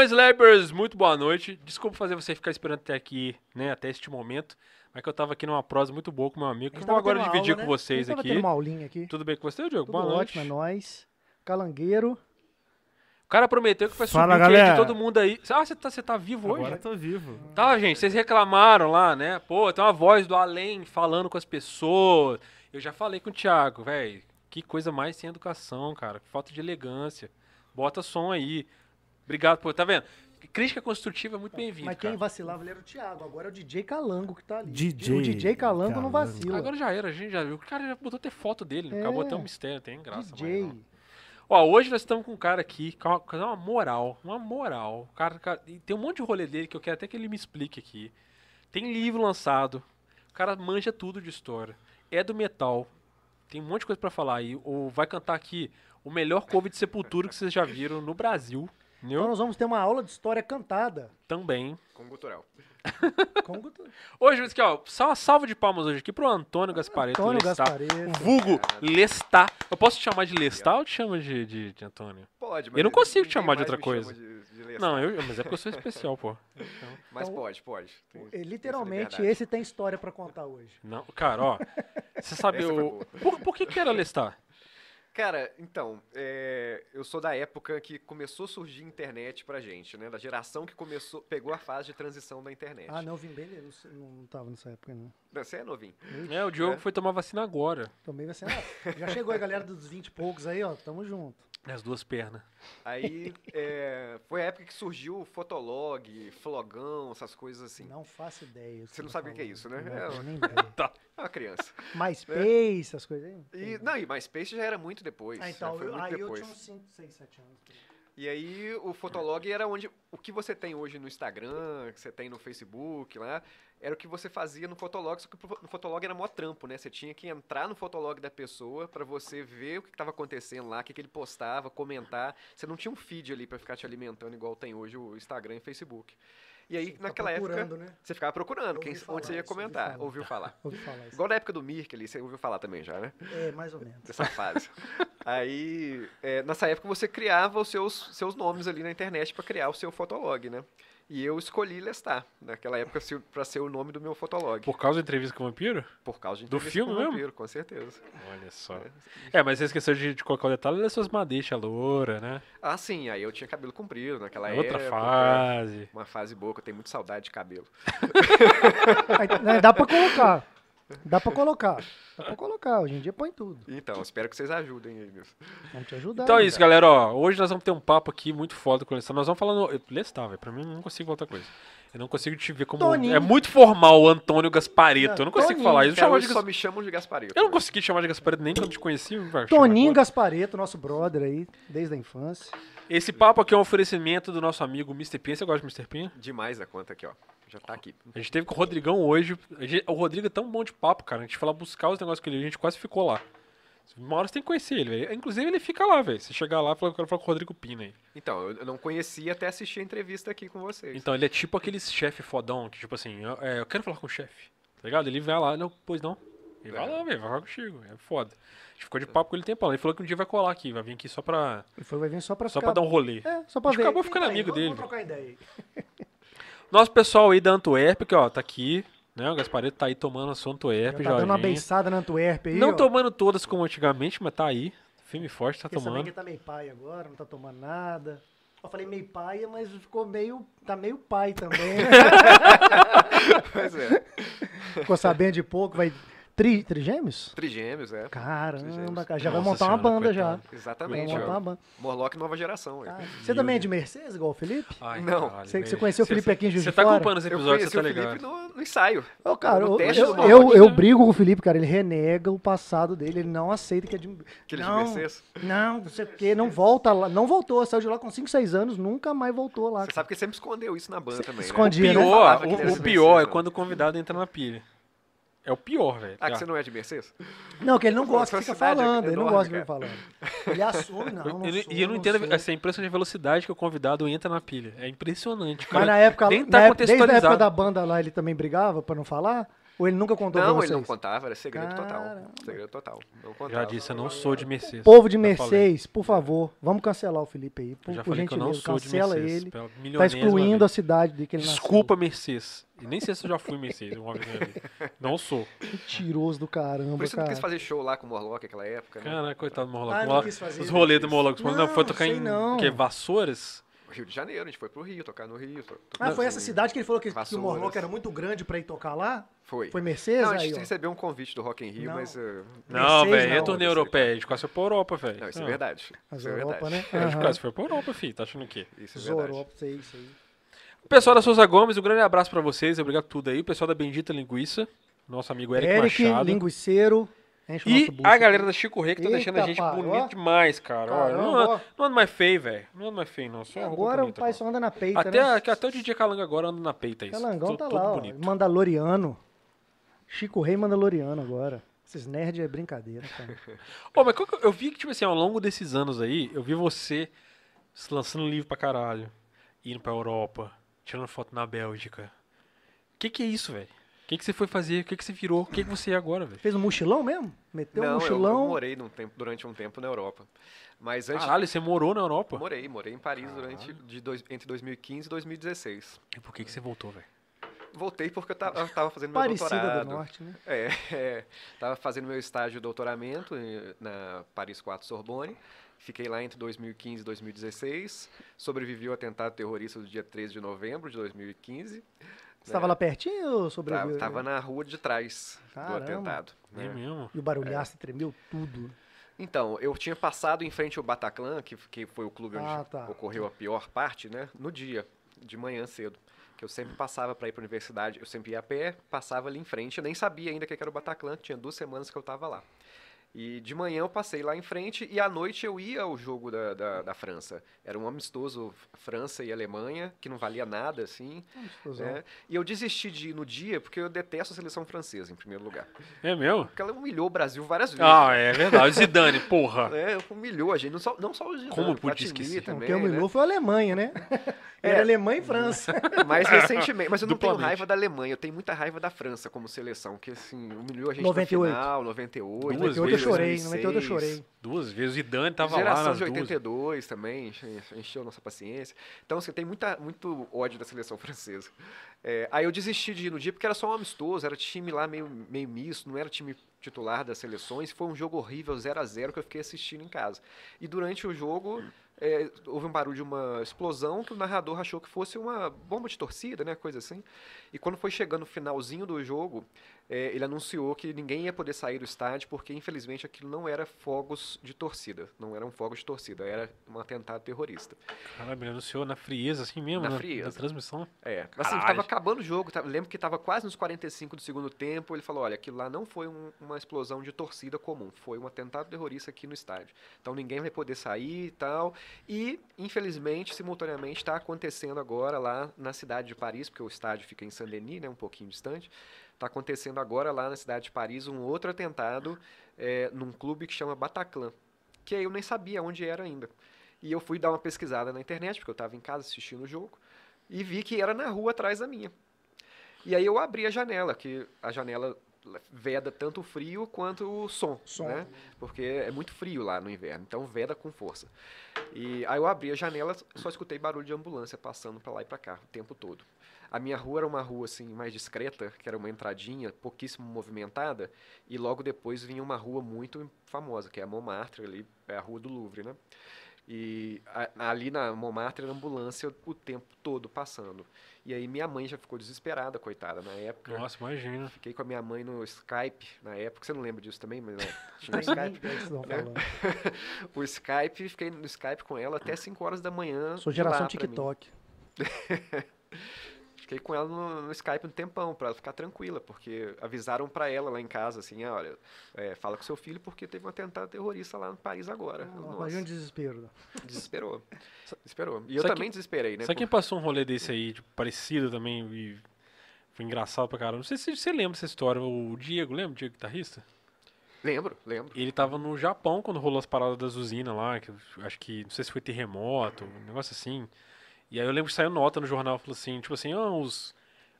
Saudações, Lebers! Muito boa noite. Desculpa fazer você ficar esperando até aqui, né, até este momento. Mas que eu tava aqui numa prosa muito boa com meu amigo, que eu vou agora dividir aula, com né? vocês aqui. tendo uma aulinha aqui. Tudo bem com você, Diogo? Tudo boa noite. ótimo, é nóis. Calangueiro. O cara prometeu que vai subir Fala, o QI de todo mundo aí. Ah, você tá, você tá vivo hoje? Agora eu tô vivo. Tá, gente, vocês reclamaram lá, né? Pô, tem uma voz do além falando com as pessoas. Eu já falei com o Thiago, velho. Que coisa mais sem educação, cara. Que falta de elegância. Bota som aí. Obrigado por. Tá vendo? Crítica construtiva é muito bem-vinda. Mas quem cara. vacilava ele era o Thiago. Agora é o DJ Calango que tá ali. DJ o DJ Calango, não Calango. vacila. Agora já era, a gente já viu. O cara já botou até foto dele. É. Acabou até um mistério, tem graça. DJ. não. Ó, hoje nós estamos com um cara aqui, com uma, uma moral, uma moral. O cara, cara- e tem um monte de rolê dele que eu quero até que ele me explique aqui. Tem livro lançado, o cara manja tudo de história. É do metal, tem um monte de coisa pra falar aí. O, vai cantar aqui o melhor cover de Sepultura que vocês já viram no Brasil. Então nós vamos ter uma aula de história cantada. Também. Com gutural. Com o Hoje, aqui, ó, só uma salva de palmas hoje aqui pro Antônio Gaspareto. Antônio Lestat. Gaspareto. Vulgo Lestar. Eu posso te chamar de Lestar ou te chama de, de, de Antônio? Pode, Eu não consigo te chamar de outra coisa. de- de. Não, eu, mas é porque eu sou especial, pô. Mas Então, pode, pode. Tem- É, tem Literalmente, esse tem história pra contar hoje. Não, cara, ó. Você sabe o. Por, por que, que era Lestar? Cara, então, é, eu sou da época que começou a surgir internet pra gente, né? Da geração que começou, pegou a fase de transição da internet. Ah, não, vim bem, eu não, não, tava nessa época, não. Não, Você é novinho. É, o Diogo É. foi tomar vacina agora. Tomei. Ah, já chegou a galera dos 20 e poucos aí, ó. Tamo junto. As duas pernas. Aí é, foi a época que surgiu o Fotolog, Flogão, essas coisas assim. Não faço ideia. Você não tá sabe o que é isso, né? Não, É, nem ideia. É uma criança. MySpace, essas coisas aí. E, não, e MySpace já era muito depois. Ah, já então, foi eu, muito aí eu depois. tinha uns 5, 6, 7 anos. E aí o Fotolog era onde o que você tem hoje no Instagram, que você tem no Facebook lá, era o que você fazia no Fotolog, só que no Fotolog era mó trampo, né? Você tinha que entrar no Fotolog da pessoa pra você ver o que estava acontecendo lá, o que, que ele postava, comentar. Você não tinha um feed ali pra ficar te alimentando igual tem hoje o Instagram e Facebook. E aí, Você naquela época, né? você ficava procurando quem, onde você ia comentar. Ouviu falar. Ouvi falar isso. Igual na época do Mirk ali, você ouviu falar também já, né? É, mais ou menos. dessa fase. Aí, é, nessa época, você criava os seus, seus nomes ali na internet para criar o seu fotolog, né? E eu escolhi Lestar, naquela época, para ser o nome do meu fotolog. Por, Por causa da entrevista com o vampiro? causa de do entrevista filme com o mesmo? vampiro, com certeza. Olha só. É, mas você esqueceu de, de colocar o detalhe das suas madeixas loura, né? Ah, sim, aí eu tinha cabelo comprido naquela É Outra época. fase. Uma fase boa, que eu tenho muita saudade de cabelo. Aí, né, dá pra colocar. Dá pra colocar. Dá pra colocar. Hoje em dia põe tudo. Então, espero que vocês ajudem aí nisso. Vamos te ajudar. Então é isso, galera. Ó, hoje nós vamos ter um papo aqui muito foda com o Lestar. Nós vamos falar no. Lestar, velho. Pra mim, eu não consigo outra coisa. Eu não consigo te ver como. Toninho. É muito formal o Antônio Gaspareto. Eu não consigo Toninho. falar isso. Cara, hoje de só me chamam de Gasparito. Eu não consegui chamar de Gaspareto nem quando te conheci. Toninho agora. Gaspareto, nosso brother aí, desde a infância. Esse papo aqui é um oferecimento do nosso amigo Mr. Pinha. Você gosta de Mr. Pinha? Demais a conta aqui, ó. Já tá aqui. A gente teve com o Rodrigão hoje. Gente- o Rodrigo é tão bom de papo, cara. A gente foi lá buscar os negócios com ele. A gente quase ficou lá. Uma hora você tem que conhecer ele, velho. Inclusive, ele fica lá, velho. Você chegar lá, fala, eu quero falar com o Rodrigo Pina aí. Então, eu não conhecia até assistir a entrevista aqui com vocês. Então, ele é tipo aqueles chefe fodão, que tipo assim, eu, é, eu quero falar com o chefe, tá ligado? Ele vai lá, não, pois não. Ele vai É. lá, velho, vai falar contigo, é foda. A gente ficou de papo com ele tempão. Ele falou que um dia vai colar aqui, vai vir aqui só pra, Ele foi, vai vir só pra só ficar... pra dar um rolê. É, só pra A gente ver. acabou ficando E aí, amigo vamos- dele, Vamos trocar ideia aí. Nosso pessoal aí da Antuérpia, que ó, tá aqui, né? O Gaspareto tá aí tomando a sua Antuérpia, Já tá dando uma Jorginho. beiçada na Antuérpia aí, Não ó. tomando todas como antigamente, mas tá aí. Firme e forte, tá sabendo tomando. que ele tá meio pai agora, não tá tomando nada. Eu falei meio paia, mas ficou meio... Tá meio pai também, né? Pois é. Ficou sabendo de pouco, vai... Tri, trigêmeos? Trigêmeos, é. Caramba, Trigêmeos. cara, já vai Nossa montar uma senhora, banda já. coitado. Vai Exatamente, montar uma banda. Morlock nova geração. Ah. Você também é de Mercedes, igual o Felipe? Ai, Não. caralho, Você, você conheceu o Felipe aqui em Juiz Você de tá acompanhando esse Eu episódio, você conheci tá o ligado. Felipe no, no ensaio. Ô, cara, no eu, teste eu, do eu, eu né? brigo com o Felipe, cara. Ele renega o passado dele, ele não aceita que é de. Aquele de não, Mercedes. não, não sei o quê, não volta lá. Não voltou, saiu de lá com 5, 6 anos, nunca mais voltou lá. Você sabe que ele sempre escondeu isso na banda também, esconde- né? Dia, né? Pior, Falava que ele era o, de o pior é quando o convidado entra na pilha. É o pior, velho. Ah, que você não é de Mercedes? Não, que ele não gosta que fica cidade é falando, ele não gosta que fica cara. falando. Ele assume, não, não Eu- sou, e eu não entendo sou. essa impressão de velocidade que o convidado entra na pilha. É impressionante. Mas cara. na época, nem na tá época- desde a época da banda lá, ele também brigava pra não falar. Ou ele nunca contou pra Não, ele não contava, era segredo total. Caramba. Segredo total. Não Já contava. disse, eu não sou de Mercedes. Povo de Já. Mercedes, por favor, vamos cancelar o Felipe aí. Por, já por falei que eu não gentileza, cancela Mercedes. ele. Tá excluindo a cidade de que ele Desculpa, Mercedes. E nem sei se eu já fui Mercedes uma vez na vida. Não sou. nasceu. Mentiroso do caramba, Por isso eu não cara. quis fazer show lá com o Morlock naquela época, né? Caraca, coitado do Morlock. Ah, não Morlock- quis fazer Os rolês do Morlock. Não, Não, foi tocar em não. que, Vassouras? Rio de Janeiro, a gente foi pro Rio, tocar no Rio. to- Ah, foi no essa Rio. cidade que ele falou que, que o. Morlock era muito grande pra ir tocar lá? Foi. Foi Mercedes? Não, a aí, gente ó. recebeu um convite do Rock in Rio, Não. mas... uh, Não, velho. É turnê europeia. A gente quase foi pra Europa, velho. Não, isso é Ah, verdade. Mas Isso é Europa, verdade. né? A gente quase foi pra Europa, filho. Tá achando o quê? Isso é verdade. Europa, sei, isso aí. O pessoal da Souza Gomes, um grande abraço pra vocês. Obrigado por tudo aí. O pessoal da Bendita Linguiça. Nosso amigo Eric, Eric, Machado. linguiceiro, enche o E a galera da Chico Rei que tá Eita, deixando a gente pai, bonito ó. demais, cara. Olha, não, anda- não anda mais feio, velho. Não anda mais feio, não. Só Agora o bonita, pai pô. só anda na peita, Até, né? até o DJ Calanga agora anda na peita. Isso. Calangão tá lá, ó. Mandaloriano. Chico Rei Mandaloriano agora. Esses nerds é brincadeira, cara. Ô, mas eu vi que, tipo assim, ao longo desses anos aí, eu vi você se lançando livro pra caralho, indo pra Europa, tirando foto na Bélgica. O que que é isso, velho? O que que você foi fazer? O que que você virou? O que que você é agora, velho? Fez um mochilão mesmo? Meteu um Não, eu, eu mochilão. morei num tempo, durante um tempo na Europa. Mas antes... Caralho, você morou na Europa? Morei, morei em Paris durante, de dois, entre 2015 e 2016. E por que que você voltou, velho? Voltei porque eu tava, eu tava fazendo meu Parecida doutorado. do Norte, né? É, é, tava fazendo meu estágio de doutoramento na Paris 4 Sorbonne. Fiquei lá entre 2015 e 2016. Sobrevivi ao atentado terrorista do dia 13 de novembro de 2015. Você tava lá pertinho ou sobreviveu? Tava, tava na rua de trás Caramba. do atentado. É né? mesmo? E o barulhaço tremeu tudo. Então, eu tinha passado em frente ao Bataclan, que, que foi o clube onde Ah, tá. ocorreu a pior parte, né? No dia, de manhã cedo. Que eu sempre passava para ir para a universidade, eu sempre ia a pé, passava ali em frente, eu nem sabia ainda que era o Bataclan, que tinha duas semanas que eu estava lá. E de manhã eu passei lá em frente e à noite eu ia ao jogo da, da, da França. Era um amistoso França e Alemanha, que não valia nada, assim. Explosão. né? E eu desisti de ir no dia porque eu detesto a seleção francesa, em primeiro lugar. É mesmo? Porque ela humilhou o Brasil várias vezes. Ah, é verdade. Zidane, porra. É, humilhou a gente, não só, não só o Zidane, Como o pude esquecer? Também, Quem humilhou né? foi a Alemanha, né? É. Era Alemanha e França. Mais recentemente, mas eu não tenho Duplamente. raiva da Alemanha, eu tenho muita raiva da França como seleção, que assim, humilhou a gente 98. na final, 98, Duas 98 eu vezes, chorei, 2006. 98 eu chorei. Duas vezes. O Zidane tava lá Geração nas de duas. 82 também, enche- encheu nossa paciência. Então, assim, tem muita, muito ódio da seleção francesa. É, aí eu desisti de ir no dia porque era só um amistoso, era time lá meio, meio misto, não era time titular das seleções. Foi um jogo horrível, 0 a 0 que eu fiquei assistindo em casa. E durante o jogo, é, houve um barulho de uma explosão que o narrador achou que fosse uma bomba de torcida, né, coisa assim. E quando foi chegando no finalzinho do jogo, é, ele anunciou que ninguém ia poder sair do estádio porque, infelizmente, aquilo não era fogos de torcida. Não eram fogos de torcida, era um atentado terrorista. Caralho, ele anunciou na frieza, assim mesmo, Na na, frieza. na transmissão. É, assim, Caralho. tava acabando o jogo, tava- lembro que tava quase nos 45 do segundo tempo, ele falou, olha, aquilo lá não foi um- uma explosão de torcida comum, foi um atentado terrorista aqui no estádio. Então ninguém vai poder sair e tal. E, infelizmente, simultaneamente está acontecendo agora lá na cidade de Paris, porque o estádio fica em Saint-Denis, né, um pouquinho distante. Está acontecendo agora lá na cidade de Paris um outro atentado é, num clube que chama Bataclan, que eu nem sabia onde era ainda. E eu fui dar uma pesquisada na internet, porque eu estava em casa assistindo o jogo, e vi que era na rua atrás da minha. E aí eu abri a janela, que a janela veda tanto o frio quanto o som, Som. né? Porque é muito frio lá no inverno, então veda com força. E aí eu abri a janela, só escutei barulho de ambulância passando para lá e para cá o tempo todo. A minha rua era uma rua assim mais discreta, que era uma entradinha pouquíssimo movimentada, e logo depois vinha uma rua muito famosa, que é a Montmartre ali, é a rua do Louvre, né? E a- ali na Montmartre era ambulância o tempo todo passando. E aí minha mãe já ficou desesperada, coitada, na época. Nossa, imagina. Fiquei com a minha mãe no Skype na época. Você não lembra disso também, mas né, tinha o Skype. falando. o Skype, fiquei no Skype com ela até 5 horas da manhã. Sou geração. TikTok. Fiquei com ela no, no Skype um tempão, pra ela ficar tranquila, porque avisaram pra ela lá em casa, assim, ah, olha, é, fala com seu filho porque teve um atentado terrorista lá no país agora. Nossa, Imagina o desespero. desesperou. Desesperou. E eu Sabe também desesperei, né? Sabe quem por- passou um rolê desse aí, tipo, parecido também, e foi engraçado pra caramba? Não sei se você lembra dessa história. O Diego, lembra o Diego guitarrista? Lembro, lembro. Ele tava no Japão quando rolou as paradas das usinas lá, que eu acho que, não sei se foi terremoto, um negócio assim. E aí eu lembro que saiu nota no jornal, falou assim, tipo assim, ah, os,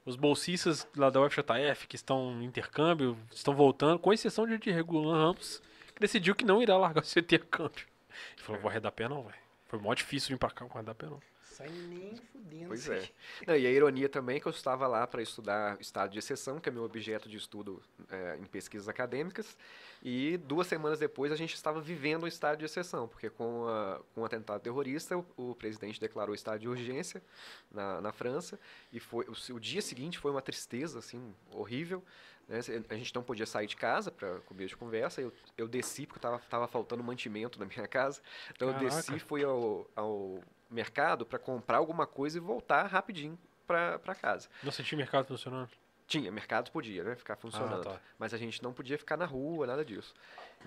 Os bolsistas lá da UFJF que estão em intercâmbio estão voltando, com exceção de Regulan Ramos, que decidiu que não irá largar o seu intercâmbio. Ele falou, vou arredar pé não, velho. Foi mó difícil vir pra cá com arredar pé não. Sai nem fudendo. Pois é. Não, e a ironia também é que eu estava lá para estudar estado de exceção, que é meu objeto de estudo é, em pesquisas acadêmicas, e duas semanas depois a gente estava vivendo o estado de exceção, porque com, a, com o atentado terrorista o, o presidente declarou estado de urgência na, na França, e foi o, o dia seguinte foi uma tristeza assim horrível. Né? A gente não podia sair de casa para comer de conversa. Eu, eu desci porque estava tava faltando mantimento na minha casa. Então eu desci, Caraca. fui ao, ao mercado para comprar alguma coisa e voltar rapidinho para casa. Não senti mercado funcionando. Tinha, mercado podia, né? Ficar funcionando. tá. Mas a gente não podia ficar na rua, nada disso.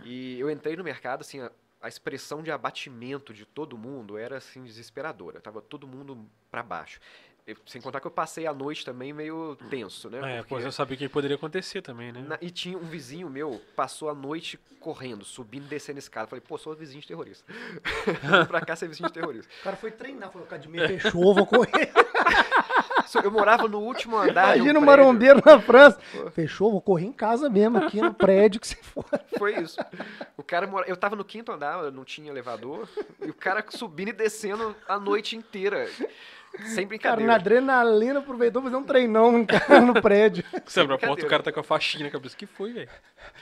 E eu entrei no mercado, assim, a, a expressão de abatimento de todo mundo era, assim, desesperadora. Tava todo mundo para baixo. Eu- sem contar que eu passei a noite também meio tenso, né? É, Porque- pois eu sabia que poderia acontecer também, né? na- e tinha um vizinho meu, passou a noite correndo, subindo e descendo escada. Falei, pô, sou vizinho de terrorista. Vim pra cá ser vizinho de terrorista. O cara foi treinar, falou, cara de meia fechou, vou correr. Eu morava no último andar. um Imagina o prédio. marombeiro na França. Fechou, vou correr em casa mesmo, aqui no prédio que você for. Foi isso. O cara mora... Eu tava no quinto andar, não tinha elevador, e o cara subindo e descendo a noite inteira. Sem Cara, brincadeira. na adrenalina, aproveitou fazer um treinão no prédio. Você abre a porta, o cara tá com a faixinha na cabeça. que foi, velho?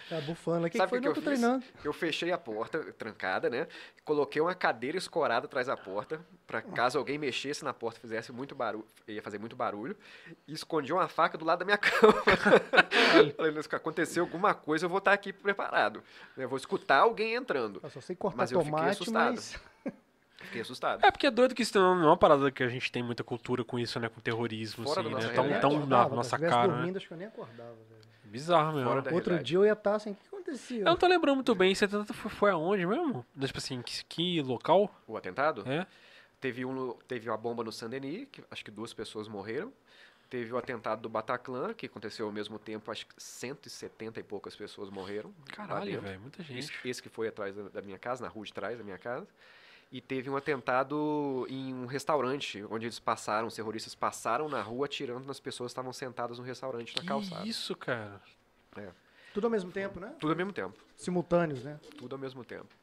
Tá bufando aqui. Sabe foi o que, não, eu tô fiz? treinando. Eu fechei a porta, trancada, né? Coloquei uma cadeira escorada atrás da porta, pra caso alguém mexesse na porta, fizesse muito barulho, ia fazer muito barulho, e escondi uma faca do lado da minha cama. Falei, se acontecer alguma coisa, eu vou estar aqui preparado. Eu vou escutar alguém entrando. Eu só sei cortar Mas eu fiquei tomate, assustado. mas... Fiquei assustado. É porque é doido que isso não é uma parada que a gente tem muita cultura com isso, né? Com terrorismo, Fora assim, da né? nossa Tão, realidade. tão na Acordava, nossa se cara, né? dormindo, acho que eu nem acordava, velho. Bizarro mesmo. Fora da Outro realidade. dia eu ia estar assim, o que aconteceu? Eu não tô lembrando muito bem. Você foi, foi aonde mesmo? Tipo assim, que, que local? O atentado? É? Teve, um, no- teve uma bomba no Saint-Denis, que acho que duas pessoas morreram. Teve o atentado do Bataclan, que aconteceu ao mesmo tempo, acho que 170 e poucas pessoas morreram. lá Caralho, dentro. velho. Muita Esse, gente. esse que foi atrás da, da minha casa, na rua de trás da minha casa. E teve um atentado em um restaurante, onde eles passaram, os terroristas passaram na rua atirando nas pessoas que estavam sentadas no restaurante na Que calçada. isso, cara? Tudo ao mesmo tempo, né? Tudo ao mesmo tempo. Simultâneos, né? Tudo ao mesmo tempo.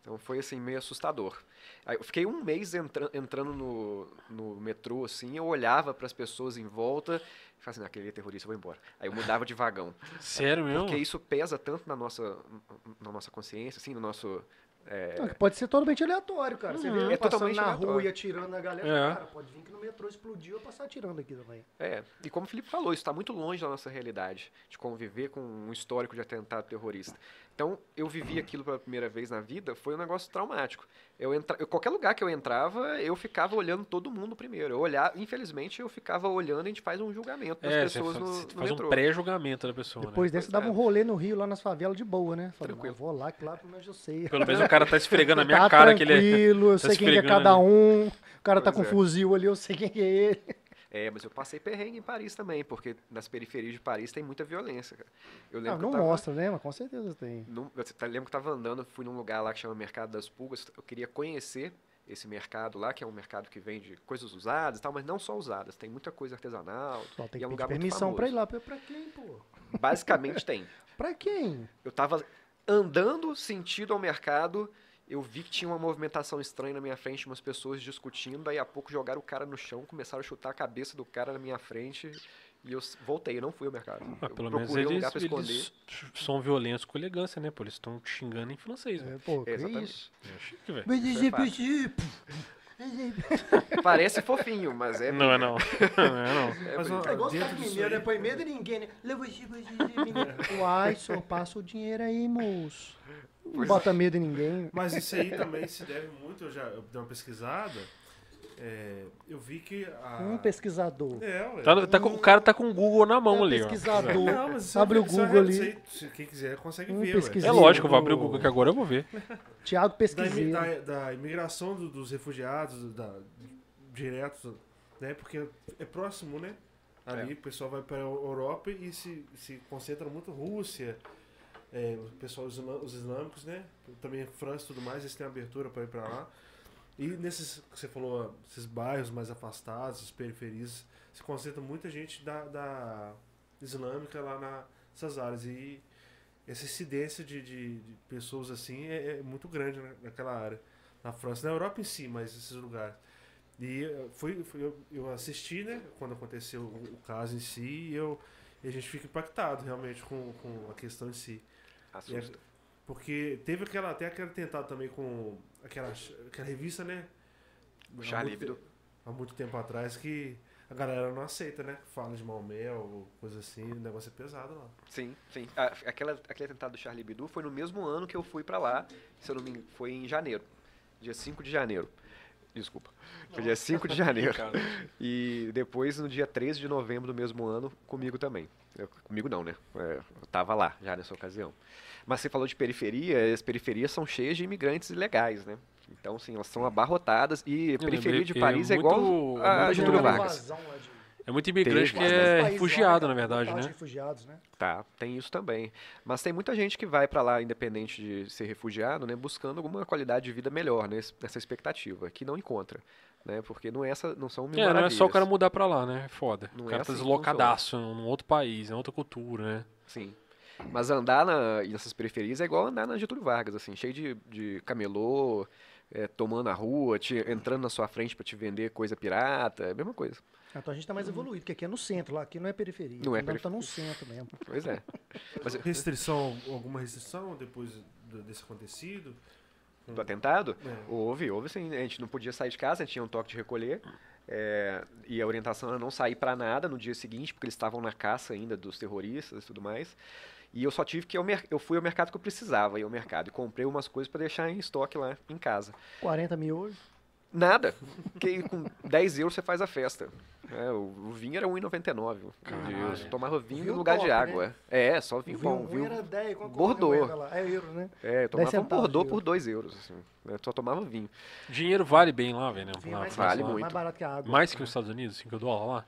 Então foi assim, meio assustador. Aí eu fiquei um mês entra- entrando no, no metrô, assim, eu olhava para as pessoas em volta e falava assim, "Não, aquele é terrorista, eu vou embora. Aí eu mudava de vagão. Sério mesmo? Porque isso pesa tanto na nossa, na nossa consciência, assim, no nosso. É, Não, que pode ser totalmente aleatório, cara. Você vê É passando totalmente na aleatório. rua e atirando na galera, É. cara, pode vir que no metrô explodiu e eu passar atirando aqui também. É, e como o Felipe falou, isso está muito longe da nossa realidade, de conviver com um histórico de atentado terrorista. Então, eu vivi aquilo pela primeira vez na vida, foi um negócio traumático. Eu entra... eu- qualquer lugar que eu entrava, eu ficava olhando todo mundo primeiro. Eu olhava, infelizmente, eu ficava olhando e a gente faz um julgamento das É, você pessoas no, você no faz metrô. um pré-julgamento da pessoa, Depois né? desse, Pois dava é. um rolê no Rio, lá nas favelas, de boa, né? Falei, Tranquilo. vou lá, que lá pelo menos eu sei. Pelo menos o cara tá esfregando na minha tá cara que ele é... tranquilo, eu tá sei quem que é cada um. O cara tá Pois com é. fuzil ali, eu sei quem que é ele. É, mas eu passei perrengue em Paris também, porque nas periferias de Paris tem muita violência, cara. Eu Não, lembro não eu tava... mostra, né? Mas com certeza tem. Num, eu t- lembro que tava andando, fui num lugar lá que chama Mercado das Pulgas. Eu queria conhecer esse mercado lá, que é um mercado que vende coisas usadas e tal, mas não só usadas. Tem muita coisa artesanal. Só tem e é um lugar permissão pra ir lá. Pra quem, pô? Basicamente tem. Pra quem? Eu tava andando sentido ao mercado, eu vi que tinha uma movimentação estranha na minha frente, umas pessoas discutindo, daí a pouco jogaram o cara no chão, começaram a chutar a cabeça do cara na minha frente. E eu voltei, eu não fui ao mercado. Ah, eu pelo menos procurei um eles, lugar pra esconder. eles são violentos com elegância, né? Pô, eles estão te xingando em francês, velho. É, pô, que Exatamente. isso? É chique, velho. É Parece fofinho, mas é. Não é não. Não é não. é Mas, ó. É igual os caras mineiros, né? Põe medo em ninguém, né? Uai, só passa o dinheiro aí, moço. Não bota medo em ninguém. Mas isso aí também se deve muito, eu já eu dei uma pesquisada, é, eu vi que a... Um pesquisador. É, ué. Tá, tá com- o cara tá com o Google na mão Um ali, ó. pesquisador. Não, mas Abre é- o é- Google ali. se quem quiser consegue Um ver, ué. É lógico, eu vou abrir o Google aqui agora, eu vou ver. Tiago da, imi- pesquiseiro. da, da imigração do- dos refugiados, da, direto, né? Porque é próximo, né? Ali É. o pessoal vai para a Europa e se, se concentra muito Rússia, é, o pessoal, os, os islâmicos, né? Também França e tudo mais, eles têm abertura para ir para lá. E nesses que você falou, esses bairros mais afastados, as periferias, se concentra muita gente da, da islâmica lá nessas áreas. E essa incidência de, de, de pessoas assim é, é muito grande na- naquela área. Na França, na Europa em si, mas esses lugares. E foi, foi- eu, eu assisti, né, quando aconteceu o, o caso em si, e, eu, e a gente fica impactado realmente com, com a questão em si. Assusta. Porque teve aquela, até aquele tentado também com aquela, aquela revista, né? O Há muito Há muito tempo atrás que a galera não aceita, né? Fala de Maomé ou coisa assim, o negócio é pesado lá. Sim, sim. Aquela, aquele atentado do Charlie Hebdo foi no mesmo ano que eu fui pra lá, se eu não me engano, foi em janeiro, dia 5 de janeiro. Desculpa. Foi dia 5 de janeiro. E depois, no dia 13 de novembro do mesmo ano, comigo também. Eu- comigo não, né? É, eu tava lá já nessa ocasião. Mas você falou de periferia, as periferias são cheias de imigrantes ilegais, né? Então, sim, elas são abarrotadas e periferia lembrei- de é Paris é, muito- igual é a muito Getúlio Vargas. é muito imigrante Teve. que Mas é País refugiado, lá, na verdade, né? refugiados, né? Tá, tem isso também. Mas tem muita gente que vai pra lá, independente de ser refugiado, né, buscando alguma qualidade de vida melhor, né, nessa expectativa, que não encontra, né, porque não, é essa, não são mil É, não é só o cara mudar pra lá, né? É Foda. Não o é cara tá assim que deslocadaço num outro país, em outra cultura, né? Sim. Mas andar na, nessas periferias é igual andar na Getúlio Vargas, assim, cheio de, de camelô, é, tomando a rua, te- entrando na sua frente pra te vender coisa pirata, é a mesma coisa. Então a gente tá mais evoluído, porque aqui é no centro, lá aqui não é periferia. Não é Então periferia. tá no centro mesmo. Pois é. Mas Restrição, alguma restrição depois do- desse acontecido? do atentado, É. houve, houve sim. A gente não podia sair de casa, a gente tinha um toque de recolher. é, e a orientação era não sair pra nada no dia seguinte, porque eles estavam na caça ainda dos terroristas e tudo mais. E eu só tive que ir ao mer- eu fui ao mercado que eu precisava ir ao mercado e comprei umas coisas pra deixar em estoque lá em casa. 40 mil hoje. Nada. Porque com 10 euros você faz a festa. É, o, o vinho era 1,99. Caralho. Eu tomava vinho Vinho no lugar top, de né? água. É, só vinho vinho bom. Vinho, era 10, quanto Bordeaux. moeda lá? É euro, né? é, eu tomava um euro. por 2 euros. Assim. Eu só tomava vinho. Dinheiro vale bem lá, velho. né? Vale lá. muito. Mais barato que a água. Mais que nos Estados Unidos, 5 dólares lá?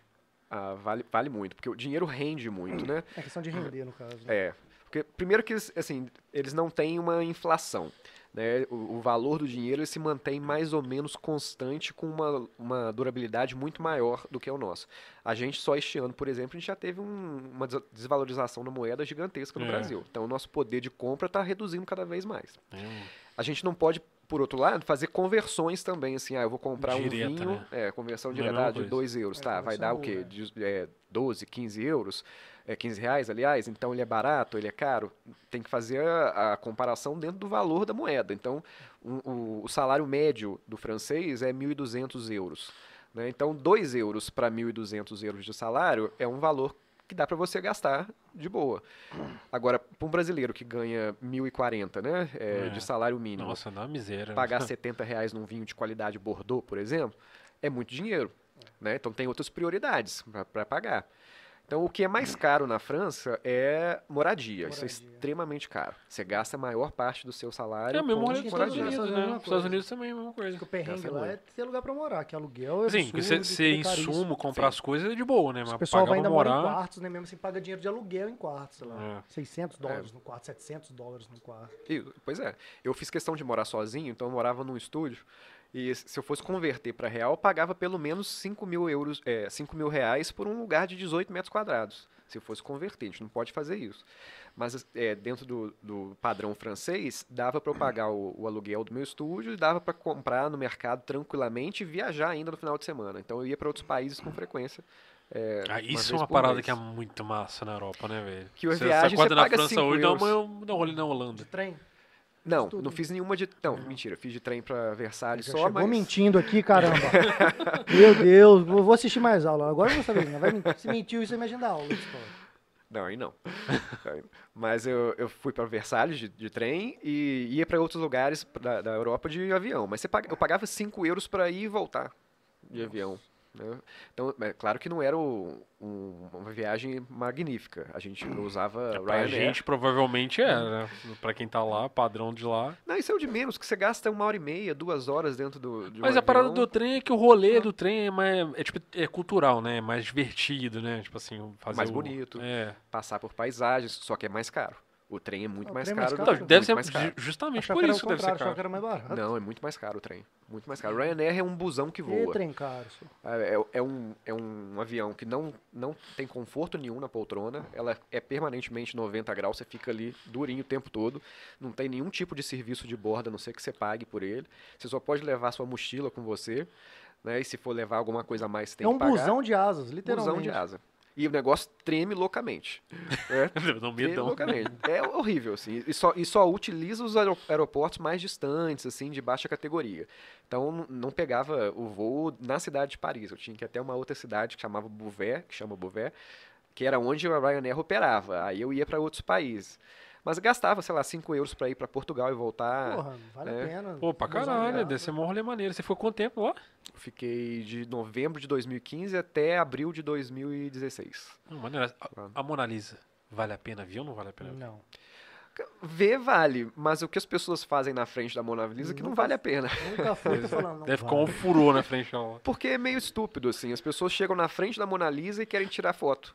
Ah, vale, vale muito, porque o dinheiro rende muito, né? É questão de render, no caso. né? É. Porque, primeiro que eles, assim, eles não têm uma inflação. Né? O, o valor do dinheiro ele se mantém mais ou menos constante com uma, uma durabilidade muito maior do que o nosso. A gente só este ano, por exemplo, a gente já teve um- uma des- desvalorização da moeda gigantesca no É. Brasil. Então o nosso poder de compra está reduzindo cada vez mais. É A gente não pode, por outro lado, fazer conversões também, assim, ah, eu vou comprar Direta, um vinho, né? é, conversão é direta ah, de coisa. 2 euros, É, tá, vai dar o quê? De, é, 12, 15 euros, é, 15 reais, aliás, então ele é barato, ele é caro, tem que fazer a, a comparação dentro do valor da moeda, então um- o, o salário médio do francês é 1.200 euros, né? então 2 euros para 1.200 euros de salário é um valor que dá para você gastar de boa. Agora, para um brasileiro que ganha 1.040, né, é, É. de salário mínimo, Nossa, dá uma miséria. né? pagar 70 reais num vinho de qualidade Bordeaux, por exemplo, é muito dinheiro. Né? Então tem outras prioridades para pagar. Então o que é mais caro na França é moradia. Isso é Moradia. extremamente caro. Você gasta a maior parte do seu salário É o mesmo com rolê dos Todos Estados os Unidos, né? é Os Estados. Unidos também é a mesma coisa. Porque o perrengue lá é ter lugar pra morar, que aluguel é Sim, absurdo, porque você, você insumo, comprar as coisas é de boa, né? Mas O pessoal pagar vai ainda pra mora em morar... quartos, né? Mesmo assim, paga dinheiro de aluguel em quartos, sei lá. É. 600 dólares no quarto, 700 dólares no quarto. E, pois é. Eu fiz questão de morar sozinho, então eu morava num estúdio. E se eu fosse converter para real, eu pagava pelo menos 5 mil, euros, é, 5 mil reais por um lugar de 18 metros quadrados. Se eu fosse converter, a gente não pode fazer isso. Mas é, dentro do, do padrão francês, dava para eu pagar o, o aluguel do meu estúdio e dava para comprar no mercado tranquilamente e viajar ainda no final de semana. Então eu ia para outros países com frequência. é, Ah, uma isso é uma parada mês. que é muito massa na Europa, né, velho? Que Você- viagem você acorda você na paga França cinco hoje, dá euros. uma, dá um rolê na De Holanda. trem. Não, tudo. não fiz nenhuma de. Não, mentira, fiz de trem para Versalhes só, chegou mas. mentindo aqui, caramba. Meu Deus, vou assistir mais aula. Agora eu vou saber. né? Vai mentir. Se mentiu, isso é imagina da aula. Não, aí não. Mas eu, eu fui para Versalhes de, de trem e ia para outros lugares da, da Europa de avião. Mas paga- eu pagava 5 euros para ir e voltar de avião. Né? Então, é claro que não era o- um- uma viagem magnífica. A gente usava Pra Ryanair. gente, provavelmente é, né? Pra quem tá lá, padrão de lá. Não, isso é o de menos, que você gasta uma hora e meia, duas horas dentro do, de um Mas a parada avião. do trem é que o rolê do trem é mais. É, tipo, é cultural, né? É mais divertido, né? Tipo assim, fazer. Mais o- bonito. É. Passar por paisagens, só que é mais caro. O trem é muito Ah, o mais é mais caro. caro? do- Então, deve muito ser mais caro. ju- justamente Achava por que o isso deve ser caro. que era mais barato. Não, é muito mais caro o trem. Muito mais caro. Ryanair é um busão que E voa. trem caro. É, é- é um, é um avião que não, não tem conforto nenhum na poltrona. Ela é permanentemente 90 graus. Você fica ali durinho o tempo todo. Não tem nenhum tipo de serviço de bordo, a não ser que você pague por ele. Você só pode levar sua mochila com você. Né? E se for levar alguma coisa a mais, você tem É um que pagar. busão de asas, literalmente. Busão de asa. E o negócio treme loucamente. É, Dá um treme loucamente. É horrível, assim. E só, e só utiliza os aero- aeroportos mais distantes, assim, de baixa categoria. Então, não pegava o voo na cidade de Paris. Eu tinha que ir até uma outra cidade que chamava Beauvais, que chama Beauvais, que era onde a Ryanair operava. Aí eu ia para outros países. Mas gastava, sei lá, 5 euros para ir para Portugal e voltar. Porra, vale é. a pena. Pô, pra caralho, deve ser mó rolê maneiro. Você ficou quanto tempo lá? Fiquei de novembro de 2015 até abril de 2016. Não, maneiro. A, Claro. a Mona Lisa, vale a pena ver ou não vale a pena ver? Não. Ver vale, mas o que as pessoas fazem na frente da Mona Lisa que não vale a pena. Nunca foi, tô falando. Não Deve ficar um furor na frente dela. Porque é meio estúpido, assim. As pessoas chegam na frente da Mona Lisa e querem tirar foto.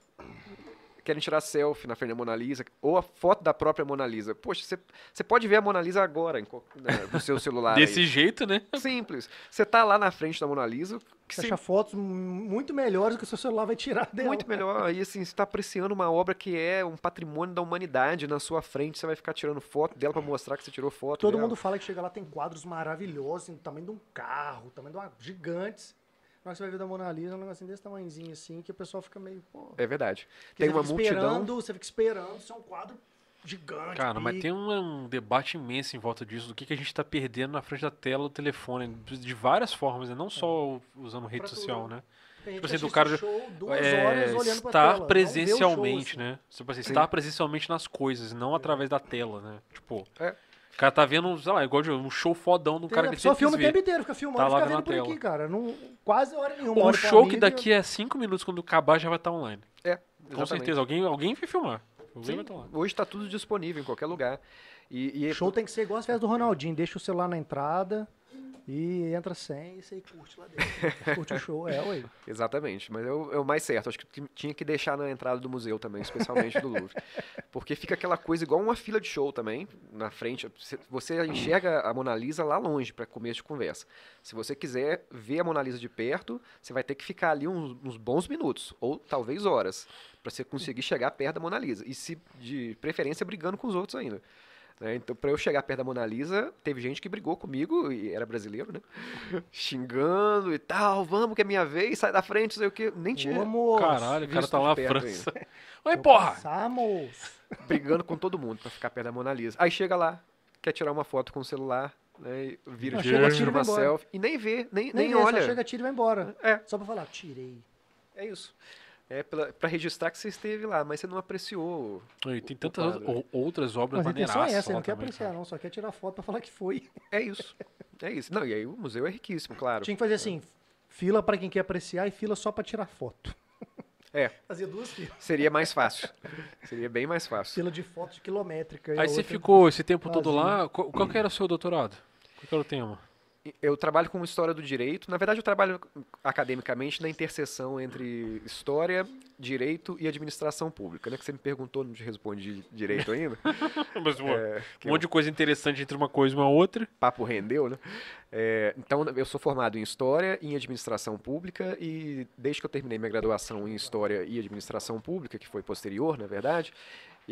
Querem tirar selfie na frente da Mona Lisa, ou a foto da própria Mona Lisa. Poxa, você- você pode ver a Mona Lisa agora em né, no seu celular. aí. Desse jeito, né? Simples. Você tá lá na frente da Mona Lisa, que Você acha fotos muito melhores do que o seu celular vai tirar dela. muito melhor. Aí, assim, você tá apreciando uma obra que é um patrimônio da humanidade na sua frente. Você vai ficar tirando foto dela pra mostrar que você tirou foto Todo dela. mundo fala que chega lá tem quadros maravilhosos, assim, do tamanho de um carro, do tamanho de uma gigantes. Na hora que você vai ver da Mona Lisa, é um negocinho desse tamanhozinho assim, que o pessoal fica meio, pô. É verdade. Tem você uma fica multidão. esperando, você fica esperando, isso é um quadro gigante. Cara, mas pica. tem um, um debate imenso em volta disso, do que, que a gente tá perdendo na frente da tela do telefone, de várias formas, né? Não só usando rede Pra social, tudo. né? Tem gente tipo que assim, do cara- show duas É, horas olhando pra estar tela, presencialmente, show, assim. né? Tipo assim, estar presencialmente nas coisas, não através da tela, né? Tipo, É. o cara tá vendo, sei lá, igual de um show fodão um Tem- cara que sempre filma o tempo inteiro, fica filmando Tá e lá fica vendo por na aqui, tela. cara. Não, quase hora nenhuma. Um show que daqui a cinco minutos, quando acabar, já vai estar online. É, Com exatamente. certeza, alguém, alguém vai filmar. Alguém Sim, vai estar lá. hoje tá tudo disponível em qualquer lugar. E, e O show tem que ser igual as festas do Ronaldinho. Deixa o celular na entrada e entra sem e você curte lá dentro. curte o show, é, ué. Exatamente, mas é o, é mais certo. Acho que tinha que deixar na entrada do museu também, especialmente do Louvre. Porque fica aquela coisa igual uma fila de show também, na frente. Você- Você enxerga a Mona Lisa lá longe para começo de conversa. Se você quiser ver a Mona Lisa de perto, você vai ter que ficar ali uns, uns bons minutos, ou talvez horas, para você conseguir chegar perto da Mona Lisa. E se, de preferência, brigando com os outros ainda. Né? Então, para eu chegar perto da Mona Lisa, teve gente que brigou comigo, e era brasileiro, né? Xingando e tal, vamos que é minha vez, sai da frente, não sei o quê. Nem tinha. Moço. Caralho, o cara tá lá na perto França. Oi, vou porra! Passar, moço. brigando com todo mundo pra ficar perto da Mona Lisa. Aí chega lá, quer tirar uma foto com o celular, né? e Vira Não, chega, tira tira uma selfie e nem vê, nem, nem, Nem, vê, olha. chega, tira e vai embora. É, Só pra falar, tirei. é isso. É pela, pra registrar que você esteve lá, mas você não apreciou. E tem o tantas quadro. outras- ou- outras obras Mas é maneiraças essa, não quer apreciar, cara. não. Só quer tirar foto pra falar que foi. É isso. É isso. Não, e aí o museu é riquíssimo, claro. Tinha que fazer assim, fila pra quem quer apreciar e fila só pra tirar foto. É, Fazia duas filas. seria mais fácil. Seria bem mais fácil. Fila de fotos quilométrica. Aí você ficou esse tempo todo lá, qual, qual que era o seu doutorado? Qual que era o tema? Eu trabalho com história do direito. Na verdade, eu trabalho academicamente na interseção entre história, direito e administração pública. Né? Que você me perguntou, não te respondi direito ainda. Mas, É, um monte de coisa interessante entre uma coisa e uma outra. papo rendeu, né? É, então, eu sou formado em História e em Administração Pública e desde que eu terminei minha graduação em História e Administração Pública, que foi posterior, na verdade,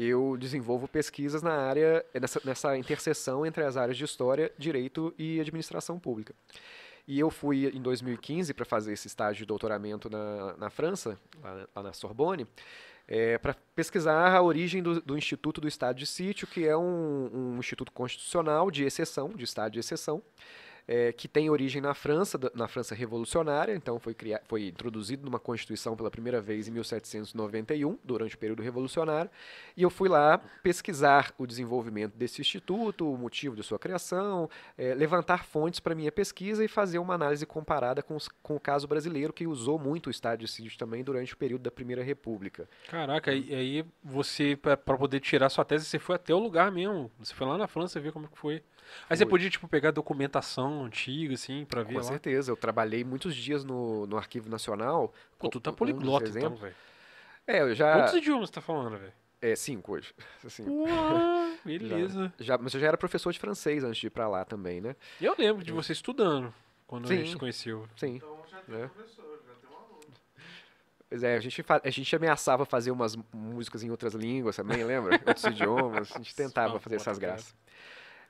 eu desenvolvo pesquisas na área, nessa, nessa interseção entre as áreas de História, Direito e Administração Pública. E eu fui em 2015 para fazer esse estágio de doutoramento na, na França, lá, lá na Sorbonne, para pesquisar a origem do, do Instituto do Estado de Sítio, que é um, um instituto constitucional de exceção, de estado de exceção, é, que tem origem na França, na França revolucionária, então foi, cria- foi introduzido numa Constituição pela primeira vez em 1791, durante o período revolucionário, e eu fui lá pesquisar o desenvolvimento desse instituto, o motivo de sua criação, é, levantar fontes para minha pesquisa e fazer uma análise comparada com, os- com o caso brasileiro, que usou muito o estado de sítio também durante o período da Primeira República. Caraca, e aí você, pra poder tirar sua tese, você foi até o lugar mesmo. Você foi lá na França ver como que foi. Aí você podia, tipo, pegar documentação antiga, assim, pra ver Com lá. certeza, eu trabalhei muitos dias no, no Arquivo Nacional. Pô, tu tá um poliglota, então, exemplos- velho. É, eu já... Quantos idiomas você tá falando, velho? É, cinco hoje. Cinco. Uau, beleza. Já, mas eu já era professor de francês antes de ir pra lá também, né? Eu lembro de você estudando quando a Sim. gente se conheceu. Sim. Então já tem É. professor, já tem um aluno. Pois é, a gente, a gente ameaçava fazer umas músicas em outras línguas também, lembra? Outros idiomas. A gente tentava fazer essas cara.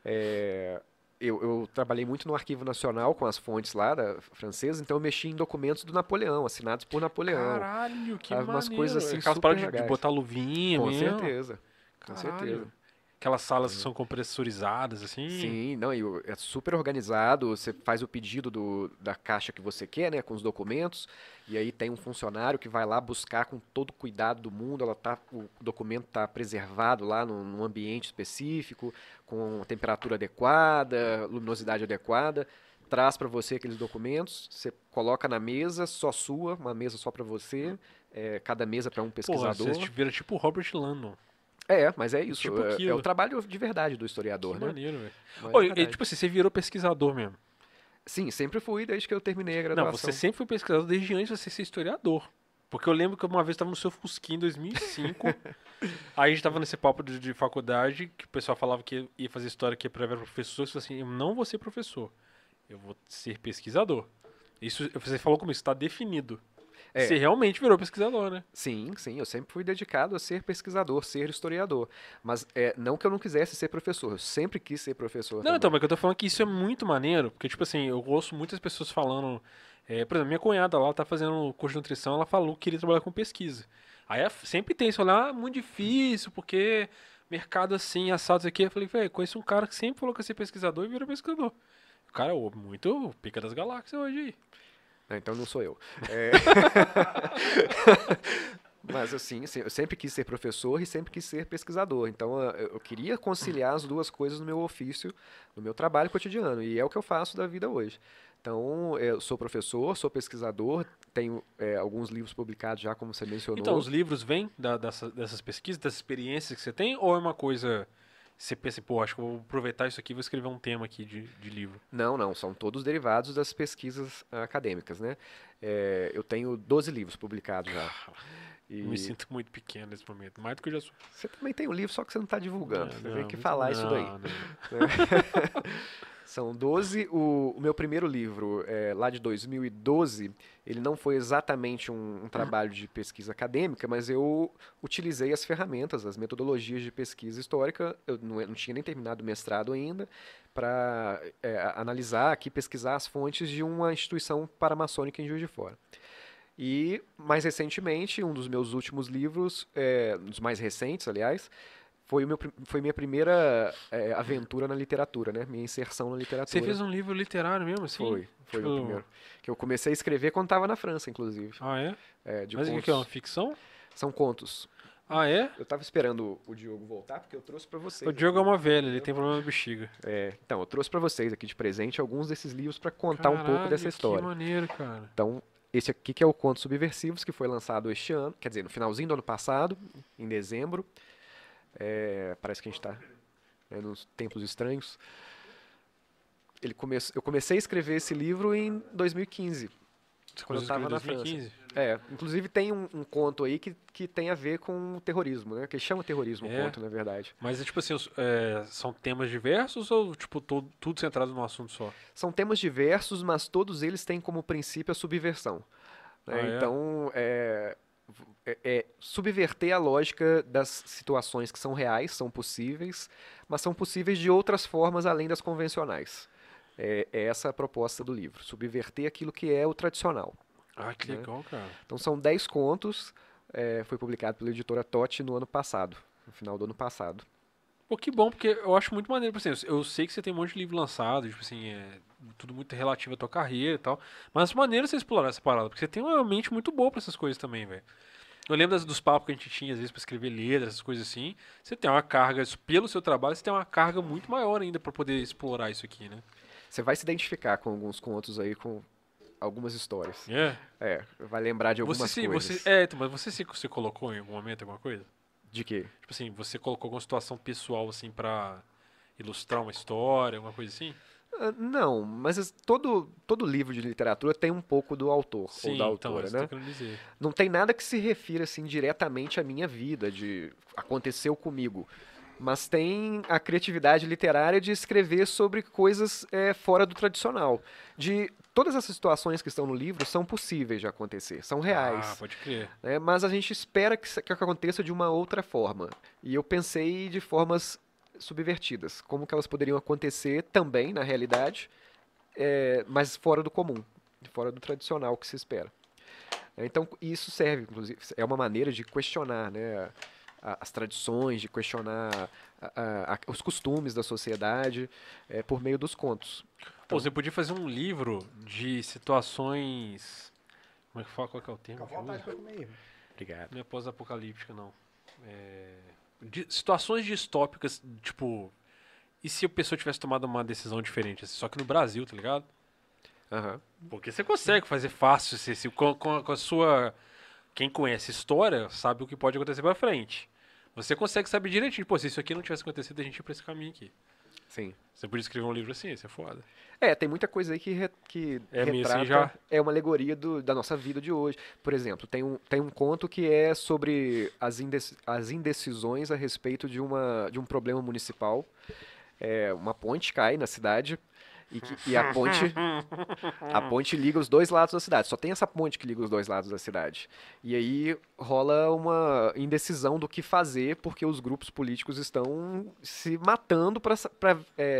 É, eu, eu trabalhei muito no Arquivo Nacional com as fontes lá da francesa, então eu mexi em documentos do Napoleão, assinados por Napoleão. Caralho, que umas maneiro. coisas assim Aquelas super paradas de, de botar luvinha com mesmo. certeza. Com Caralho. certeza. Aquelas salas que são compressorizadas, assim. Sim, não, e é super organizado. Você faz o pedido do, da caixa que você quer, né, com os documentos, e aí tem um funcionário que vai lá buscar com todo o cuidado do mundo. Ela tá, o documento está preservado lá num, num ambiente específico, com temperatura adequada, luminosidade adequada. Traz para você aqueles documentos, você coloca na mesa, só sua, uma mesa só para você, é, cada mesa para um Porra, pesquisador. você vira tipo o Robert Landon. É, mas é isso. Tipo é, é o trabalho de verdade do Que historiador, né? maneiro, velho. É verdade. tipo assim, você virou pesquisador mesmo. Sim, sempre fui desde que eu terminei a graduação. Não, você sempre foi pesquisador desde antes de você ser historiador. Porque eu lembro que uma vez eu tava no seu Fusquinha em 2005. aí a gente tava nesse papo de, de faculdade, que o pessoal falava que ia fazer história que virar professor. Você falou assim: eu não vou ser professor, eu vou ser pesquisador. Isso, você falou como isso, tá definido. É. Você realmente virou pesquisador, né? Sim, sim, eu sempre fui dedicado a ser pesquisador, ser historiador. Mas é, não que eu não quisesse ser professor, eu sempre quis ser professor. Não, também. então, mas que eu tô falando que isso é muito maneiro, porque, tipo assim, eu ouço muitas pessoas falando. é, por exemplo, minha cunhada lá tá fazendo curso de nutrição, ela falou que queria trabalhar com pesquisa. Aí é- sempre tem isso lá, ah, muito difícil, porque mercado assim, assados aqui. Eu falei, velho, conheço um cara que sempre falou que ia ser pesquisador e virou pesquisador. O cara é muito pica das galáxias hoje aí. Ah, então não sou eu. É... Mas assim, eu sempre quis ser professor e sempre quis ser pesquisador. Então eu eu queria conciliar as duas coisas no meu ofício, no meu trabalho cotidiano. E é o que eu faço da vida hoje. Então, eu sou professor, sou pesquisador, tenho é, alguns livros publicados já, como você mencionou. Então, os livros vêm da- dessa- dessas pesquisas, dessas experiências que você tem, ou é uma coisa. Você pensa, pô, acho que vou aproveitar isso aqui e vou escrever um tema aqui de, de livro. Não, não, são todos derivados das pesquisas ah, acadêmicas, né? É, eu tenho 12 livros publicados já. E me sinto muito pequeno nesse momento, mais do que eu já sou. você também tem um livro, só que você não está divulgando. Não, você não, tem que falar isso daí. não, não. São 12. O, o meu primeiro livro, é, lá de 2012, ele não foi exatamente um, um trabalho de pesquisa acadêmica, mas eu utilizei as ferramentas, as metodologias de pesquisa histórica. Eu não, não tinha nem terminado o mestrado ainda, para analisar aqui, pesquisar as fontes de uma instituição paramaçônica em Juiz de Fora. E, mais recentemente, um dos meus últimos livros, é, um dos mais recentes, aliás, foi, o meu, foi minha primeira é, aventura na literatura, né? Minha inserção na literatura. Você fez um livro literário mesmo, assim? Foi, foi Tipo- o primeiro. Que eu comecei a escrever quando estava na França, inclusive. Ah, é? É, de Mas o que é? Uma ficção? São contos. Ah, é? Eu tava esperando o Diogo voltar, porque eu trouxe para vocês. O Diogo é uma velha, ele tem problema de bexiga. É, então, eu trouxe para vocês aqui de presente alguns desses livros para contar um pouco Caralho, dessa história. Que maneiro, cara. Então, esse aqui que é o Contos Subversivos, que foi lançado este ano, quer dizer, no finalzinho do ano passado, em dezembro. É, parece que a gente está nos tempos estranhos. Ele come... Eu comecei a escrever esse livro em 2015. Você Quando eu começou a tava na escrever em 2015? É, inclusive tem um, um conto aí que, que tem a ver com o terrorismo, né? Que chama terrorismo É. conto, na verdade. Mas é tipo assim, é, são temas diversos ou tipo todo, tudo centrado num assunto só? São temas diversos, mas todos eles têm como princípio a subversão. né? Ah, é? Então, é, é- é subverter a lógica das situações que são reais, são possíveis, mas são possíveis de outras formas além das convencionais. É, é essa a proposta do livro, subverter aquilo que é o tradicional. Ah, que Né? legal, cara. Então, são 10 contos, é, foi publicado pela editora Totti no ano passado, no final do ano passado. Pô, que bom, porque eu acho muito maneiro. Por exemplo, eu sei que você tem um monte de livro lançado, tipo assim, é tudo muito relativo à tua carreira e tal. Mas maneiro você explorar essa parada, porque você tem uma mente muito boa pra essas coisas também, velho. Eu lembro das- dos papos que a gente tinha, às vezes, pra escrever letras, essas coisas assim. Você tem uma carga, pelo seu trabalho, você tem uma carga muito maior ainda pra poder explorar isso aqui, né? Você vai se identificar com alguns contos aí, com algumas histórias. É. É, vai lembrar de algumas Você se, coisas. você, é, então, mas você se, se colocou em algum momento alguma coisa? De quê? Tipo assim, você colocou alguma situação pessoal, assim, pra ilustrar uma história, alguma coisa assim? Ah, Não, mas as- todo, todo livro de literatura tem um pouco do autor Sim, ou da então, é autora, eu né? dizer. Não tem nada que se refira assim diretamente à minha vida, de aconteceu comigo. Mas tem a criatividade literária de escrever sobre coisas eh, fora do tradicional. De todas essas situações que estão no livro são possíveis de acontecer, são reais Ah, pode crer. né? Mas a gente espera que, que aconteça de uma outra forma. E eu pensei de formas subvertidas, como que elas poderiam acontecer também na realidade, é, mas fora do comum, fora do tradicional que se espera. É, Então isso serve, inclusive, é uma maneira de questionar, né? As tradições, de questionar a- a- a- os costumes da sociedade é, por meio dos contos. Pô, você podia fazer um livro de situações. Como é que fala? Qual que é o termo? Fica à vontade pra comer. Obrigado. Não é pós-apocalíptica, não. É... de- situações distópicas, tipo. E se a pessoa tivesse tomado uma decisão diferente? assim, Só que no Brasil, tá ligado? Aham. Porque você consegue fazer fácil. Se, se- com, com a- com a sua. Quem conhece história sabe o que pode acontecer pra frente. Você consegue saber direitinho. Pô, se isso aqui não tivesse acontecido, a gente ia pra esse caminho aqui. Sim. Você podia escrever um livro assim, isso é foda. É, tem muita coisa aí que, re- que É meio assim retrata, já. é uma alegoria do- da nossa vida de hoje. Por exemplo, tem um, tem um conto que é sobre as, indes- as indecisões a respeito de, uma, de um problema municipal. É, uma ponte cai na cidade e, que- e a ponte a ponte liga os dois lados da cidade. Só tem essa ponte que liga os dois lados da cidade. E aí rola uma indecisão do que fazer porque os grupos políticos estão se matando para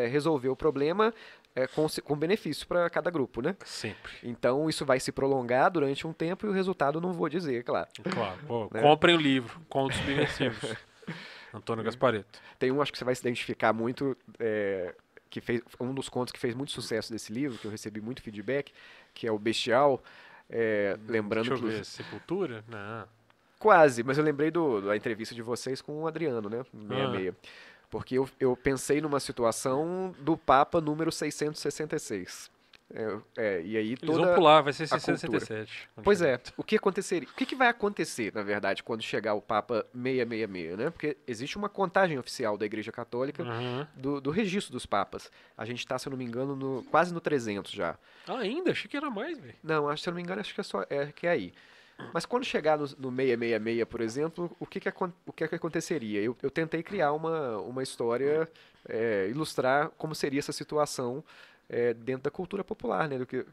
resolver o problema é, com, com benefício para cada grupo, né? Sempre. Então isso vai se prolongar durante um tempo e o resultado não vou dizer, claro. Claro. Pô, Né? Comprem o livro, Contos Subversivos. Antônio Gaspareto. Tem um, acho que você vai se identificar muito, é, que fez um dos contos que fez muito sucesso desse livro, que eu recebi muito feedback, que é o Bestial. é, lembrando Deixa eu que ver, Sepultura? Não. Quase, mas eu lembrei do, da entrevista de vocês com o Adriano, né? no Ah. 66. Porque eu, eu pensei numa situação do Papa número 666. É, é, e aí Eles toda. vão pular, vai ser a cultura. 667. Pois é, o que aconteceria? O que, que vai acontecer, na verdade, quando chegar o Papa 666, né? Porque existe uma contagem oficial da Igreja Católica Aham. do, do registro dos papas. A gente está, se eu não me engano, no, quase no 300 já. Ah, ainda? Achei que era mais, velho. Não, acho, se eu não me engano, acho que é, só, é, que é aí. Mas quando chegar no, no 666, por exemplo, o que, que, o que, que aconteceria? Eu, eu tentei criar uma, uma história, é, ilustrar como seria essa situação é, dentro da cultura popular, né? Do que,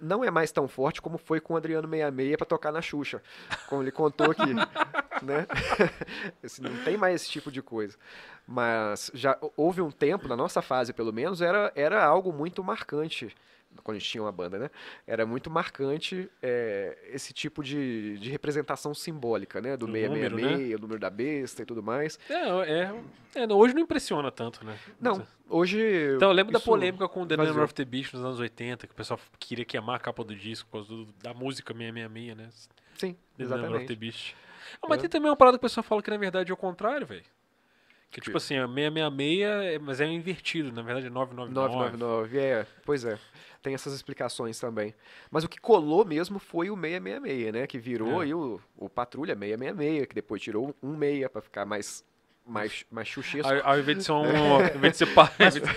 não é mais tão forte como foi com o Adriano 66 para tocar na Xuxa, como ele contou aqui, né? Assim, não tem mais esse tipo de coisa. Mas já houve um tempo, na nossa fase pelo menos, era, era algo muito marcante quando a gente tinha uma banda, né? Era muito marcante é, esse tipo de, de representação simbólica, né? Do Do 666, número, o número da besta e tudo mais. É, é, é, hoje não impressiona tanto, né? Não, hoje... Então, eu lembro da polêmica com The Number of the Beast nos anos 80, que o pessoal queria queimar a capa do disco por causa do- da música 666, né? Sim, The Number of the exatamente. Beast. Ah, mas É. tem também uma parada que o pessoal fala que na verdade é o contrário, velho. Que tipo assim, a 666, é- mas é invertido, na verdade é 999. 999, é, pois é. Tem essas explicações também. Mas o que colou mesmo foi o 666, né? Que virou É. aí o, o Patrulha 666, que depois tirou um 6 pra ficar mais, mais, mais chuchesco. Ao, ao invés de ser um. Ao invés de ser, pa-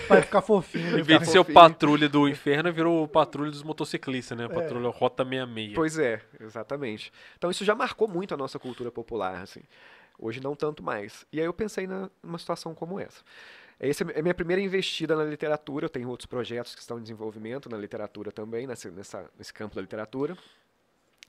Vai ficar fofinho. ao né, invés de ser o patrulha do inferno, virou o patrulha dos motociclistas, né? O patrulha Rota 66. Pois é, exatamente. Então isso já marcou muito a nossa cultura popular, assim. Hoje não tanto mais. E aí eu pensei na- numa situação como essa. Essa é a minha primeira investida na literatura. Eu tenho outros projetos que estão em desenvolvimento na literatura também, nessa, nessa- nesse campo da literatura.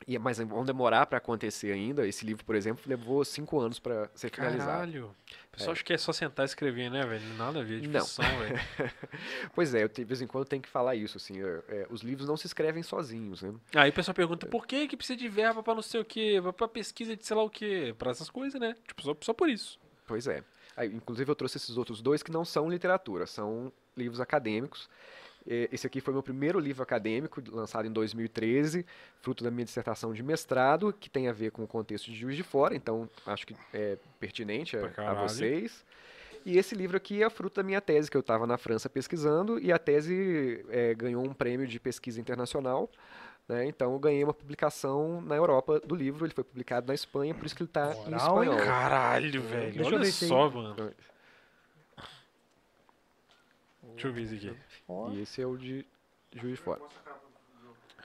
E, mas vão demorar para acontecer ainda. Esse livro, por exemplo, levou cinco anos para ser finalizado. Caralho. O pessoal acha que é só sentar e escrever, né, velho? Nada a ver, Não. difusão, velho. Pois é, eu de vez em quando tenho que falar isso. Assim, é, é, os livros não se escrevem sozinhos. Né? Aí o pessoal pergunta, por que que precisa de verba pra não sei o quê? Pra pesquisa de sei lá o quê? Pra essas coisas, né? Tipo, só, só por isso. Pois é. Inclusive eu trouxe esses outros dois que não são literatura, são livros acadêmicos. Esse aqui foi meu primeiro livro acadêmico, lançado em 2013, fruto da minha dissertação de mestrado, que tem a ver com o contexto de Juiz de Fora, então acho que é pertinente a, a vocês. E esse livro aqui é fruto da minha tese, que eu estava na França pesquisando, e a tese eh, ganhou um prêmio de pesquisa internacional. Né? Então eu ganhei uma publicação na Europa do livro, ele foi publicado na Espanha, por isso que ele está em espanhol. Caralho, velho. Deixa eu Olha ver esse aí. só, mano. Deixa eu ver esse aqui. E esse é o de Juiz de Fora.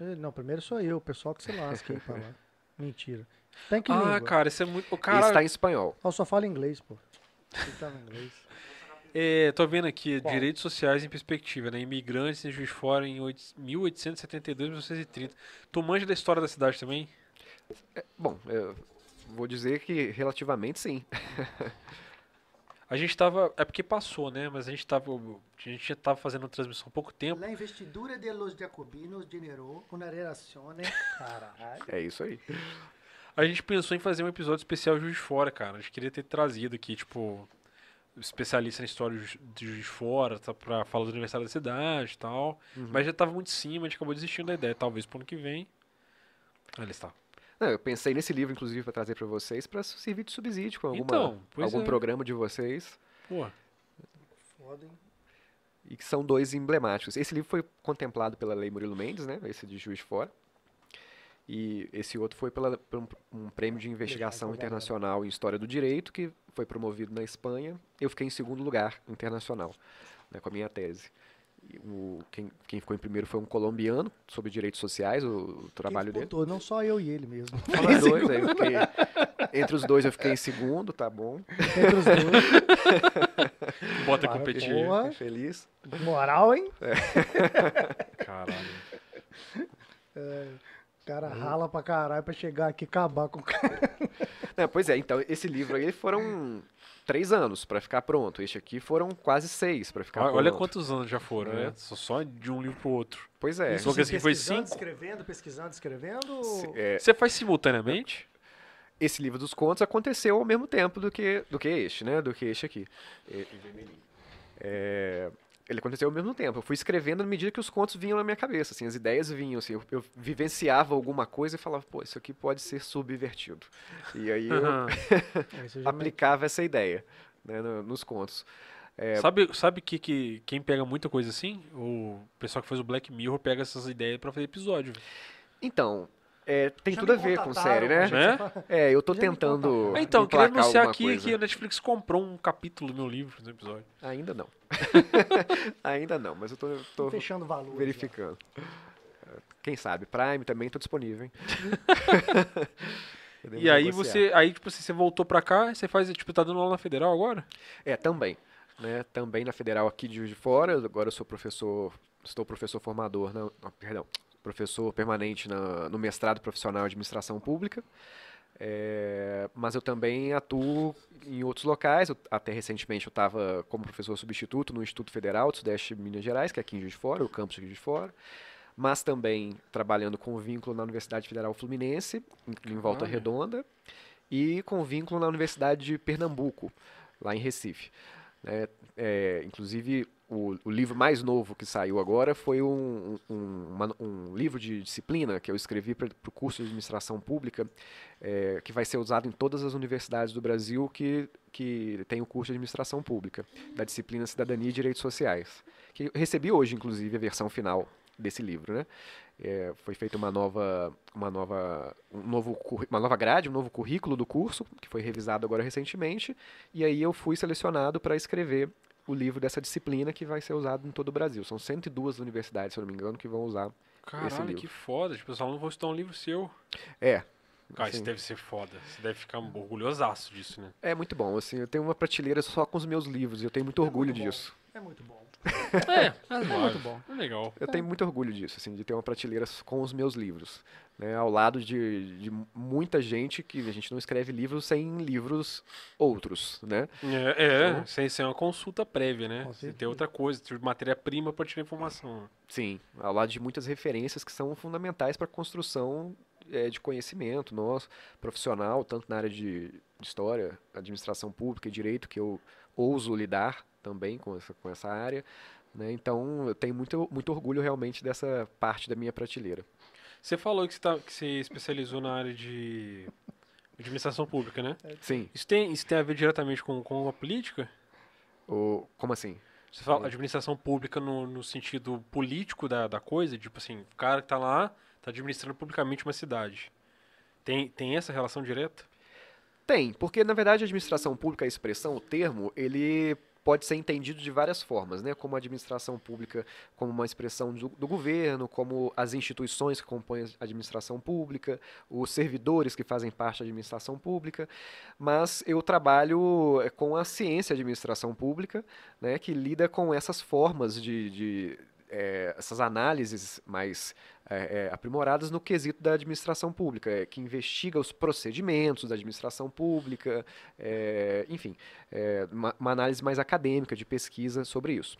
eh, Não, primeiro sou eu, o pessoal que se lasca aí pra lá. Mentira. Tem que Ah, língua? cara, isso é muito. O Esse cara, tá em espanhol. Eu só falo inglês, pô. Ele tava em inglês. É, tô vendo aqui, Qual? direitos sociais em perspectiva, né? Imigrantes em Juiz de Fora em oit- 1872, 1930. Tu manja da história da cidade também? Bom, eu vou dizer que relativamente sim. A gente tava. É porque passou, né? Mas a gente tava. A gente já tava fazendo uma transmissão há pouco tempo. La investidura de los jacobinos generou uma relazione. Caralho. É isso aí. A gente pensou em fazer um episódio especial Juiz de Fora, cara. A gente queria ter trazido aqui, tipo, especialista na história de Fora, tá, pra falar do aniversário da cidade e tal. Mas já tava muito em cima, a gente acabou desistindo da ideia. Talvez pro ano que vem. Ali está. Não, eu pensei nesse livro, inclusive, para trazer para vocês, para servir de subsídio com alguma, Então, algum é. programa de vocês. Pô, Foda, hein? E que são dois emblemáticos. Esse livro foi contemplado pela Lei Murilo Mendes, né? Esse de Juiz de Fora. E esse outro foi pela, por um, um prêmio de investigação internacional em História do Direito, que foi promovido na Espanha. Eu fiquei em segundo lugar internacional, né, com a minha tese. O, quem, quem ficou em primeiro foi um colombiano, sobre direitos sociais, o, o trabalho Quem dele. Não só eu e ele mesmo. Os dois, aí eu fiquei- entre os dois eu fiquei em segundo, tá bom. Entre os dois. bota Para, competir. Fiquei feliz. Moral, hein? Caralho. O cara rala pra caralho pra chegar aqui e acabar com o cara. É, pois é, então esse livro aí foram três anos para ficar pronto. Este aqui foram quase seis para ficar Olha pronto. quantos anos já foram, É. né? Só, só de um livro pro outro. Pois é. Isso. Só que esse aqui foi pesquisando, cinco? escrevendo, pesquisando, escrevendo. Se- é, Você faz simultaneamente? esse livro dos contos aconteceu ao mesmo tempo do que, do que este, né? Do que este aqui. É. É, ele aconteceu ao mesmo tempo. Eu fui escrevendo à medida que os contos vinham na minha cabeça, assim, as ideias vinham, assim, eu, eu vivenciava alguma coisa e falava, pô, isso aqui pode ser subvertido. E aí eu aplicava essa ideia né, no- nos contos. É, Sabe, sabe que, que quem pega muita coisa assim? O pessoal que faz o Black Mirror pega essas ideias pra fazer episódio. Então, é, tem Já tudo a ver com série, né? gente, Né? É, eu tô Já tentando. Então, queria anunciar aqui coisa. que a Netflix comprou um capítulo do meu livro no episódio. Ainda não. Ainda não, mas eu tô, tô Fechando valor. verificando. Quem sabe? Prime também tô disponível, hein? E aí negociar. você, aí tipo assim, você voltou pra cá, você faz, tipo, tá dando aula na Federal agora? É, também. Né? Também na Federal aqui de Juiz de Fora. Agora eu sou professor, estou professor formador, não, não, perdão, professor permanente na- no mestrado profissional de administração pública. É, mas eu também atuo em outros locais. Eu- até recentemente eu estava como professor substituto no Instituto Federal do Sudeste de Minas Gerais, que é aqui em Juiz de Fora, o campus de Juiz de Fora. Mas também trabalhando com vínculo na Universidade Federal Fluminense, em, em Volta Olha. Redonda, e com vínculo na Universidade de Pernambuco, lá em Recife. né? É, inclusive, o, o livro mais novo que saiu agora foi um, um, uma- um livro de disciplina que eu escrevi para o curso de administração pública, é, que vai ser usado em todas as universidades do Brasil que, que tem o curso de administração pública, da disciplina Cidadania e Direitos Sociais. Que recebi hoje, inclusive, a versão final desse livro, né? É, foi feita uma nova, uma nova, um novo, uma nova grade, um novo currículo do curso que foi revisado agora recentemente, e aí eu fui selecionado para escrever o livro dessa disciplina que vai ser usado em todo o Brasil. São 102 universidades, se eu não me engano, que vão usar. Caralho, livro. que foda. Tipo, os alunos vão estudar um livro seu. É. Cara, assim, isso deve ser foda. Você deve ficar orgulhosaço disso, né? É muito bom, assim, eu tenho uma prateleira só com os meus livros, e eu tenho muito orgulho muito disso. É muito bom. É, É muito bom. É legal. Eu tenho muito orgulho disso, assim, de ter uma prateleira com os meus livros, né, ao lado de, de muita gente que a gente não escreve livros sem livros outros, né? É, é Então- sem ser uma consulta prévia, né? Você tem outra coisa, tem matéria-prima pra tirar informação. Sim, ao lado de muitas referências que são fundamentais para a construção eh, de conhecimento nosso, profissional, tanto na área de, de história, administração pública e direito, que eu ouso lidar também com essa, com essa área. Né? Então, eu tenho muito, muito orgulho realmente dessa parte da minha prateleira. Você falou que você, tá, que você especializou na área de administração pública, né? Sim, Isso tem, isso tem a ver diretamente com, com a política? o, como assim? Você fala administração pública no, no sentido político da, da coisa? Tipo assim, o cara que tá lá, tá administrando publicamente uma cidade. Tem, tem essa relação direta? Tem, porque na verdade a administração pública, a expressão, o termo, ele pode ser entendido de várias formas, né? Como a administração pública, como uma expressão do, do, governo, como as instituições que compõem a administração pública, os servidores que fazem parte da administração pública. Mas eu trabalho eh, com a ciência administração pública, né? Que lida com essas formas de, de é, essas análises mais é, é, aprimoradas no quesito da administração pública, é, que investiga os procedimentos da administração pública, é, enfim, é, uma, uma, análise mais acadêmica de pesquisa sobre isso.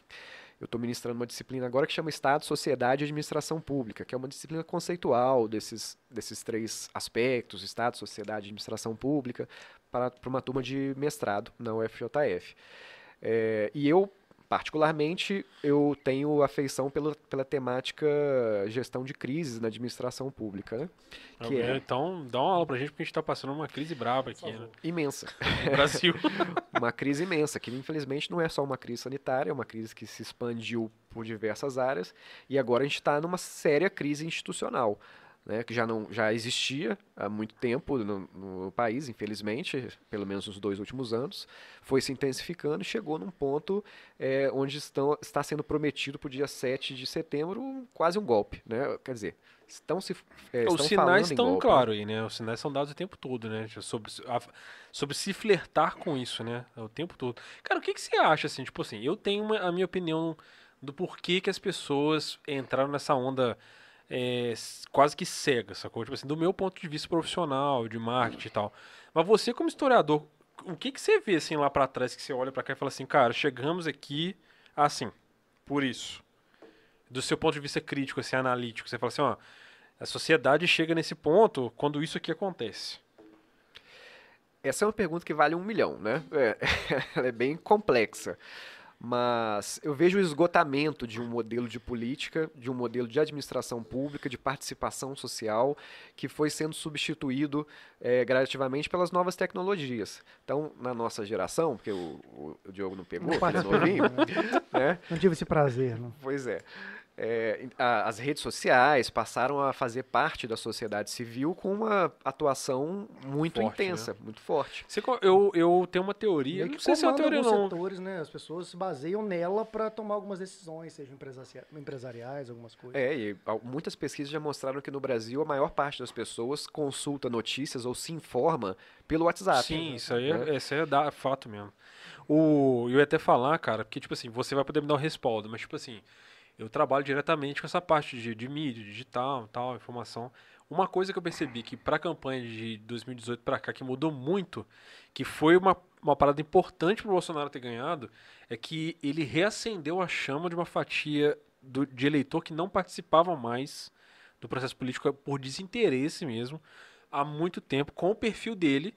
Eu estou ministrando uma disciplina agora que chama Estado, Sociedade e Administração Pública, que é uma disciplina conceitual desses, desses três aspectos, Estado, Sociedade e Administração Pública, para, para uma turma de mestrado na UFJF. e eu Particularmente, eu tenho afeição pela, pela temática gestão de crises na administração pública, né? Que é... Então, dá uma aula pra gente, porque a gente está passando uma crise braba aqui, né? Imensa. No Brasil. uma crise imensa, que infelizmente não é só uma crise sanitária, é uma crise que se expandiu por diversas áreas, e agora a gente está numa séria crise institucional né, que já não já existia há muito tempo no, no, país, infelizmente, pelo menos nos dois últimos anos, foi se intensificando e chegou num ponto é, onde estão, está sendo prometido para o dia 7 de setembro quase um golpe. Né? Quer dizer, estão se é, Os sinais estão claros aí, né? Os sinais são dados o tempo todo, né? Sobre, a, sobre se flertar com isso, né? O tempo todo. Cara, o que, que você acha, assim? Tipo assim, eu tenho uma, a minha opinião do porquê que as pessoas entraram nessa onda é, quase que cega, sacou? Tipo assim, do meu ponto de vista profissional, de marketing e tal. Mas você, como historiador, o que, que você vê assim lá para trás que você olha para cá e fala assim, cara, chegamos aqui assim, por isso. Do seu ponto de vista crítico, assim, analítico, você fala assim, ó, a sociedade chega nesse ponto quando isso aqui acontece. Essa é uma pergunta que vale um milhão, né? É, ela é bem complexa. Mas eu vejo o esgotamento de um modelo de política, de um modelo de administração pública, de participação social, que foi sendo substituído é, gradativamente pelas novas tecnologias. Então, na nossa geração, porque o, o, Diogo não pegou, não ele é novinho, né? Não tive esse prazer, não. Pois é é, a, as redes sociais passaram a fazer parte da sociedade civil com uma atuação muito forte, intensa, né? muito forte. Você, eu, eu tenho uma teoria, não sei se é uma teoria não. setores, né? As pessoas se baseiam nela para tomar algumas decisões, sejam empresariais, algumas coisas. É, e muitas pesquisas já mostraram que no Brasil a maior parte das pessoas consulta notícias ou se informa pelo WhatsApp. Sim, né? isso aí é, é, isso aí é fato mesmo. O, eu ia até falar, cara, porque, tipo assim, você vai poder me dar o um respaldo, mas, tipo assim, eu trabalho diretamente com essa parte de, de mídia, digital, tal, informação. Uma coisa que eu percebi que para a campanha de 2018 para cá que mudou muito, que foi uma, uma parada importante para o Bolsonaro ter ganhado, é que ele reacendeu a chama de uma fatia do, de eleitor que não participava mais do processo político por desinteresse mesmo há muito tempo com o perfil dele,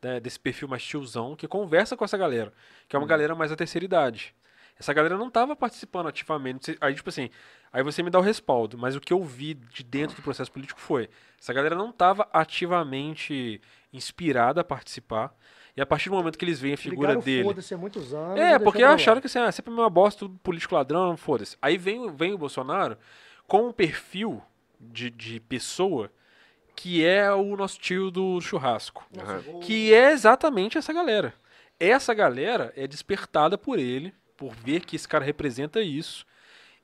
né, desse perfil mais tiozão, que conversa com essa galera, que é uma hum. galera mais da terceira idade. Essa galera não estava participando ativamente. Aí, tipo assim, aí você me dá o respaldo, mas o que eu vi de dentro do processo político foi: essa galera não estava ativamente inspirada a participar. E a partir do momento que eles veem a figura Ligaram dele. Foda-se há muitos anos. É, porque acharam que assim, ah, sempre é uma bosta, tudo político ladrão, foda-se. Aí vem, vem o Bolsonaro com um perfil de, de pessoa que é o nosso tio do churrasco. Nossa, uhum. Que é exatamente essa galera. Essa galera é despertada por ele por ver que esse cara representa isso.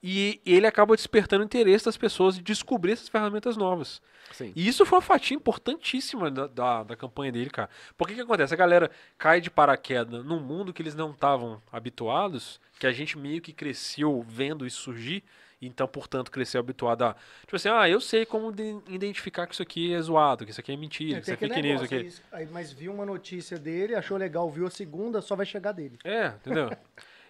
E ele acaba despertando o interesse das pessoas de descobrir essas ferramentas novas. Sim. E isso foi uma fatia importantíssima da, da, da campanha dele, cara. Por que que acontece? A galera cai de paraquedas num mundo que eles não estavam habituados, que a gente meio que cresceu vendo isso surgir, então, portanto, cresceu habituado a. Tipo assim, ah, eu sei como de, identificar que isso aqui é zoado, que isso aqui é mentira, é, que isso é fake news. Aqui. Aí, mas viu uma notícia dele, achou legal, viu a segunda, só vai chegar dele. É, entendeu?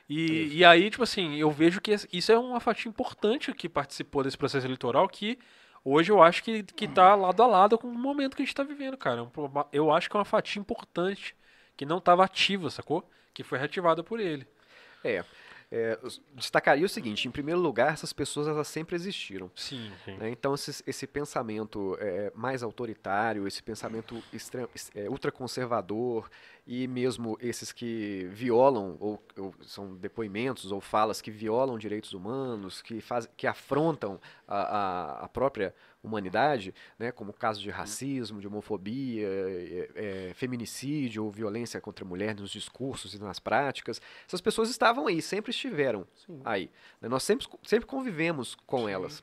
E, e aí, tipo assim, eu vejo que isso é uma fatia importante que participou desse processo eleitoral que hoje eu acho que, que tá lado a lado com o momento que a gente tá vivendo, cara. Eu acho que é uma fatia importante que não estava ativa, sacou? Que foi reativada por ele. É. É, destacaria o seguinte: em primeiro lugar, essas pessoas elas sempre existiram. Sim. sim. Né? Então, esse, esse pensamento é, mais autoritário, esse pensamento extrem, é, ultraconservador, e mesmo esses que violam, ou, ou são depoimentos ou falas que violam direitos humanos, que, faz, que afrontam a, a, a própria humanidade, né, como casos de racismo, de homofobia, é, é, feminicídio ou violência contra a mulher nos discursos e nas práticas, essas pessoas estavam aí, sempre estiveram Sim. aí. né? Nós sempre, sempre convivemos com elas.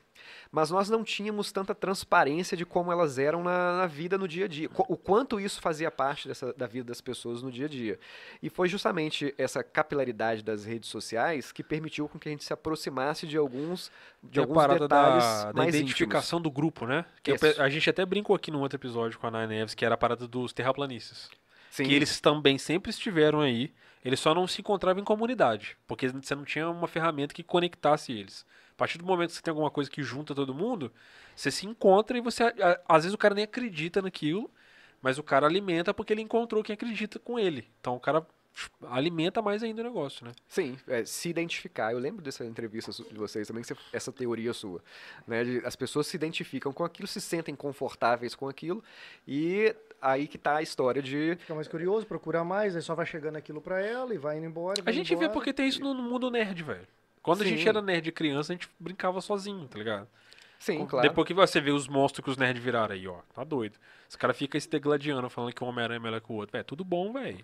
Mas nós não tínhamos tanta transparência de como elas eram na, na vida no dia a dia. O quanto isso fazia parte dessa, da vida das pessoas no dia a dia. E foi justamente essa capilaridade das redes sociais que permitiu com que a gente se aproximasse de alguns, de a alguns detalhes da, da mais íntimos. identificação do grupo, né? Que Isso. a gente até brincou aqui no outro episódio com a Nine Neves, que era a parada dos terraplanistas. Sim, Que eles também sempre estiveram aí, eles só não se encontravam em comunidade, porque você não tinha uma ferramenta que conectasse eles. A partir do momento que você tem alguma coisa que junta todo mundo, você se encontra e você. a- Às vezes o cara nem acredita naquilo, mas o cara alimenta porque ele encontrou quem acredita com ele. Então o cara alimenta mais ainda o negócio, né? Sim, é, se identificar. Eu lembro dessa entrevista de vocês também, essa teoria sua. Né, de- as pessoas se identificam com aquilo, se sentem confortáveis com aquilo, e aí que tá a história de. Fica mais curioso, procura mais, aí só vai chegando aquilo pra ela e vai indo embora. A vai gente vê embora. porque tem isso no no mundo nerd, velho. Quando a gente Sim. era nerd criança, a gente brincava sozinho, tá ligado? Sim, claro. Depois que você vê os monstros que os nerds viraram aí, ó, tá doido. Os caras ficam estegladiando, falando que o Homem-Aranha é melhor que o outro. Velho, tudo bom, velho.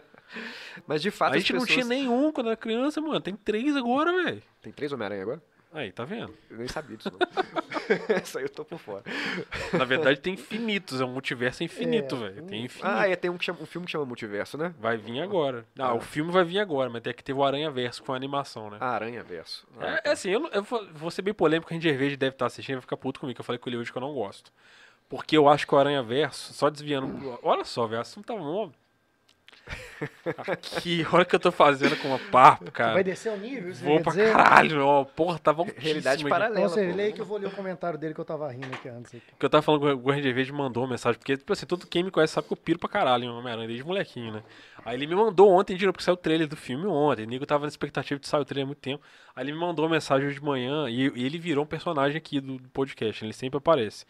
Mas de fato A gente não pessoas... tinha nenhum quando era criança, mano. Tem três agora, velho. Tem três Homem-Aranha agora? Aí, tá vendo? Eu nem sabia disso, não. Isso aí eu tô por fora. Na verdade, tem infinitos. É um multiverso infinito, É, velho. Tem infinito. Ah, é, tem um, que chama- um filme que chama Multiverso, né? Vai vir agora. Ah, Ah. o filme vai vir agora, mas tem que teve o Aranha Verso, que foi uma animação, né? Ah, Aranha Verso. Ah, É, tá. é assim, eu, eu vou, ser bem polêmico, a gente deve estar assistindo, vai ficar puto comigo, que eu falei com ele hoje que eu não gosto. Porque eu acho que o Aranha Verso, só desviando. Olha só, velho, o assunto tá bom. Aqui, olha o que eu tô fazendo com uma papo, Vai cara. descer o nível, você Vou pra dizer? caralho, ó. Porra, tava altíssimo Realidade aqui. paralela. Nossa, pô. lê aí que eu vou ler o comentário dele que eu tava rindo aqui antes. Aqui. Que eu tava falando com o Guardião Verde mandou uma mensagem, porque, tipo assim, todo quem me conhece sabe que eu piro pra caralho em Homem-Aranha, desde molequinho, né? Aí ele me mandou ontem, de novo, porque saiu o trailer do filme ontem. O Nico tava na expectativa de sair o trailer há muito tempo. Aí ele me mandou uma mensagem hoje de manhã e, e ele virou um personagem aqui do, do podcast, ele sempre aparece.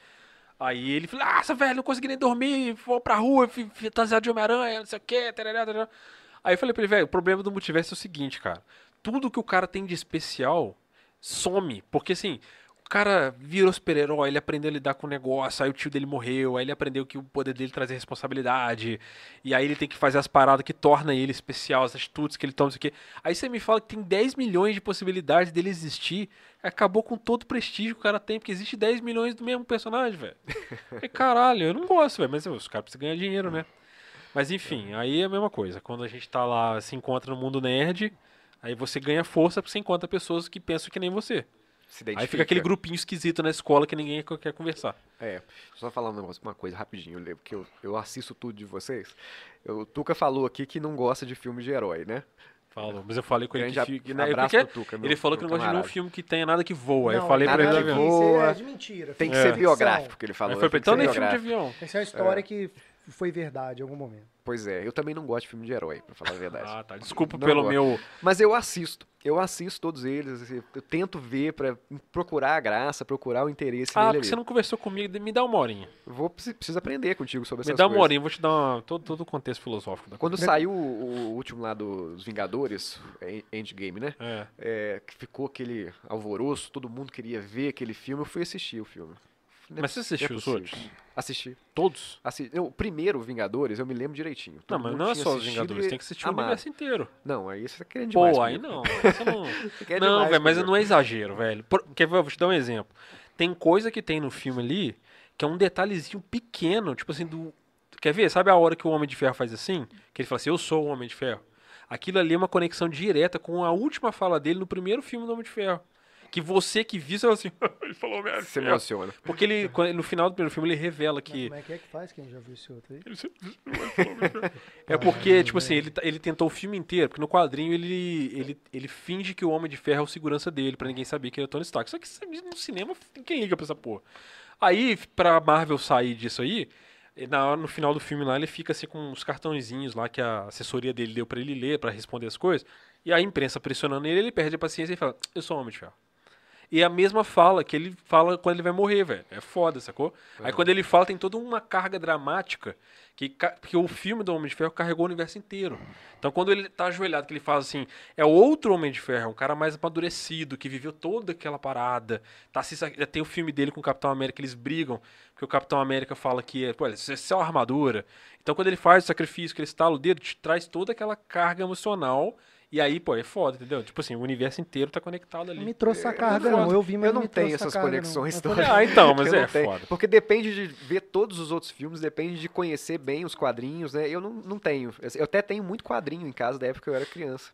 Aí ele falou, nossa, velho, não consegui nem dormir, vou pra rua, fantasiado de Homem-Aranha, não sei o que, tarará, tarará. Aí eu falei pra ele, velho, o problema do multiverso é o seguinte, cara. Tudo que o cara tem de especial some. Porque assim, cara virou super-herói, ele aprendeu a lidar com o negócio, aí o tio dele morreu, aí ele aprendeu que o poder dele trazia responsabilidade, e aí ele tem que fazer as paradas que torna ele especial, as atitudes que ele toma, não sei o quê. Aí você me fala que tem 10 milhões de possibilidades dele existir, acabou com todo o prestígio que o cara tem, porque existe 10 milhões do mesmo personagem, velho. Caralho, eu não gosto, velho, mas os caras precisam ganhar dinheiro, né? Mas enfim, aí é a mesma coisa. Quando a gente tá lá, se encontra no mundo nerd, aí você ganha força porque você encontra pessoas que pensam que nem você. Se Aí identifica. fica aquele grupinho esquisito na escola que ninguém quer conversar. É, só falar um negócio- uma coisa rapidinho, Lê, porque eu, eu assisto tudo de vocês. Eu- O Tuca falou aqui que não gosta de filme de herói, né? Falou, mas eu falei com ele Grande que, ab- que né, abraço porque pro Tuca, meu- ele falou que não gosta de nenhum filme que tenha nada que voa. Aí eu Não, falei pra nada ele, que "Ah, voa. É de mentira. Tem que É. ser ficção. biográfico, que ele falou. Aí foi então ser nem filme de avião. Que ser uma história que foi verdade em algum momento. Pois é, eu também não gosto de filme de herói, pra falar a verdade. Ah, tá. Desculpa Não pelo gosto. meu. Mas eu assisto. Eu assisto todos eles. assim, Eu tento ver pra procurar a graça, procurar o interesse Ah, nele porque você não conversou comigo, me dá uma horinha. Vou, preci- preciso aprender contigo sobre essas Me dá uma coisas. horinha, vou te dar uma- todo, todo o contexto filosófico da Quando saiu o, o último lá dos Vingadores, é, Endgame, né? É. É, que ficou aquele alvoroço, todo mundo queria ver aquele filme, eu fui assistir o filme. Não é Mas você não é assistiu os outros? Assisti. Todos? Assi- eu, o primeiro Vingadores, eu me lembro direitinho. Não, Todo mas mundo não é só os Vingadores, e tem que assistir o amado. universo inteiro. Não, aí você tá querendo demais. Pô, aí não. Você não. Você Não, velho, mas não é exagero, velho. Por- Quer ver? Eu vou te dar um exemplo. Tem coisa que tem no filme ali que é um detalhezinho pequeno, tipo assim, do. Quer ver? Sabe a hora que o Homem de Ferro faz assim? Que ele fala assim, eu sou o Homem de Ferro. Aquilo ali é uma conexão direta com a última fala dele no primeiro filme do Homem de Ferro. Que você que viu, você fala assim, ele falou de Se Ferro. emociona. Porque ele, quando- no final do primeiro filme, ele revela que. Como é que é que faz quem já viu esse outro aí? É porque, tipo assim, ele, ele tentou o filme inteiro, porque no quadrinho ele, ele, ele finge que o Homem de Ferro é o segurança dele, pra ninguém saber que ele é o Tony Stark. Só que no cinema, quem liga pra essa porra? Aí, pra Marvel sair disso aí, na, no final do filme lá, ele fica assim com uns cartãozinhos lá que a assessoria dele deu pra ele ler, pra responder as coisas. E a imprensa pressionando ele, ele perde a paciência e fala, eu sou o Homem de Ferro. E é a mesma fala que ele fala quando ele vai morrer, velho. É foda, sacou? Aí quando ele fala, tem toda uma carga dramática que, que o filme do Homem de Ferro carregou o universo inteiro. Então quando ele tá ajoelhado, que ele fala assim, é outro Homem de Ferro, é um cara mais amadurecido, que viveu toda aquela parada. Tá, se, tem o filme dele com o Capitão América, eles brigam, porque o Capitão América fala que é, pô, isso é só armadura. Então quando ele faz o sacrifício, que ele estala o dedo, te traz toda aquela carga emocional. E aí, pô, é foda, entendeu? Tipo assim, o universo inteiro tá conectado Não ali. me trouxe essa Eu carga, não- não. Eu vi, mas eu não não tenho essa essas carga, não. conexões todas. Ah, então, mas é não foda. Porque depende de ver todos os outros filmes, depende de conhecer bem os quadrinhos, né? Eu não, não tenho. Eu até tenho muito quadrinho em casa da época que eu era criança.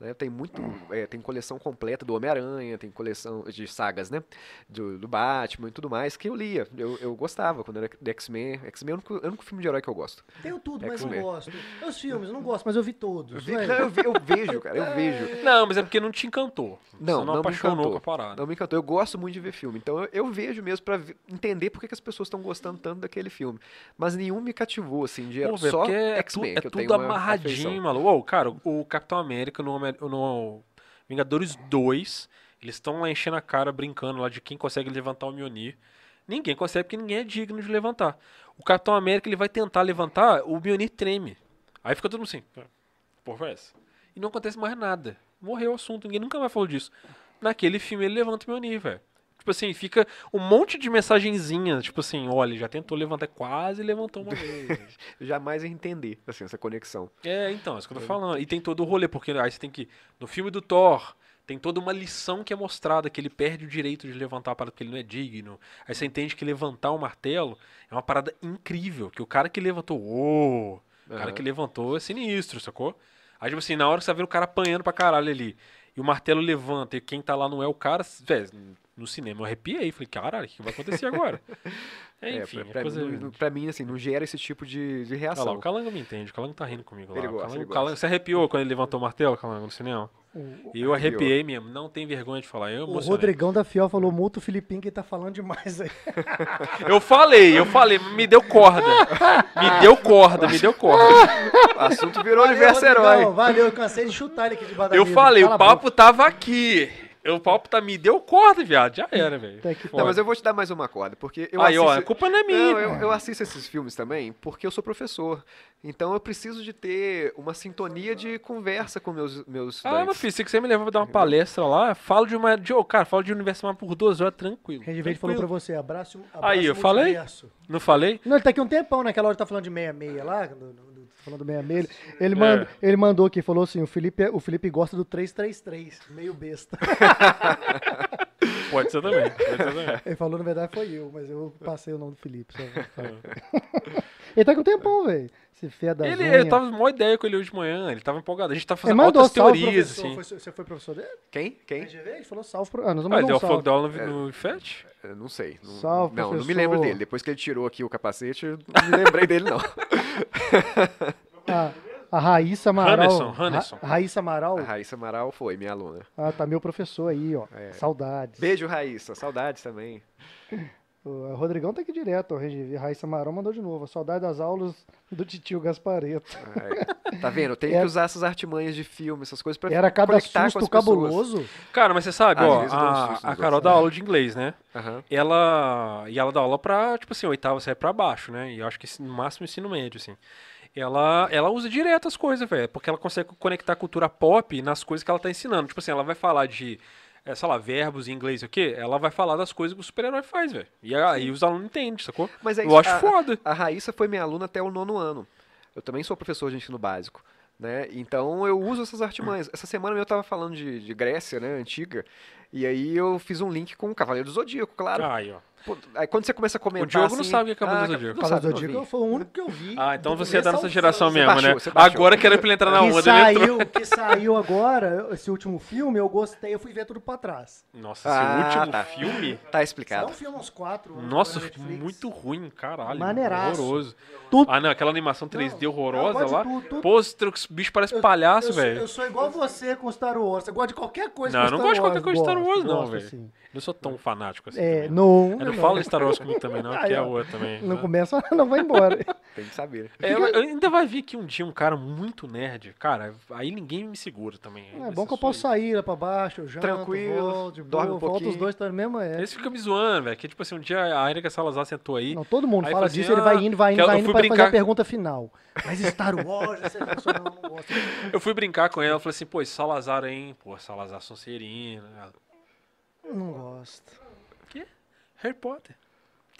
Né? Tem muito. é, tem coleção completa do Homem-Aranha, tem coleção de sagas, né? Do, do Batman e tudo mais, que eu lia. Eu, eu gostava quando era de X-Men. X-Men é o único, é o único filme de herói que eu gosto. Tenho tudo, mas não gosto. Os filmes, eu não gosto, mas eu vi todos. Eu, vi- não, eu vi- eu vejo, cara, eu vejo. Não, mas é porque não te encantou. Não, Você não, não me apaixonou encantou. com a parada. Não me encantou. Eu gosto muito de ver filme. Então eu, eu vejo mesmo pra ver- entender por que, que as pessoas estão gostando tanto daquele filme. Mas nenhum me cativou, assim, de Pô, só é, tu- X-Men. é que eu tudo amarradinho, maluco. Ô, cara, o Capitão América no, Homer- no Vingadores 2, eles estão lá enchendo a cara, brincando lá de quem consegue levantar o Mjolnir. Ninguém consegue, porque ninguém é digno de levantar. O Capitão América, ele vai tentar levantar, o Mjolnir treme. Aí fica todo mundo assim, porra é essa? E não acontece mais nada. Morreu o assunto, ninguém nunca mais falou disso. Naquele filme ele levanta o Mjolnir, velho. Tipo assim, fica um monte de mensagenzinha, tipo assim, olha, já tentou levantar, quase levantou uma vez. Jamais entender, assim, essa conexão. É, então, é isso que eu tô falando. E tem todo o rolê, porque aí você tem que. No filme do Thor, tem toda uma lição que é mostrada, que ele perde o direito de levantar a parada porque ele não é digno. Aí você entende que levantar o martelo é uma parada incrível. Que o cara que levantou. Uou! O cara Aham. que levantou é sinistro, sacou? Aí, tipo assim, na hora que você tá vendo o cara apanhando pra caralho ali, e o martelo levanta, e quem tá lá não é o cara, velho, no cinema eu arrepiei. Falei, caralho, o que vai acontecer agora? É, É, enfim, pra, é pra coisa. não- pra mim, assim, não gera esse tipo de, de Olha lá, reação. o Calango me entende, o Calango tá rindo comigo lá. Ele gosta, Calango- ele Calango- Você arrepiou quando ele levantou o martelo, Calango, no cinema? O, E eu arrepiei mesmo, não tem vergonha de falar. Eu, o. Rodrigão da Fiel falou, multa o Filipinho que tá falando demais aí. eu falei, eu falei, me deu corda. Me deu corda, me deu corda. O assunto virou Valeu, universo Rodrigão, herói. Valeu, eu cansei de chutar ele aqui de da Eu falei, Cala o papo tava aqui. O papo tá, me deu corda, viado. Já era, velho. Tá Não, mas eu vou te dar mais uma corda, porque eu Aí, ó, a assisto... culpa não é minha. Não, eu, eu assisto esses filmes também porque eu sou professor. Então eu preciso de ter uma sintonia de conversa com meus, meus Ah, meu filho, se você me levar pra dar uma palestra lá, falo de uma. De, ô, cara, falo de universo Mar por duas horas, tranquilo. Randy Verde falou pra você, abraço, abraço Aí, eu falei? Não falei? Não, ele tá aqui um tempão, naquela hora tá falando de 66 lá, do- tá falando do 66. Ele, É. manda, ele mandou aqui, falou assim, o Felipe, o Felipe gosta do 333, meio besta. Pode ser também. Pode ser também. Ele falou, na verdade, foi eu, mas eu passei o nome do Felipe. só. É. ele tá com um tempão, velho. Esse fé da Ele, ele tava uma ideia com ele hoje de manhã, ele tava empolgado. A gente tava Ele fazendo mandou altas salve, teorias, professor. assim. Foi- você foi professor dele? Quem? Quem? Ele falou salve. Pro... Ah, nós Ah, vamos ele mandar deu um fogo da aula no, no IFET? Eu não sei. Não, Salve, não, não me professor. lembro dele. Depois que ele tirou aqui o capacete, eu não me lembrei dele, não. A, a Raíssa Amaral. Handerson, Handerson. Ra- Raíssa Amaral. A Raíssa Amaral foi minha aluna. Ah, tá meu professor aí, ó. É. Saudades. Beijo, Raíssa. Saudades também. O Rodrigão tá aqui direto, ó. Regi- Raíssa Amaral mandou de novo. Saudade das aulas do titio Gaspareto. Ai, tá vendo? Eu tenho Era- que usar essas artimanhas de filme, essas coisas pra Era cada susto as pessoas. cabuloso. Cara, mas você sabe, Às ó, a, a Carol outros. dá aula de inglês, né? Aham. Ela. E ela dá aula pra, tipo assim, oitava série pra baixo, né? E eu acho que no máximo ensino médio, assim. Ela, ela usa direto as coisas, velho. Porque ela consegue conectar a cultura pop nas coisas que ela tá ensinando. Tipo assim, ela vai falar de, é, sei lá, verbos em inglês o quê? Ela vai falar das coisas que o super-herói faz, velho. E aí os alunos entendem, sacou? Mas é eu isso, acho a- foda. A Raíssa foi minha aluna até o nono ano. Eu também sou professor de ensino básico. Né? Então eu uso essas artimanhas. Essa semana eu tava falando de, de Grécia, né, antiga, e aí eu fiz um link com o Cavaleiro do Zodíaco, claro. Aí, ó. Pô, aí quando você começa a comentar O Diogo não assim, sabe o que é Cavaleiro do ah, Zodíaco. não Cavalo sabe, não Zodíaco foi o único que eu vi. Ah, então do você é da começo nossa geração mesmo, baixou, né? você. Agora querendo pra ele entrar na que onda, entrou. saiu, que saiu agora, esse último filme, eu gostei, eu fui ver tudo pra trás. Nossa, Ah, esse último tá. filme. Tá Dá explicado. um filme uns quatro. Nossa, muito ruim, caralho. Maneiraço. Horroroso. Tudo- Ah, não, aquela animação 3D Não, horrorosa lá. tudo, tudo. Pô, os os bichos parecem palhaço, velho. Eu sou igual você com Star Wars. Eu gosto de qualquer coisa Não, com eu não Star gosto de qualquer Wars. coisa de Star Wars, não, velho. sim. Não sou tão fanático assim. É, também. não, É não. não não. fala Star Wars comigo também, não, Aí, que é ó. o outro também. Não né? começa, não vai embora. Tem que saber. É, ainda vai vir aqui um dia um cara muito nerd. Cara, aí ninguém me segura também. É bom que eu posso sair lá pra baixo, eu janto, Tranquilo, volto, dorme um volta os pouquinho. dois tá mesmo, é. Eles ficam me zoando, velho. Que tipo assim, um dia a Erika Salazar sentou aí. Não, todo mundo Aí fala fala disso, assim, ele vai ah, indo, vai que indo, eu- vai eu indo pra fazer a pergunta final. Mas Star Wars, você pessoa não, não gosta. Eu fui brincar com ela, eu falei assim, pô, Salazar hein? Pô, Salazar Sonserina. Eu não gosto. Harry Potter.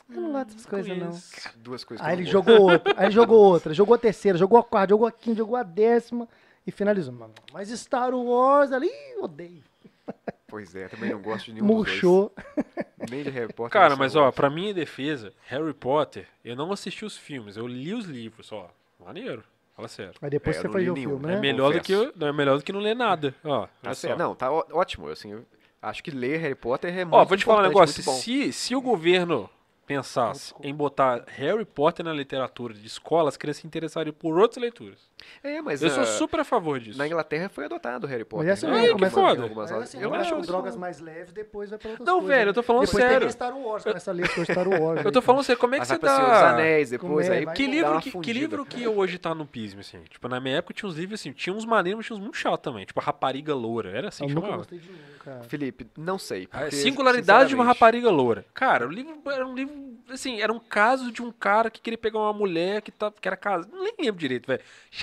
Eu não gosto dessas coisas, não. Duas coisas que Aí eu ele não jogou outra, aí ele jogou outra, jogou a terceira, jogou a quarta, jogou a quinta, jogou a décima e finalizou. Mano, Mas Star Wars ali, odeio. gosto. Pois é, também não gosto de nenhum dos Murchou. dois. Nem de Harry Potter. Cara, nem mas Star ó, Wars. pra minha defesa, Harry Potter, eu não assisti os filmes, eu li os livros, ó. Maneiro. Fala sério. Aí depois É, você foi ver o nenhum, filme, É né? melhor, do que, confesso. não é melhor do que não ler nada. Ó, Tá certo. Não, tá ó- ótimo. Assim, eu acho que ler Harry Potter é muito Ó, vou te falar um negócio. Se, se o governo pensasse em botar Harry Potter na literatura de escola, as crianças se interessariam por outras leituras. É, mas Eu sou ah, super a favor disso. na Inglaterra foi adotado o Harry Potter. Mas essa né? é que foda. algumas Mas assim, Eu acho acho drogas mais leves, depois vai pra outras Não, coisas. velho, eu tô falando depois sério. tem Star Wars, começa a ler coisa Star Wars. Eu tô falando sério, como é que Mas você tá... Anéis depois, é, aí vai Que livro que, que livro que hoje tá no pismo, assim? Tipo, na minha época tinha uns livros assim, tinha uns maneiros, mas tinha uns muito chato também. Tipo, a rapariga loura. Era assim Eu que nunca chamava. gostei de cara. Felipe, não sei. A porque, singularidade de uma rapariga loura. Cara, o livro era um livro, assim, era um caso de um cara que queria pegar uma mulher que, tá, que era casada. Nem lembro direito, velho.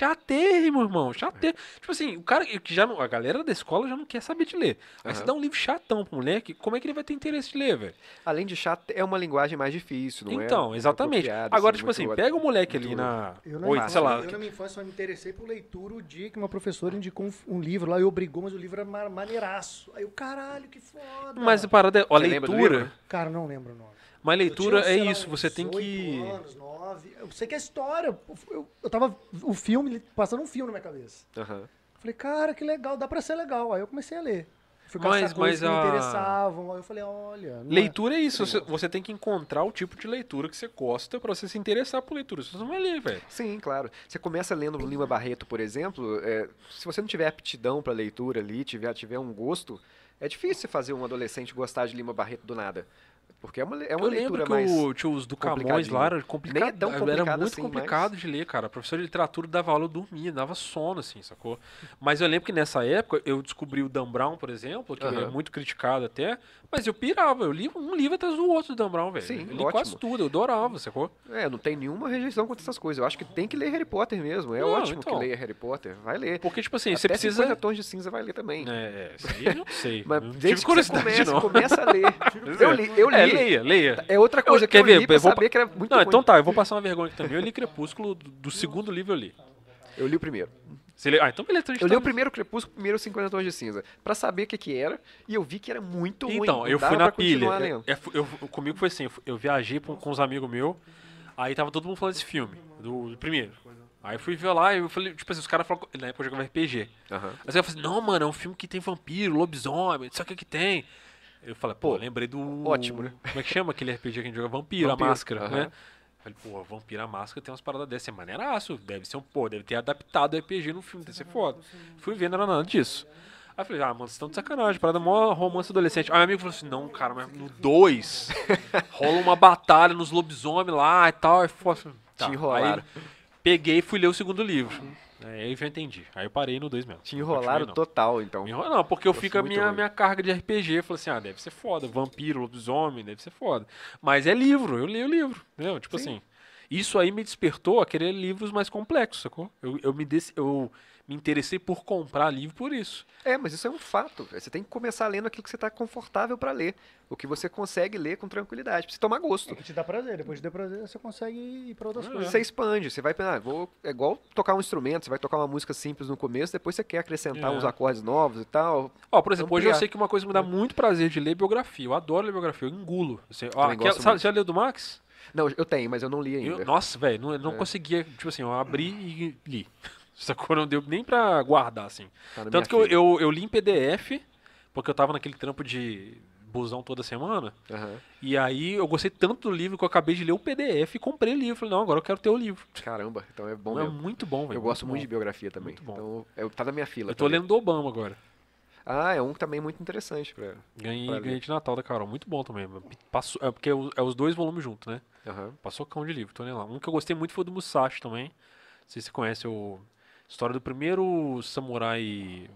Chatérrimo, irmão. Chatérrimo. Tipo assim, o cara que já não, a galera da escola já não quer saber de ler. Aí você dá um livro chatão pro moleque, como é que ele vai ter interesse de ler, velho? Além de chato, é uma linguagem mais difícil, não é? Então, exatamente. Agora, tipo assim, pega o moleque ali na. Eu Oito, infância, sei lá. eu na minha infância só me interessei por leitura o dia que uma professora indicou um, um livro lá e obrigou, mas o livro era ma- maneiraço. Aí eu, caralho, que foda. Mas a parada é. Do leitura. Cara, não lembro o nome. Mas leitura tinha, é lá, isso, você tem que. anos, nove. Eu sei que é história. Eu, eu, tava. O filme, passando um filme na minha cabeça. Aham. Falei, cara, que legal, dá pra ser legal. Aí eu comecei a ler. Fui Mas- caçar coisas mas que me a- interessavam. Aí eu falei, olha. é- Leitura é isso, você, você tem que encontrar o tipo de leitura que você gosta pra você se interessar por leitura. Você não vai ler, velho. Sim, claro. Você começa lendo Lima Barreto, por exemplo, é, se você não tiver aptidão para leitura ali, tiver, tiver um gosto, é difícil fazer um adolescente gostar de Lima Barreto do nada. Porque é uma, é uma eu leitura lembro que mais... o os do Camões lá era complicado. Nem é tão era complicado muito assim, complicado mas- de ler, cara. A professora de literatura dava aula, eu dormia, dava sono, assim, sacou? Mas eu lembro que nessa época eu descobri o Dan Brown, por exemplo, que é Aham. muito criticado até, mas eu pirava, eu li um livro atrás do outro do Dan Brown, velho. Sim, eu li ótimo. quase tudo, eu adorava, sacou? É, não tem nenhuma rejeição contra essas coisas. Eu acho que tem que ler Harry Potter mesmo. É Não, ótimo então. que leia Harry Potter. Vai ler. Porque, tipo assim, Até você precisa. 50 tons de cinza vai ler também. É, é, isso aí eu não sei. Mas desde que você não. começa a ler. Eu li, eu li. É, leia, leia. É outra coisa Eu- que quer eu ver? pra Eu vou saber que era muito Não, ruim. então tá, eu vou passar uma vergonha aqui também. Eu li Crepúsculo do, do segundo livro, eu li. Eu li o primeiro. Você lê- Ah, então beleza. então Eu tá- li o primeiro Crepúsculo, primeiro 50 tons de cinza, pra saber o que que era, e eu vi que era muito ruim. Então, eu fui na pra continuar pilha. lendo. Eu, eu- eu- comigo foi assim, eu, eu viajei com, com uns amigos meus, aí tava todo mundo falando desse filme, do, do primeiro. Aí eu fui ver lá e eu falei, tipo assim, os caras falaram, na época eu jogava RPG. Aham. Aí eu falei assim, não, mano, é um filme que tem vampiro, lobisomem, não sei o que que tem. Eu falei, pô, Pô, lembrei do... ótimo, né? Como é que chama aquele RPG que a gente joga? Vampiro, Vampiro, a Máscara, né? Falei, pô, Vampiro, a Máscara tem umas paradas dessas, é maneiraço, deve ser um, pô, deve ter adaptado o RPG no filme, deve ser foda. Fui ver, não era nada disso. Aí falei, ah, mano, vocês estão de sacanagem, parada mó romance adolescente. Aí meu amigo falou assim, não, cara, mas no 2 rola uma batalha nos lobisomens lá e tal. Aí, foi, tá. Te enrolaram. Aí peguei e fui ler o segundo livro. Aí eu já entendi. Aí eu parei no 2 mesmo. Te enrolaram não. total, então. Enrola- Não, porque eu Fosse fico a minha, ruim. minha carga de RPG. Eu falei assim, ah, deve ser foda. Vampiro, lobisomem, deve ser foda. Mas é livro, eu li o livro. Entendeu? Tipo Sim. assim. Isso aí me despertou a querer livros mais complexos, sacou? Eu, eu, me, dec- eu me interessei por comprar livro por isso. É, mas isso é um fato. Você tem que começar lendo aquilo que você está confortável para ler. O que você consegue ler com tranquilidade. Pra você tomar gosto. É que te dá prazer. Depois de ter prazer, você consegue ir pra outras É. coisas. Você expande, você vai pensar, ah, vou, é igual tocar um instrumento, você vai tocar uma música simples no começo, depois você quer acrescentar É. uns acordes novos e tal. Ó, por exemplo, hoje eu Ampliar. sei que uma coisa que me dá muito prazer de ler é biografia. Eu adoro ler biografia, eu engulo. Assim, ó, aquela- sabe, já leu do Max? Não, eu tenho, mas eu não li ainda. Eu- nossa, velho, não, eu não É. conseguia. Tipo assim, eu abri e li. Sacou? Não deu nem pra guardar, assim. Tá Tanto que eu, eu, eu li em PDF, porque eu tava naquele trampo de busão toda semana. Aham. E aí eu gostei tanto do livro que eu acabei de ler o PDF e comprei o livro. Falei, não, agora eu quero ter o livro. Caramba, então é bom é mesmo. muito bom, velho. Eu gosto muito bom. de biografia também. Muito bom. Então, eu, tá na minha fila. Eu tô também. lendo do Obama agora. Ah, é um também muito interessante. Pra... Ganhei, Pra ganhei de Natal da Carol. Muito bom também. Passou, é porque é é os dois volumes juntos, né? Aham. Passou cão de livro, tô nem lá. Um que eu gostei muito foi o do Musashi também. Não sei se você conhece o. História do primeiro samurai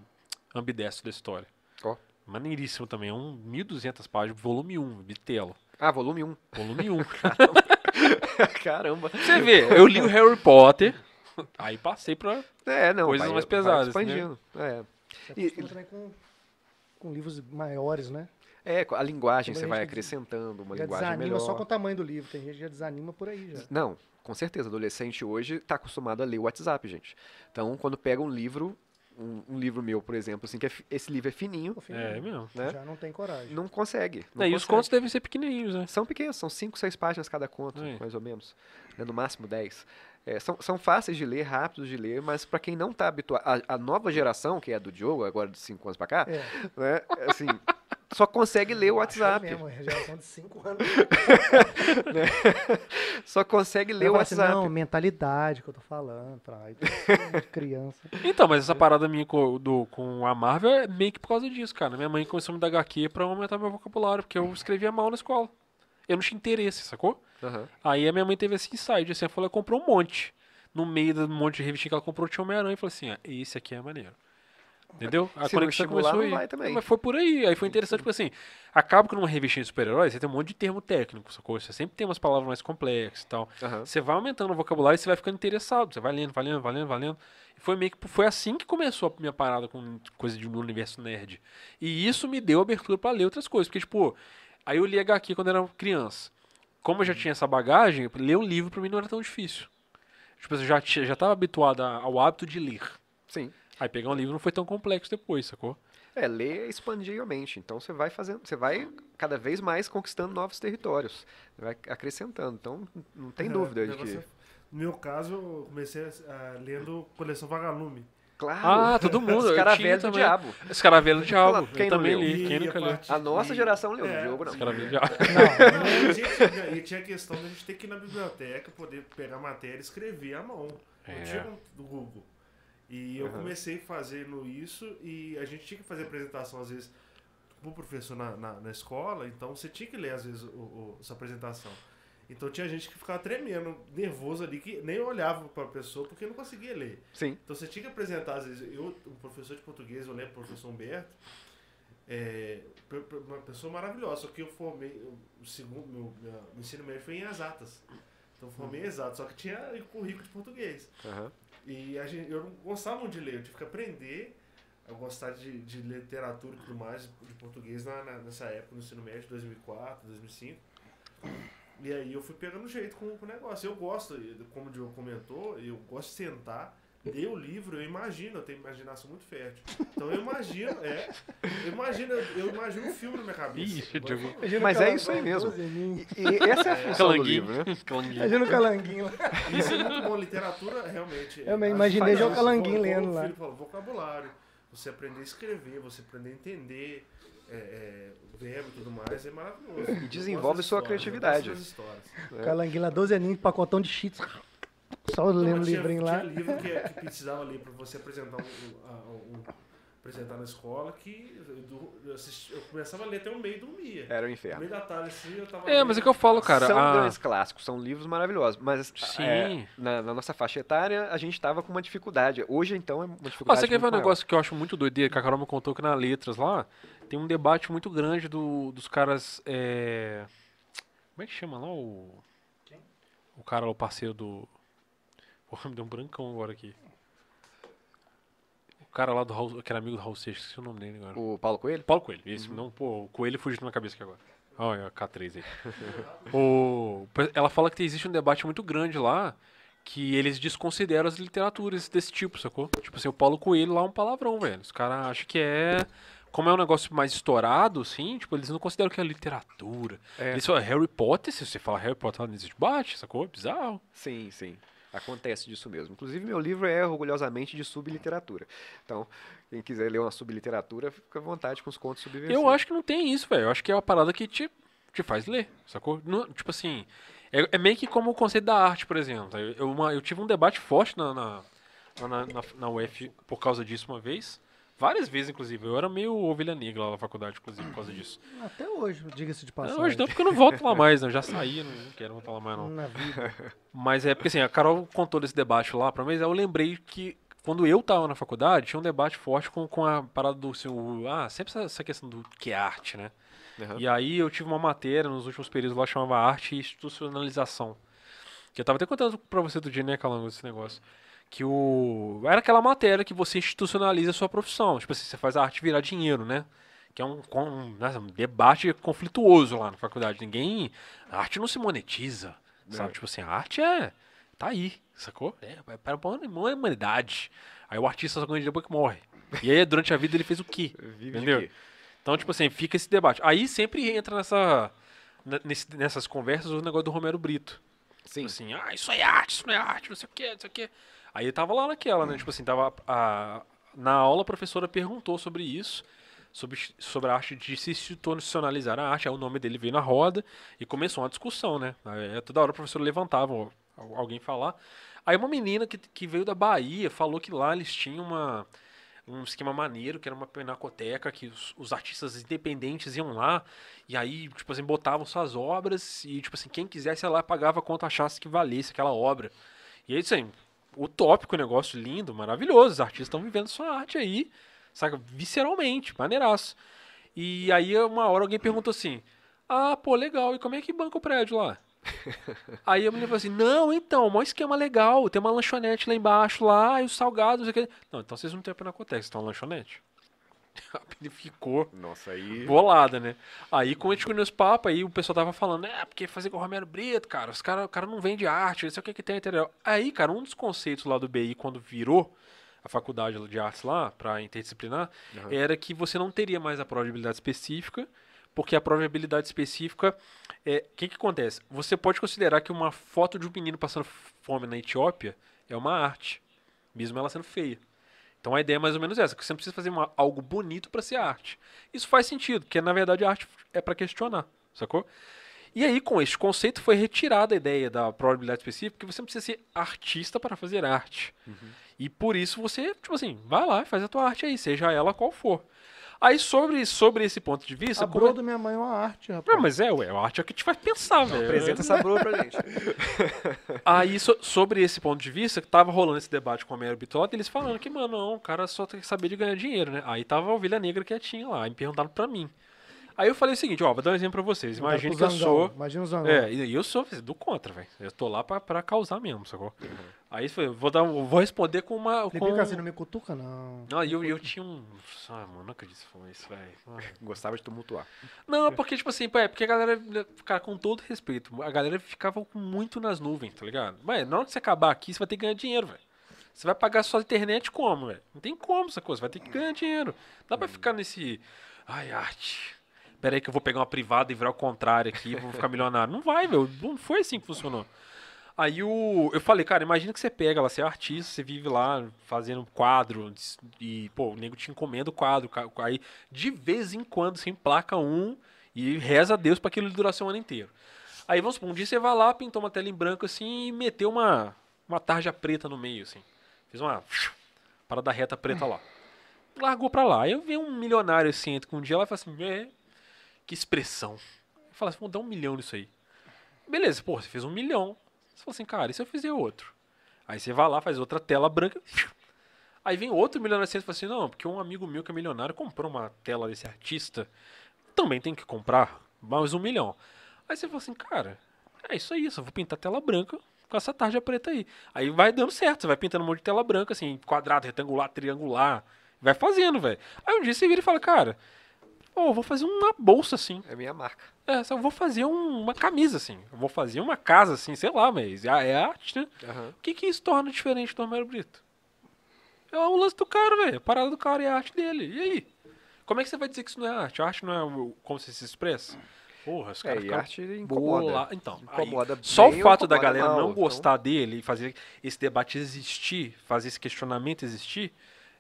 ambidestro da história. Ó. Maneiríssimo também. É um 1.200 páginas, volume 1, bitelo. Ah, volume 1. Volume 1. Caramba. Você vê, eu li o Harry Potter, aí passei pra. É, não. Coisas vai- mais vai pesadas, né? expandindo. É. Você E- também com, com livros maiores, né? É, a linguagem Como a você vai acrescentando, uma já linguagem desanima melhor. só com o tamanho do livro. Tem gente que já desanima por aí já. Não, com certeza. Adolescente hoje está acostumado a ler o WhatsApp, gente. Então, quando pega um livro, um, um livro meu, por exemplo, assim, que é esse livro é fininho, fim, É mesmo. né? Já não tem coragem. não consegue. Não É, e os consegue. contos devem ser pequenininhos, né? São pequenos, são 5, 6 páginas cada conto, É. mais ou menos. né, No máximo 10. É, são, são fáceis de ler, rápidos de ler, mas para quem não está habituado. A, a nova geração, que é a do Diogo, agora de 5 anos para cá, É, né, assim, só consegue ler o baixou WhatsApp. Mesmo, é geração de 5 anos. Só consegue ler Eu o assim, WhatsApp. não, mentalidade que eu tô falando. Pra... criança. Então, mas essa parada minha com, do, com a Marvel é meio que por causa disso, cara. Minha mãe começou a me dar HQ pra aumentar meu vocabulário, porque eu escrevia mal na escola. Eu não tinha interesse, sacou? Aham. Aí a minha mãe teve esse insight, assim, ela falou, ela comprou um monte. No meio do monte de revistinha que ela comprou, tinha Homem-Aranha e falou assim, ah, esse aqui é maneiro. Entendeu? A Se conexão começou aí. Mas foi por aí. Aí foi interessante, porque assim, acaba que numa revistinha de super-heróis, você tem um monte de termo técnico, sacou? Você sempre tem umas palavras mais complexas e tal. Aham. Você vai aumentando o vocabulário e você vai ficando interessado. Você vai lendo, vai lendo, vai lendo, vai lendo. E foi meio que foi assim que começou a minha parada com coisa de, no universo nerd. E isso me deu abertura pra ler outras coisas. Porque, tipo, aí eu li HQ quando era criança. Como eu já tinha essa bagagem, ler um livro pra mim não era tão difícil. Tipo, eu já, tinha- já tava habituado ao hábito de ler. Sim. Aí pegar um livro não foi tão complexo depois, sacou? É, ler é expandir a mente. Então você vai fazendo, você vai cada vez mais conquistando novos territórios. Vai acrescentando. Então não tem É, dúvida de que. No meu caso, eu comecei a- a- lendo coleção Vagalume. Claro! Ah, todo mundo. Velhos do diabo. Esse cara velho do diabo. Quem eu também leu? li. Quem nunca a leu? A nossa geração leu, é, o jogo não. Esse cara velho do diabo. Não, E tinha- e tinha a questão da gente ter que ir na biblioteca, poder pegar matéria e escrever à mão. Não É. tinha do Google. E eu comecei fazendo isso e a gente tinha que fazer apresentação, às vezes, pro professor na, na, na escola, então você tinha que ler, às vezes, o, o- essa apresentação. Então tinha gente que ficava tremendo, nervoso ali, que nem olhava para a pessoa porque não conseguia ler. Sim. Então você tinha que apresentar, às vezes, eu, um professor de português, eu lembro, o professor Humberto, é, uma pessoa maravilhosa, só que eu formei, o segundo, meu, meu ensino médio foi em exatas. Então eu formei em exatas, só que tinha currículo de português. Aham. E a gente, eu não gostava muito de ler, eu tive que aprender a gostar de, de literatura e tudo mais de português na, na- nessa época, no ensino médio, 2004, 2005. E aí eu fui pegando jeito com, com o negócio. Eu gosto, como o Diogo comentou, eu gosto de sentar, ler o livro, eu imagino, eu tenho imaginação muito fértil. Então eu imagino, é, eu imagino, eu imagino um filme na minha cabeça. Diogo. falo. Mas é isso aí mesmo. Imagina E, e essa é a função do Calanguinho. livro, né? Calanguinho. o calanguinho lá. Isso é muito bom, literatura realmente. Eu me imaginei já o. Calanguinho lendo o lá. Falou, vocabulário. Você aprender a escrever, você aprender a entender é, é, verbo e tudo mais, é maravilhoso. Eu desenvolve sua criatividade. Calanguinho lá, 12 aninhos, pacotão de cheats. Só lendo o livrinho lá. Tinha livro que, que precisava ler para você apresentar um, um- um- apresentar na escola que eu, do- eu assisti- eu começava a ler até o meio e dormia. Era o No inferno. meio da tarde assim, eu tava É, mas é lendo. que eu falo, cara. são a- grandes clássicos, são livros maravilhosos. Mas Sim. é, na, na nossa faixa etária, a gente tava com uma dificuldade. Hoje, então, é uma Ó, dificuldade você quer ver um negócio que eu acho muito doideira, que a Carol me contou que na Letras lá, tem um debate muito grande do, dos caras. é, Como é que chama lá o. O cara, lá, o parceiro do. Porra, me deu um brancão agora aqui. O cara lá do Raul, que era amigo do Raul Seixas, esqueci o nome dele agora. O Paulo Coelho? Paulo Coelho, isso. Não, pô, o Coelho fugiu na minha cabeça aqui agora. Olha, a K3 aí. o, ela fala que existe um debate muito grande lá que eles desconsideram as literaturas desse tipo, sacou? Tipo assim, o Paulo Coelho lá é um palavrão, velho. Os caras acham que é. Como é um negócio mais estourado, assim, tipo, eles não consideram que é literatura. É. Eles falam Harry Potter, se você fala Harry Potter, não existe debate, sacou? Bizarro. Sim, sim. Acontece disso mesmo. Inclusive, meu livro é orgulhosamente de subliteratura. Então, quem quiser ler uma subliteratura, fica à vontade com os contos subversivos. Eu acho que não tem isso, velho. Eu acho que é uma parada que te, te faz ler, sacou? Não- tipo assim, é, é meio que como o conceito da arte, por exemplo. Eu, uma- eu tive um debate forte na, na, na, na, na UF por causa disso uma vez. Várias vezes, inclusive. Eu era meio ovelha negra lá na faculdade, inclusive, por causa disso. Até hoje, diga-se de passagem. Hoje não, porque eu não volto lá mais, né? Eu já saí, não quero voltar lá mais, não. Na vida. Mas é porque assim, a Carol contou desse debate lá pra mim, aí eu lembrei que quando eu tava na faculdade, tinha um debate forte com, com a parada do assim, o- ah, sempre essa, essa questão do que é arte, né? Aham. E aí eu tive uma matéria nos últimos períodos lá chamava Arte e Institucionalização. Que eu tava até contando pra você do dia, né, Calango, desse negócio. Que o. Era aquela matéria que você institucionaliza a sua profissão. Tipo assim, você faz a arte virar dinheiro, né? Que é um, um, um debate conflituoso lá na faculdade. Ninguém. A arte não se monetiza. Sabe? É. Tipo assim, a arte é. Tá aí, sacou? É, é para a humanidade. Aí o artista só ganha depois que morre. E aí, durante a vida, ele fez o quê? Vive de Entendeu? quê? Então, tipo assim, fica esse debate. Aí sempre entra nessa, ne- nesse- nessas conversas o negócio do Romero Brito. Sim. Assim, ah, isso é arte, isso não é arte, não sei o que, não sei o que. Aí eu tava lá naquela, né? Tipo assim, tava. A, na aula a professora perguntou sobre isso, sobre, sobre a arte de se institucionalizar a arte. Aí o nome dele veio na roda e começou uma discussão, né? Aí, toda hora a professora levantava al- alguém falar. Aí uma menina que, que veio da Bahia falou que lá eles tinham uma, um esquema maneiro, que era uma pinacoteca, que os, os artistas independentes iam lá, e aí, tipo assim, botavam suas obras, e, tipo assim, quem quisesse lá pagava quanto achasse que valesse aquela obra. E aí, assim, utópico o negócio, lindo, maravilhoso, os artistas estão vivendo sua arte aí, saca, visceralmente, maneiraço. E aí, uma hora alguém perguntou assim, ah, pô, legal, e como é que banca o prédio lá? Aí a mulher falou assim, não, então, mó esquema legal, tem uma lanchonete lá embaixo, lá, e os salgados, não sei o que. Não, então vocês não têm a Pinacoteca, vocês estão na lanchonete. Pini ficou Nossa, aí. bolada, né? Aí, como a gente conheceu os papos, aí o pessoal tava falando, é, porque fazer com o Romero Brito, cara, os cara, o cara não vende arte, não sei o que que tem, entendeu? Aí, cara, um dos conceitos lá do BI, quando virou a faculdade de artes lá, pra interdisciplinar, Aham. era que você não teria mais a prova de habilidade específica, porque a prova de habilidade específica, é, o que que acontece? Você pode considerar que uma foto de um menino passando fome na Etiópia é uma arte, mesmo ela sendo feia. Então a ideia é mais ou menos essa, que você não precisa fazer uma- algo bonito para ser arte. Isso faz sentido, porque na verdade a arte é para questionar, sacou? E aí, com este conceito, foi retirada a ideia da probabilidade específica, que você não precisa ser artista para fazer arte. E por isso você, tipo assim, vai lá e faz a tua arte aí, seja ela qual for. Aí, sobre, sobre esse ponto de vista... A como- bro da minha mãe é uma arte, rapaz. Não, mas é, ué, a arte é o que te faz pensar, velho. Apresenta essa broa pra gente. Aí, so- sobre esse ponto de vista, que tava rolando esse debate com o Homero Bitota, eles falando que, mano, não, o cara só tem que saber de ganhar dinheiro, né? Aí tava a ovelha negra quietinha lá, e me perguntaram pra mim. Aí eu falei o seguinte, ó, vou dar um exemplo pra vocês. Imagina que eu sou. Imagina o Zangão. É, e eu sou do contra, velho. Eu tô lá pra, pra causar mesmo, sacou? Aí foi, vou, dar, vou responder com uma. Felipe Com... Cassino, não me cutuca, não. Não, e eu, eu tinha um. Ah, mano, não acredito que falou isso, velho. Gostava de tumultuar. Não, é porque, tipo assim, pô, é porque a galera, cara, com todo respeito, a galera ficava muito nas nuvens, tá ligado? Mas na hora que você acabar aqui, você vai ter que ganhar dinheiro, velho. Você vai pagar sua internet como, velho? Não tem como essa coisa, você vai ter que ganhar dinheiro. Não dá pra ficar nesse. Ai, arte. Pera aí que eu vou pegar uma privada e virar o contrário aqui, vou ficar milionário. Não vai, velho. Não foi assim que funcionou. Aí o, eu falei, cara, imagina que você pega lá, você é artista, você vive lá fazendo quadro e, pô, o nego te encomenda o quadro. Aí, de vez em quando, você emplaca um e reza a Deus pra aquilo durar seu ano inteiro. Aí, vamos supor, um dia você vai lá, pintou uma tela em branco assim e meteu uma, uma tarja preta no meio, assim. Fez uma parada reta preta lá. Largou pra lá. Aí eu vi um milionário assim, com um dia lá e fala assim, é, que expressão. Eu falo assim, vamos dar um milhão nisso aí. Beleza, pô, você fez um milhão. Você fala assim, cara, e se eu fizer outro? Aí você vai lá, faz outra tela branca. Aí vem outro milionário assim e fala assim, não, porque um amigo meu que é milionário comprou uma tela desse artista. Também tem que comprar mais um milhão. Aí você fala assim, cara, é isso aí, só vou pintar tela branca com essa tarja preta aí. Aí vai dando certo, você vai pintando um monte de tela branca, assim, quadrado, retangular, triangular. Vai fazendo, velho. Aí um dia você vira e fala, cara, pô, eu vou fazer uma bolsa assim. É minha marca. É, só vou fazer um- uma camisa assim. Eu vou fazer uma casa assim, sei lá, mas é, é arte, né? Aham. O que que isso torna diferente do Romero Brito? É o lance do cara, velho. A parada do cara é a arte dele. E aí? Como é que você vai dizer que isso não é arte? A arte não é como você se expressa? Porra, os É, caras ficaram arte incomoda. bola- Então, aí, Incomoda só bem o fato da galera mal, não então- gostar dele e fazer esse debate existir, fazer esse questionamento existir,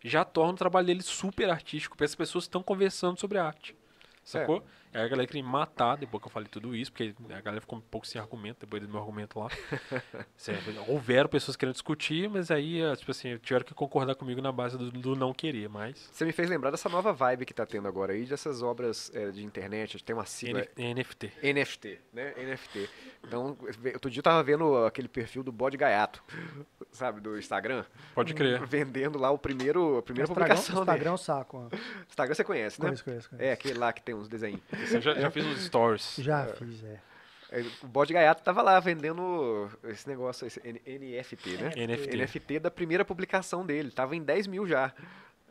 já torna o trabalho dele super artístico, porque as pessoas estão conversando sobre arte. Sacou? Aí a galera queria me matar depois que eu falei tudo isso, porque a galera ficou um pouco sem argumento depois do meu argumento lá. Houveram pessoas querendo discutir, mas aí, eh, tipo assim, tiveram que concordar comigo na base do, do não querer, mas. Você me fez lembrar dessa nova vibe que tá tendo agora aí, dessas obras é, de internet, tem uma sigla... N- NFT. NFT, né? NFT. Então, outro dia eu tava vendo aquele perfil do Bode Gaiato, sabe, do Instagram, Pode crer. vendendo lá o primeiro, a primeira Instagram, publicação Instagram dele. é um saco. ó. Instagram você conhece, né? Conheço, conheço, conheço. É, aquele lá que tem uns desenhos. Eu já, já fiz uns stories. Já fiz, é. É, O Bode Gaiato tava lá vendendo esse negócio, esse N- NFT, né? NFT. NFT da primeira publicação dele. Tava em 10 mil já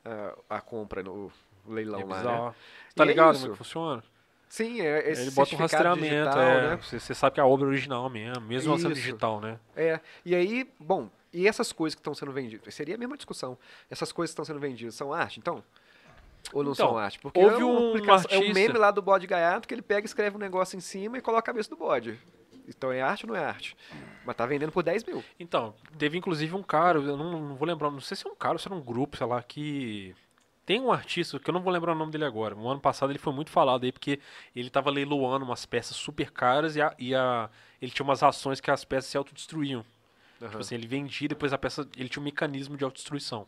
a, a compra no leilão É lá, né? Você tá E é ligado isso. como é que funciona? Sim, é esse Ele bota um rastreamento, digital, é. né? Você, você sabe que é a obra é original mesmo, mesmo sendo digital, né? É, e aí, bom, e essas coisas que estão sendo vendidas? Seria a mesma discussão. Essas coisas que estão sendo vendidas são arte, então? Ou não Então, são arte? Porque houve é, um publicação- é um artista- meme lá do bode gaiato que ele pega, escreve um negócio em cima e coloca a cabeça do bode. Então é arte ou não é arte? Mas tá vendendo por 10 mil. Então, teve inclusive um cara, eu não, não vou lembrar, não sei se é um cara ou se era um grupo, sei lá, que. Tem um artista, que eu não vou lembrar o nome dele agora. No ano passado ele foi muito falado aí, porque ele tava leiloando umas peças super caras e, a, e a- ele tinha umas ações que as peças se autodestruíam. Tipo assim, ele vendia e depois a peça. Ele tinha um mecanismo de autodestruição.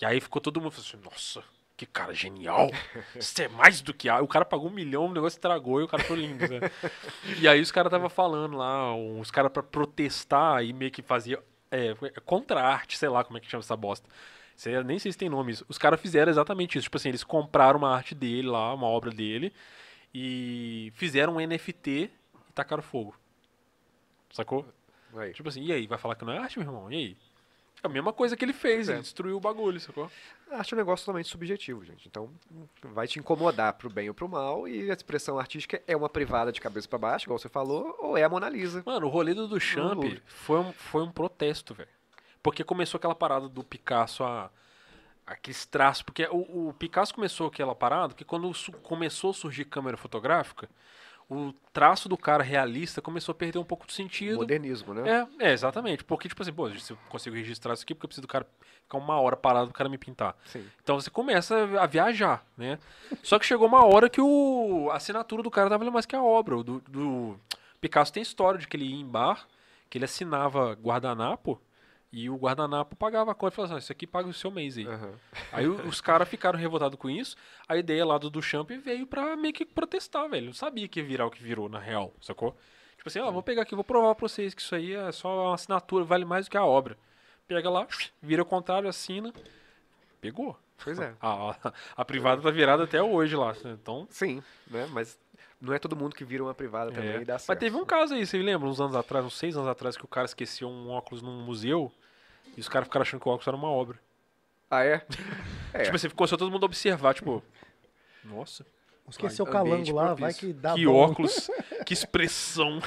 E aí ficou todo mundo falando assim, nossa, que cara genial! Isso é mais do que a. O cara pagou um milhão, o negócio estragou e o cara foi lindo, né? E aí os caras tava falando lá, uns caras pra protestar e meio que fazia. É, contra a arte, sei lá como é que chama essa bosta. Sei- nem sei se tem nome isso. Os caras fizeram exatamente isso. Tipo assim, eles compraram uma arte dele lá, uma obra dele, e fizeram um NFT e tacaram fogo. Sacou? Aí. Tipo assim, e aí, vai falar que não é arte, meu irmão? E aí? É a mesma coisa que ele fez, É. ele destruiu o bagulho, sacou? Arte é um negócio totalmente subjetivo, gente. Então vai te incomodar pro bem ou pro mal. E a expressão artística é uma privada de cabeça pra baixo, igual você falou, ou é a Mona Lisa. Mano, o rolê do Duchamp Louvre. foi um, foi um protesto, velho. Porque começou aquela parada do Picasso a. Aqueles traços. Porque o, o Picasso começou aquela parada que quando su- começou a surgir câmera fotográfica, o traço do cara realista começou a perder um pouco do sentido. Modernismo, né? É, é, exatamente. Porque, tipo assim, pô, se eu consigo registrar isso aqui, porque eu preciso do cara ficar uma hora parado pro cara me pintar. Sim. Então você começa a viajar, né? Só que chegou uma hora que o, a assinatura do cara tava mais que a obra. O do, do Picasso tem história de que ele ia em bar, que ele assinava guardanapo, e o guardanapo pagava a conta e falava assim, isso aqui paga o seu mês aí. Aham. Aí o- os caras ficaram revoltados com isso. A ideia lá do Duchamp veio pra meio que protestar, velho. Não sabia que ia virar o que virou, na real, sacou? Tipo assim, ó, vou pegar aqui, vou provar pra vocês que isso aí é só uma assinatura, vale mais do que a obra. Pega lá, vira ao contrário, assina. Pegou. Pois é. A, a, a privada tá virada até hoje lá. Então. Sim, né? Mas não é todo mundo que vira uma privada também é. e dá Mas certo. teve um caso aí, você lembra? Uns anos atrás, uns seis anos atrás, que o cara esqueceu um óculos num museu e os caras ficaram achando que o óculos era uma obra. Ah, é? É. Tipo assim, começou todo mundo a observar, tipo. Nossa, Esqueceu o calango lá, vai propício. que dá que bom. óculos, que expressão.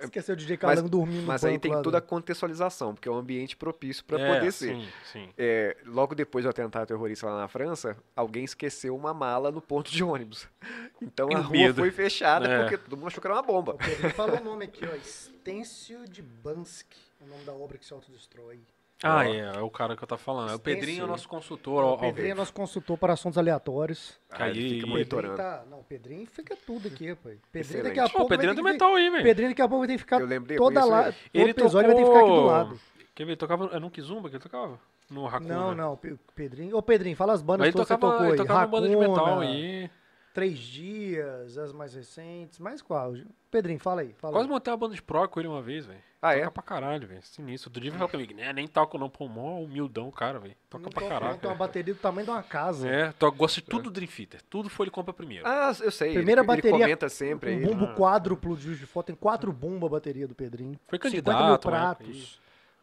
Esqueceu o DJ Mas- Calango dormindo Mas aí tem toda a contextualização, porque é um ambiente propício para É, poder ser. Sim, sim. É, logo depois do atentado terrorista lá na França, alguém esqueceu uma mala no ponto de ônibus. Então a rua medo. foi fechada É. porque todo mundo achou que era uma bomba. Pedrinho falou o nome aqui, ó. Estêncio de Bansky. O nome da obra que se autodestrói. Ah, é, é o cara que eu tava falando. É o Pedrinho é o nosso consultor. Ao, O Pedrinho é nosso consultor para assuntos aleatórios. Aí ele Aí- fica monitorando. tá... Não, o Pedrinho fica tudo aqui, rapaz. Pedrinho daqui a Pô, pouco o Pedrinho é do vai ter metal aí, que... velho. Pedrinho daqui a pouco vai ter que ficar Eu lembrei, toda lá... ele. Todo Ele episódio vai ter que ficar aqui do tocou- lado. Quer ver? Tocava. Era no Kizumba que ele tocava? No Hakuna. Não, não, Pe- Pedrinho. Ô, Pedrinho, fala as bandas ele que você tocava, tocou ele aí. tocava uma banda de metal Racuna, aí. Três Dias, as mais recentes. Mais qual? Pedrinho, fala aí. Fala Quase aí. montei uma banda de pro com ele uma vez, velho. Ah, Toca é? pra caralho, velho. Sinistro. Outro dia ele falou comigo, né? Nem toco não, pô, mó humildão o cara, velho. Toca Não pra toca, caralho. Tem uma bateria do tamanho de uma casa. É, to, gosta de tudo do Dream Theater. Tudo foi ele compra primeiro. Ah, eu sei. Primeira ele, bateria ele comenta sempre Um aí. bumbo Ah. quádruplo de Juiz de Foto. Tem quatro bumbas a bateria do Pedrinho. Foi 50 mil candidato, né? pratos.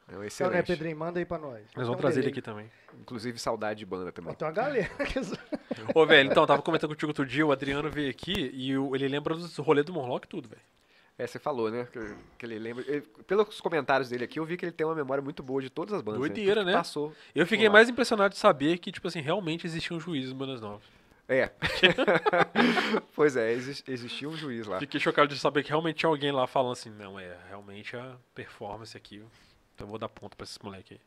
É um Então, né, excelente. Pedrinho, manda aí pra nós. Nós Tem vamos um trazer ele aqui também. Inclusive saudade de banda também. Tem uma galera. Ô, velho, então, eu tava comentando contigo outro dia, o Adriano veio aqui e o- ele lembra dos rolês do Morlock e tudo, velho. É, você falou, né? Que, que ele lembra. ele- pelos comentários dele aqui, eu vi que ele tem uma memória muito boa de todas as bandas. Doideira, Tudo que né? Passou. Eu fiquei mais impressionado de saber que, tipo assim, realmente existiam juízes em bandas novas. É. pois é, exis- existia um juiz lá. Fiquei chocado de saber que realmente tinha alguém lá falando assim, não, é, realmente a performance aqui, então eu vou dar ponto pra esses moleque aí.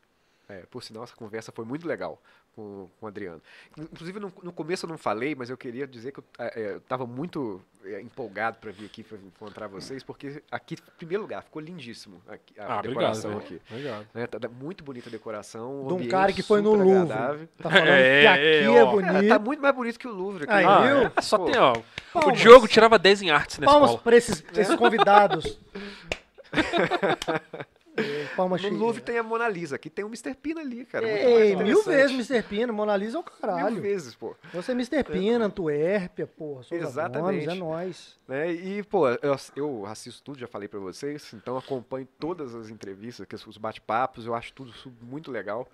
É, por sinal, essa conversa foi muito legal com, com o Adriano. Inclusive, no, no começo eu não falei, mas eu queria dizer que eu é, estava muito é, empolgado para vir aqui para encontrar vocês, porque aqui, em primeiro lugar, ficou lindíssimo aqui, a Ah, decoração obrigado. aqui. Obrigado. né? Tá- tá muito bonita a decoração. o De um ambiente cara que foi no super Louvre. agradável. Tá falando É, que aqui é, é. É, bonito. tá muito mais bonito que o Louvre. aqui. Ah, viu? é, só Pô, tem, ó. O Palmas. Diogo tirava 10 em artes na Palmas escola. pra esses, pra esses convidados. É, Palmas No. Louvre tem a Mona Lisa, aqui tem o Mr. Pina ali, cara. Ei, mais mil vezes Mr. Pina, Mona Lisa é o caralho. Mil vezes, pô. Você é Mr. Pina, Antuérpia. Souza Exatamente. Gomes, é nóis. Né? E, pô, eu, eu assisto tudo, já falei pra vocês, então acompanho todas as entrevistas, os bate-papos, eu acho tudo muito legal.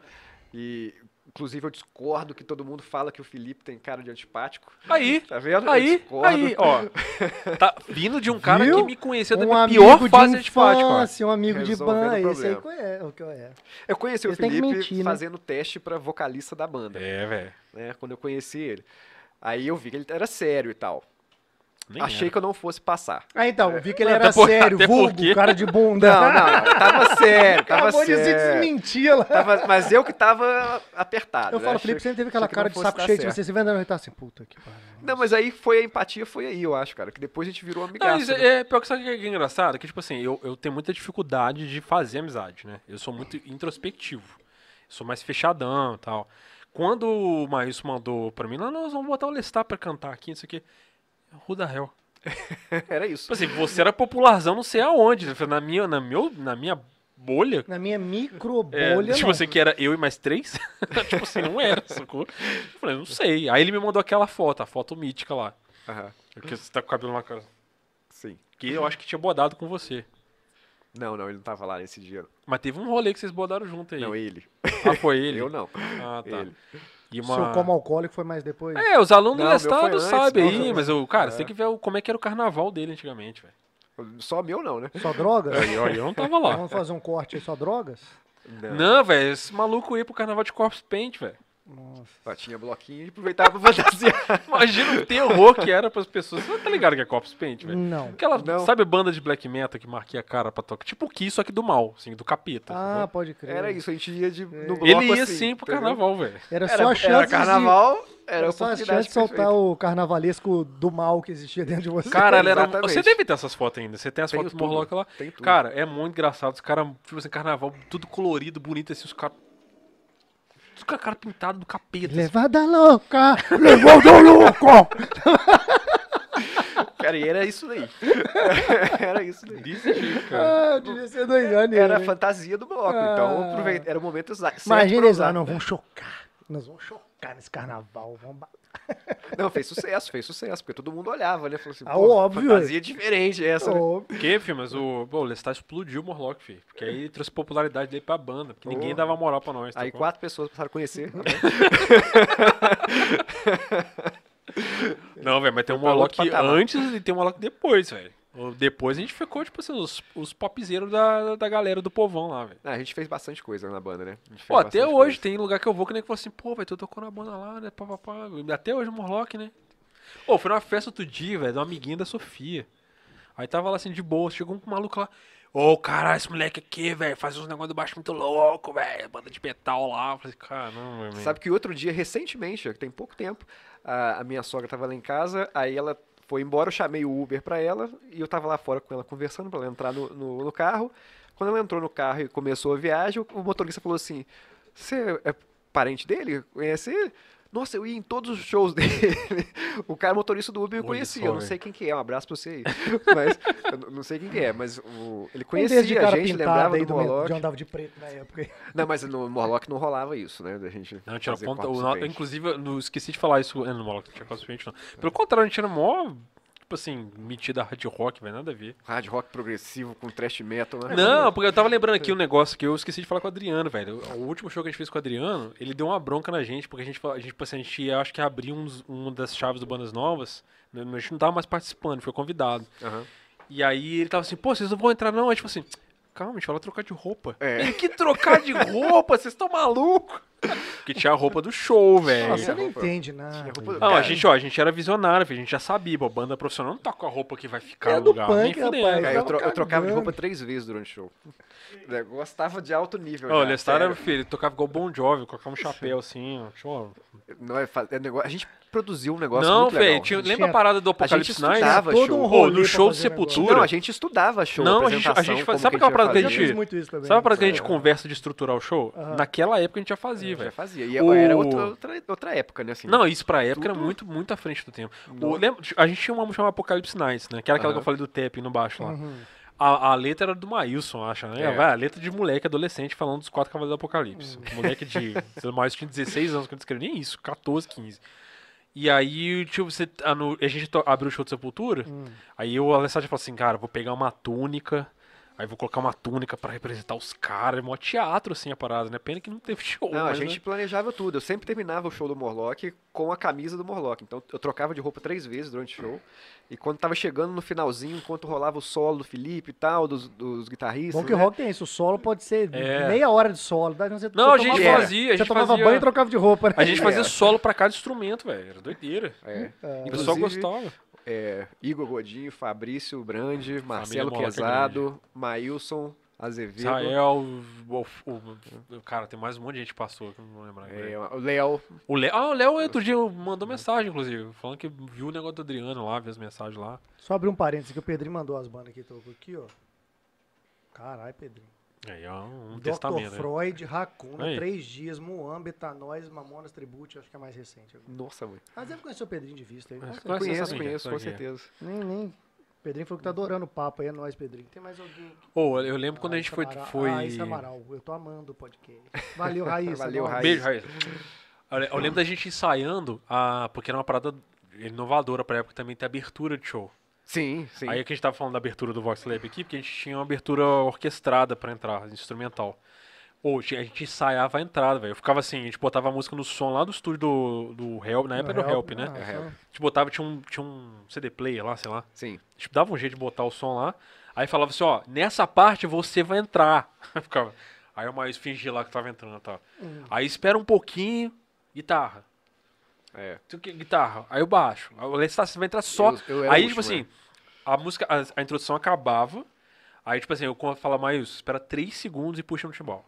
E, inclusive, eu discordo que todo mundo fala que o Felipe tem cara de antipático. Aí, Tá vendo? Eu aí, discordo. aí, ó. Tá vindo de um cara Viu? que me conheceu da Um minha amigo pior de fase antipático, ó. infância, um amigo de Resolvendo ban, o esse aí conhece o que eu é. Eu conheci o Eles Felipe mentir, né? fazendo teste pra vocalista da banda, É, velho. né? Quando eu conheci ele. Aí eu vi que ele era sério e tal. Nem Achei era. que eu não fosse passar. Ah, então, eu vi que ele era por- sério, vulgo, porque- cara de bunda. Não, não, tava sério, tava Acabou de se sério. desmentir lá. Tava- mas eu que tava apertado. Eu né? falo, Felipe, você teve aquela cara não de saco dar cheio de você. Você vai andando e tá assim, puta que pariu. Não, mas aí foi a empatia, foi aí, eu acho, cara. Que depois a gente virou Não, amigaço. isso né? é, é pior que sabe o que é engraçado? Que, tipo assim, eu, eu tenho muita dificuldade de fazer amizade, né? Eu sou muito introspectivo. Sou mais fechadão e tal. Quando o Maílson mandou pra mim, não, nós vamos botar o Lestar pra cantar aqui, isso aqui. Who the hell? Era isso. Tipo assim, você era popularzão não sei aonde. Na minha, na meu, na minha bolha. Na minha micro É, bolha, tipo não. assim, que era eu e mais três. tipo assim, não era, sacou? Eu falei, não sei. Aí ele me mandou aquela foto, a foto mítica lá. Aham, Que você tá com o cabelo na cara. sim. Que eu acho que tinha bodado com você. Não, não, ele não tava lá nesse dia. Mas teve um rolê que vocês bodaram junto aí. Não, ele. Ah, foi ele? Eu não. Ah, tá. Ele. E Seu uma... como alcoólico foi mais depois. É, os alunos Não, do estado sabem não, aí, não. mas, eu, cara, É. você tem que ver o- como é que era o carnaval dele antigamente, velho. Só meu não, né? Só drogas? Aí, ó, eu não tava lá. Vamos fazer um corte aí, só drogas? Não, velho, esse maluco ia pro carnaval de Corpse Paint, velho. Nossa. Só tinha bloquinho e aproveitava pra fantasiar. Imagina o terror que era pras pessoas. Você tá ligado que é Corpse Paint, velho? Não. Aquela, Não. sabe banda de black metal que marquia a cara pra tocar? Tipo o Kiss, só que do mal, assim, do capeta. Ah, pode crer. Era isso, a gente ia de, no bloco Ele ia assim, sim pro entendeu? carnaval, velho. Era só Era, a chance era de- carnaval, era Era a só a chance de soltar o carnavalesco do mal que existia dentro de você. Cara, ela era... Você deve ter essas fotos ainda. Você tem as Tenho fotos do Morlock lá. tem tudo. Cara, é muito engraçado. Os caras, tipo assim, carnaval, tudo colorido, bonito, assim, os caras. Os caras cara pintados do capeta. assim. Levada louca! Levada louca! Cara, e era isso daí. era isso daí. Desse jeito, cara. Ah, eu devia ser doidão Era a né? fantasia do bloco, Ah. então aproveita, era o momento exato. Imagina eles lá, não, vamos chocar. Nós vamos chocar nesse carnaval. Vamos... Não, fez sucesso, fez sucesso, porque todo mundo olhava, né? Falou assim, Ah, pô, óbvio, fantasia diferente essa, né? Ô, Que, filho, mas o, pô, o Lestat explodiu o Morlock, filho. Porque aí ele trouxe popularidade dele pra banda. Porque ninguém Porra. dava moral pra nós. Aí sacou? quatro pessoas passaram a conhecer. Não, velho, mas tem um Morlock antes e tem um Morlock depois, velho. Depois a gente ficou, tipo assim, os, os popzeiros da, da galera do povão lá, velho. Ah, a gente fez bastante coisa na banda, né? Pô, até hoje coisa. tem lugar que eu vou que nem que fala assim, pô, velho, tu tocou na banda lá, né? Pá, pá, pá. Até hoje o Morlock, né? Pô, foi numa festa outro dia, velho, de uma amiguinha da Sofia. Aí tava lá assim de boa, chegou um maluco lá. Ô, caralho, esse moleque aqui, velho, faz uns negócios do baixo muito louco, velho. Banda de metal lá. Eu falei, caramba, velho. Sabe que outro dia, recentemente, tem pouco tempo, a, a minha sogra tava lá em casa, aí ela foi embora, eu chamei o Uber pra ela, e eu tava lá fora com ela conversando pra ela entrar no, no, no carro. Quando ela entrou no carro e começou a viagem, o, o motorista falou assim, você é parente dele? Conhece ele? Nossa, eu ia em todos os shows dele. O cara motorista do Uber eu conhecia, eu não sei quem que é, um abraço pra você aí. Mas, eu não- sei quem que é, mas o, ele desses de conhecia a gente, lembrava aí do do Morlock. de andava de preto na época. Não, mas no Morlock não rolava isso, né? Da gente Não, tinha ponta. o- inclusive, eu não esqueci de falar isso é, no Morlock, não tinha quase frente, não. Pelo contrário, a gente era mó, tipo assim, metida hard rock, velho, nada a ver. Hard rock progressivo com thrash metal, né? Não, porque eu tava lembrando aqui um negócio que eu esqueci de falar com o Adriano, velho. O último show que a gente fez com o Adriano, ele deu uma bronca na gente, porque a gente, a gente, tipo assim, a gente ia, acho que abrir uns, uma das chaves do Bandas Novas, né, a gente não tava mais participando, foi convidado. Aham. E aí ele tava assim, pô, vocês não vão entrar não? Aí tipo assim, calma, a gente vai lá trocar de roupa. É. Ele, que trocar de roupa? Vocês estão malucos? Porque tinha a roupa do show, velho. Nossa, você não roupa- entende nada. roupa Não, a gente, ó, a gente era visionário, filho, a gente já sabia, pô, a banda profissional não tá com a roupa que vai ficar É no do lugar. nem punk, fudendo. rapaz. Cara, eu, tava tro- eu trocava de roupa três vezes durante o show. O negócio tava de alto nível. Ó, o Lestar era, filho, ele tocava igual Bon Jovi, colocava um chapéu assim, ó. Não é, é negócio, a gente produziu um negócio Não, muito legal. tinha- A gente lembra a parada do a gente Apocalipse Night? estudava todo show. um rolê no show do fazer negócio. Sepultura. Não, a gente estudava show, Não, a gente- a gente faz- sabe que aquela parada que a gente- fiz muito isso também. Sabe a parada que a gente É. conversa de estruturar o show? Naquela época a gente já fazia, Já velho. fazia. E O- era outra, outra, outra época, né? Assim. Não, isso pra época era Tudo- muito, muito à frente do tempo. O, lembra, a gente tinha uma música chamada Apocalipse Nights, né? Que era aquela que eu falei do tapping no baixo lá. Uhum. A, a letra era do Maílson, acho, né? É. Vai, A letra de moleque adolescente falando dos quatro cavaleiros do Apocalipse. Uhum. Moleque de. O Maílson tinha 16 anos quando escreveu, nem isso, 14, 15. E aí, tipo, você, a, no- a gente to- abriu o show de Sepultura, Hum. aí o Alessandro falou assim, cara, vou pegar uma túnica, aí vou colocar uma túnica pra representar os caras, é mó teatro, assim, a parada, né? Pena que não teve show, Não, a mas, gente né? planejava tudo. Eu sempre terminava o show do Morlock com a camisa do Morlock. Então eu trocava de roupa três vezes durante o show. E quando tava chegando no finalzinho, enquanto rolava o solo do Felipe e tal, dos, dos guitarristas. Bom que né? rock tem isso, o solo pode ser É. meia hora de solo. daí Você, Não, você a gente tomava- fazia, a Você gente tomava fazia... banho e trocava de roupa, né? A gente fazia É. solo pra cada instrumento, velho. Era doideira. É. O pessoal gostava. É, Igor Godinho, Fabrício Brandi, Marcelo é Quezado, Maílson, Azevedo. Israel, o, o- o- Cara, tem mais um monte de gente que passou, que eu não vou lembrar. é, o Léo. O Léo, ah, o Léo outro dia mandou mensagem, inclusive, falando que viu o negócio do Adriano lá, viu as mensagens lá. Só abrir um parênteses que o Pedrinho mandou as bandas que tocou aqui, ó. Caralho, Pedrinho. Aí é um, Dr. testamento. né? Freud, Racuna, Aí. Três Dias, Moamba, Etanóis, Mamonas, Tribute, acho que é mais recente. agora. Nossa, mãe. Mas deve conhecer o Pedrinho de vista aí. É. né? Conheço, essa minha, conheço, com certeza. Nem, nem. Pedrinho falou que tá adorando o papo aí, é nóis, Pedrinho. Tem mais alguém? Ô, eu lembro quando a gente foi. Foi... Ah, Raíssa Amaral, eu tô amando o podcast. Valeu, Raíssa. Valeu. Raíssa. Beijo, Raíssa. Eu eu lembro da gente ensaiando, a, porque era uma parada inovadora pra época também ter abertura de show. Sim, sim. Aí que a gente tava falando da abertura do Vox Lab aqui, porque a gente tinha uma abertura orquestrada pra entrar, instrumental. Ou a gente ensaiava a entrada, velho. Eu ficava assim, a gente botava a música no som lá do estúdio do, do Help, na época era o Help, né? Ah, É, Help. A gente botava, tinha um, tinha um CD player lá, sei lá. Sim. A gente dava um jeito de botar o som lá. Aí falava assim, ó, nessa parte você vai entrar. Ficava. Aí o Maílson fingia lá que tava entrando, tá? Hum. Aí espera um pouquinho, guitarra. É. Tu que- Guitarra. Aí o baixo. O Lestat vai entrar só. Eu- eu aí, tipo último, assim, a música, a, a introdução acabava. Aí, tipo assim, eu quando fala Maílson, espera 3 segundos e puxa no timbal.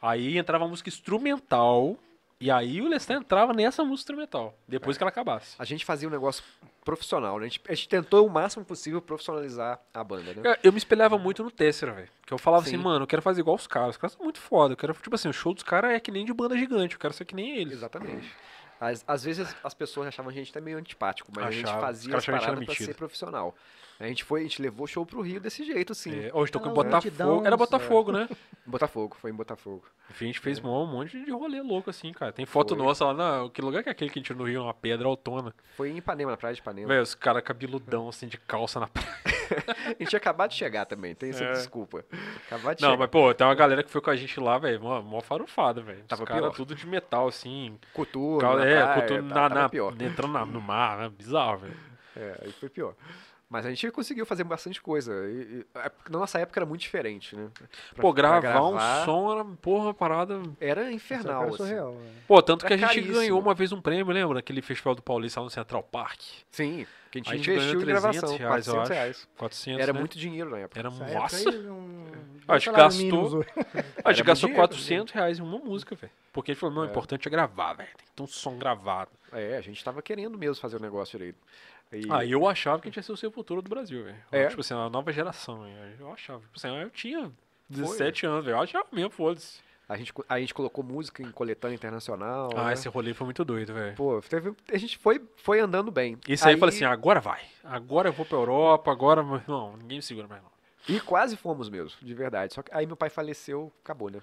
Aí entrava a música instrumental. E aí o Lestat entrava nessa música instrumental. Depois que ela acabasse. A gente fazia um negócio profissional, né? A gente, a gente tentou o máximo possível profissionalizar a banda, né? Cara, Eu me espelhava muito no Tessera, velho. Que eu falava Sim. assim, mano, eu quero fazer igual os caras. Os caras são muito foda. Eu quero, tipo assim, o show dos caras é que nem de banda gigante. Eu quero ser que nem eles. Exatamente. Às, às vezes as- as pessoas achavam a gente até meio antipático, mas a gente Achava. Fazia as paradas pra metido. ser profissional. A gente foi, a gente levou o show pro Rio desse jeito, assim. É, hoje tô com Aquela Botafogo. Era Botafogo, né? Botafogo, foi em Botafogo. Enfim, a gente fez um monte de rolê louco assim, cara. Tem foto Foi. nossa lá na. Que lugar que é aquele que a gente no Rio? Uma pedra autona. Foi em Ipanema, na praia de Ipanema. Velho, os caras cabeludão assim de calça na praia. A gente acabado de chegar também, tem essa É. desculpa. Acabado de Não, chegar. mas pô, tem uma galera que foi com a gente lá, velho. Mó, mó farofada, velho. Tava pior. tudo de metal, assim. Coturno, é, praia, tá- na, na- pior. entrando na- no mar, né? Bizarro, velho. É, aí foi pior. Mas a gente conseguiu fazer bastante coisa. E, e, é, na nossa época era muito diferente, né? Pra- Pô, pra gravar, um som era, porra, uma parada. Era Isso é infernal, assim. surreal, né? Pô, tanto que a Era gente caríssimo. ganhou uma vez um prêmio, lembra? Naquele festival do Paulista lá no Central Park. Sim, que a gente A gente investiu ganhou em 300 gravação, reais, eu 400 acho. reais. 400, Era né? muito dinheiro na época. Era massa. um- Acho que salário mínimo gastou- hoje. A gente Era gastou dinheiro, 400 reais em uma música, velho. Porque a gente falou, não, o É. importante é gravar, velho. Tem que ter um som gravado. É, a gente tava querendo mesmo fazer o negócio direito. E, Ah, eu achava que a gente ia ser o Sepultura do Brasil, velho. É? Tipo assim, a nova geração, velho. Eu achava. Tipo assim, eu tinha 17 anos, velho. Eu achava mesmo, foda-se. a, gente, a gente colocou música em coletânea internacional. Ah, né? esse rolê foi muito doido, velho. Pô, teve, a gente foi, foi andando bem. Isso aí, eu falei assim, agora vai. Agora eu vou pra Europa, agora. Não, ninguém me segura mais, não. E quase fomos mesmo, de verdade. Só que aí meu pai faleceu, acabou, né?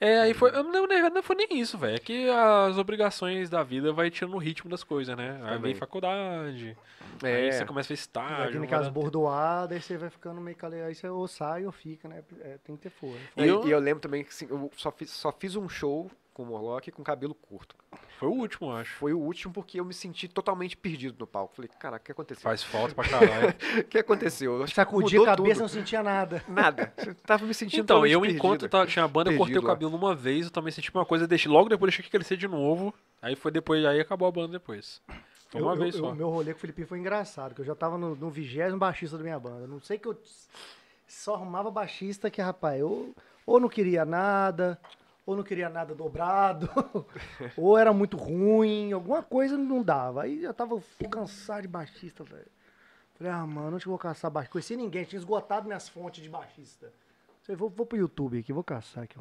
É, aí foi. Não, na verdade, não foi nem isso, velho. É que as obrigações da vida vai tirando o ritmo das coisas, né? Aí Também. vem faculdade. É. Aí você começa a Vai estágio. aquele vai caso dar- bordoado, aí você vai ficando meio caleado. Aí você ou sai ou fica, né? É, tem que ter força. E, Eu- e eu lembro também que assim, eu só fiz, só fiz um show com o Morlock com cabelo curto. Foi o último, eu acho. Foi o último porque eu me senti totalmente perdido no palco. Falei, caraca, o que aconteceu? Faz falta pra caralho. O que aconteceu? Sacudia a cabeça, não tudo. sentia nada. Nada. Eu tava me sentindo então, eu perdido. enquanto tá- tinha a banda, eu cortei o Perdido lá. cabelo uma vez, eu também senti uma coisa, deixei, logo depois deixei que crescer de novo. Aí foi depois, aí acabou a banda depois. Foi uma Eu- vez eu- só. O meu rolê com o Felipe foi engraçado, que eu já tava no, no vigésimo baixista da minha banda. Não sei que eu só arrumava baixista que, rapaz, eu ou não queria nada, ou não queria nada dobrado, ou era muito ruim, alguma coisa não dava. Aí já tava cansado de baixista, velho. Falei, ah, mano, onde eu vou caçar baixista? Conheci ninguém, tinha esgotado minhas fontes de baixista. Falei, vou, vou pro YouTube aqui, vou caçar aqui.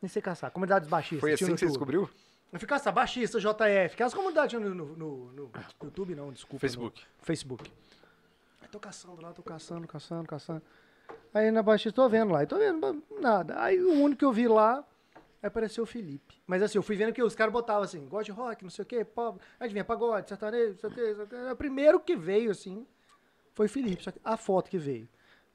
Nem sei caçar, comunidades baixistas. Foi assim que você descobriu? Eu fui caçar baixista, JF, que as comunidades no, no, no- no YouTube, não, desculpa. Facebook. Facebook. Aí tô caçando lá, tô caçando, caçando, caçando. Aí na baixista, tô vendo lá, e tô vendo nada. Aí o único que eu vi lá, aí apareceu o Felipe. Mas assim, eu fui vendo que os caras botavam assim, gosto de rock, não sei o quê, pop. Aí vinha pagode, sertanejo, não sei o quê. O primeiro que veio, assim, foi o Felipe. Só que a foto que veio.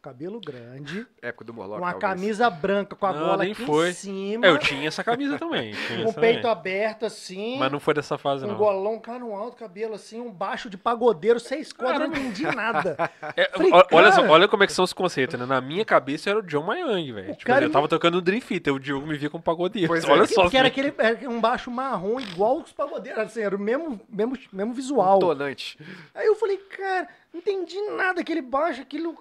Cabelo grande, Época do Morlock, uma talvez. camisa branca com a Não, gola nem aqui foi. em cima. É, eu tinha essa camisa também. Com o essa peito também. aberto assim. Mas não foi dessa fase, Um não. golão, cara no alto, cabelo assim, um baixo de pagodeiro, seis quadros, eu não entendi nada. É, Falei, o- olha, só, olha como é que são os conceitos, né? Na minha cabeça era o John Mayang, velho. O Tipo, cara eu tava tocando no Dream Theater, o Diogo me via como pagodeiro. Pois é. olha Que, só. que era assim. aquele era um baixo marrom igual os pagodeiros, assim, era o mesmo, mesmo, mesmo visual. Tonante. Aí eu falei, cara, não entendi nada, aquele baixo, aquilo.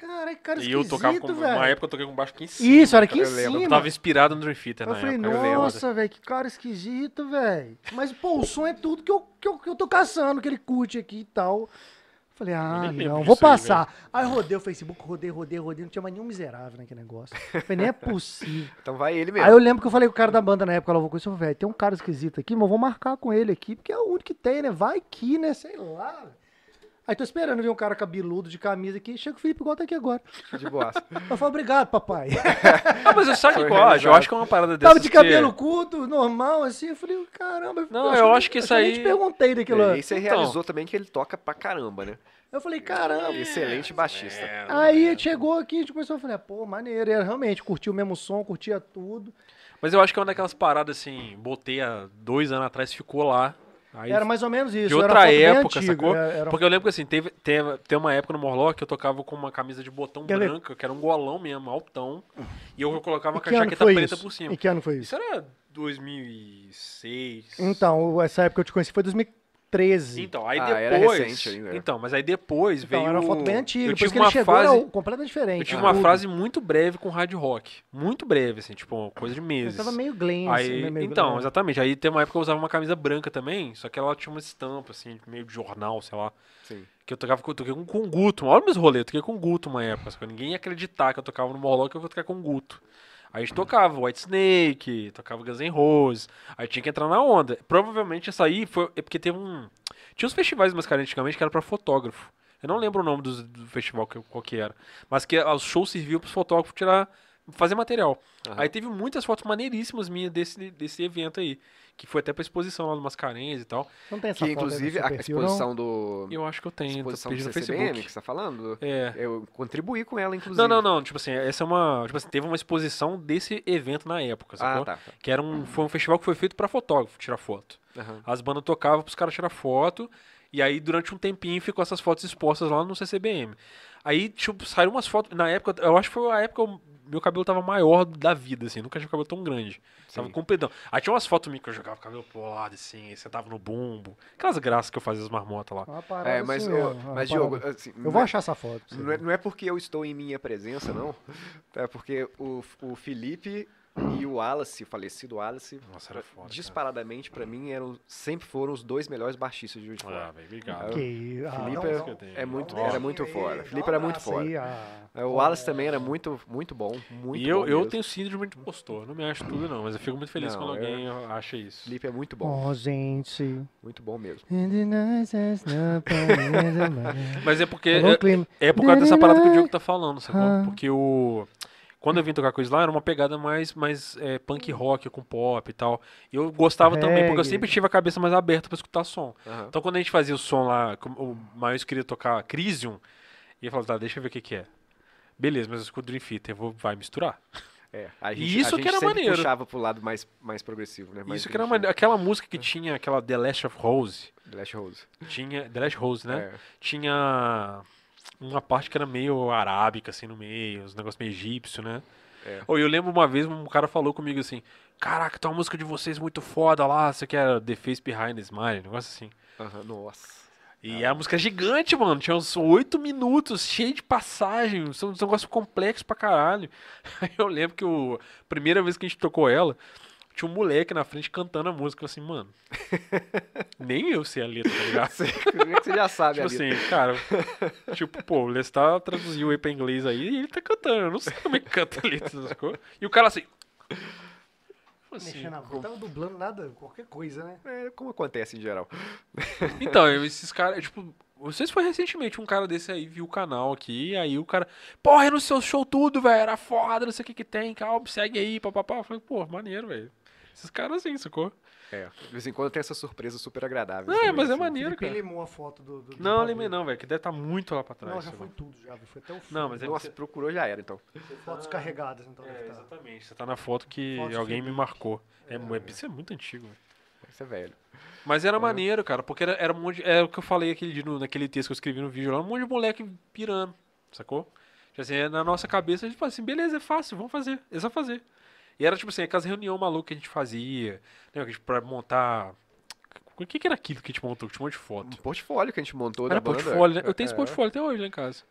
Cara, cara, E eu tocava com. esquisito, velho. Uma época eu toquei com baixo aqui em cima. Isso, era aqui em eu lembro. Eu cima. tava inspirado no Dream Theater Eu na falei, época. eu lembro. nossa, velho, que cara esquisito, velho. Mas, pô, o som é tudo que eu, que eu, que eu tô caçando, que ele curte aqui e tal. Falei, ah, não, vou aí, passar. Aí, rodei o Facebook, rodei, rodei, rodei, não tinha mais nenhum miserável naquele negócio. Falei, nem é possível. Então vai ele mesmo. Aí eu lembro que eu falei com o cara da banda na época, ela falou, isso, velho, tem um cara esquisito aqui, mas eu vou marcar com ele aqui, porque é o único que tem, né? Vai que, né? Sei lá. Aí tô esperando ver um cara cabeludo de camisa aqui, chega o Felipe igual tá aqui agora. De boa. Eu falei, obrigado, papai. Ah, mas eu sabe Foi qual? Eu acho? Eu que é uma parada dessa. Tava de cabelo curto, normal, assim. Eu falei, caramba. Não, eu acho que isso nem aí- te perguntei daquilo. E lá. aí você Então. realizou também que ele toca pra caramba, né? Eu falei, caramba. Excelente baixista. É, Aí chegou aqui, a gente começou a falar, pô, maneiro. E realmente, curtiu o mesmo som, curtia tudo. Mas eu acho que é uma daquelas paradas assim, botei há dois anos atrás, ficou lá. Aí Era mais ou menos isso. de outra época, antiga, sacou? era- era- Porque eu lembro que assim, teve, teve, tem uma época no Morlock que eu tocava com uma camisa de botão ver? branca, que era um golão mesmo, altão. E eu colocava E uma que jaqueta preta isso? por cima. E que ano foi isso? Isso era 2006. Então, essa época que eu te conheci foi 2013. Então, aí Ah, era depois. recente ainda. Então, mas aí depois Então, veio. era uma foto bem antiga. Eu tive que uma chegou, fase. era completamente diferente. Eu tive tudo. uma frase muito breve com hard rock. Muito breve, assim, tipo, coisa de Eu meses. tava meio assim, Aí, né, meio então, Glenn. exatamente. Aí tem uma época que eu usava uma camisa branca também, só que ela tinha uma estampa, assim, meio de jornal, sei lá. Sim. Que eu tocava com, eu toquei com, Guto. Olha meus rolês, eu toquei com o Guto uma época. Ninguém ia acreditar que eu tocava no Morlock que eu vou tocar com o Guto. Aí a gente tocava White Snake, tocava Guns N' Roses. Aí tinha que entrar na onda. Provavelmente essa aí foi. É porque teve um. Tinha uns festivais mais caras antigamente que era pra fotógrafo. Eu não lembro o nome dos- do, festival que, qual que era. Mas que os shows serviam pros fotógrafos tirar. fazer material. Aham. Aí teve muitas fotos maneiríssimas minhas desse, desse evento aí. Que foi até pra exposição lá do Mascarenhas e tal. Não tem essa Que inclusive a perfil, não? exposição do. Eu acho que eu tenho. Exposição do CCBM Facebook. que você tá falando. É. Eu contribuí com ela, inclusive. Não, não, não. Tipo assim, essa é uma. Tipo assim, teve uma exposição desse evento na época, sacou? Ah, tá. tá. Que era um, foi um festival que foi feito pra fotógrafo tirar foto. Aham. As bandas tocavam pros caras tirar foto. E aí, durante um tempinho, ficou essas fotos expostas lá no CCBM. Aí, tipo, saíram umas fotos. Na época, eu acho que foi a época meu cabelo tava maior da vida, assim. Nunca tive cabelo tão grande. Tava Sim. compridão. Aí tinha umas fotos minhas que eu jogava o cabelo pro lado, assim, aí sentava no bumbo. Aquelas graças que eu fazia as marmotas lá. Uma parada É, mas, assim, eu- ó, uma mas. Diogo, assim, Eu não vou é- achar essa foto. Não é, não é porque eu estou em minha presença, não. É porque o, o Felipe e o Wallace, o falecido Wallace, Nossa, era foda. disparadamente, pra mim, eram, sempre foram os dois melhores baixistas de Juiz de Ah, Fora. velho, obrigado. Que- ah, Felipe não, é- não. é muito- era muito um Felipe era muito aí, ah. É, O Wallace também era muito, muito bom, muito e eu, bom eu mesmo. tenho síndrome de impostor. Não me acho tudo, não. Mas eu fico muito feliz Não, quando eu- alguém acha isso. Felipe é muito bom, Oh, gente. muito bom mesmo. Mas é porque. É, é por causa dessa parada que o Diogo tá falando, sacou? Ah. Porque o. Quando eu vim tocar com eles lá, era uma pegada mais, mais é, punk rock com pop e tal. E eu gostava também, porque eu Reggae. sempre tive a cabeça mais aberta pra escutar som. Aham. Então quando a gente fazia o som lá, o Maius queria tocar Crisium, e eu falava, tá, deixa eu ver o que que é. Beleza, mas eu escuto Dream Theater, vou, vai misturar. É, a E gente, isso a que gente era sempre maneiro. puxava pro lado mais, mais progressivo, né? Mais Isso que era maneiro. Aquela música que tinha, aquela The Last of Rose. The Last Rose. Tinha. The Last Rose, né? É. Tinha uma parte que era meio arábica, assim, no meio, uns negócios meio egípcio, né? É. Ou eu lembro uma vez um cara falou comigo assim: Caraca, tem uma música de vocês muito foda lá, você quer The Face Behind the Smile, um negócio assim. Aham, nossa. E a música é gigante, mano. Tinha uns oito minutos, cheio de passagem. São uns negócios complexos pra caralho. Aí eu lembro que o a primeira vez que a gente tocou ela, tinha um moleque na frente cantando a música. Eu assim, mano. nem eu sei a letra, tá ligado? Como é que você já sabe Tipo ali? assim, cara, tipo, pô, o Lestat traduziu aí pra inglês aí e ele tá cantando. Eu não sei como é que canta a letra, sacou? E o cara assim. assim, Mexendo a mão. Tava dublando nada, qualquer coisa, né? É, como acontece em geral. Então, esses caras, tipo, não sei se foi recentemente um cara desse aí viu o canal aqui, e aí o cara, porra, é no seu show tudo, velho, era foda, não sei o que que tem, calma, segue aí, papapá. Eu falei, pô, maneiro, velho. Esses caras assim, sacou? É, de vez em quando tem essa surpresa super agradável. É, mas é assim. maneiro, cara. limou a foto do. do do Não, bagulho. lembrei não, velho, que deve estar muito lá pra trás. Não, já foi lá. tudo, já. Foi até o fim. Não, mas é Nossa, procurou já era, então. Fotos carregadas, então deve É, estar. exatamente. Você tá na foto que Foto alguém me marcou. É, mu- isso é muito antigo, velho. Isso é velho. Mas era maneiro, cara, porque era, era um monte. É o que eu falei aquele dia no- naquele texto que eu escrevi no vídeo lá, um monte de moleque pirando, sacou? Tipo assim, é na nossa cabeça a gente fala assim, beleza, é fácil, vamos fazer, é só fazer. E era tipo assim, aquelas reuniões malucas que a gente fazia, né? que a gente- Pra montar. O que, que era aquilo que a gente montou? Tinha um monte de Um foto. portfólio que a gente montou Era da banda. portfólio, né? Eu tenho esse É. portfólio até hoje lá em casa.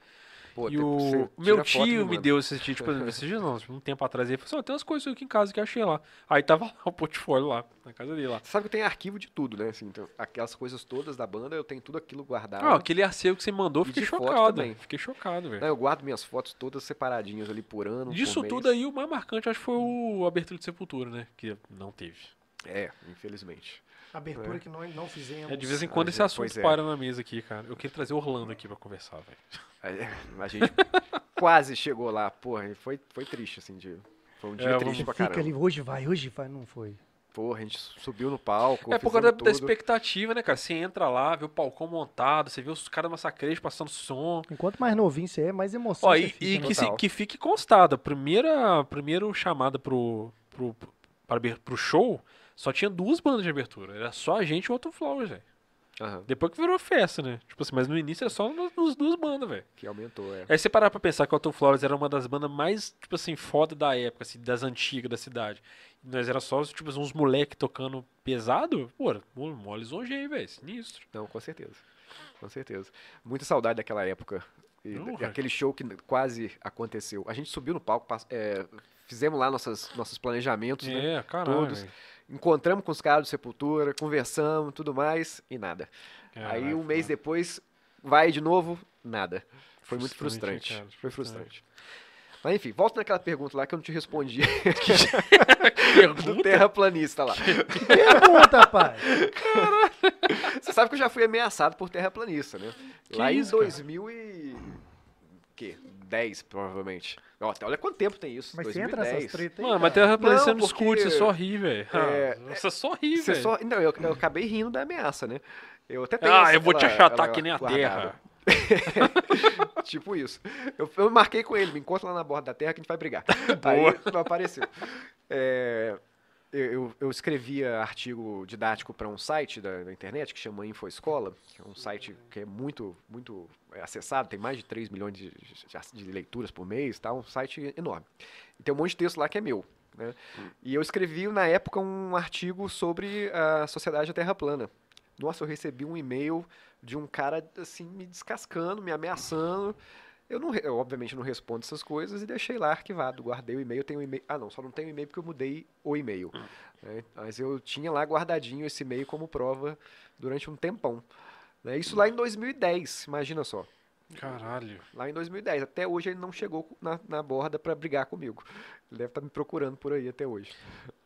Pô, e tem- o meu tio me deu esses dias, tipo, esses dias não, um tempo atrás, ele falou assim, ó, tem umas coisas aqui em casa que eu achei lá. Aí tava lá o portfólio lá, na casa dele lá. Você sabe que eu tenho arquivo de tudo, né? Assim, então, aquelas coisas todas da banda, eu tenho tudo aquilo guardado. Ah, aquele acervo que você mandou, fiquei de chocado. Fiquei chocado, velho. Eu guardo minhas fotos todas separadinhas ali por ano. por Disso mês. tudo aí, o mais marcante acho que foi o Abertura de Sepultura, né? Que não teve. É, infelizmente. Abertura É. que nós não fizemos. É, de vez em a quando gente- esse assunto pois é. para na mesa aqui, cara. Eu queria trazer Orlando aqui pra conversar, velho. É, A gente quase chegou lá, porra, e foi, foi triste, assim, de... Foi um dia É, triste pra fica caramba. ali, hoje vai, hoje vai, não foi. Porra, a gente subiu no palco, É por causa da, da expectativa, né, cara? Você entra lá, vê o palcão montado, você vê os caras massacreiros passando som. Enquanto mais novinho você é, mais emoção Ó, você e, fica, e né? que, se- que fique constado, a primeira, a primeira chamada pro, pro, para aber- pro show, só tinha duas bandas de abertura. Era só a gente e o Otto Flowers, velho. Aham, Depois que virou festa, né? Tipo assim, mas no início era só as duas bandas, velho. que aumentou, é. Aí você parar pra pensar que o Otto Flowers era uma das bandas mais, tipo assim, foda da época, assim, das antigas da cidade. E nós era só, tipo, uns moleque tocando pesado, pô, mo- mole zonjei, velho, sinistro. Não, com certeza. Com certeza. Muita saudade daquela época. E cara. aquele show que quase aconteceu. A gente subiu no palco, é, fizemos lá nossas, nossos planejamentos, né? É, caralho. Todos. velho. Encontramos com os caras do Sepultura, conversamos, tudo mais, e nada. Aí Caralho, um mês depois, vai de novo, nada. Foi muito Frustrante, cara, Foi frustrante. Mas enfim, volta naquela pergunta lá que eu não te respondi. do Pergunta? terraplanista lá. Que pergunta, rapaz. Você sabe que eu já fui ameaçado por terraplanista, né? Que Lá isso, em cara? 2000 e... quê? 10, provavelmente. Ó, olha quanto tempo tem isso. Mas você 2010. entra nessas tretas aí, Mano, mas Não, não discute, porque- você só ri, velho. É, Ah, você só ri, velho. só... Não, eu, eu acabei rindo da ameaça, né? Eu até tenho Ah, essa- eu vou te achatar ela que nem a guardada. terra. tipo isso. Eu, eu marquei com ele, me encontra lá na borda da terra que a gente vai brigar. Boa. Aí não apareceu. É, eu, eu- escrevia artigo didático para um site da, da internet que chama InfoEscola, que é um site que é muito, muito é, acessado, tem mais de 3 milhões de, de- de leituras por mês, tá? um site enorme. E tem um monte de texto lá que é meu. Né? E eu escrevi na época um artigo sobre a sociedade da Terra plana. Nossa, eu recebi um e-mail de um cara assim me descascando, me ameaçando. Eu não, eu, obviamente não respondo essas coisas e deixei lá arquivado, guardei o e-mail, tenho o e-mail. Ah, não, só não tenho e-mail porque eu mudei o e-mail. né? Mas eu tinha lá guardadinho esse e-mail como prova durante um tempão. né? Isso lá em 2010, imagina só. Caralho. Lá em 2010. Até hoje ele não chegou na, na borda pra brigar comigo. Ele deve estar me procurando por aí até hoje.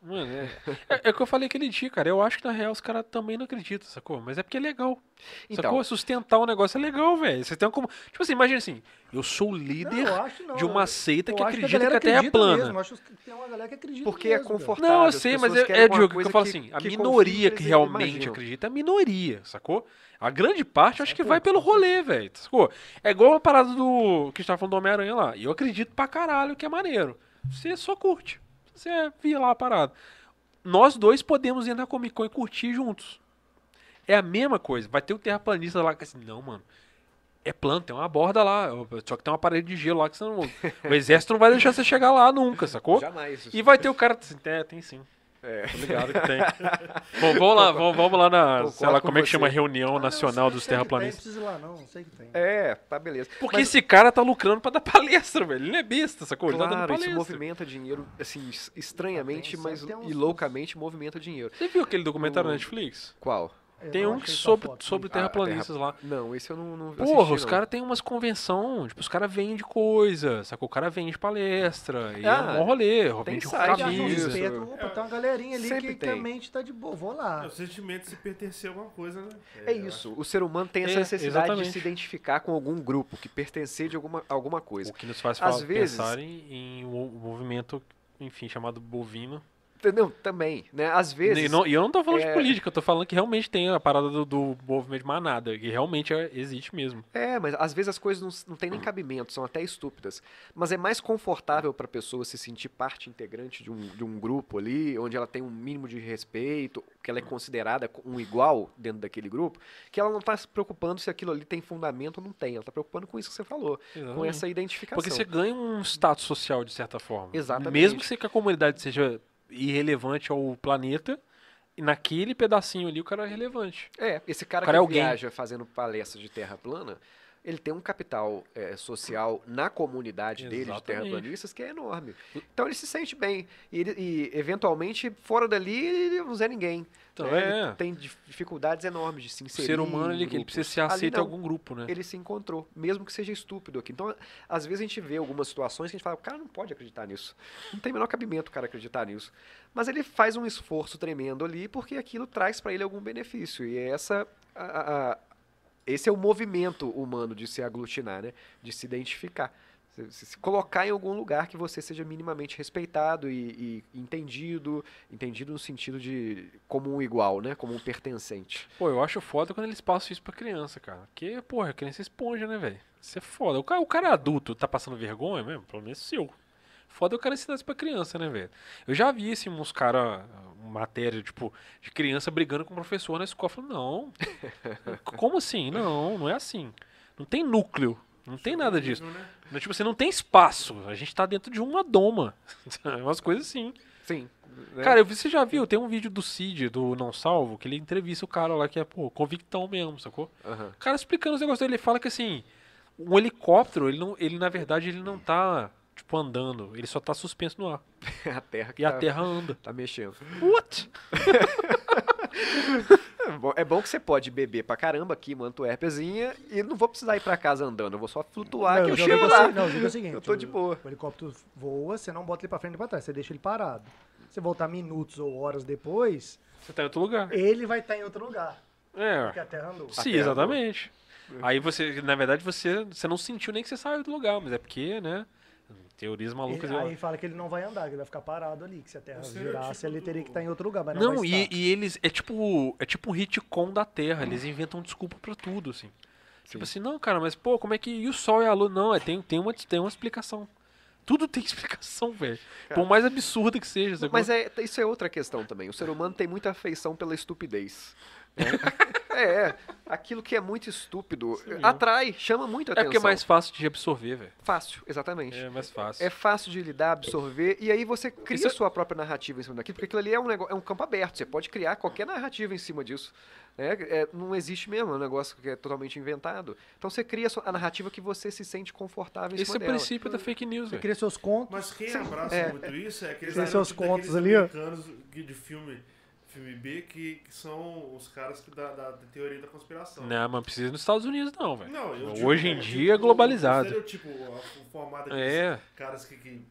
Mano, é, é, é o que eu falei aquele dia, cara. Eu acho que na real os caras também não acreditam, sacou? Mas é porque é legal. Então, sacou? Sustentar um negócio é legal, velho. Você tem como. Tipo assim, imagina assim, eu sou o Não, líder eu acho não, de uma seita que acredita que galera a Terra é plana. Mesmo. Acho que tem uma galera que acredita porque é mesmo, velho. confortável. Não, eu sei, mas é, é Diogo, que eu falo que- assim, a que minoria que realmente imaginam. acredita é a minoria, sacou? A grande parte eu acho É que pouco, vai pelo rolê, velho, sacou? É igual a parada do que a gente tava falando do Homem-Aranha lá. E eu acredito pra caralho que é maneiro. Você só curte. Você via lá a parada. Nós dois podemos ir na Comic Con e curtir juntos. É a mesma coisa. Vai ter o terraplanista lá que assim, não, mano. É plano, tem uma borda lá. Só que tem uma parede de gelo lá que você não. O exército não vai deixar você chegar lá nunca, sacou? Jamais. E vai ter o cara assim, tem, tem sim. É. Tô ligado que tem. Bom, vamos lá, vamos, vamos lá na. Concordo Sei lá, com como é que você. chama a reunião Ah, não, nacional sei- dos sei tem, Não terraplanistas. precisa ir lá, não. Sei que tem. É, tá beleza. Porque Mas- esse cara tá lucrando pra dar palestra, velho. Ele não é besta, sacou? Ele tá dando Claro, isso palestra. movimenta dinheiro, assim, es- estranhamente, mas uns- e loucamente movimenta dinheiro. Você viu aquele documentário O- na Netflix? Qual? Eu Tem um só sobre, foto, sobre não. terraplanistas lá. Não, esse eu não, não Porra, assisti, os caras têm umas convenção, tipo, os caras vendem coisa, sacou? O cara vende palestra, e é Ah, um bom rolê, tem vende camisa. Pedro, opa, tem uma galerinha ali que, que a mente tá de boa. Vou lá. É o sentimento de se pertencer a alguma coisa, né? É isso, o ser humano tem essa É, necessidade de exatamente. se identificar com algum grupo, que pertencer de alguma, alguma coisa. O que nos faz Às falar, vezes- pensar em, em um movimento, enfim, chamado bovino. Entendeu? Também, né? Às vezes... E, não- eu não tô falando é- de política, eu tô falando que realmente tem a parada do, do movimento de manada, que realmente é- existe mesmo. É, mas às vezes as coisas não, não têm nem cabimento, são até estúpidas. Mas é mais confortável para a pessoa se sentir parte integrante de um, de um grupo ali, onde ela tem um mínimo de respeito, que ela é considerada um igual dentro daquele grupo, que ela não está se preocupando se aquilo ali tem fundamento ou não tem. Ela está preocupando com isso que você falou, com Exatamente. essa identificação. Porque você ganha um status social de certa forma. Exatamente. Mesmo que a comunidade seja irrelevante ao planeta, e naquele pedacinho ali o cara é relevante. É, esse cara, O cara que é alguém. viaja fazendo palestra de terra plana, ele tem um capital é, social na comunidade dele de terraplanistas que é enorme. Então ele se sente bem. E, ele- e, eventualmente, fora dali, ele não é ninguém. Então, né? é. Ele tem dif- dificuldades enormes de se O inserir. ser humano ele, ele precisa ser Ali aceito em algum grupo, né? Ele se encontrou, mesmo que seja estúpido aqui. Então, às vezes a gente vê algumas situações que a gente fala, o cara não pode acreditar nisso. Não tem o menor cabimento o cara acreditar nisso. Mas ele faz um esforço tremendo ali porque aquilo traz para ele algum benefício. E é essa a- a- esse é o movimento humano de se aglutinar, né? De se identificar. Se, se- se colocar em algum lugar que você seja minimamente respeitado e, e entendido, entendido no sentido de como um igual, né? Como um pertencente. Pô, eu acho foda quando eles passam isso pra criança, cara. Porque, porra, a criança é esponja, né, velho? Isso é foda. O cara, o cara adulto tá passando vergonha mesmo, pelo menos seu. Foda é o cara ensinar isso pra criança, né, velho? Eu já vi, assim, uns caras, matéria, tipo, de criança brigando com o professor na escola. Eu falo, não. Como assim? Não, não é assim. Não tem núcleo. Não tem nada disso. Né? Não, Tipo, você não tem espaço. A gente tá dentro de uma doma. Umas coisas assim. Sim. né? Cara, eu você já viu? Tem um vídeo do Cid, do Não Salvo, que ele entrevista o cara lá que é, pô, convictão mesmo, sacou? Aham. O cara explicando os negócios dele, ele fala que assim, um helicóptero, ele, não, ele na verdade, ele não tá, tipo, andando. Ele só tá suspenso no ar. a terra que E a tá, terra anda. tá mexendo. What? É bom- É bom que você pode beber pra caramba aqui, uma Antuérpiazinha, e não vou precisar ir pra casa andando, eu vou só flutuar que eu chego lá. assim- não, diga o seguinte. Eu tô de boa. O helicóptero voa, você não bota ele pra frente e pra trás, você deixa ele parado. Você voltar minutos ou horas depois, Você tá em outro lugar. ele vai estar em outro lugar. É. Porque a Terra andou. Sim, terra exatamente. Aí você, na verdade, você, você não sentiu nem que você saiu do lugar, mas é porque, né? Teorias malucas. Ele- eu- aí fala que ele não vai andar, que ele vai ficar parado ali, que se a Terra O girasse, ele teria que estar em outro lugar, mas não, Não, vai e, estar. e eles. É tipo. É tipo um retcon da Terra. Eles inventam desculpa pra tudo, assim. Tipo assim, não, cara, mas pô, como é que. E o Sol e a Lua? Não, é, tem, tem, uma, tem uma explicação. Tudo tem explicação, velho. Por mais absurda que seja. Mas é, isso é outra questão também. O ser humano tem muita afeição pela estupidez. É, é. Aquilo que é muito estúpido Sim. atrai, chama muito É atenção. porque é mais fácil de absorver, velho. fácil, exatamente. É mais fácil. É fácil de lidar, absorver, e aí você cria Isso é- sua própria narrativa em cima daquilo, porque aquilo ali é um, nego- é um campo aberto, você pode criar qualquer narrativa em cima disso. né? É, não existe mesmo, é um negócio que é totalmente inventado. Então você cria a sua- a narrativa que você se sente confortável em Esse é cima o dela. princípio da fake news, Você velho. cria seus contos. Mas quem abraça É. muito isso é aqueles, seus contos ali, ó. americanos que- de filme, filme B que, que são os caras que da, da, da teoria da conspiração. Não, mas precisa nos Estados Unidos, não, velho. Não, eu digo, Hoje em eu dia digo é o- globalizado. O o, o formato daqueles É. caras que, que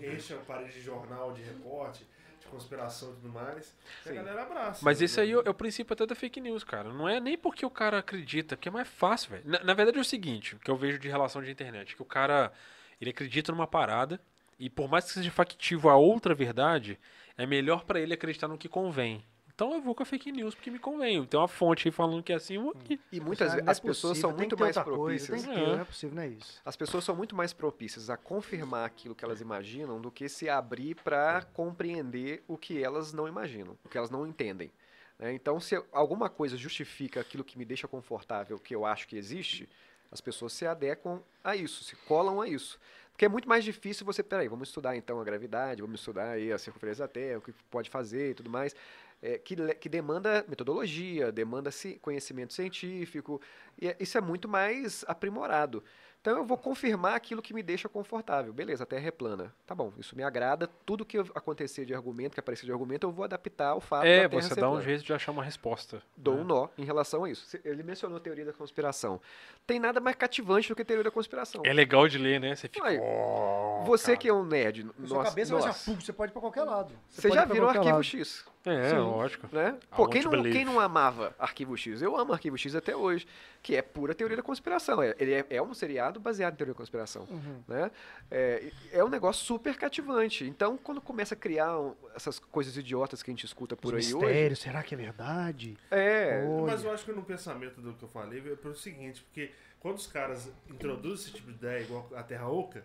enchem a parede de jornal, de recorte, de conspiração e tudo mais. E a galera abraça. Mas né? esse aí é o, é o princípio até da fake news, cara. Não é nem porque o cara acredita, porque é mais fácil, velho. Na, na verdade é o seguinte, que eu vejo de relação de internet, que o cara, ele acredita numa parada, e por mais que seja factivo a outra verdade, é melhor pra ele acreditar no que convém. Então eu vou com a fake news porque me convém. Tem uma fonte aí falando que é assim, eu vou aqui. E muitas Ah, vezes não é as pessoas possível, são muito mais coisa, propícias. Tem que É. não é possível, não é isso. As pessoas são muito mais propícias a confirmar aquilo que elas imaginam do que se abrir para compreender o que elas não imaginam, o que elas não entendem. né? Então, se alguma coisa justifica aquilo que me deixa confortável, que eu acho que existe, as pessoas se adequam a isso, se colam a isso. Porque é muito mais difícil você, peraí, vamos estudar então a gravidade, vamos estudar aí a circunferência da Terra, o que pode fazer e tudo mais, é, que, que demanda metodologia, demanda ci- conhecimento científico, e é- isso é muito mais aprimorado. Então eu vou confirmar aquilo que me deixa confortável. Beleza, a Terra é plana. Tá bom, isso me agrada. Tudo que acontecer de argumento, que aparecer de argumento, eu vou adaptar ao fato É, da Terra você dá um jeito de achar uma resposta. dou né? um nó em relação a isso. Ele mencionou a teoria da conspiração. Tem nada mais cativante do que a teoria da conspiração. É legal de ler, né? Você fica. Ué, "Oh, Você cara." que é um nerd, Na sua cabeça nós, vai ser você pode ir pra qualquer lado. Você pode já virou qualquer Arquivo lado. X, É, Sim. lógico. né? Pô, quem não, believe. quem não amava Arquivo X? Eu amo Arquivo X até hoje, que é pura teoria da conspiração. É- Ele é, é um seriado baseado em teoria da conspiração. Uhum. né? É, é um negócio super cativante. Então, quando começa a criar um- essas coisas idiotas que a gente escuta por Os aí mistérios, será que é verdade? hoje, é, Olha. Mas eu acho que no pensamento do que eu falei é pelo seguinte, porque quando os caras introduzem esse tipo de ideia igual a Terra Oca,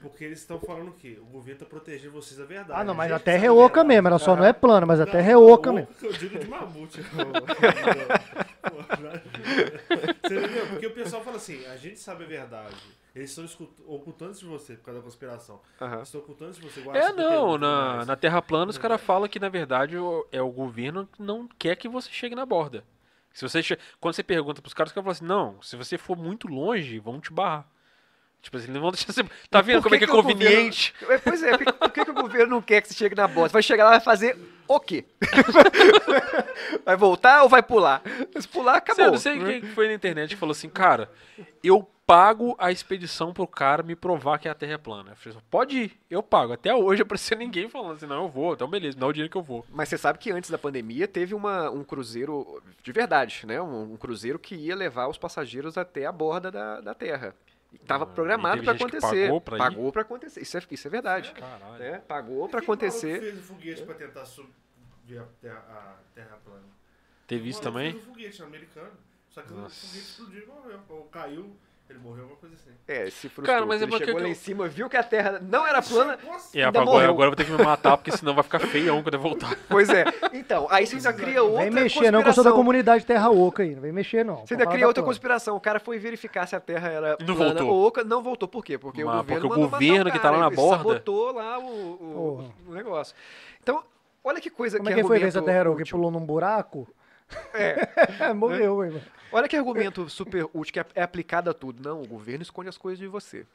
porque eles estão falando o quê? O governo está protegendo vocês da verdade. Ah, não, mas a terra é a oca verdade. mesmo, ela só não é plana, mas a Não, terra é oca oca mesmo. que eu digo de mamute. Você entendeu? Porque o pessoal fala assim, a gente sabe a verdade. Eles estão ocultando de você por causa da conspiração. aham. Eles estão ocultando de você. igual É, não, na, mais. na Terra plana os caras falam que, na verdade, o- é o governo que não quer que você chegue na borda. Se você che... Quando você pergunta pros caras, os caras falam assim, não, se você for muito longe, vão te barrar. Tipo assim, não vão deixar você... Tá vendo como é que é o governo- conveniente? É, Pois é, por que, que o governo não quer que você chegue na bosta? Vai chegar lá e vai fazer o quê? vai voltar ou vai pular? Se pular, acabou. Você, não sei quem que foi na internet que falou assim, cara, eu pago a expedição pro cara me provar que a Terra é plana. Eu falei, assim, pode ir, eu pago. Até hoje apareceu ninguém falando assim, não, eu vou, então beleza, me dá o dinheiro que eu vou. Mas você sabe que antes da pandemia teve uma, um cruzeiro de verdade, né? Um, um cruzeiro que ia levar os passageiros até a borda da, da Terra. Estava programado para acontecer. pagou pra ir? Pagou para acontecer. Isso é, isso é verdade. Caralho. né? Pagou para acontecer. fez o foguete pra tentar subir a terra, a terra plana? Teve O isso também? fez um foguete americano. Só que Nossa. o foguete explodiu e morreu. Ou caiu, ele morreu, alguma coisa assim. É, se frustrou. Cara, mas é ele porque chegou que lá eu- em cima, viu que a Terra não era plana. Nossa, E ainda agora, morreu. agora eu vou ter que me matar, porque senão vai ficar feião quando eu voltar. Pois é. Então, aí você ainda cria outra Vem mexer não, que eu sou da conspiração. comunidade terra oca aí. Não vem mexer não. Você ainda cria outra plana. conspiração. O cara foi verificar se a Terra era não plana voltou. ou oca. Não voltou. Por quê? Porque Mas o governo porque o mandou matar governo que tá lá na ele borda. sabotou lá o, o- o negócio. Então, olha que coisa Como é que que foi ver essa terra oca? útil. Pulou num buraco? É. Morreu, mano. Olha que argumento super útil que é- é aplicado a tudo. Não, o governo esconde as coisas de você.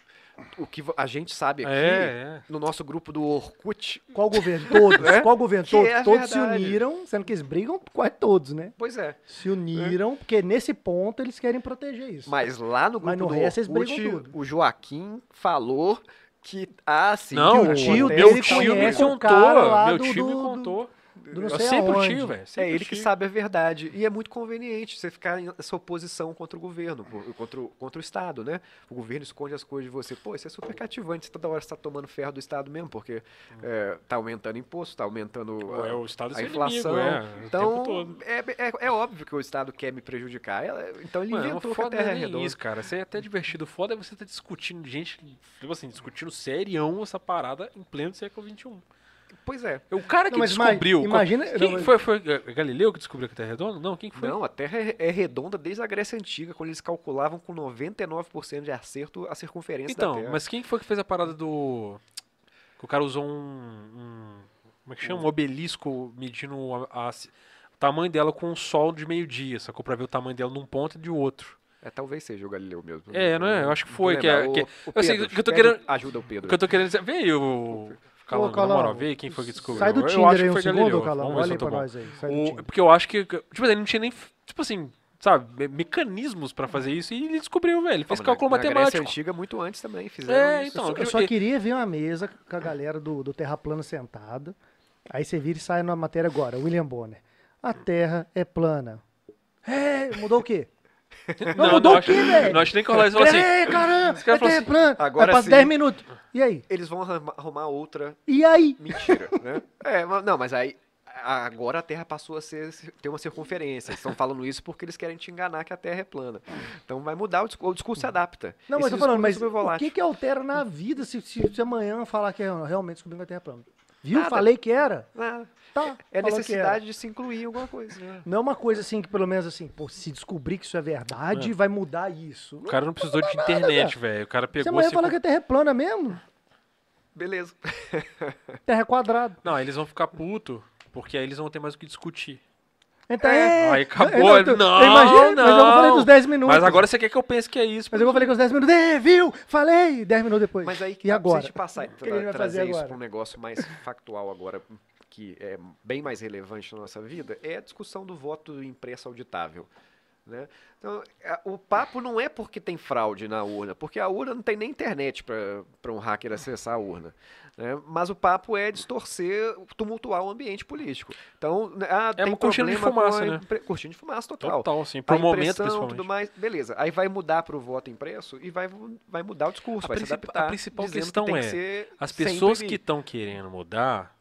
O que a gente sabe aqui, É, é. no nosso grupo do Orkut, Qual governo? Todos. É? Qual governo? Todos. é todos se uniram, sendo que eles brigam quase todos, né? pois é. Se uniram, porque nesse ponto eles querem proteger isso. Mas lá no grupo Mas no do resto Orkut, brigam tudo. o Joaquim falou que, ah, sim, Não, que o tio meu dele tio me contou. cara lá Meu do- tio me do- contou. Do não Eu sei sempre o aonde. tio, velho. É sempre o ele que sabe a verdade. E é muito conveniente você ficar nessa oposição contra o governo, contra o, contra o Estado, né? O governo esconde as coisas de você. Pô, isso é super cativante. Você toda hora está tomando ferro do Estado mesmo, porque é, tá aumentando imposto, tá aumentando É, a- o Estado a inflação. inimigo, é, então, é, é, é óbvio que o Estado quer me prejudicar. É, Então ele Mano, inventou que a foda Terra é redonda. isso, cara. Isso é até divertido. Foda é você estar discutindo, gente, tipo assim, discutindo serião essa parada em pleno século XXI. Pois é. O cara que Não, descobriu. imagina- Quem não, foi? Foi é, Galileu que descobriu que a Terra é redonda? Não, quem que foi? Não, a Terra é, é redonda desde a Grécia Antiga, quando eles calculavam com 99% de acerto a circunferência da Então, Terra. mas quem foi que fez a parada do. Que o cara usou um. um- como é que chama? Um obelisco medindo a- a- o tamanho dela com o sol de meio-dia, sacou? Pra ver o tamanho dela num ponto e de outro. É, talvez seja o Galileu mesmo. É, não é? Eu acho que foi, que é- que- O- o eu sei Pedro, que eu tô querendo- Ajuda o O Pedro. que eu tô querendo dizer. Veio o. Calango, na Calango. moral, vê quem foi que descobriu. Sai do Eu Tinder acho aí que um foi segundo, Galileu. Calão. Vamos ver Olha se aí eu pra bom. nós aí. Sai do O- Tinder. porque eu acho que. Tipo assim, não tinha nem. Tipo assim, sabe? me- Mecanismos pra fazer isso e ele descobriu, velho. Ele fez Como cálculo na, na Grécia matemático. Antiga, muito antes também, fizeram É, isso. então, Eu só queria ver uma mesa com a galera do, do Terra Plana sentada. Aí você vira e sai na matéria agora, William Bonner. A Terra é plana. É, mudou o quê? Não, mudou não, o acho, quê, velho? não acho nem que rolar isso. Assim, É, caramba, falam é assim, agora passa sim. 10 minutos. E aí? Eles vão arrumar, outra E aí? mentira, né? É, mas- não, mas aí agora a Terra passou a ser, ter uma circunferência. Eles estão falando isso porque eles querem te enganar que a Terra é plana. Então vai mudar, o discurso, o discurso se adapta. Não, mas Esse eu tô falando, mas o que que altera na vida se, se, se amanhã falar que é realmente descobrindo que a Terra é plana? Viu? Nada. Falei que era. Ah, Tá. é que necessidade de se incluir em alguma coisa. Não é uma coisa assim que, pelo menos assim, pô, se descobrir que isso é verdade, vai mudar isso. O cara não precisou de internet, velho. O cara pegou amanhã se falar que a Terra é plana mesmo, Beleza. Terra é quadrada. Não, aí eles vão ficar puto, porque aí eles não vão ter mais o que discutir. Então, É, é, aí acabou, tô- não, imagino, Mas eu não. falei dos 10 minutos. Mas agora você quer que eu pense que é isso. Mas eu falei com os 10 minutos. É, viu? Falei! 10 minutos depois. Mas aí que e dá pra agora? gente passar e que tra trazer isso agora? para um negócio mais factual agora, que é bem mais relevante na nossa vida, é a discussão do voto impresso auditável. Né? Então, a- o papo não é porque tem fraude na urna, porque a urna não tem nem internet para um hacker acessar a urna. né? Mas o papo é distorcer, tumultuar o ambiente político. Então, né, ah, É tem uma cortina de fumaça, né? Cortina de fumaça total. Total, assim. A Pro momento, principalmente. tudo mais, beleza. Aí vai mudar para o voto impresso e vai, vai mudar o discurso, A vai se princip- a adaptar. principal questão que é, que As pessoas que estão querendo mudar,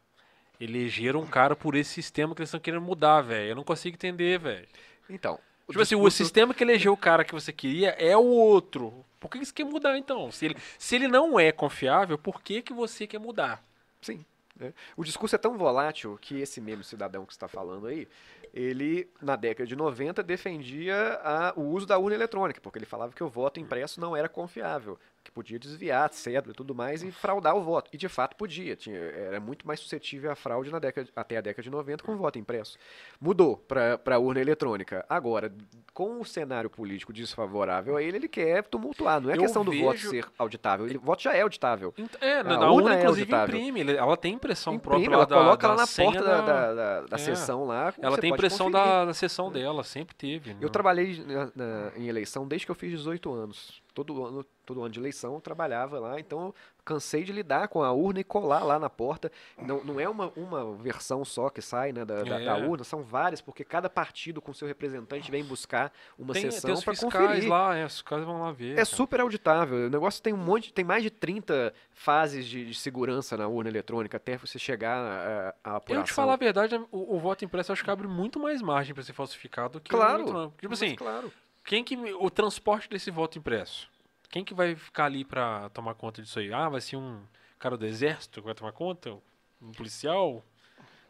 elegeram um cara por esse sistema que eles estão querendo mudar, velho. Eu não consigo entender, velho. Então. o Tipo assim, o discurso- sistema que elegeu o cara que você queria é o outro. Por que você quer mudar, então? Se ele, se ele não é confiável, por que, que você quer mudar? Sim. né? O discurso é tão volátil que esse mesmo cidadão que está falando aí, ele, na década de 90, defendia a- o uso da urna eletrônica, porque ele falava que o voto impresso não era confiável, que podia desviar cédula e tudo mais e fraudar o voto. E de fato podia, tinha, era muito mais suscetível à fraude na década, até a década de 90 com o voto impresso. Mudou para a urna eletrônica. Agora, com o cenário político desfavorável a ele, ele quer tumultuar. Não é Eu questão do voto vejo- ser auditável. Ele- o voto já é auditável. É, A na, na urna urna, é inclusive, auditável. imprime. Ela tem impressão Imprime, própria ela da, coloca da lá na porta da, da, da- da É. sessão lá. Ela tem impressão da, da sessão dela, sempre teve. Eu não- trabalhei na- na- em eleição desde que eu fiz 18 anos. Todo ano, todo ano de eleição eu trabalhava lá, então eu cansei de lidar com a urna e colar lá na porta. Não, não é uma, uma versão só que sai né, da, da- da É. urna, são várias, porque cada partido com seu representante vem buscar uma tem, sessão para conferir. lá, é, os fiscais vão lá ver. É cara. super auditável. O negócio tem um monte, tem mais de 30 fases de, de segurança na urna eletrônica até você chegar à, à apuração. Eu te falar a verdade, o, o voto impresso acho que abre muito mais margem para ser falsificado do que Claro. o eletrônico. Tipo assim, claro. Quem que o transporte desse voto impresso? Quem que vai ficar ali para tomar conta disso aí? Ah, vai ser um cara do exército que vai tomar conta? Um policial?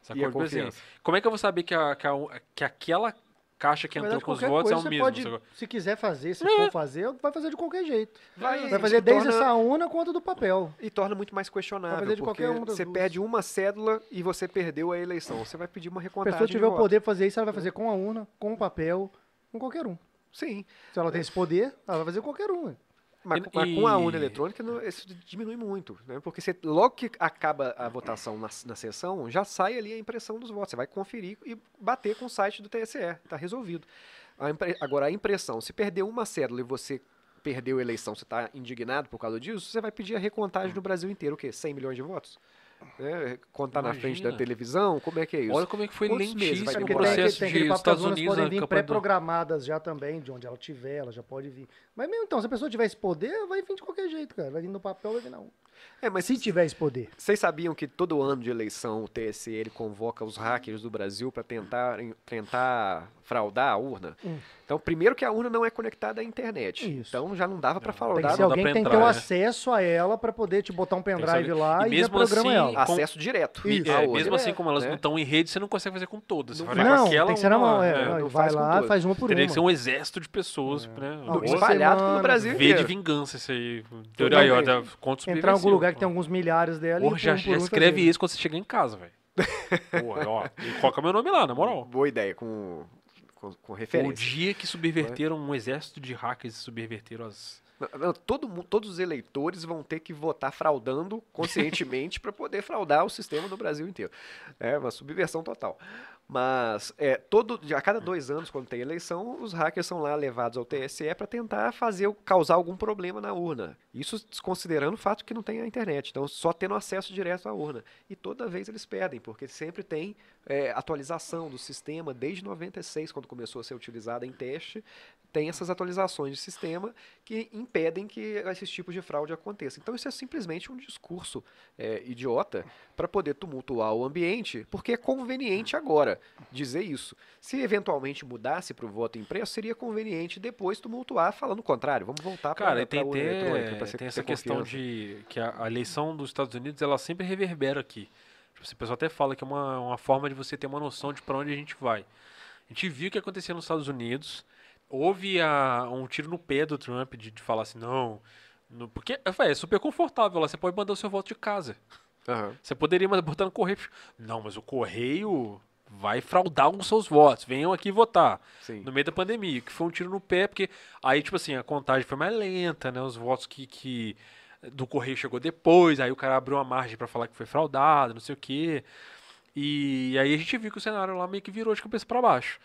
Sacou? A assim, confiança. como é que eu vou saber que, a, que, a- que aquela caixa que entrou com os votos é o mesmo? pode, se quiser fazer, se É. for fazer, vai fazer de qualquer jeito. Vai, Vai fazer desde torna- essa urna quanto do papel. E torna muito mais questionável, Vai fazer de porque qualquer uma você duas. perde uma cédula e você perdeu a eleição. Você vai pedir uma Se a recontagem pessoa de tiver o voto. poder pra fazer isso, ela vai fazer com a urna, com o papel, com qualquer um. Sim, Se ela tem esse poder, ela vai fazer qualquer um. mas, E- mas com a urna eletrônica não- isso diminui muito, né? Porque você, logo que acaba a votação na, na sessão, já sai ali a impressão dos votos. Você vai conferir e bater com o site do TSE. Está resolvido. A impre- Agora, a impressão, se perdeu uma cédula e você perdeu a eleição, você está indignado por causa disso, você vai pedir a recontagem no Brasil inteiro, o quê? 100 milhões de votos? Né? Contar na frente da Imagina. televisão, como é que é isso? Olha como é que foi Quantos meses vai lentíssimo o demorar? tem, processo tem de Estados Unidos podem vir pré-programadas já também, de onde ela tiver, ela já pode vir. Mas mesmo então, se a pessoa tiver esse poder, vai vir de qualquer jeito, cara. Vai vir no papel, vai vir na. É, mas Se tiver esse poder. Vocês sabiam que todo ano de eleição o TSE ele convoca os hackers do Brasil para tentar, tentar fraudar a urna? Hum. Então, primeiro que a urna não é conectada à internet. Isso. Então já não dava para Tem fraudar. que ser alguém tem que ter o né? acesso a ela pra poder te botar um pendrive lá E e, mesmo reprograma assim, ela. com- Acesso direto. E, Isso. é, mesmo assim, como elas né? não estão em rede, você não consegue fazer com todas. Você Não com Não, aquela tem que ser na mão. É, é, não, não vai lá, faz uma por Teria uma. que ser um exército de pessoas, É. né? Espalhado pelo Brasil V de inteiro. vingança, isso aí. Teoria aí, ó, em algum lugar que tem alguns milhares dela Porra, e já, um já um escreve fazer. isso quando você chegar em casa, velho. Porra, ó. E coloca meu nome lá, na moral. Boa ideia, com, com, com O referência. dia que subverteram um exército de hackers e subverteram as. Não, não, todo, todos os eleitores vão ter que votar fraudando conscientemente para poder fraudar o sistema no Brasil inteiro. É uma subversão total. Mas é, todo, a cada dois anos, quando tem eleição, os hackers são lá levados ao TSE para tentar fazer, causar algum problema na urna. Isso desconsiderando o fato que não tem a internet. Então, só tendo acesso direto à urna. E toda vez eles pedem, porque sempre tem é, atualização do sistema, desde 96, quando começou a ser utilizada em teste, tem essas atualizações de sistema que impedem que esses tipos de fraude aconteçam. Então isso é simplesmente um discurso é, idiota para poder tumultuar o ambiente, porque é conveniente agora dizer isso. Se eventualmente mudasse para o voto impresso, seria conveniente depois tumultuar falando o contrário. Vamos voltar para tem, urna eletrônica, pra tem, essa questão confiança. de que a, a eleição dos Estados Unidos ela sempre reverbera aqui. Tipo, assim, o pessoal até fala que é uma, uma forma de você ter uma noção de para onde a gente vai. A gente viu o que acontecia nos Estados Unidos. Houve a, um tiro no pé do Trump de, de falar assim, não. no- porque é, é super confortável lá, você pode mandar o seu voto de casa. Aham. Você poderia botar no correio. Não, mas o correio vai fraudar os seus votos. Venham aqui votar Sim. no meio da pandemia, que foi um tiro no pé, porque aí, tipo assim, a contagem foi mais lenta, né? Os votos que, que do Correio chegou depois, aí o cara abriu uma margem pra falar que foi fraudado, não sei o quê. E aí a gente viu que o cenário lá meio que virou de cabeça pra baixo.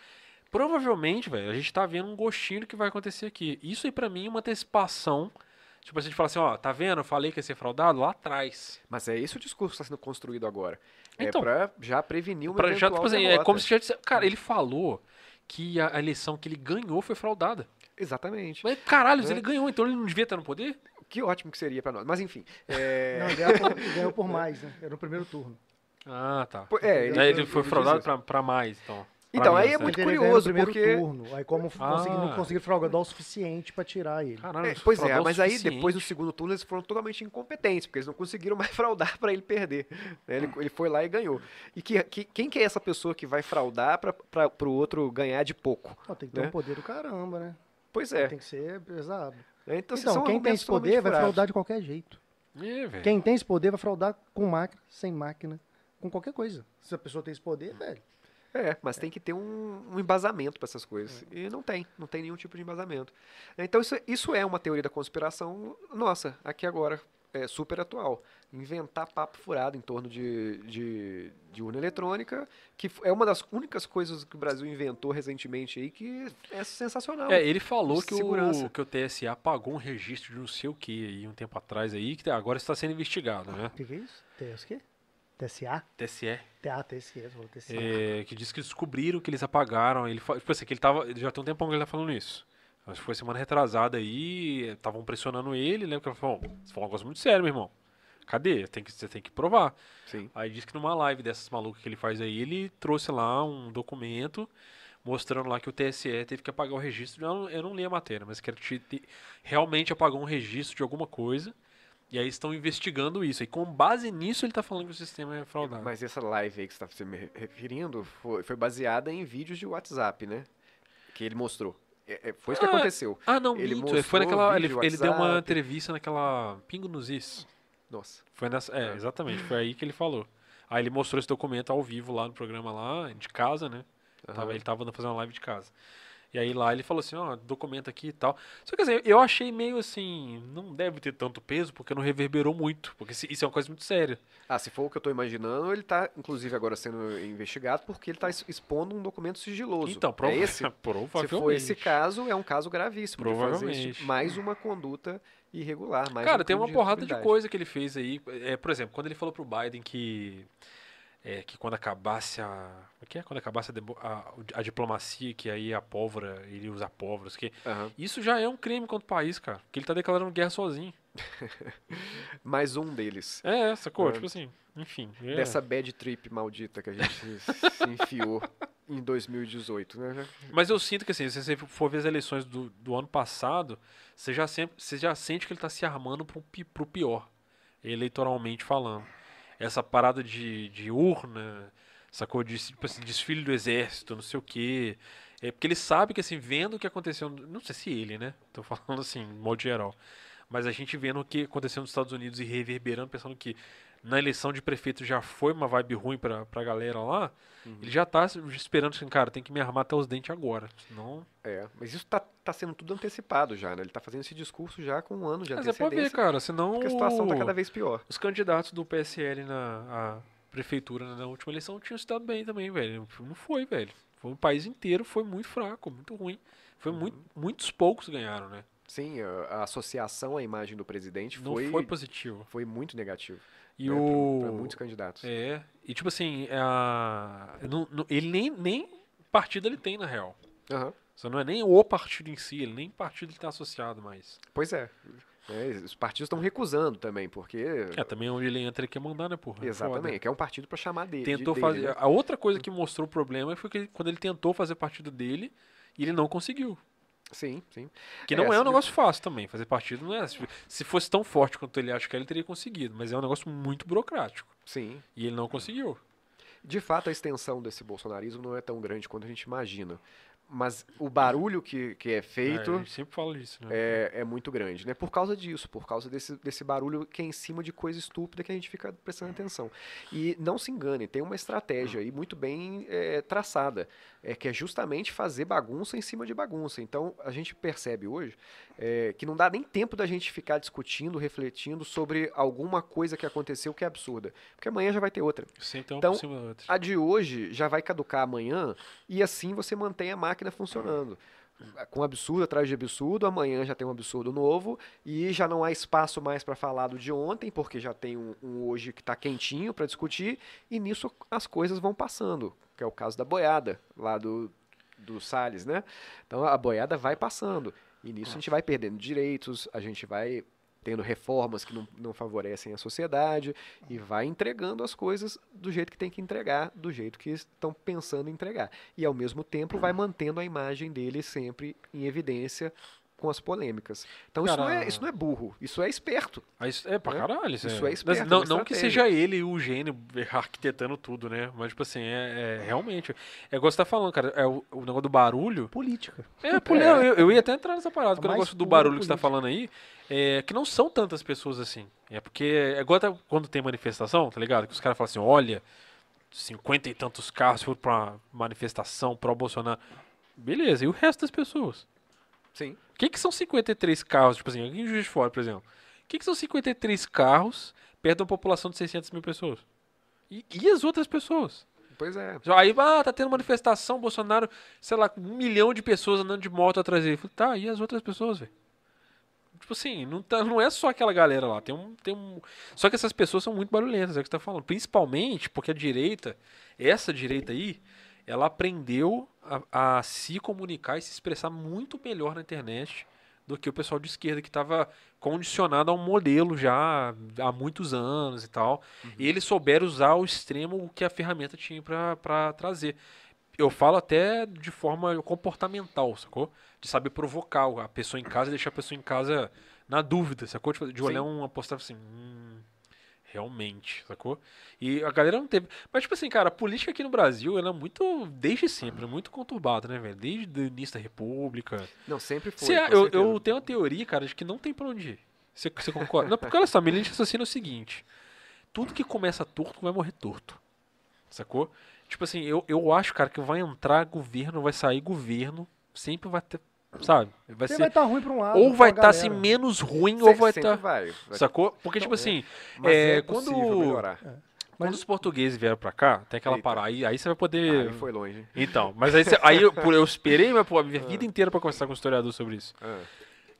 Provavelmente, velho, a gente tá vendo um gostinho do que vai acontecer aqui. Isso aí pra mim é uma antecipação. Tipo, a gente fala assim, ó, tá vendo? Eu falei que ia ser fraudado lá atrás. Mas é esse o discurso que está sendo construído agora. Então, é pra já prevenir uma Pra já, tipo assim, é como se já disse, Cara, ele falou que a a eleição que ele ganhou foi fraudada. Exatamente. Mas caralho, É. ele ganhou, então ele não devia estar no poder? Que ótimo que seria pra nós. Mas enfim. é, Não, ganhou por, ganhou por mais, né? Era no primeiro turno. Ah, tá. é, Aí ele foi ele fraudado pra mais, então. Então, aí é né? muito curioso, porque- turno. Aí como Ah. consegui- não conseguiram fraudar o suficiente pra tirar ele. Caralho, É, pois é, o mas aí depois do segundo turno eles foram totalmente incompetentes, porque eles não conseguiram mais fraudar pra ele perder. né? Ele, ele foi lá e ganhou. E que, que- quem que é essa pessoa que vai fraudar pra, pra, pro outro ganhar de pouco? Ó, tem que ter né? um poder do caramba, né? É. é. Tem que ser pesado. Então, assim, Então, quem tem esse poder vai fraudar de qualquer jeito. É, velho. Quem tem esse poder vai fraudar com máquina, sem máquina, com qualquer coisa. Se a pessoa tem esse poder, velho. É, mas tem que ter um, um embasamento para essas coisas. E não tem, não tem nenhum tipo de embasamento. Então isso, isso é uma teoria da conspiração nossa, aqui agora, é super atual. Inventar papo furado em torno de, de, de urna eletrônica, que é uma das únicas coisas que o Brasil inventou recentemente aí, que é sensacional. É, ele falou que o, que o TSE apagou um registro de não sei o que aí um tempo atrás aí, que agora está sendo investigado, né? O que, que é isso? TS o quê? TSA? TSE. TA, TSE, você falou TSA. é, que diz que descobriram que eles apagaram. Ele, tipo assim, que ele tava. Já tem um tempão que ele tá falando isso. Acho que foi semana retrasada aí. Estavam pressionando ele, né? Porque ele falou, "Bom, você falou um negócio muito sério, meu irmão. Cadê? Tem que, você tem que provar. Sim. Aí diz que numa live dessas malucas que ele faz aí, ele trouxe lá um documento mostrando lá que o TSE teve que apagar o registro. Eu não, eu não li a matéria, mas que ele te- te- realmente apagou um registro de alguma coisa. E aí estão investigando isso. E com base nisso ele tá falando que o sistema é fraudado. Mas essa live aí que você está se me re- referindo foi, foi baseada em vídeos de WhatsApp, né? Que ele mostrou. É- é- foi isso que Ah, aconteceu. Ah, não, Ele minto. Foi naquela. Ele, ele deu uma entrevista naquela. Pingo nos Is. Nossa. Foi nessa. É, É. exatamente. Foi aí que ele falou. Aí ele mostrou esse documento ao vivo lá no programa lá, de casa, né? Tava, Aham. ele tava fazendo uma live de casa. E aí lá ele falou assim, ó, documento aqui e tal. Só que assim, eu achei meio assim, não deve ter tanto peso, porque não reverberou muito. Porque isso é uma coisa muito séria. Ah, se for o que eu tô imaginando, ele tá, inclusive, agora sendo investigado porque ele tá ex- expondo um documento sigiloso. Então, prova é esse? provavelmente. Se for esse caso, é um caso gravíssimo. Provavelmente. mais uma conduta irregular. Mais Cara, um tem uma porrada de coisa que ele fez aí. É, por exemplo, quando ele falou pro Biden que. É, que quando acabasse a. O que é? Quando acabasse a, a- a diplomacia, que aí a pólvora, ele ia usar pólvoras. Que, Aham. isso já é um crime contra o país, cara. Porque ele tá declarando guerra sozinho. Mais um deles. É, sacou? É. Tipo assim, enfim. é. Dessa bad trip maldita que a gente se enfiou em 2018, né? Mas eu sinto que assim, se você for ver as eleições do, do ano passado, você já, sempre, você já sente que ele tá se armando pro, pi- pro pior, eleitoralmente falando. Essa parada de, de urna, sacou? De, tipo assim, desfile do exército, não sei o quê. É porque ele sabe que assim, vendo o que aconteceu, não sei se ele, né? Tô falando assim, de modo geral. Mas a gente vendo o que aconteceu nos Estados Unidos e reverberando, pensando que na eleição de prefeito já foi uma vibe ruim pra, pra galera lá, ele já tá esperando assim, cara, tem que me armar até os dentes agora. Senão. É, mas isso tá, tá sendo tudo antecipado já, né? Ele tá fazendo esse discurso já com um ano de Mas é pra ver, antecedência. cara, senão. Porque a situação tá cada vez pior. Os candidatos do PSL na prefeitura na última eleição tinham se dado bem também, velho. Não foi, velho. Foi o país inteiro, foi muito fraco, muito ruim. Foi Uhum. muito, muitos poucos ganharam, né? Sim, a, a associação à imagem do presidente Não foi, foi positivo. foi muito negativo. E né, o. pra, pra muitos candidatos. É. E tipo assim, a... não- não- ele nem, nem partido ele tem, na real. Aham. Você não é nem o partido em si, ele nem partido ele está associado mais. Pois é. É, os partidos estão recusando também, porque. É, também onde ele entra, ele quer mandar, né, porra? É Exatamente, foda. que é um partido para chamar dele. Tentou de fazer. dele, né? A outra coisa que mostrou o problema foi que quando ele tentou fazer partido dele, e ele não conseguiu. Sim, sim. Que É, não é um se- negócio fácil também. Fazer partido não é. Se- Se fosse tão forte quanto ele acha que é, ele teria conseguido. Mas é um negócio muito burocrático. Sim. E ele não conseguiu. De fato, a extensão desse bolsonarismo não é tão grande quanto a gente imagina. Mas o barulho que, que é É, feito gente sempre fala disso, né? é, é muito grande, né? Por causa disso, por causa desse, desse barulho que é em cima de coisa estúpida que a gente fica prestando atenção. E não se engane, tem uma estratégia aí muito bem é, traçada, é, que é justamente fazer bagunça em cima de bagunça. Então, a gente percebe hoje é, que não dá nem tempo da gente ficar discutindo, refletindo sobre alguma coisa que aconteceu que é absurda. Porque amanhã já vai ter outra. Um Então, por cima do outro. A de hoje já vai caducar amanhã e assim você mantém a máquina funcionando. Com absurdo atrás de absurdo, amanhã já tem um absurdo novo e já não há espaço mais para falar do de ontem, porque já tem um, um hoje que está quentinho para discutir e nisso as coisas vão passando, que é o caso da boiada lá do, do Salles, né? Então a boiada vai passando e nisso a gente vai perdendo direitos, a gente vai tendo reformas que não, não favorecem a sociedade e vai entregando as coisas do jeito que tem que entregar, do jeito que estão pensando em entregar. E ao mesmo tempo vai mantendo a imagem dele sempre em evidência com as polêmicas. Então isso não, é, isso não é burro, isso é esperto. Aí isso- é pra né? caralho. Isso é. é esperto, não, é uma não que seja ele o gênio arquitetando tudo, né? Mas, tipo assim, é, é realmente. É igual você tá falando, cara. É o, o negócio do barulho. Política. É, pô, não, eu, eu ia até entrar nessa parada, porque o negócio do barulho que você tá política. falando aí é que não são tantas pessoas assim. É porque é igual até quando tem manifestação, tá ligado? Que os caras falam assim: olha, cinquenta e tantos carros foram pra manifestação pró-Bolsonaro. Beleza, e o resto das pessoas? Sim. O que, que são 53 carros, tipo assim, aqui em Juiz de Fora, por exemplo? O que, que são 53 carros perto de uma população de 600 mil pessoas? E, e as outras pessoas? Pois é. Aí, ah, tá tendo manifestação, Bolsonaro, sei lá, um milhão de pessoas andando de moto atrás dele. Falei, tá, e as outras pessoas, velho? Tipo assim, não, tá, não é só aquela galera lá, tem um, tem um... Só que essas pessoas são muito barulhentas, é o que você tá falando. Principalmente porque a direita, essa direita aí, ela aprendeu a, a se comunicar e se expressar muito melhor na internet do que o pessoal de esquerda que estava condicionado a um modelo já há muitos anos e tal. E eles souberam usar ao extremo o que a ferramenta tinha para trazer. Eu falo até de forma comportamental, sacou? De saber provocar a pessoa em casa e deixar a pessoa em casa na dúvida, sacou? Tipo, De olhar Sim. uma postagem assim, hum, realmente, sacou? E a galera não teve. Mas, tipo assim, cara, a política aqui no Brasil, ela é muito, desde sempre, é muito conturbada, né, velho? Desde o início da República. Não, sempre foi. Cê- com eu, eu tenho uma teoria, cara, de que não tem pra onde ir. Você, concorda? não, porque olha só, de raciocínio é o seguinte: tudo que começa torto vai morrer torto. Sacou? Tipo assim, eu, eu acho, cara, que vai entrar governo, vai sair governo, sempre vai ter. Sabe? Vai Você ser. vai estar ruim pra um lado. ou vai estar assim galera. menos ruim, ou vai estar. vai. vai- Sacou? Porque, tipo assim, é, é, possível quando- melhorar. quando os portugueses vieram pra cá, tem aquela Eita. parada. Aí, aí você vai poder. Aí foi longe. Então, mas aí, você- aí eu, eu esperei mas, pô, a minha vida inteira pra conversar com um historiador sobre isso. Ah,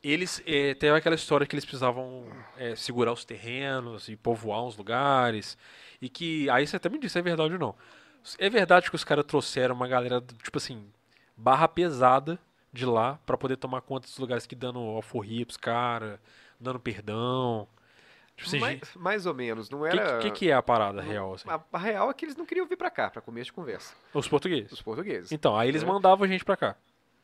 Eles eh, teve aquela história que eles precisavam eh, segurar os terrenos e povoar uns lugares. E que. Aí você até me disse se é verdade ou não. É verdade que os caras trouxeram uma galera, tipo assim, barra pesada de lá pra poder tomar conta dos lugares que dando alforria pros caras, dando perdão. Tipo assim, mais, mais ou menos, não o que, era. que, que é a parada real? Assim? A, a real é que eles não queriam vir pra cá, pra começo de conversa. Os portugueses. Os portugueses. Então, aí eles mandavam a gente pra cá.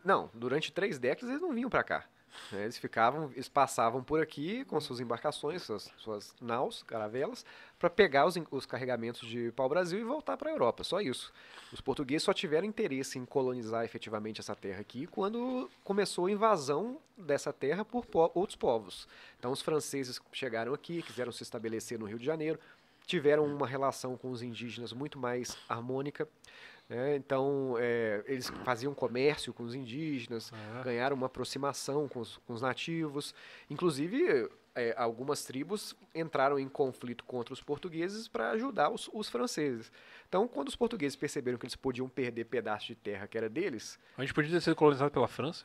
Não, durante três décadas eles não vinham pra cá. né? Eles ficavam, eles passavam por aqui com suas embarcações, suas, suas naus, caravelas, para pegar os, os carregamentos de pau-brasil e voltar para a Europa. Só isso. Os portugueses só tiveram interesse em colonizar efetivamente essa terra aqui quando começou a invasão dessa terra por po- outros povos. Então os franceses chegaram aqui, quiseram se estabelecer no Rio de Janeiro, tiveram uma relação com os indígenas muito mais harmônica. né? Então é, eles faziam comércio com os indígenas, Ah. ganharam uma aproximação com os, com os nativos. Inclusive, é, algumas tribos entraram em conflito contra os portugueses para ajudar os, os franceses. Então, quando os portugueses perceberam que eles podiam perder pedaço de terra que era deles, A gente podia ter sido colonizado pela França.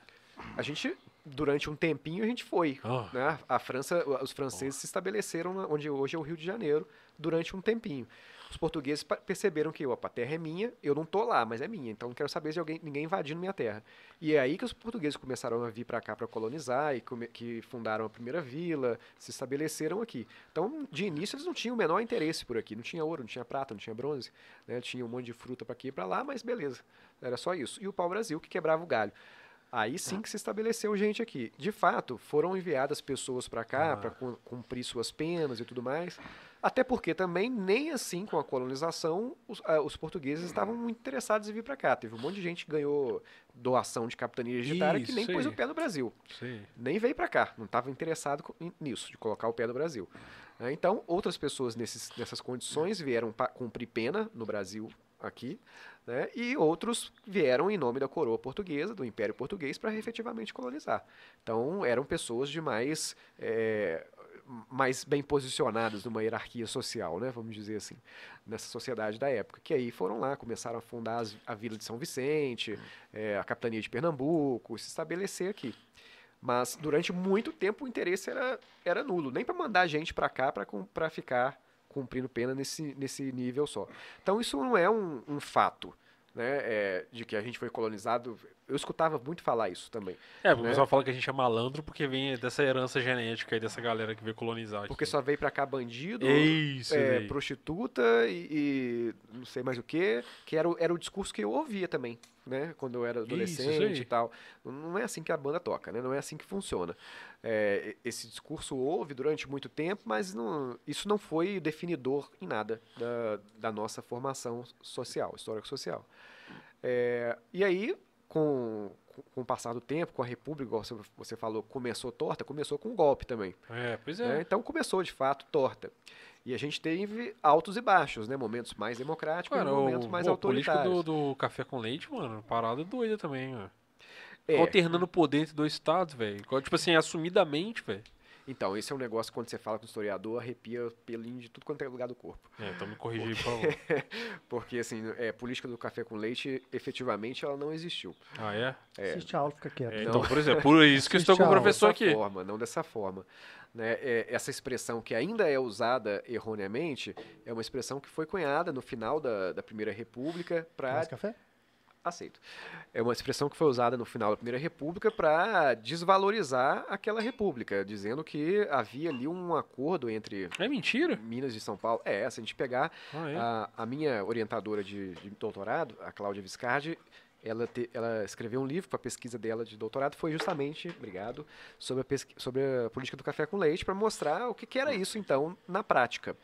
a gente, durante um tempinho, a gente foi. Ah. né? A França, os franceses se estabeleceram onde hoje é o Rio de Janeiro durante um tempinho. Os portugueses perceberam que, opa, a terra é minha, eu não tô lá, mas é minha, então não quero saber de alguém, ninguém invadindo minha terra. E é aí que os portugueses começaram a vir para cá para colonizar e come- que fundaram a primeira vila, se estabeleceram aqui. Então, de início, eles não tinham o menor interesse por aqui, não tinha ouro, não tinha prata, não tinha bronze, né? tinha um monte de fruta para aqui e para lá, mas beleza, era só isso. E o pau-brasil que quebrava o galho. Aí sim que se estabeleceu gente aqui. De fato, foram enviadas pessoas para cá Ah. para cumprir suas penas e tudo mais. Até porque também, nem assim com a colonização, os, ah, os portugueses estavam muito interessados em vir para cá. Teve um monte de gente que ganhou doação de capitania hereditária que nem Isso pôs o pé no Brasil. Sim. Nem veio para cá, não estava interessado nisso, de colocar o pé no Brasil. né? Então, outras pessoas nesses, nessas condições vieram cumprir pena no Brasil, aqui, né? e outros vieram em nome da coroa portuguesa, do Império Português, para efetivamente colonizar. Então, eram pessoas de mais. eh, mais bem posicionadas numa hierarquia social, né, vamos dizer assim, nessa sociedade da época, que aí foram lá, começaram a fundar as- a Vila de São Vicente, eh, a capitania de Pernambuco, se estabelecer aqui. Mas durante muito tempo o interesse era, era nulo, nem para mandar gente para cá para ficar cumprindo pena nesse, nesse nível só. Então isso não é um, um fato, né, é, de que a gente foi colonizado. Eu escutava muito falar isso também. É, o Né? pessoal fala que a gente é malandro porque vem dessa herança genética aí dessa galera que veio colonizar aqui. Porque só veio para cá bandido, É isso, é, prostituta e, e não sei mais o que, que era, o- era o discurso que eu ouvia também, né? Quando eu era Isso, adolescente isso aí. e tal. Não é assim que a banda toca, né? Não é assim que funciona. É, esse discurso houve durante muito tempo, mas não- isso não foi definidor em nada da, da nossa formação social, histórico-social. É, e aí, com, com o passar do tempo, com a República, igual você, falou, começou torta, começou com um golpe também. É, pois né? é. Então começou de fato torta. E a gente teve altos e baixos, né? Momentos mais democráticos Cara, e momentos o, mais o político autoritários. do, do café com leite, mano, parada doida também, ó. É, Alternando o poder entre dois estados, velho. Tipo assim, assumidamente, velho. Então, esse é um negócio que quando você fala com o historiador, arrepia pelinho de tudo quanto é lugar do corpo. É, então me corrigir, por favor. Porque, assim, é, política do café com leite, efetivamente, ela não existiu. Ah, é? É. Assiste a aula, fica quieto. É, Não. Então, por exemplo, por isso que eu estou com o professor dessa aqui. forma, não dessa forma. Né? É, essa expressão que ainda é usada erroneamente é uma expressão que foi cunhada no final da, da Primeira República para Mais café? Aceito. É uma expressão que foi usada no final da Primeira República para desvalorizar aquela república, dizendo que havia ali um acordo entre É mentira? Minas e São Paulo. É, se a gente pegar Ah, é? a, a minha orientadora de, de doutorado, a Cláudia Viscardi, ela, te- ela escreveu um livro para a pesquisa dela de doutorado, foi justamente, obrigado, sobre a, pesqui- sobre a política do café com leite, para mostrar o que, que era isso, então, na prática.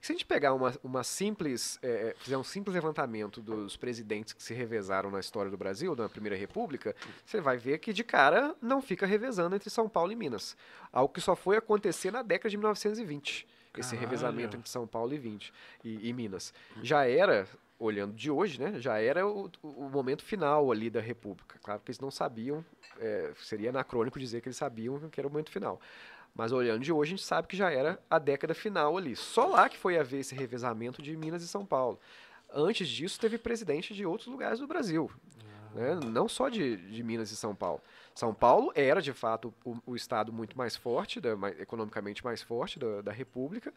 Se a gente pegar uma, uma simples, eh, fizer um simples levantamento dos presidentes que se revezaram na história do Brasil, na Primeira República, você vai ver que de cara não fica revezando entre São Paulo e Minas. Algo que só foi acontecer na década de 1920. Esse Caralho. revezamento entre São Paulo e 20 e, e Minas. Já era, olhando de hoje, né? Já era o, o momento final ali da República. Claro que eles não sabiam, é, seria anacrônico dizer que eles sabiam que era o momento final. Mas olhando de hoje, a gente sabe que já era a década final ali. Só lá que foi haver esse revezamento de Minas e São Paulo. Antes disso, teve presidente de outros lugares do Brasil. né? Não só de, de Minas e São Paulo. São Paulo era, de fato, o, o estado muito mais forte, da- mais- economicamente mais forte da, da República.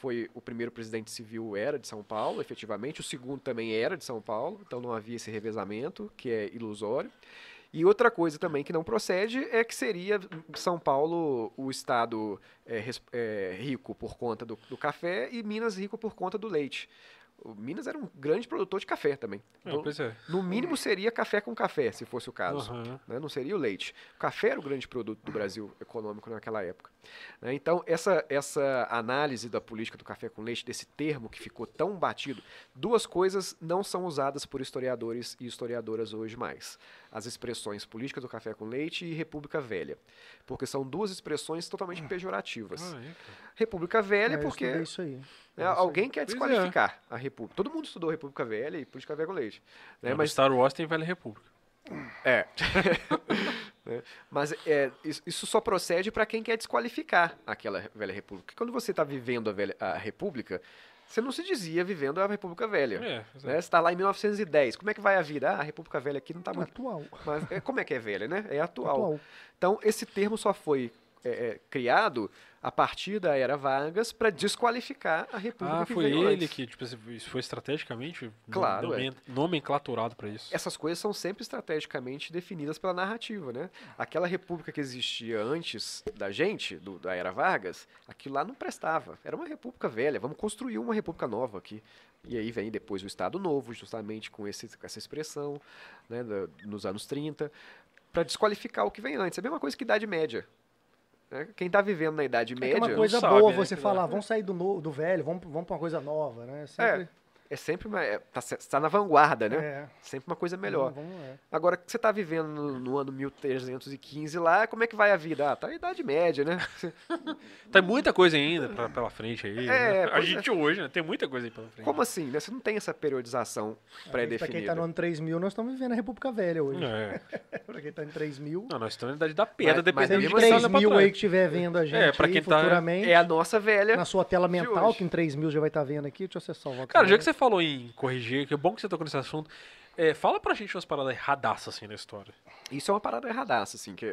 Foi o primeiro presidente civil era de São Paulo, efetivamente. O segundo também era de São Paulo, então não havia esse revezamento, que é ilusório. E outra coisa também que não procede é que seria São Paulo o estado é, é, rico por conta do, do café e Minas rico por conta do leite. O Minas era um grande produtor de café também. É, Então, é. no mínimo seria café com café, se fosse o caso. Aham. né? Não seria o leite. O café era o grande produto do Brasil econômico naquela época. né? Então, essa, essa análise da política do café com leite, desse termo que ficou tão batido, duas coisas não são usadas por historiadores e historiadoras hoje mais. As expressões política do café com leite e república velha. Porque são duas expressões totalmente pejorativas. Ah, é. República velha É, porque estudei isso aí. né, aí. alguém quer é. desqualificar a república. Todo mundo estudou república velha e política café com leite. Né? Mas Star Wars tem Velha República. é. Né? Mas é, isso, isso só procede para quem quer desqualificar aquela velha república. Quando você está vivendo a, velha, a república, você não se dizia vivendo a república velha. É, é. Né? Você está lá em 1910. Como é que vai a vida? Ah, a república velha aqui não está muito... Atual. Mas é, como é que é velha, né? É atual. Atual. Então, esse termo só foi é, é, criado a partir da era Vargas para desqualificar a República Ah, que foi ele antes. que, tipo, isso foi estrategicamente Claro, é. nomen- nomenclaturado pra isso. Essas coisas são sempre estrategicamente definidas pela narrativa, né? Aquela república que existia antes da gente, do- da era Vargas, aquilo lá não prestava. Era uma república velha. Vamos construir uma república nova aqui. E aí vem depois o Estado Novo, justamente com, esse, com essa expressão, né, da- nos anos 30, para desqualificar o que vem antes. É a mesma coisa que Idade Média. Né? Quem está vivendo na Idade É que é Média uma coisa sabe, boa né, você falar, lá- vamos sair do, no- do velho, vamos, vamos pra uma coisa nova, né? Sempre, é sempre uma, é, tá, tá na vanguarda, né? é, Sempre uma coisa melhor. Vamos, vamos, é. Agora, que você está vivendo no, no ano 1315 lá, como é que vai a vida? Ah, tá a Idade Média, né? Tem muita coisa ainda pra, pela frente aí. É, né? A pois gente hoje, né? Tem muita coisa aí pela frente. Como assim? Né? Você não tem essa periodização Pra quem pré-definida. tá no ano 3000, nós estamos vivendo a República Velha hoje. É. pra quem tá em 3000, Não, nós estamos na idade da pedra, dependendo de quem tá 3000 trás. aí que estiver vendo a gente É, pra aí quem tá- futuramente, É a nossa velha. na sua tela mental, que em 3000 já vai estar vendo aqui, deixa eu acessar o voto. Cara, já que você falou em corrigir, que é bom que você tocou nesse assunto, é, fala pra gente umas paradas erradaças assim na história. Isso é uma parada erradaça, assim, que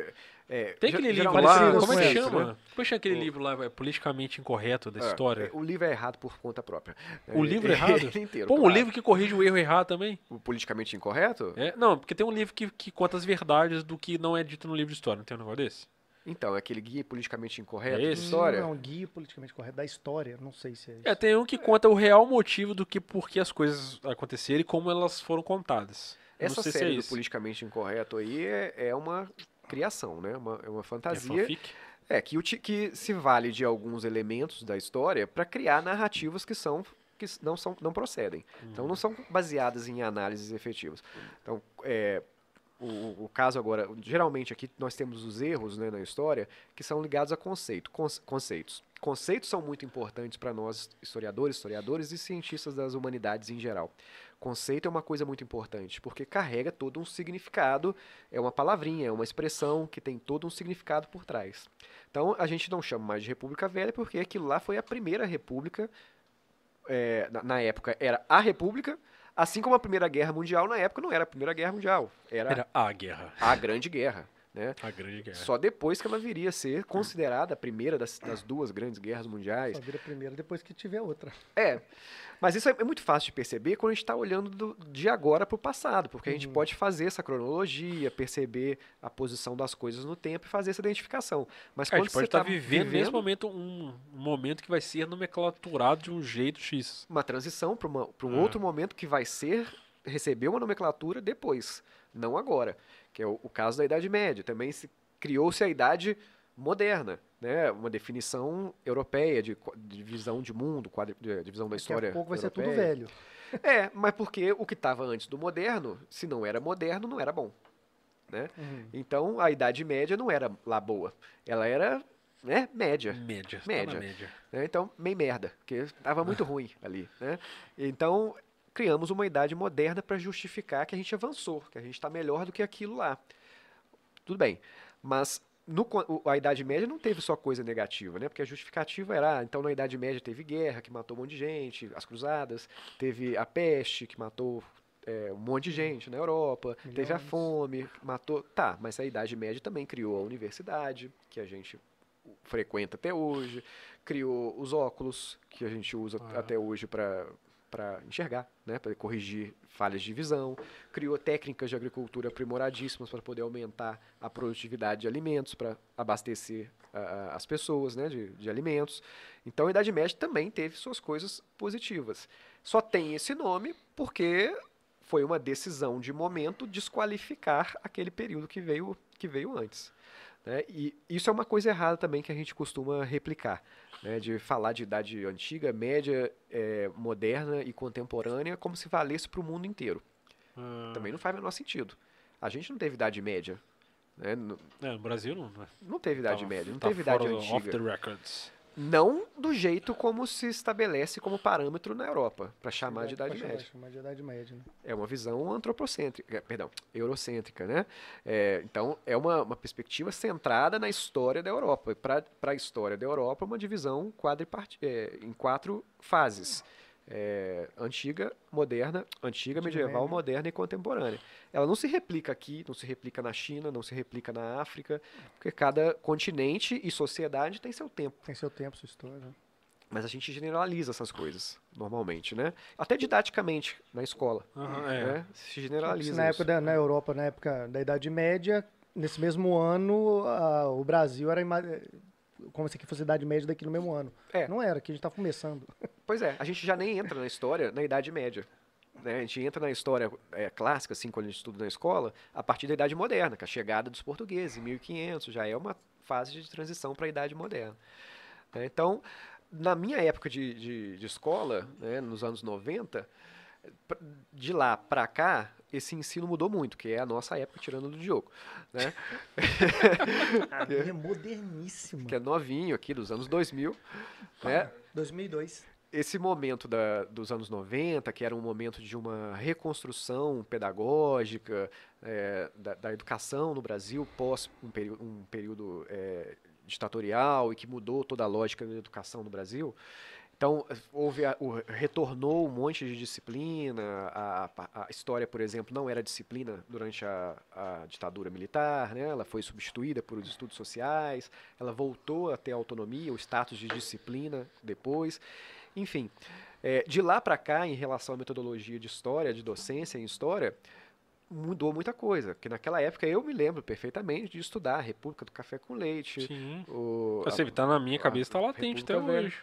é, Tem aquele livro lá, como é que chama? né? É chama aquele O- livro lá, é, politicamente incorreto da É, história? O livro é errado por conta própria. O É, livro é- errado? ele inteiro, Pô, um claro. livro que corrige o erro errado também? O politicamente incorreto? É, não, porque tem um livro que, que conta as verdades do que não é dito no livro de história, não tem um negócio desse? Então, é aquele guia politicamente incorreto É esse? história? Não, guia politicamente correto da história, não sei se é isso. É, tem um que conta o real motivo do que por que as coisas aconteceram e como elas foram contadas. Essa não sei série se é do isso. politicamente incorreto aí é, é uma criação, né? Uma, é uma É fantasia. fanfic? É, que, que se vale de alguns elementos da história para criar narrativas que são que não são não procedem. Então não são baseadas em análises efetivas. Então, é, o, o caso agora, geralmente aqui nós temos os erros né, na história que são ligados a conceito, conce- conceitos. Conceitos são muito importantes para nós, historiadores, historiadores e cientistas das humanidades em geral. Conceito é uma coisa muito importante, porque carrega todo um significado, é uma palavrinha, é uma expressão que tem todo um significado por trás. Então a gente não chama mais de República Velha porque aquilo lá foi a primeira república. é, na, na época era a república, assim como a Primeira Guerra Mundial na época não era a Primeira Guerra Mundial, era, Era a guerra. a Grande Guerra. Né? A grande guerra. Só depois que ela viria a ser considerada a primeira das, das duas grandes guerras mundiais. Só vira primeiro depois que tiver outra. É, mas isso é é muito fácil de perceber quando a gente está olhando do- de agora para o passado, porque a gente Uhum. pode fazer essa cronologia, perceber a posição das coisas no tempo e fazer essa identificação. Mas É, a quando gente pode você estar está vivendo, nesse momento um, um momento que vai ser nomenclaturado de um jeito X. uma transição para um Ah. outro momento que vai ser receber uma nomenclatura depois, não agora, que é o, o caso da Idade Média. Também se criou-se a Idade Moderna, né? Uma definição europeia de, de visão de mundo, quadri, de, de visão da Daqui história. a pouco vai ser tudo europeia. velho. É, mas porque o que estava antes do moderno, se não era moderno, não era bom. Uhum. Então a Idade Média não era lá boa. Ela era né, média. Média. tá Média. na média. né? Então, meio merda, porque estava muito ruim ali. Né? Então, criamos uma idade moderna para justificar que a gente avançou, que a gente está melhor do que aquilo lá. Tudo bem, mas no a Idade Média não teve só coisa negativa, né? Porque a justificativa era, ah, então na Idade Média teve guerra, que matou um monte de gente, as cruzadas, teve a peste, que matou é, um monte de gente na Europa, teve a Milhões. fome, matou... Tá, mas a Idade Média também criou a universidade, que a gente frequenta até hoje, criou os óculos, que a gente usa Ah. até hoje para para enxergar, né, para corrigir falhas de visão, criou técnicas de agricultura aprimoradíssimas para poder aumentar a produtividade de alimentos, para abastecer a- as pessoas né, de, de alimentos. Então a Idade Média também teve suas coisas positivas. Só tem esse nome porque foi uma decisão de momento desqualificar aquele período que veio, que veio antes. Né? E isso é uma coisa errada também que a gente costuma replicar, né? de falar de idade antiga, média, eh, moderna e contemporânea como se valesse para o mundo inteiro. Ah, Também não faz o menor sentido. A gente não teve idade média. Né? Não, é, no Brasil não. né? não teve idade Tá- média, não tá teve idade fora do- Off the antiga. records. Não do jeito como se estabelece como parâmetro na Europa, para chamar de Pra idade chamar- de idade média, né? É uma visão antropocêntrica, perdão, eurocêntrica, né? É, então, é uma, uma perspectiva centrada na história da Europa. E para a história da Europa, uma divisão é, em quatro fases. É, antiga, moderna, antiga, medieval, média. moderna e contemporânea. Ela não se replica aqui, não se replica na China, não se replica na África, porque cada continente e sociedade tem seu tempo. Tem seu tempo, sua história. Mas a gente generaliza essas coisas, normalmente, né? Até didaticamente, na escola. É. né? Se generaliza na época da, na Europa, na época da Idade Média, nesse mesmo ano, a- o Brasil era como se aqui fosse Idade Média daqui no mesmo ano. É. Não era, que a gente tá começando. Pois é, a gente já nem entra na história na Idade Média. né? A gente entra na história é, clássica, assim, quando a gente estuda na escola, a partir da Idade Moderna, com a chegada dos portugueses, em 1500, já é uma fase de transição para a Idade Moderna. né? Então, na minha época de, de, de escola, né, nos anos 90, pra- de lá para cá, esse ensino mudou muito, que é a nossa época, tirando do Diogo, né? A minha é moderníssima. que é novinho aqui, dos anos 2000, né? 2002. esse momento da- dos anos 90, que era um momento de uma reconstrução pedagógica é, da, da educação no Brasil pós um, período- um período é, ditatorial e que mudou toda a lógica da educação no Brasil. Então, houve a- o, retornou um monte de disciplina. A, a- a história, por exemplo, não era disciplina durante a, ditadura militar, né? ela foi substituída por os estudos sociais, ela voltou a ter autonomia, o status de disciplina depois. Enfim, é, de lá para cá, em relação à metodologia de história, de docência em história, mudou muita coisa. Porque naquela época eu me lembro perfeitamente de estudar a República do Café com Leite. Sim. O, Eu sei, tá na minha cabeça, tá latente até hoje.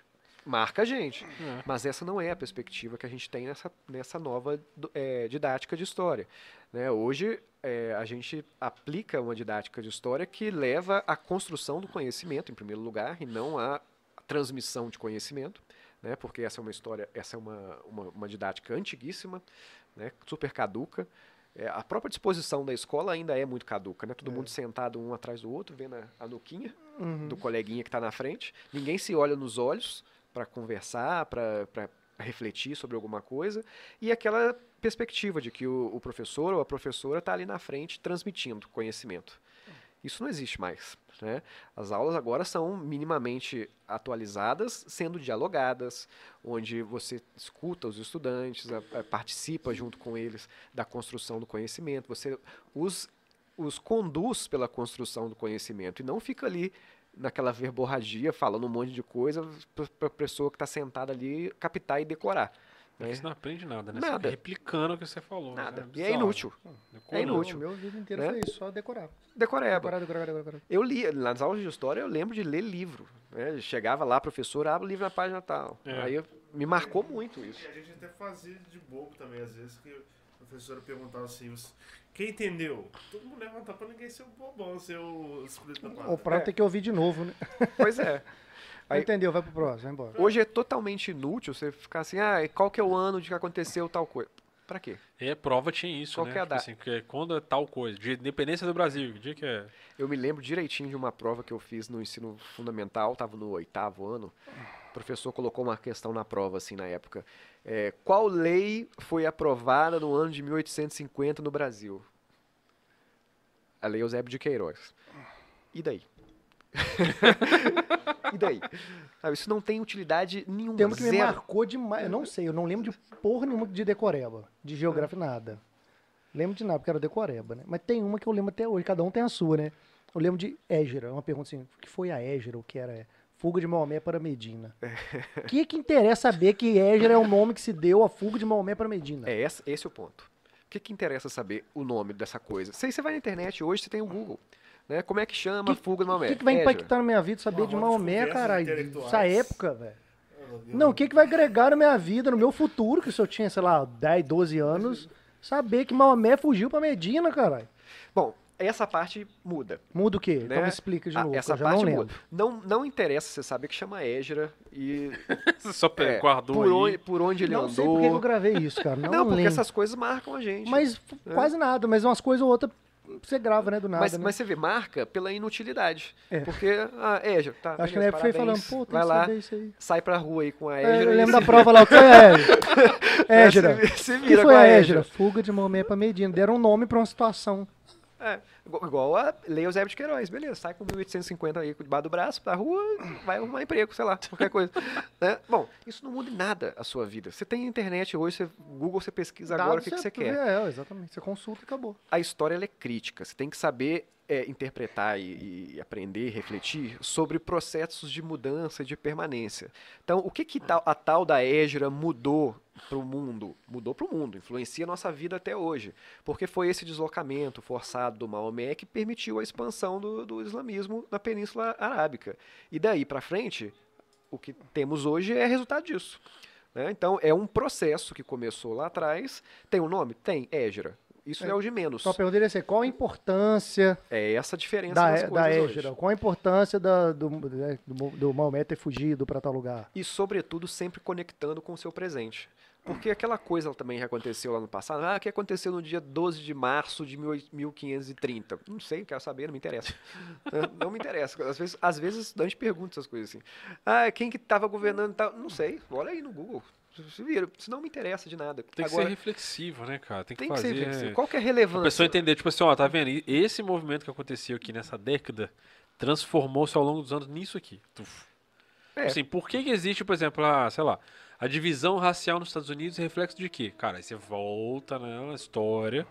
Marca a gente. É. Mas essa não é a perspectiva que a gente tem nessa, nessa nova eh, didática de história. né? Hoje, eh, a gente aplica uma didática de história que leva à construção do conhecimento, em primeiro lugar, e não à transmissão de conhecimento, né? porque essa é uma história, essa é uma, uma, uma didática antiguíssima, né? super caduca. Eh, a própria disposição da escola ainda é muito caduca, né? Todo mundo sentado um atrás do outro, vendo a, a nuquinha Uhum. do coleguinha que está na frente. Ninguém se olha nos olhos para conversar, para refletir sobre alguma coisa. E aquela perspectiva de que o, o professor ou a professora está ali na frente transmitindo conhecimento. Isso não existe mais. Né? As aulas agora são minimamente atualizadas, sendo dialogadas, onde você escuta os estudantes, a- a- participa junto com eles da construção do conhecimento, você os, os conduz pela construção do conhecimento e não fica ali naquela verborragia falando um monte de coisa para a pessoa que está sentada ali captar e decorar. né? Você não aprende nada, né? Você Nada. fica replicando o que você falou. Nada. né? E é inútil. Decorou. É inútil. O meu vida inteira né? foi isso, só decorar. Decoreba. Decorar, decorar, decorar, decorar. Eu li, nas aulas de história, eu lembro de ler livro. Né? Chegava lá, professor, abre o livro na página tal. É. Aí me marcou muito isso. E a gente até fazia de bobo também, às vezes, que professora perguntava assim, "Você- quem entendeu? Todo mundo levantava pra ninguém ser o bobão, ser o espírito da O prato É. tem que ouvir de novo, né? Pois é. Aí- Entendeu? Vai pro próximo, vai embora. Hoje é totalmente inútil você ficar assim, ah, qual que é o ano de que aconteceu tal coisa? Pra quê? É, prova tinha isso, Qual né? que é a Tipo data? assim, que é quando é tal coisa. De independência do Brasil, que dia que é? Eu me lembro direitinho de uma prova que eu fiz no ensino fundamental, estava no oitavo ano. Professor colocou uma questão na prova, assim, na época. É, qual lei foi aprovada no ano de 1850 no Brasil? A Lei Eusébio de Queiroz. E daí? e daí? Sabe, isso não tem utilidade nenhuma. Tem uma que me marcou demais. Eu não sei, eu não lembro de porra nenhuma de decoreba, de geografia, nada. Lembro de nada, porque era decoreba, né? Mas tem uma que eu lembro até hoje, cada um tem a sua, né? Eu lembro de Égera, uma pergunta assim, o que foi a Égera, o que era? Fuga de Maomé para Medina. O que que interessa saber que Égera é o nome que se deu a fuga de Maomé para Medina? É, esse, esse é o ponto. O que, que interessa saber o nome dessa coisa? Se você vai na internet hoje, você tem o Google. Né? Como é que chama Que- fuga O Maomé? que, que vai impactar na minha vida saber Uma de de Maomé, caralho? Essa época, velho. Eu- Não, o que, que vai agregar na minha vida, no meu futuro, que se eu tinha, sei lá, 10, 12 anos, saber que Maomé fugiu pra Medina, caralho. Bom, essa parte muda. Muda o quê? Né? Então me explica de Ah, novo, essa parte não muda. Não, não interessa você saber que chama Égera e Você só é, guardou por, aí. onde, por onde ele Não sei andou. por que eu gravei isso, cara. Não, Não, porque lembro. essas coisas marcam a gente. Mas f- quase nada, mas umas coisas ou outras você grava, né, do nada, mas, né? mas você vê, marca pela inutilidade. É. Porque, ah, Égera, tá. Acho que na época foi falando, pô, tem vai lá, isso aí. sai pra rua aí com a É, Égera. eu lembro se- da prova lá, o que foi a Égera? Égera. Se, se O que vira foi a a? Égera. Fuga de Maomé pra Medina. Deram um nome pra uma situação. É, igual, igual a Lei Eusébio de Queiroz, beleza, sai com 1850 aí debaixo do braço, pra rua, vai arrumar emprego, sei lá, qualquer coisa. né? Bom, isso não muda em nada a sua vida. Você tem internet hoje, você, Google, você pesquisa agora o que, que você quer. É, exatamente. Você consulta e acabou. A história ela é crítica, você tem que saber é, interpretar e, e aprender, refletir sobre processos de mudança e de permanência. Então, o que, que tal, a tal da Égira mudou para o mundo? Mudou para o mundo, influencia a nossa vida até hoje. Porque foi esse deslocamento forçado do Maomé que permitiu a expansão do, do islamismo na Península Arábica. E daí para frente, o que temos hoje é resultado disso. Né? Então, é um processo que começou lá atrás. Tem um nome? Tem, Égira. Isso é, é o de menos. Então a pergunta é assim, qual a importância... É essa a diferença da, das da Égira. Qual a importância da, do, né, do, do Maomé ter fugido para tal lugar? E, sobretudo, sempre conectando com o seu presente. Porque aquela coisa também que aconteceu lá no passado, ah, o que aconteceu no dia 12 de março de 1530? Não sei, quero saber, não me interessa. não me interessa. Às vezes, às vezes estudante pergunta essas coisas assim. Ah, quem que estava governando tal? Não sei, olha aí no Google. Se vira, isso não me interessa de nada. Tem que Agora, ser reflexivo, né, cara? Tem que, tem fazer. Que ser reflexivo. Qual que é a relevância? A pessoa entender, tipo assim, ó, tá vendo? Esse movimento que aconteceu aqui nessa década transformou-se ao longo dos anos nisso aqui. É. Assim, por que, que existe, por exemplo, a, sei lá, a divisão racial nos Estados Unidos é reflexo de quê? Cara, aí você volta né, na história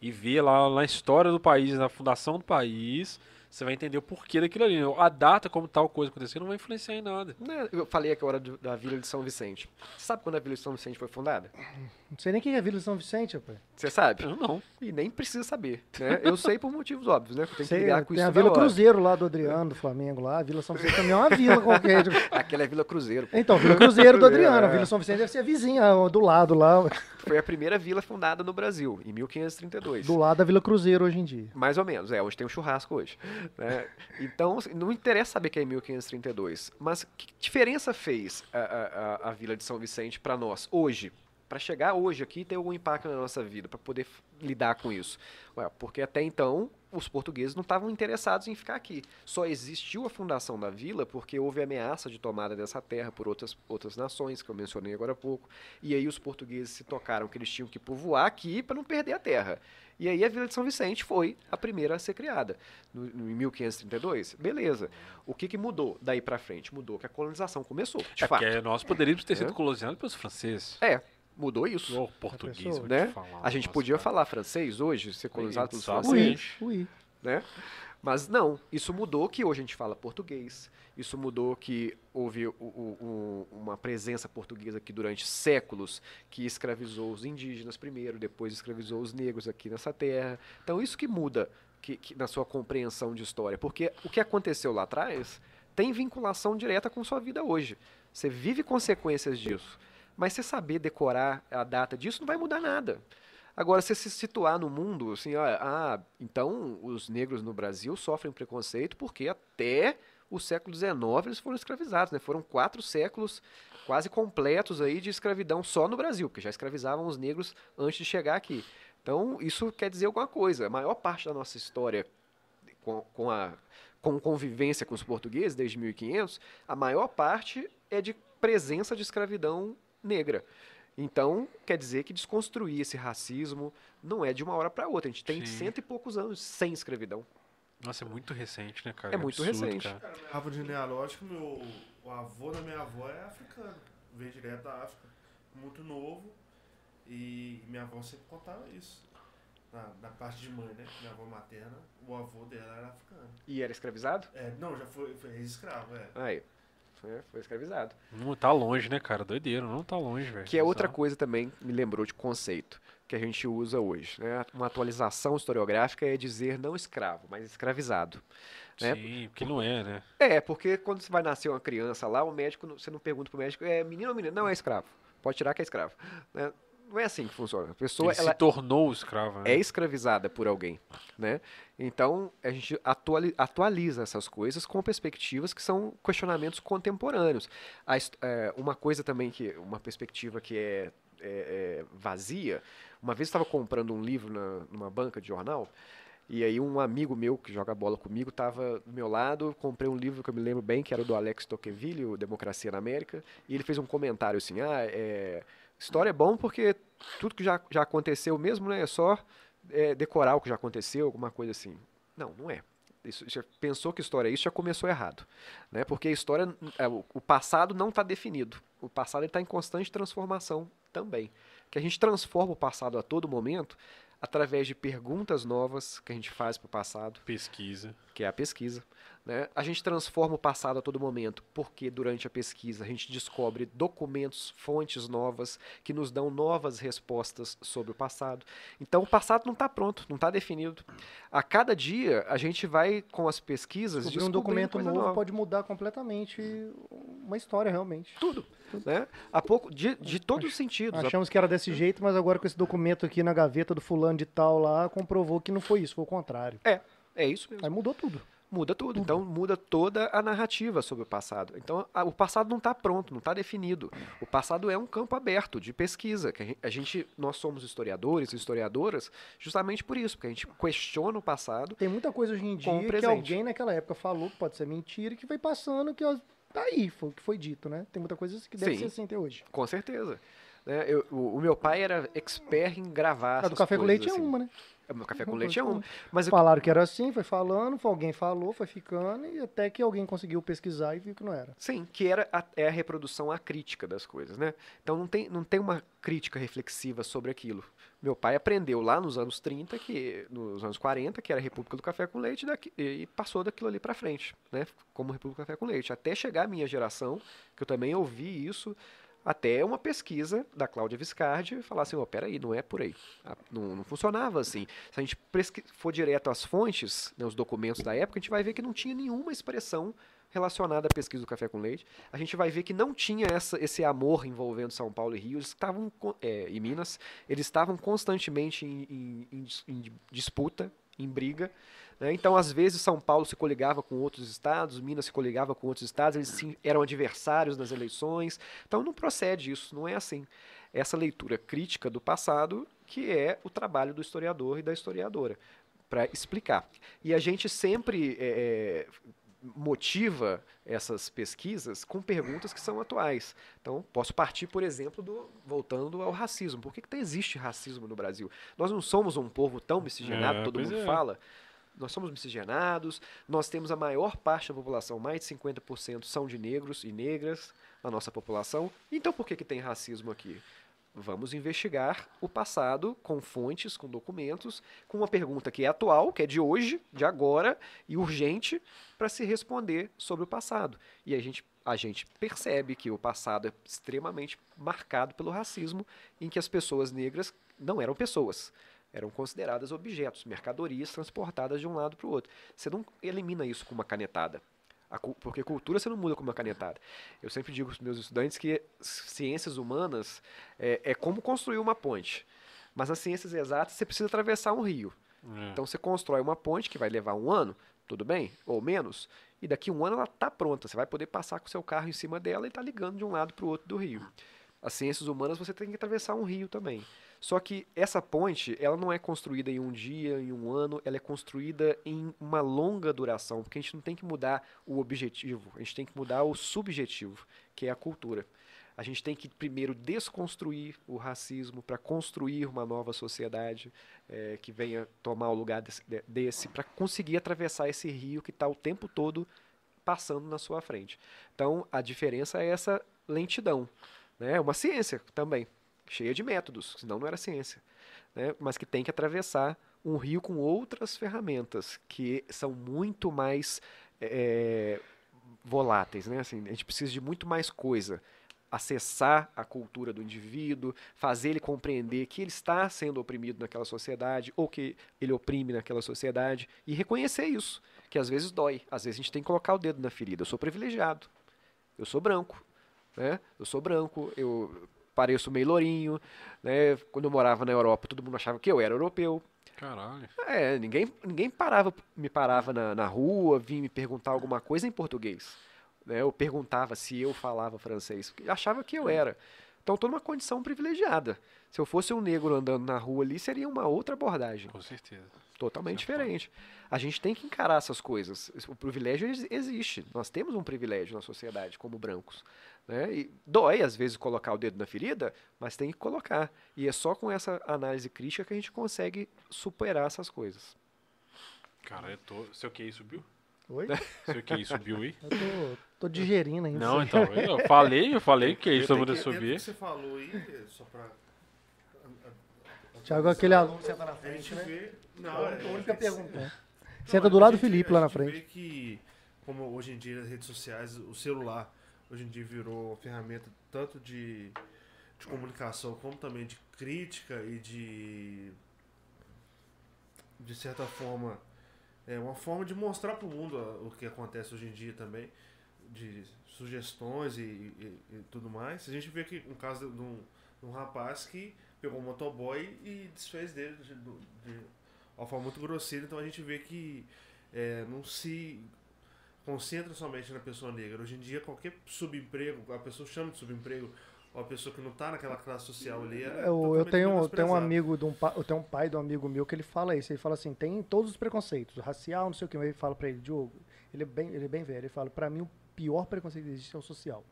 e vê lá na história do país, na fundação do país, você vai entender o porquê daquilo ali. A data, como tal coisa aconteceu, não vai influenciar em nada. Né, eu falei aqui agora da Vila de São Vicente. Você sabe quando a Vila de São Vicente foi fundada? Não sei nem quem é a Vila de São Vicente, rapaz. Você sabe? Eu não. E nem precisa saber. Né? Eu sei por motivos óbvios, né? Eu tenho sei, que ligar com tem isso a Vila Cruzeiro lá do Adriano, do Flamengo lá. A Vila São Vicente também é uma vila qualquer. Aquela é Vila Cruzeiro. Então, Vila Cruzeiro do Adriano. A Vila São Vicente deve ser a vizinha, do lado lá. Foi a primeira vila fundada no Brasil, em 1532. Do lado da Vila Cruzeiro hoje em dia. Mais ou menos, é, onde tem um churrasco hoje. Né? Então, assim, não interessa saber que é em 1532, mas que diferença fez a, a, a Vila de São Vicente para nós hoje? para chegar hoje aqui e ter algum impacto na nossa vida, para poder lidar com isso. Ué, porque até então os portugueses não estavam interessados em ficar aqui. Só existiu a fundação da vila porque houve ameaça de tomada dessa terra por outras, outras nações, que eu mencionei agora há pouco. E aí os portugueses se tocaram que eles tinham que povoar aqui para não perder a terra. E aí a Vila de São Vicente foi a primeira a ser criada, no, em 1532. Beleza. O que, que mudou daí para frente? Mudou que a colonização começou, de é fato. nós poderíamos ter sido é. colonizados pelos franceses. É, mudou isso. O português, né? a gente podia cara. falar francês hoje, ser colonizado pelos franceses. Oui, oui. Né? Mas não, isso mudou que hoje a gente fala português. Isso mudou que houve o, o, uma presença portuguesa aqui durante séculos que escravizou os indígenas primeiro, depois escravizou os negros aqui nessa terra. Então isso que muda que, que, na sua compreensão de história, porque o que aconteceu lá atrás tem vinculação direta com sua vida hoje. Você vive consequências disso. Mas você saber decorar a data disso não vai mudar nada. Agora, você se situar no mundo, assim, ah, então os negros no Brasil sofrem preconceito porque até o século XIX eles foram escravizados, né? Foram quatro séculos quase completos aí de escravidão só no Brasil, porque já escravizavam os negros antes de chegar aqui. Então, isso quer dizer alguma coisa. A maior parte da nossa história com, com a com convivência com os portugueses desde 1500, a maior parte é de presença de escravidão negra. Então, quer dizer que desconstruir esse racismo não é de uma hora para outra. A gente tem Sim. cento e poucos anos sem escravidão. Nossa, é muito recente, né, cara? É, é muito absurdo, recente. Cara. Cara, minha árvore genealógica, meu, o avô da minha avó é africano. Veio direto da África. Muito novo. E minha avó sempre contava isso. Na, na, parte de mãe, né? Minha avó materna, o avô dela era africano. E era escravizado? É, não, já foi, foi ex-escravo, é. Aí. Foi, foi escravizado. Não tá longe, né, cara? Doideiro, não tá longe, velho. Que é outra coisa também, me lembrou de conceito, que a gente usa hoje. Né? Uma atualização historiográfica é dizer não escravo, mas escravizado. Né? Sim, porque não é, né? É, porque quando você vai nascer uma criança lá, o médico, você não pergunta pro médico, é menino ou menina? Não, é escravo. Pode tirar que é escravo. Né? Não é assim que funciona. A pessoa Ele ela se tornou escrava. Né? É escravizada por alguém, né? Então a gente atualiza essas coisas com perspectivas que são questionamentos contemporâneos. A, é, uma coisa também que uma perspectiva que é, é, é vazia. Uma vez estava comprando um livro na, numa banca de jornal. E aí um amigo meu que joga bola comigo estava do meu lado, comprei um livro que eu me lembro bem, que era do Alex Tocqueville, o Democracia na América, e ele fez um comentário assim, ah, é, História é bom porque tudo que já, já aconteceu mesmo, né? É só é, decorar o que já aconteceu, alguma coisa assim. Não, não é. Isso, já pensou que história é isso, já começou errado. Né? Porque a história, é, o, o passado não está definido. O passado está em constante transformação também. Que a gente transforma o passado a todo momento através de perguntas novas que a gente faz para o passado, Pesquisa. que é a pesquisa. Né? A gente transforma o passado a todo momento, porque durante a pesquisa a gente descobre documentos, fontes novas, que nos dão novas respostas sobre o passado. Então o passado não está pronto, não está definido. A cada dia a gente vai, com as pesquisas, Descobrir um documento novo nova. pode mudar completamente uma história, realmente. Tudo. Né? Há pouco, de, de todos os sentidos. Achamos que era desse jeito, mas agora com esse documento aqui na gaveta do fulano de tal lá, comprovou que não foi isso, foi o contrário. É isso mesmo. Aí mudou tudo. Muda tudo. Então muda toda a narrativa sobre o passado. Então a- o passado não está pronto, não está definido. O passado é um campo aberto de pesquisa. Que a gen- a gente, nós somos historiadores e historiadoras justamente por isso, porque a gente questiona o passado. Tem muita coisa hoje em dia que alguém naquela época falou que pode ser mentira, que foi passando, que ó, tá aí, foi o que foi dito, né? Tem muita coisa que deve Sim. ser assim até hoje. Com certeza. Né? Eu- o, o meu pai era expert em gravar. A do café com leite é assim. uma, né? É, café com leite é uma. Mas Falaram que era assim, foi falando, foi alguém falou, foi ficando, e até que alguém conseguiu pesquisar e viu que não era. Sim, que era a, é a reprodução acrítica das coisas, né? Então não tem, não tem uma crítica reflexiva sobre aquilo. Meu pai aprendeu lá nos anos 30, que, nos anos 40, que era a República do Café com Leite, daqui- e passou daquilo ali para frente, né? Como República do Café com Leite. Até chegar a minha geração, que eu também ouvi isso, até uma pesquisa da Cláudia Viscardi falar assim, ó, peraí, não é por aí. Não, não funcionava assim. Se a gente for direto às fontes, né, os documentos da época, a gente vai ver que não tinha nenhuma expressão relacionada à pesquisa do café com leite. A gente vai ver que não tinha essa, esse amor envolvendo São Paulo e Rio, eles estavam é, e Minas, eles estavam constantemente em, em- em em disputa, em briga. Né? Então, às vezes, São Paulo se coligava com outros estados, Minas se coligava com outros estados, eles eram adversários nas eleições. Então, não procede isso, não é assim. Essa leitura crítica do passado, que é o trabalho do historiador e da historiadora, para explicar. E a gente sempre é, motiva essas pesquisas com perguntas que são atuais. Então, posso partir, por exemplo, do, voltando ao racismo. Por que, que existe racismo no Brasil? Nós não somos um povo tão miscigenado, É, todo mundo é. fala. Nós somos miscigenados, nós temos a maior parte da população, mais de 50% são de negros e negras na nossa população. Então, por que, que tem racismo aqui? Vamos investigar o passado com fontes, com documentos, com uma pergunta que é atual, que é de hoje, de agora e urgente para se responder sobre o passado. E a gente, a gente percebe que o passado é extremamente marcado pelo racismo, em que as pessoas negras não eram pessoas, eram consideradas objetos, mercadorias transportadas de um lado para o outro. Você não elimina isso com uma canetada. Porque cultura você não muda com uma canetada. Eu sempre digo para os meus estudantes que ciências humanas é, é como construir uma ponte. Mas nas ciências exatas você precisa atravessar um rio. É. Então você constrói uma ponte que vai levar um ano, tudo bem? Ou menos. E daqui a um ano ela está pronta. Você vai poder passar com o seu carro em cima dela e está ligando de um lado para o outro do rio. As ciências humanas você tem que atravessar um rio também. Só que essa ponte, ela não é construída em um dia, em um ano, ela é construída em uma longa duração, porque a gente não tem que mudar o objetivo, a gente tem que mudar o subjetivo, que é a cultura. A gente tem que primeiro desconstruir o racismo para construir uma nova sociedade eh, que venha tomar o lugar desse, de- desse para conseguir atravessar esse rio que está o tempo todo passando na sua frente. Então, a diferença é essa lentidão. né? É uma ciência também, cheia de métodos, senão não era ciência. né? Mas que tem que atravessar um rio com outras ferramentas que são muito mais eh, voláteis. Né? Assim, a gente precisa de muito mais coisa acessar a cultura do indivíduo, fazer ele compreender que ele está sendo oprimido naquela sociedade ou que ele oprime naquela sociedade e reconhecer isso, que às vezes dói, às vezes a gente tem que colocar o dedo na ferida. Eu sou privilegiado, eu sou branco, né? Eu sou branco, eu pareço meio lourinho, né? Quando eu morava na Europa, todo mundo achava que eu era europeu. Caralho. É, ninguém, ninguém parava, me parava na, na rua, vinha me perguntar alguma coisa em português. Né? Eu perguntava se eu falava francês, achava que eu era. Então, tô numa condição privilegiada. Se eu fosse um negro andando na rua ali, seria uma outra abordagem. Com certeza. Totalmente Isso é diferente. A gente tem que encarar essas coisas. O privilégio ex- existe. Nós temos um privilégio na sociedade, como brancos. Né? E dói, às vezes, colocar o dedo na ferida, mas tem que colocar. E é só com essa análise crítica que a gente consegue superar essas coisas. Cara, eu tô. Seu QI subiu? Oi? Seu QI subiu aí? Eu tô, tô digerindo ainda. Não, então. Eu falei, eu falei que Eu isso dentro do subir. que você falou aí, só pra... Tiago é aquele aluno que senta na A frente, gente né? vê... Não, A é, única é- pergunta. Não, Senta do a lado do Felipe a lá na frente. vê que, como hoje em dia as redes sociais, o celular, hoje em dia virou ferramenta tanto de, de comunicação como também de crítica e de, de certa forma, é uma forma de mostrar para o mundo a- o que acontece hoje em dia também, de sugestões e, e- e tudo mais. A gente vê que um caso de um, de um rapaz que pegou um motoboy e desfez dele de, de uma forma muito grosseira, então a gente vê que é, não se concentra somente na pessoa negra. Hoje em dia, qualquer subemprego, a pessoa chama de subemprego, ou a pessoa que não está naquela classe social ali, é Eu, eu tenho, eu tenho um amigo de um, eu tenho um pai de um amigo meu que ele fala isso. Ele fala assim, tem todos os preconceitos, racial, não sei o que. Ele fala pra ele, Diogo, ele é bem, ele é bem velho. Ele fala, pra mim o pior preconceito que existe é o social.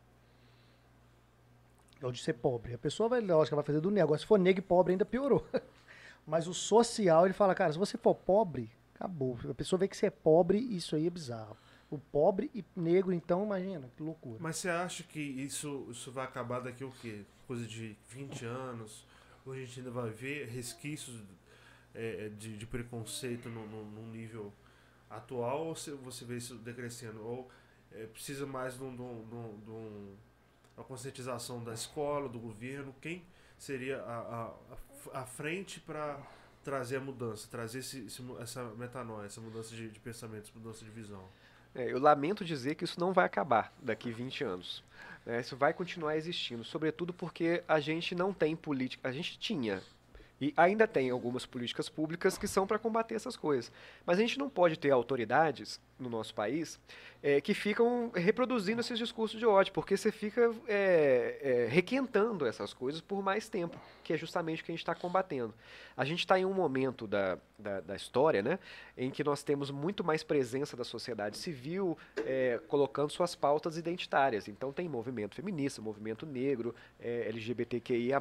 É o de ser pobre. A pessoa vai, lógico, vai fazer do negócio. Se for negro e pobre, ainda piorou. Mas o social, ele fala, cara, se você for pobre, acabou. A pessoa vê que você é pobre, isso aí é bizarro. O pobre e negro, então, imagina, que loucura. Mas você acha que isso, isso vai acabar daqui o quê? Coisa de 20 anos? Ou a gente ainda vai ver resquícios é, de, de preconceito no, no- nível atual? Ou você, vê isso decrescendo? Ou é, precisa mais de, um, de, um- de um- um- uma conscientização da escola, do governo? Quem seria a, a, a frente para trazer a mudança, trazer esse, esse essa metanoia, essa mudança de, de pensamento, essa mudança de visão? É, eu lamento dizer que isso não vai acabar daqui 20 anos. né? isso vai continuar existindo, sobretudo porque a gente não tem política. A gente tinha e ainda tem algumas políticas públicas que são para combater essas coisas. Mas a gente não pode ter autoridades no nosso país é, que ficam reproduzindo esses discursos de ódio, porque você fica é, é, requentando essas coisas por mais tempo, que é justamente o que a gente está combatendo. A gente está em um momento da, da, da história né, em que nós temos muito mais presença da sociedade civil é, colocando suas pautas identitárias. Então tem movimento feminista, movimento negro, é, LGBTQIA+,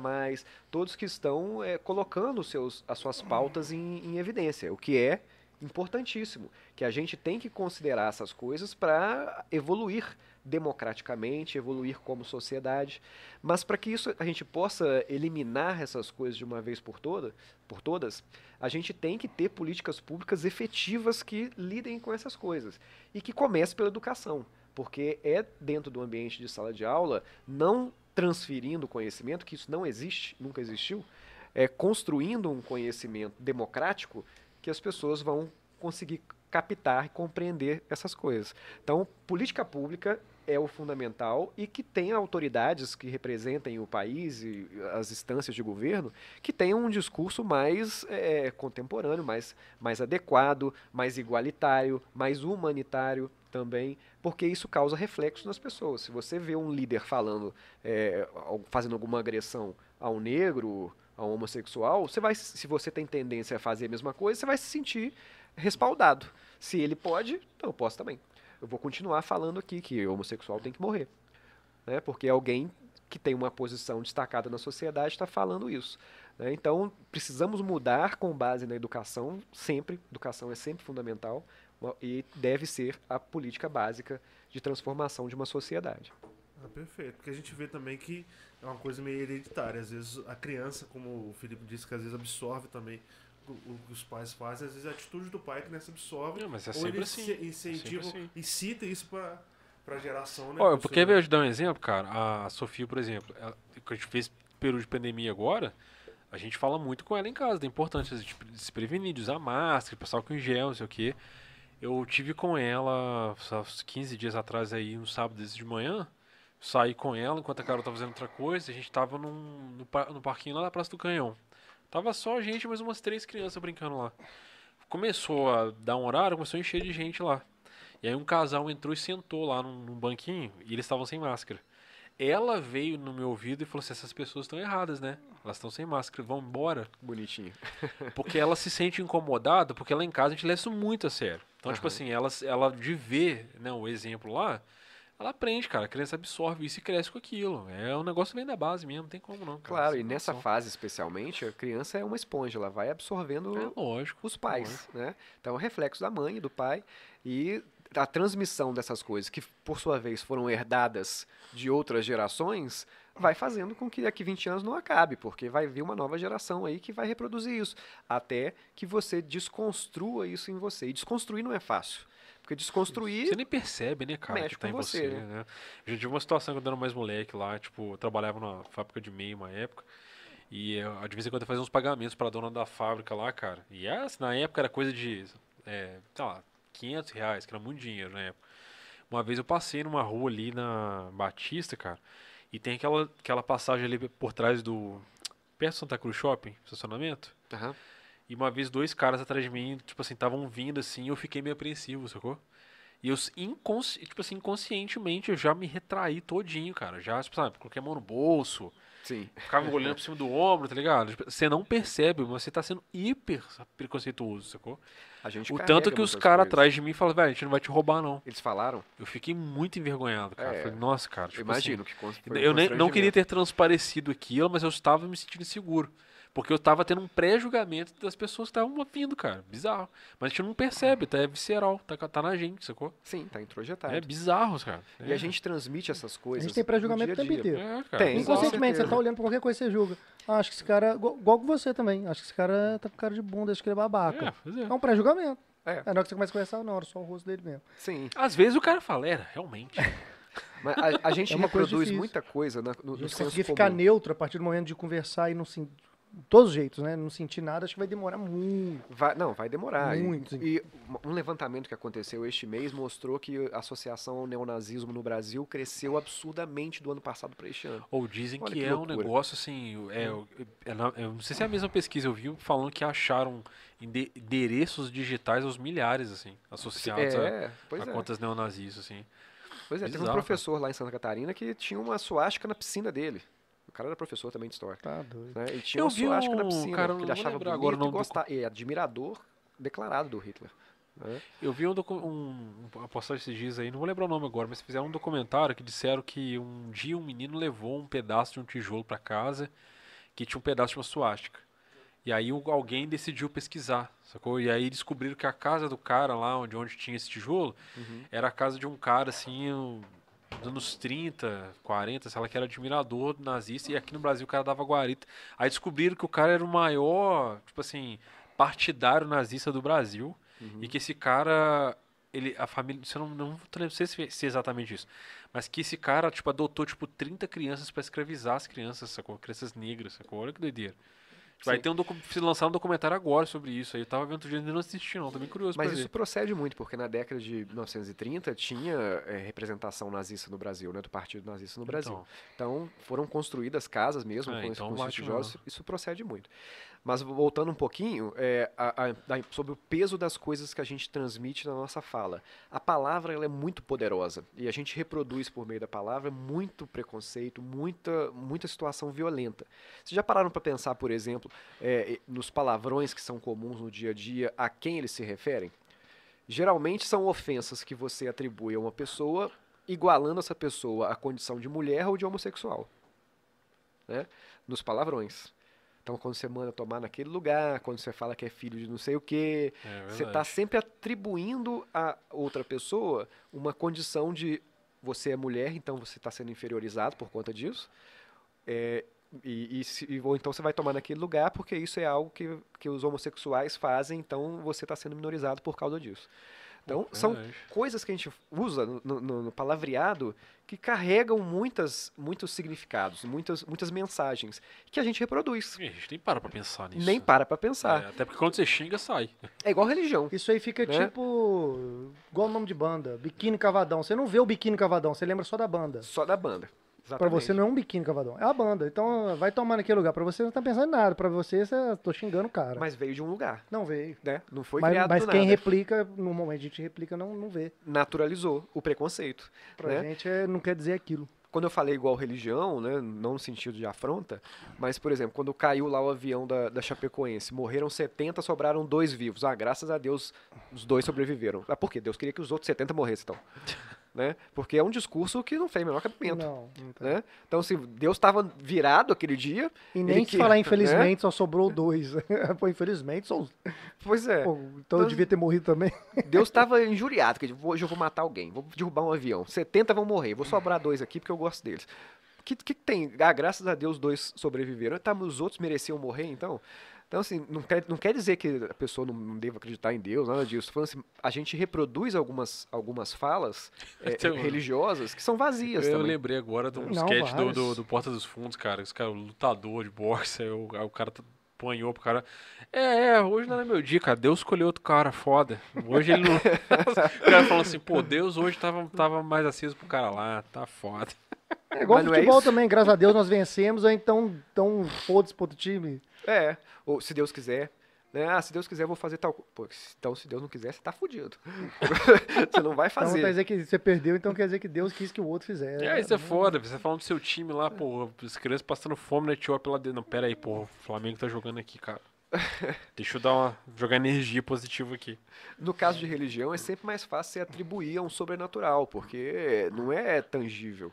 todos que estão é, colocando seus, as suas pautas em, em evidência, o que é importantíssimo, que a gente tem que considerar essas coisas para evoluir democraticamente, evoluir como sociedade, mas para que isso a gente possa eliminar essas coisas de uma vez por toda, por todas, a gente tem que ter políticas públicas efetivas que lidem com essas coisas. E que comece pela educação, porque é dentro do ambiente de sala de aula, não transferindo conhecimento, que isso não existe, nunca existiu, é construindo um conhecimento democrático que as pessoas vão conseguir captar e compreender essas coisas. Então, política pública é o fundamental e que tenha autoridades que representem o país e as instâncias de governo que tenham um discurso mais é, contemporâneo, mais, mais adequado, mais igualitário, mais humanitário também, porque isso causa reflexo nas pessoas. Se você vê um líder falando, é, fazendo alguma agressão a um negro, a um homossexual, você vai, se você tem tendência a fazer a mesma coisa, você vai se sentir respaldado. Se ele pode, então eu posso também. Eu vou continuar falando aqui que o homossexual tem que morrer. Né? Porque alguém que tem uma posição destacada na sociedade está falando isso. Né? Então, precisamos mudar com base na educação, sempre. Educação é sempre fundamental e deve ser a política básica de transformação de uma sociedade. Ah, perfeito, porque a gente vê também que é uma coisa meio hereditária. Às vezes a criança, como o Felipe disse, que às vezes absorve também o, que os pais fazem, às vezes é a atitude do pai que nessa absorve. Não, mas é ou sempre ele assim. É incentiva, sempre assim. incita isso para a geração, né? Olha, porque eu te dar um exemplo, cara. A Sofia, por exemplo, ela, que a gente fez período de pandemia agora, a gente fala muito com ela em casa da importância de, de se prevenir, de usar máscara, passar em gel, não sei o quê. Eu tive com ela uns 15 dias atrás aí, um sábado de manhã. Saí com ela enquanto a Carol tava fazendo outra coisa. A gente tava num, no, par- no parquinho lá da Praça do Canhão. Tava só a gente mais umas três crianças brincando lá. Começou a dar um horário, começou a encher de gente lá. E aí um casal entrou e sentou lá num, num banquinho e eles estavam sem máscara. Ela veio no meu ouvido e falou assim: essas pessoas estão erradas, né? Elas estão sem máscara, vão embora. Bonitinho. Porque ela se sente incomodada, porque lá em casa a gente leva isso muito a sério. Então, tipo Aham. assim, ela, ela de ver né, o exemplo lá, ela aprende, cara. A criança absorve isso e cresce com aquilo. É um negócio vem da base mesmo, não tem como não. Cara. Claro, Sem e nessa noção. fase especialmente, a criança é uma esponja, ela vai absorvendo É lógico. os pais, né? Então é um reflexo da mãe e do pai e a transmissão dessas coisas que por sua vez foram herdadas de outras gerações vai fazendo com que daqui 20 anos não acabe, porque vai vir uma nova geração aí que vai reproduzir isso, até que você desconstrua isso em você. E desconstruir não é fácil, porque desconstruir Você nem percebe, né, cara, que tá em você, você, né? Eu já tive uma situação quando eu era mais moleque lá, tipo, eu trabalhava numa fábrica de meio uma época. E eu, de vez em quando eu fazia uns pagamentos pra dona da fábrica lá, cara. E essa, na época era coisa de, é, sei lá, 500 reais, que era muito dinheiro na época. Uma vez eu passei numa rua ali na Batista, cara, e tem aquela, aquela passagem ali por trás do. perto do Santa Cruz Shopping, estacionamento. Aham. E uma vez dois caras atrás de mim, tipo assim, estavam vindo assim, eu fiquei meio apreensivo, sacou? E eu, inconsci... tipo assim, inconscientemente, eu já me retraí todinho, cara. Já, tipo, sabe, coloquei a mão no bolso, sim. ficava olhando por cima do ombro, tá ligado? Tipo, Você não percebe, mas você tá sendo hiper preconceituoso, sacou? A gente O tanto que os caras atrás de mim falam, velho, a gente não vai te roubar, não. Eles falaram? Eu fiquei muito envergonhado, cara. É. Falei, nossa, cara. Eu Tipo assim, imagino que foi um eu nem, não queria ter transparecido aquilo, mas eu estava me sentindo inseguro. Porque eu estava tendo um pré-julgamento das pessoas que estavam vindo, cara. Bizarro. Mas a gente não percebe, tá? É visceral, tá, tá na gente, sacou? Sim, tá introjetado. É bizarro, cara. E a gente transmite essas A coisas. gente tem pré-julgamento o a tempo inteiro. É, cara. Tem. Inconscientemente, você tá olhando pra qualquer coisa que você julga. Ah, acho que esse cara, igual com você também, acho que esse cara tá com cara de bunda, acho que ele é babaca. É, é. É um pré-julgamento. É. É na hora que você começa a conversar, não, era só o rosto dele mesmo. Sim. Às vezes o cara fala, era, realmente. Mas a, a gente É uma coisa reproduz difícil. muita coisa na- no, A no gente senso ficar neutro a partir do momento de conversar e não sentir. Todos os jeitos, né? Não sentir nada, acho que vai demorar muito. Vai- não, vai demorar. E- Muito. E, um levantamento que aconteceu este mês mostrou que a associação ao neonazismo no Brasil cresceu absurdamente do ano passado para este ano. Ou dizem Olha que, que é um negócio assim. É, é na- eu não sei se é a mesma pesquisa, eu vi falando que acharam ende- endereços digitais aos milhares, assim, associados a, é, pois a é. contas neonazis, assim. Pois é, teve um Bizarro, professor lá em Santa Catarina que tinha uma suástica na piscina dele. O cara era professor também de história. Tá doido. Né? E tinha Eu uma vi suástica na um- piscina, cara, que ele achava bonito agora o e, do gostava, e admirador declarado do Hitler. né? Eu vi um, um uma postagem esses dias aí, não vou lembrar o nome agora, mas fizeram um documentário que disseram que um dia um menino levou um pedaço de um tijolo pra casa que tinha um pedaço de uma suástica. E aí alguém decidiu pesquisar, sacou? E aí descobriram que a casa do cara lá, onde, onde tinha esse tijolo, era a casa de um cara assim, um- dos anos 30, 40, sei lá, que era admirador nazista, e aqui no Brasil o cara dava guarita. Aí descobriram que o cara era o maior, tipo assim, partidário nazista do Brasil, e que esse cara, ele, a família, você não, não, não sei se, se é exatamente isso, mas que esse cara, tipo, adotou, tipo, 30 crianças pra escravizar as crianças, sacou? Crianças negras, sacou? Olha que doideira. Sim. tem um docu se lançar um documentário agora sobre isso aí. Eu tava vendo outro dia, ainda não assisti não, tô bem curioso Mas isso ver. procede muito, porque na década de 1930 tinha é, representação nazista no Brasil, né, do Partido Nazista no Brasil. Então, Então, foram construídas casas mesmo É, com, então esses tijolos, mesmo. isso procede muito. Mas voltando um pouquinho, é, a- a- sobre o peso das coisas que a gente transmite na nossa fala. A palavra ela é muito poderosa e a gente reproduz por meio da palavra muito preconceito, muita, muita situação violenta. Vocês já pararam para pensar, por exemplo, é, nos palavrões que são comuns no dia a dia, a quem eles se referem? Geralmente são ofensas que você atribui a uma pessoa, igualando essa pessoa à condição de mulher ou de homossexual. Né? Nos palavrões. Então, quando você manda tomar naquele lugar, quando você fala que é filho de não sei o quê, é você está sempre atribuindo a outra pessoa uma condição de você é mulher, então você está sendo inferiorizado por conta disso. É, e, e se- e- ou então você vai tomar naquele lugar porque isso é algo que, que os homossexuais fazem, então você está sendo minorizado por causa disso. Então, Pô, são verdade. coisas que a gente usa no, no- no palavreado que carregam muitas, muitos significados, muitas, muitas mensagens que a gente reproduz. Ih, A gente nem para pra pensar nisso. Nem para pra pensar. É, até porque quando você xinga, sai. É igual religião. Isso aí fica Né? tipo. igual o nome de banda. Biquíni Cavadão. Você não vê o Biquíni Cavadão, você lembra só da banda. Só da banda. Pra Exatamente. você não é um biquíni cavadão, é a banda. Então vai tomar naquele lugar. Pra você não tá pensando em nada. Pra você, você tô xingando o cara. Mas veio de um lugar, Não veio. né? Não foi mas criado mas quem nada. replica, no momento a gente replica, não, não vê. Naturalizou o preconceito. Pra né? gente é- não quer dizer aquilo. quando eu falei igual religião, né, não no sentido de afronta, mas, por exemplo, quando caiu lá o avião da, da Chapecoense, morreram 70, sobraram dois vivos. Ah, graças a Deus, os dois sobreviveram. Ah, por quê? Deus queria que os outros 70 morressem, então. Né? Porque é um discurso que não fez o menor cabimento. Não. Né? Então, se Deus estava virado aquele dia, E nem que- falar né? infelizmente, só sobrou dois. Pô, infelizmente, só... pois é, Pô, então eu Então- devia ter morrido também. Deus estava injuriado, que hoje eu vou matar alguém, vou derrubar um avião, 70 vão morrer, vou sobrar dois aqui porque eu gosto deles. O que, que tem? Ah, graças a Deus, dois sobreviveram. Tá, os outros mereciam morrer, então? Então, assim, não quer, não quer dizer que a pessoa não, não deva acreditar em Deus, nada disso. Falando assim, a gente reproduz algumas, algumas falas eh, Tem um- religiosas que são vazias Eu também. lembrei agora de um Não, sketch do, do, do Porta dos Fundos, cara. Esse cara, o lutador de boxe, aí o, aí o cara apanhou pro cara. É, é, hoje não era meu dia, cara. Deus escolheu outro cara foda. Hoje ele não. o cara falando assim, pô, Deus hoje tava, tava mais aceso pro cara lá, tá foda. É igual Mas é futebol isso? também, graças a Deus nós vencemos, aí então, então foda-se pro outro time. É, ou se Deus quiser. Né? Ah, se Deus quiser, eu vou fazer tal coisa. Então, se Deus não quiser, você tá fudido. você não vai Então quer fazer. dizer que você perdeu, então quer dizer que Deus quis que o outro fizesse. É, isso é foda. Você falando do seu time lá, pô, as crianças passando fome na Etiópia lá dentro. Não, pera aí, pô, o Flamengo tá jogando aqui, cara. Deixa eu dar uma. jogar energia positiva aqui. No caso de religião, é sempre mais fácil você atribuir a um sobrenatural, porque não é tangível.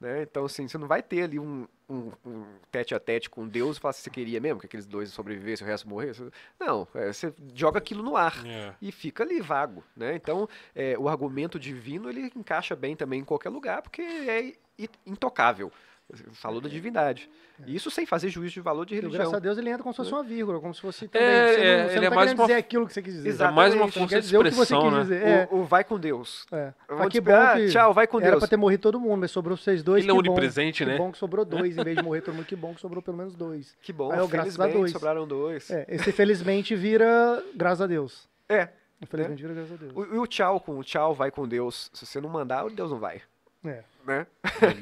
Né? Então, assim, você não vai ter ali um, um, um tete a tete com Deus e falar se você queria mesmo que aqueles dois sobrevivessem e o resto morresse. Não, é, você joga aquilo no ar. É. E fica ali vago, né? Então, é, o argumento divino, ele encaixa bem também em qualquer lugar, porque é intocável. Falou da divindade. E Isso sem fazer juízo de valor de religião. graças a Deus ele entra como se fosse uma vírgula, como se fosse também. É, você não, é, você ele não é tá mais querendo uma- dizer aquilo que você quis dizer. É mais uma Exatamente, quer de dizer o que você expressão, quis né? dizer. É, O, o vai com Deus. é. Ah, que bom ah, que tchau, vai com era Deus. pra ter morrido todo mundo, mas sobrou vocês dois. Ele é que bom. onipresente, que né? bom que sobrou dois, em vez de morrer todo mundo, que bom que sobrou pelo menos dois. Que bom, Aí eu, graças a felizmente dois. sobraram dois. É, esse felizmente vira graças a Deus. É. Infelizmente vira graças a Deus. O- E o tchau com o tchau vai com Deus. Se você não mandar, Deus não vai. É. Né?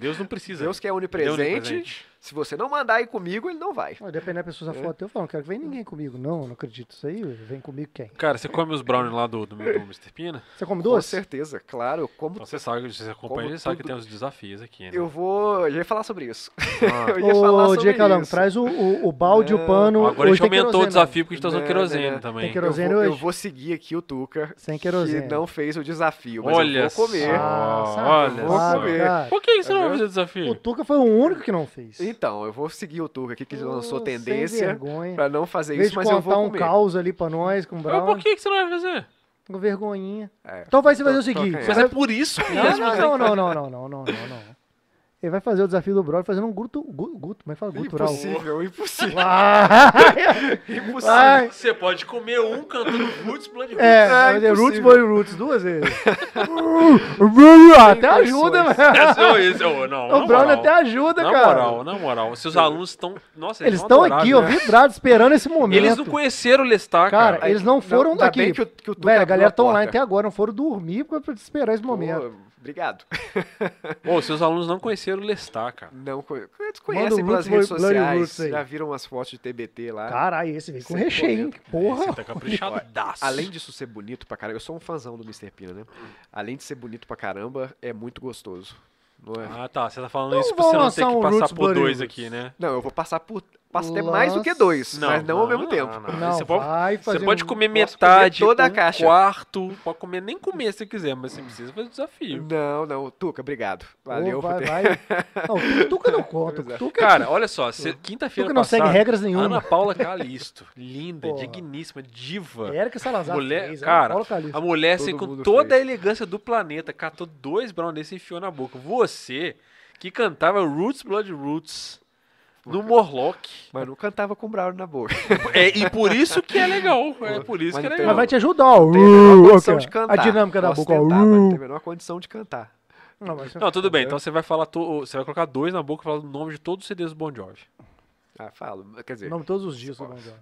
Deus não precisa. Deus que é é onipresente. Se você não mandar ir comigo, ele não vai. Dependendo da pessoa É. foto, eu falo, não quero que venha ninguém comigo. Não, não acredito nisso aí. Vem comigo quem? Cara, você come os brownies lá do, do, meu- do Mr. Pina? Você come Com doce? certeza, claro. Como Então você sabe, você acompanha, você sabe que tem os desafios aqui, né? eu vou. Eu ia falar sobre isso. Ah. eu ia falar Ô, sobre Diego isso. traz o, o, o balde, Não. o pano. Agora a gente aumentou o desafio porque a gente tá usando Né, querosene né. também. Tem Eu querosene vou, eu hoje? vou seguir aqui o Tuca, Sem querosene. que não fez o desafio, mas Olha eu vou comer. Ah, só, olha safado, só. cara. Por que você não vai fazer o desafio? O Tuca foi o único que não fez. Então, eu vou seguir o Tuca aqui, que oh, lançou tendência para não fazer isso, mas eu vou contar um caos ali para nós com o Brown. Mas por que, que você não vai fazer? Com vergonhinha. É, então vai, você vai fazer o seguinte... É? Mas é por isso que... Não, não, não, não, não, não, não, não. Ele vai fazer o desafio do Brother fazendo um guto, gu- guto, como é que fala? Gutural. Impossível, impossível. Vai! impossível. Vai! Você pode comer um cantando Roots Blood Roots. É, É, vai fazer Roots. Boy Roots duas vezes. até ajuda, velho. Ô, esse, ô, não, na O Brown moral. até ajuda, Na cara. moral, na moral. Seus alunos estão. Nossa, Eles estão aqui, ó, né? vibrados, esperando esse momento. Eles não conheceram o Lestar, Cara, cara. eles não foram ainda daqui. bem que o- que o Tuca Velho, a galera tá online até agora, não foram dormir pra pra esperar esse momento. Pô, obrigado. Ô, seus alunos não conheceram o Lestar, cara. Não conhe- eles Manda conhecem o pelas redes sociais, já viram umas fotos de TBT lá. Caralho, esse veio com Sem recheio, hein? Porra. Você tá caprichadaço. Além disso ser bonito pra caramba, eu sou um fãzão do Mr. Pina, né? Além de ser bonito pra caramba, é muito gostoso. Não é? Ah, tá. Você tá falando Então isso pra você não ter que um passar Roots por dois Roots. aqui, né? Não, eu vou passar por. Posso ter mais do que dois, mas não, ao mesmo tempo. Não, Você pode, você pode comer metade, comer toda a um caixa. quarto, pode comer nem comer se quiser, mas você precisa fazer o desafio. Não, não, Tuca, obrigado. Valeu por vai, ter. vai. Não, Tuca não conta. É. Tuca, Cara, olha só, quinta-feira Tuca não segue passada, regras nenhuma. Ana Paula Calisto, linda, Porra. digníssima, diva. Érica Salazar Mulher, fez, cara, Ana Paula Calixto. A mulher, assim, com toda fez. a elegância do planeta, catou dois brown desses e enfiou na boca. Você, que cantava Roots Blood Roots no Morlock. Mas não cantava com brownie na boca. É, e por isso que é legal. É por isso Mas que é legal. Mas vai te ajudar, ó. Não tem a menor Uh, condição ok. de cantar. A dinâmica da boca, tentar, não Uh. tem a menor condição de cantar. Não, mas Não, tudo bem. Então você vai falar, to- você vai colocar dois na boca e falar o nome de todos os CDs do Bon Jovi. Ah, falo. Quer dizer, O nome todos os dias, seu Bom Jovi.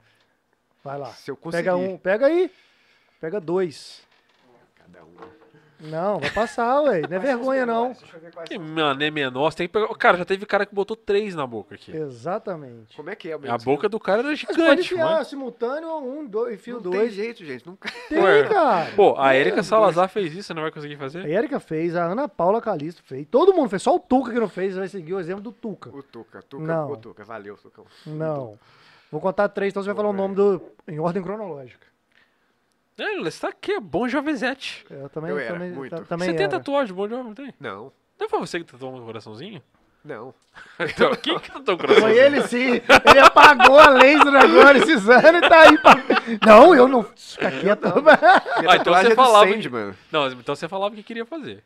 Vai lá. se eu conseguir. Pega um, pega aí. Pega dois. Cada um. Não, vai passar, ué. Não é vergonha, não. Deixa eu ver quais Que, são. mano, é menor. Você tem que pegar... Cara, já teve cara que botou três na boca aqui. Exatamente. Como é que é meu A boca do cara era Mas pode gigante, enfiar mano. simultâneo, um, dois, enfio Não tem dois. jeito, gente. Nunca... Tem, Ué. cara. Pô, a Erika Salazar fez isso, você não vai conseguir A fazer? Erika fez, a Ana Paula Calisto fez. Todo mundo fez, só o Tuca que não fez, vai seguir o exemplo do Tuca. O Tuca. Tuca, Não. o Tuca. Valeu, Tuca. Não. Vou contar três, então você vai falar o nome do, em ordem cronológica. É, você tá aqui, é bom jovenzete. Eu também, Eu era, também, muito. ta- também Você tem era. tatuagem, bom jovem, não tem? Não. Não foi você que tatuou um coraçãozinho? Não. Então, quem que tatuou um coraçãozinho? Foi ele sim. Ele apagou a laser agora esses anos e tá aí. Pra... Não, eu não. Fica quieto. Ah, então você é falava. Sandman. Não, então você falava que queria fazer.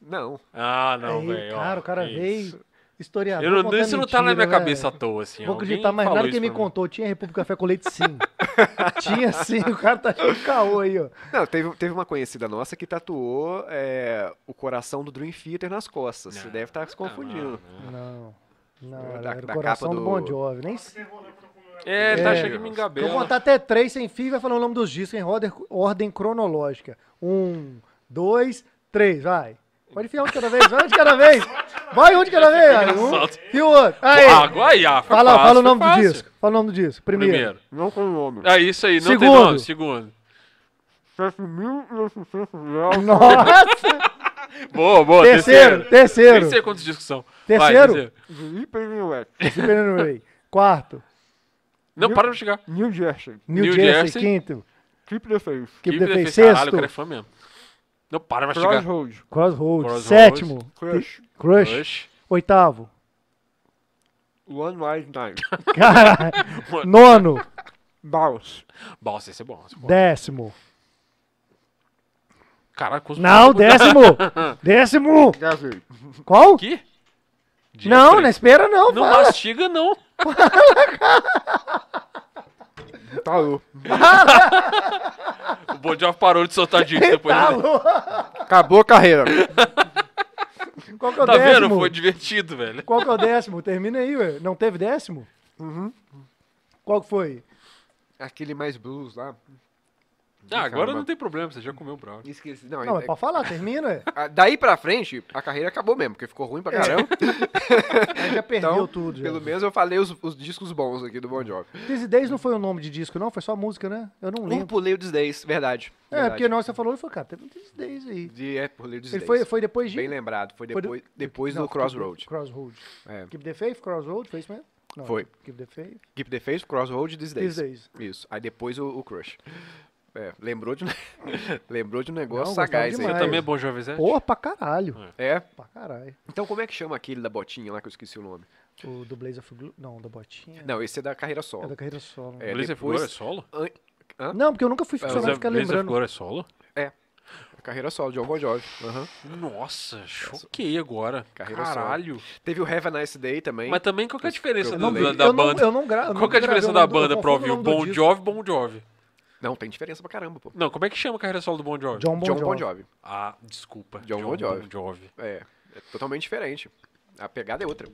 Não. Ah, não, velho. ó, cara, o cara que veio. Historiador. Eu não, isso não tá na minha né? cabeça à toa, assim. Vou acreditar mais falou nada que me contou. Tinha República Café com leite sim. Tinha sim, o cara tá achando caô aí, ó. Não, teve, teve uma conhecida nossa que tatuou é, o coração do Dream Theater nas costas. Você Não. deve estar se confundindo. Não. Não, Da- era o coração do do- Bon Jovi. Nem sei. É, tá É. chegando em Vou engabela. contar até três sem fio e vai falar o nome dos discos em ordem, ordem cronológica. Um, dois, três, vai. Pode enfiar um de cada vez, vai um de cada vez. Vai um de cada vez. Aí, um e o outro. Aí. Ah, ah, fala, fácil, fala o nome do disco. Fala o nome do disco. Primeiro. Primeiro. Não com o nome. É isso aí, não tem Segundo. nome. Segundo. Nossa! Boa, boa. terceiro, terceiro. Nem sei quantos discos são. Terceiro. Vai, terceiro. Super Ray. Quarto. Não, para de chegar. New Jersey. New, New Jersey. Jersey. Quinto. Keep the Faith. Keep Keep the the Faith. Faith. Caralho, o Sexto. cara é fã mesmo. Não, para, vai chegar. Crossroads. Crossroads. Crossroads. Sétimo. Crush. Crush. Crush. Oitavo. One Wild Night. Caralho. Nono. Bounce. Nossa, esse é bom. Esse é bom. Décimo. Caralho, Não, décimo. Décimo. Gavei. Qual? Aqui? Não, Jeffrey. não espera não, Não fala. mastiga, não. Parou. O Bon Jovi parou de soltar disco depois. Tá. Acabou a carreira. Qual que é o Tá décimo? vendo? Foi divertido, velho. Qual que é o décimo? Termina aí, ué. Não teve décimo? Uhum. Qual que foi? Aquele mais blues lá. Ah, agora Caramba. não tem problema, você já comeu brownie. Esqueci. Não, Não, é- é pra falar, termina. Ah, Daí pra frente, a carreira acabou mesmo, porque ficou ruim pra caramba. Aí já perdeu Então, tudo. Já. Pelo menos eu falei os, os discos bons aqui do Bon Jovi. Days não foi o nome de disco, não? Foi só música, né? Eu não Um lembro. pulei o Days, verdade. É, verdade. porque nós você falou, ele falou, cara, teve um Dizzy Days aí. De, é, pulei o These Ele Days. foi, foi depois de... Bem lembrado, foi Foi do- depois, depois Não, do Crossroad. Crossroad. É. Keep the Faith, Crossroad, foi isso mesmo? Não, Foi. Keep the Faith, Keep the Faith, Crossroad e These Days. These Days. Isso. Aí depois o, o Crush. É, lembrou de, um- lembrou de um negócio Não, sagaz aí. Você também é Bon Jovi Zé? Porra, pra caralho. É? Pra caralho. Então como é que chama aquele da botinha lá que eu esqueci o nome? O do Blaze of Glue, não, da botinha. Não, esse é da carreira É solo. da carreira solo. É, Blaze of depois- Glory é solo? Não, porque eu nunca fui ficcionado Blaze ficar Blaze of lembrando. Glory é solo? Carreira solo, John Bon Jovi. Aham. Nossa, choquei agora. Carreira Caralho. Teve o Have a Nice Day também. Mas também qual que é a diferença Eu do- não da, da eu não, banda? eu não gra... eu Qual que é a diferença da banda pra ouvir? o Bon. Jovi Bon Jovi? Não, tem diferença pra caramba, pô. Não, como é que chama a carreira solo do Bon Jovi? John Bon John Jovi. Bon Jovi. Ah, desculpa. John Bon Jovi. Bon Jovi. É, é totalmente diferente. A pegada é outra.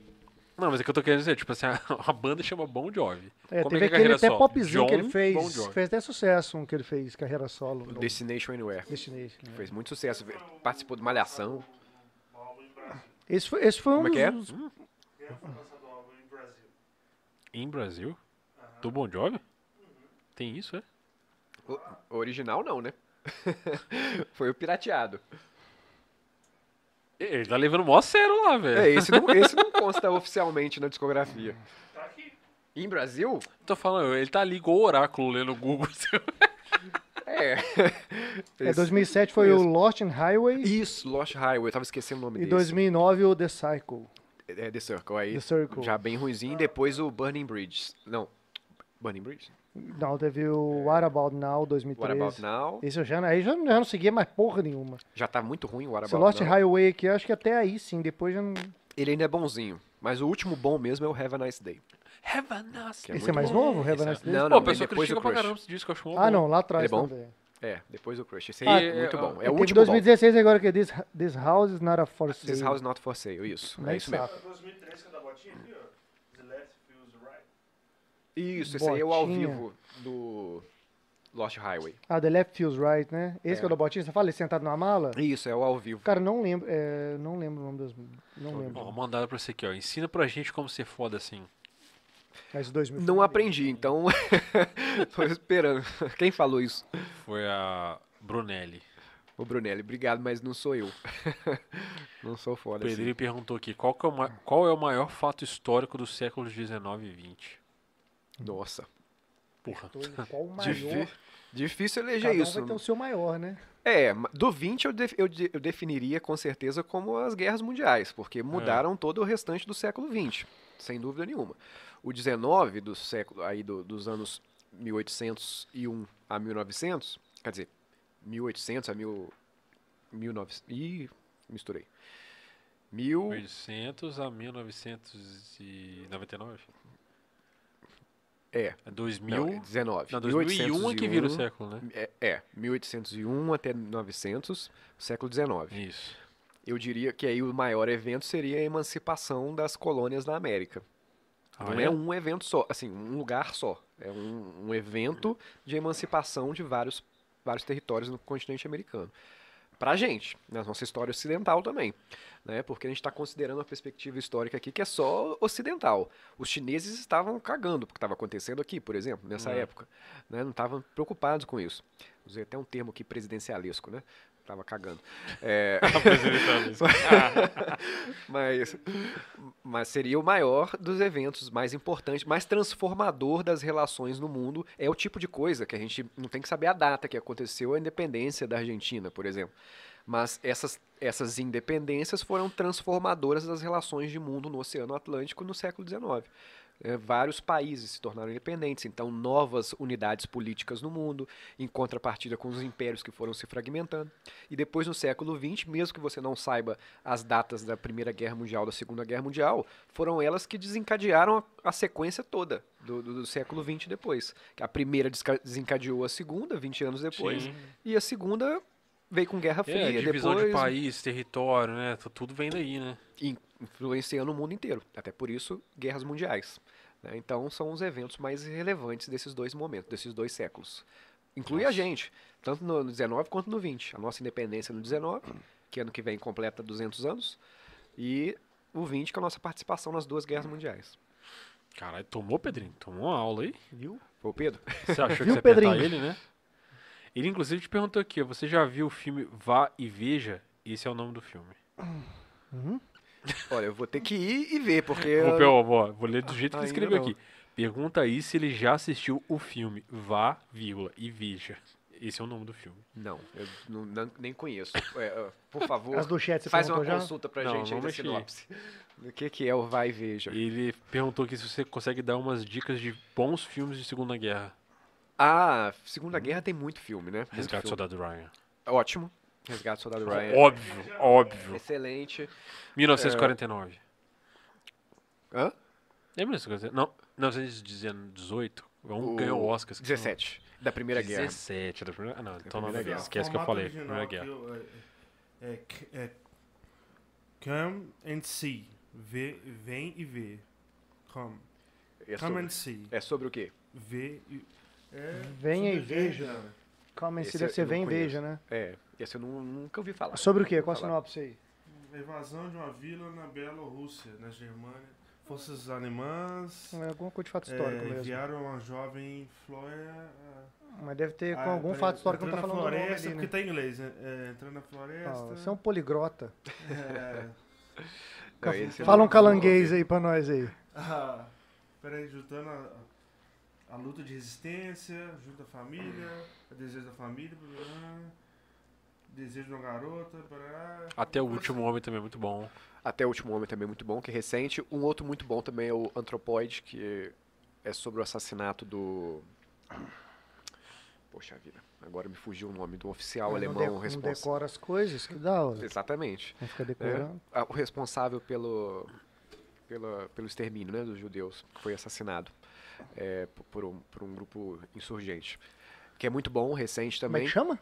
Não, mas é que eu tô querendo dizer, tipo assim, a, a banda chama Bon Jovi. É, Como teve é que é a aquele até solo? popzinho que ele John fez. Bon Jovi. Fez até sucesso um que ele fez, carreira solo. O Destination Anywhere. Destination. né? Fez muito sucesso. Participou de Malhação. Esse foi, esse foi um Como é que é? dos... Em Brasil? Do Bon Jovi? Tem isso, é? O o original não, né? Foi o pirateado. Ele tá levando o maior sério lá, velho. É, esse não, esse não consta oficialmente na discografia. Em Brasil? Tô falando, ele tá ali igual o oráculo lendo o Google. É. É, Esse- 2007 foi o mesmo. Lost in Highway Isso, Lost Highway. Eu tava esquecendo o nome e desse. 2009 o The Cycle. É The Circle. Aí, The Circle. já bem ruimzinho. Depois o Burning Bridge. Não. Burning Bridge? Não, teve o What About Now What 2013. About Now? Esse eu já, aí já, já não seguia mais porra nenhuma. Já tá muito ruim o What Esse About Lost Now. Highway aqui, eu acho que até aí sim, depois já não... Ele ainda é bonzinho. Mas o último bom mesmo é o Have a Nice Day. Have a nice Que é Esse é mais bom. novo, Have a é- Nice Day? Não, Pô, não, a bem pessoa depois do critica pra caramba esse disco, eu acho Ah, bom. não, lá atrás Ele é bom? também. É, depois do Crush. Esse Ah, aí é, é, muito é, bom. É o Teve último 2016 agora que é This, This House is Not a For bom. Sale. This House Not For Sale, isso. Nem é isso mesmo. saco. 2003 que é da botinha aqui, ó. The Left Feels Right. Isso, esse aí é o ao vivo do... Lost Highway. Ah, The Left Feels Right, né? Esse É. que é o da botinha, você fala ele sentado numa mala? Isso, é o ao vivo. Cara, não lembro, é, não lembro o nome das... Não Ó, lembro. mandaram pra você aqui, ó. Ensina pra gente como ser foda assim. Mas dois mil Não aprendi, então tô esperando. Quem falou isso? Foi a Brunelli. O Brunelli, obrigado, mas não sou eu. não sou O foda assim. Pedrinho perguntou aqui, qual, que é o qual é o maior fato histórico dos séculos 19 e 20? Nossa. Porra. Qual o Difí- maior? Difícil Cada eleger um isso. vai ter o seu maior, né? É, do 20 eu, def- eu de- eu definiria com certeza como as guerras mundiais, porque mudaram todo o restante do século 20, sem dúvida nenhuma. O 19 do século aí do- dos anos 1801 a 1900, quer dizer, 1800 a mil, 1900, ih, misturei. Mil, 1800 a 1999? É, É 2000? não, é 19. Não, 2001 é que vira o século, né? É, é, 1801 até 900, século 19. Isso. Eu diria que aí o maior evento seria a emancipação das colônias na América. Ah, Não é? um evento só, assim, um lugar só. É um, um evento de emancipação de vários, vários territórios no continente americano. Pra gente, na nossa história ocidental também. Né? Porque a gente está considerando uma perspectiva histórica aqui que é só ocidental. Os chineses estavam cagando porque estava acontecendo aqui, por exemplo, nessa É. época. Né? Não estavam preocupados com isso. Usei até um termo aqui presidencialesco, né? Tava cagando. É, mas, mas seria o maior dos eventos, mais importante, mais transformador das relações no mundo. É o tipo de coisa que a gente não tem que saber a data que aconteceu a independência da Argentina, por exemplo. Mas essas, essas independências foram transformadoras das relações de mundo no Oceano Atlântico no século XIX. É, vários países se tornaram independentes, então novas unidades políticas no mundo, em contrapartida com os impérios que foram se fragmentando. E depois, no século XX, mesmo que você não saiba as datas da Primeira Guerra Mundial, da Segunda Guerra Mundial, foram elas que desencadearam a, a sequência toda do, do- do século XX depois. A primeira desencadeou a segunda, 20 anos depois, Sim. e a segunda veio com Guerra Fria. É, divisão depois, de país, território, né? Tu- Tudo vem daí, né? in- influenciando o mundo inteiro. Até por isso, guerras mundiais. né? Então, são os eventos mais relevantes desses dois momentos, desses dois séculos. Inclui a Nossa. gente, tanto no 19 quanto no 20. A nossa independência no 19, que ano que vem completa 200 anos, e o 20, que é a nossa participação nas duas guerras mundiais. Caralho, tomou, Pedrinho? Tomou uma aula aí? Viu? Ô, Pedro? Você achou que Viu, você ia Pedrinho? ele, né? Ele, inclusive, te perguntou aqui, você já viu o filme Vá e Veja? Esse é o nome do filme. Olha, eu vou ter que ir e ver, porque... Vou, eu- ó, vou ler do jeito que ele escreveu não. aqui. Pergunta aí se ele já assistiu o filme Vá, vírgula, e Veja. Esse é o nome do filme. Não, eu não- não- nem conheço. É, por favor, As do chat você faz uma já? consulta pra Não, gente aí da sinopse. O que, que é o Vai e Veja? Ele perguntou aqui se você consegue dar umas dicas de bons filmes de Segunda Guerra. Ah, Segunda Guerra tem muito filme, né? Muito Resgate do filme. Soldado Ryan. Ótimo. Resgate do Soldado Ryan. Óbvio, óbvio. Excelente. 1949. Hã? É 1949? Não, 1918. Um O ganhou o Oscar. esqueci o nome. 17. Da Primeira Guerra. 17 da primeira. Ah, não, então não, Primeira Guerra. esquece que eu falei. Primeira Guerra. eu, é, é, é come and see. Vê, vem e vê. Come. É Come sobre, and see. é sobre o quê? Vê e... É Venha e veja. Calma aí, Esse se deve eu ser não vem e veja, né? É, esse eu nu- nunca ouvi falar. Sobre o quê? Qual a sinopse aí? Evasão de uma vila na Bielorrússia, na Germânia. Forças alemãs É alguma coisa de fato é, histórico mesmo. enviaram uma jovem Flória... Mas deve ter com ah, algum fato histórico que não tá entrando falando na do nome floresta, ali, porque né? tá em inglês, né? É, entrando na floresta... Ah, você é um poligrota. é, Não, Fala um calanguês aí pra nós aí. Ah, peraí, juntando a, a luta de resistência, junto a família, o desejo da família, blá, desejo de uma garota, blá. Até o último homem também é muito bom. Até o Último Homem também é muito bom, que é recente. Um outro muito bom também é o Anthropoid, que é sobre o assassinato do... Poxa vida, agora me fugiu o nome do oficial não, alemão não responsável. decora as coisas, que da hora. Exatamente. Não fica decorando. Ah, O responsável pelo, pela, pelo extermínio né, dos judeus, que foi assassinado é, por, um, por um grupo insurgente. Que é muito bom, recente Como é também. que chama?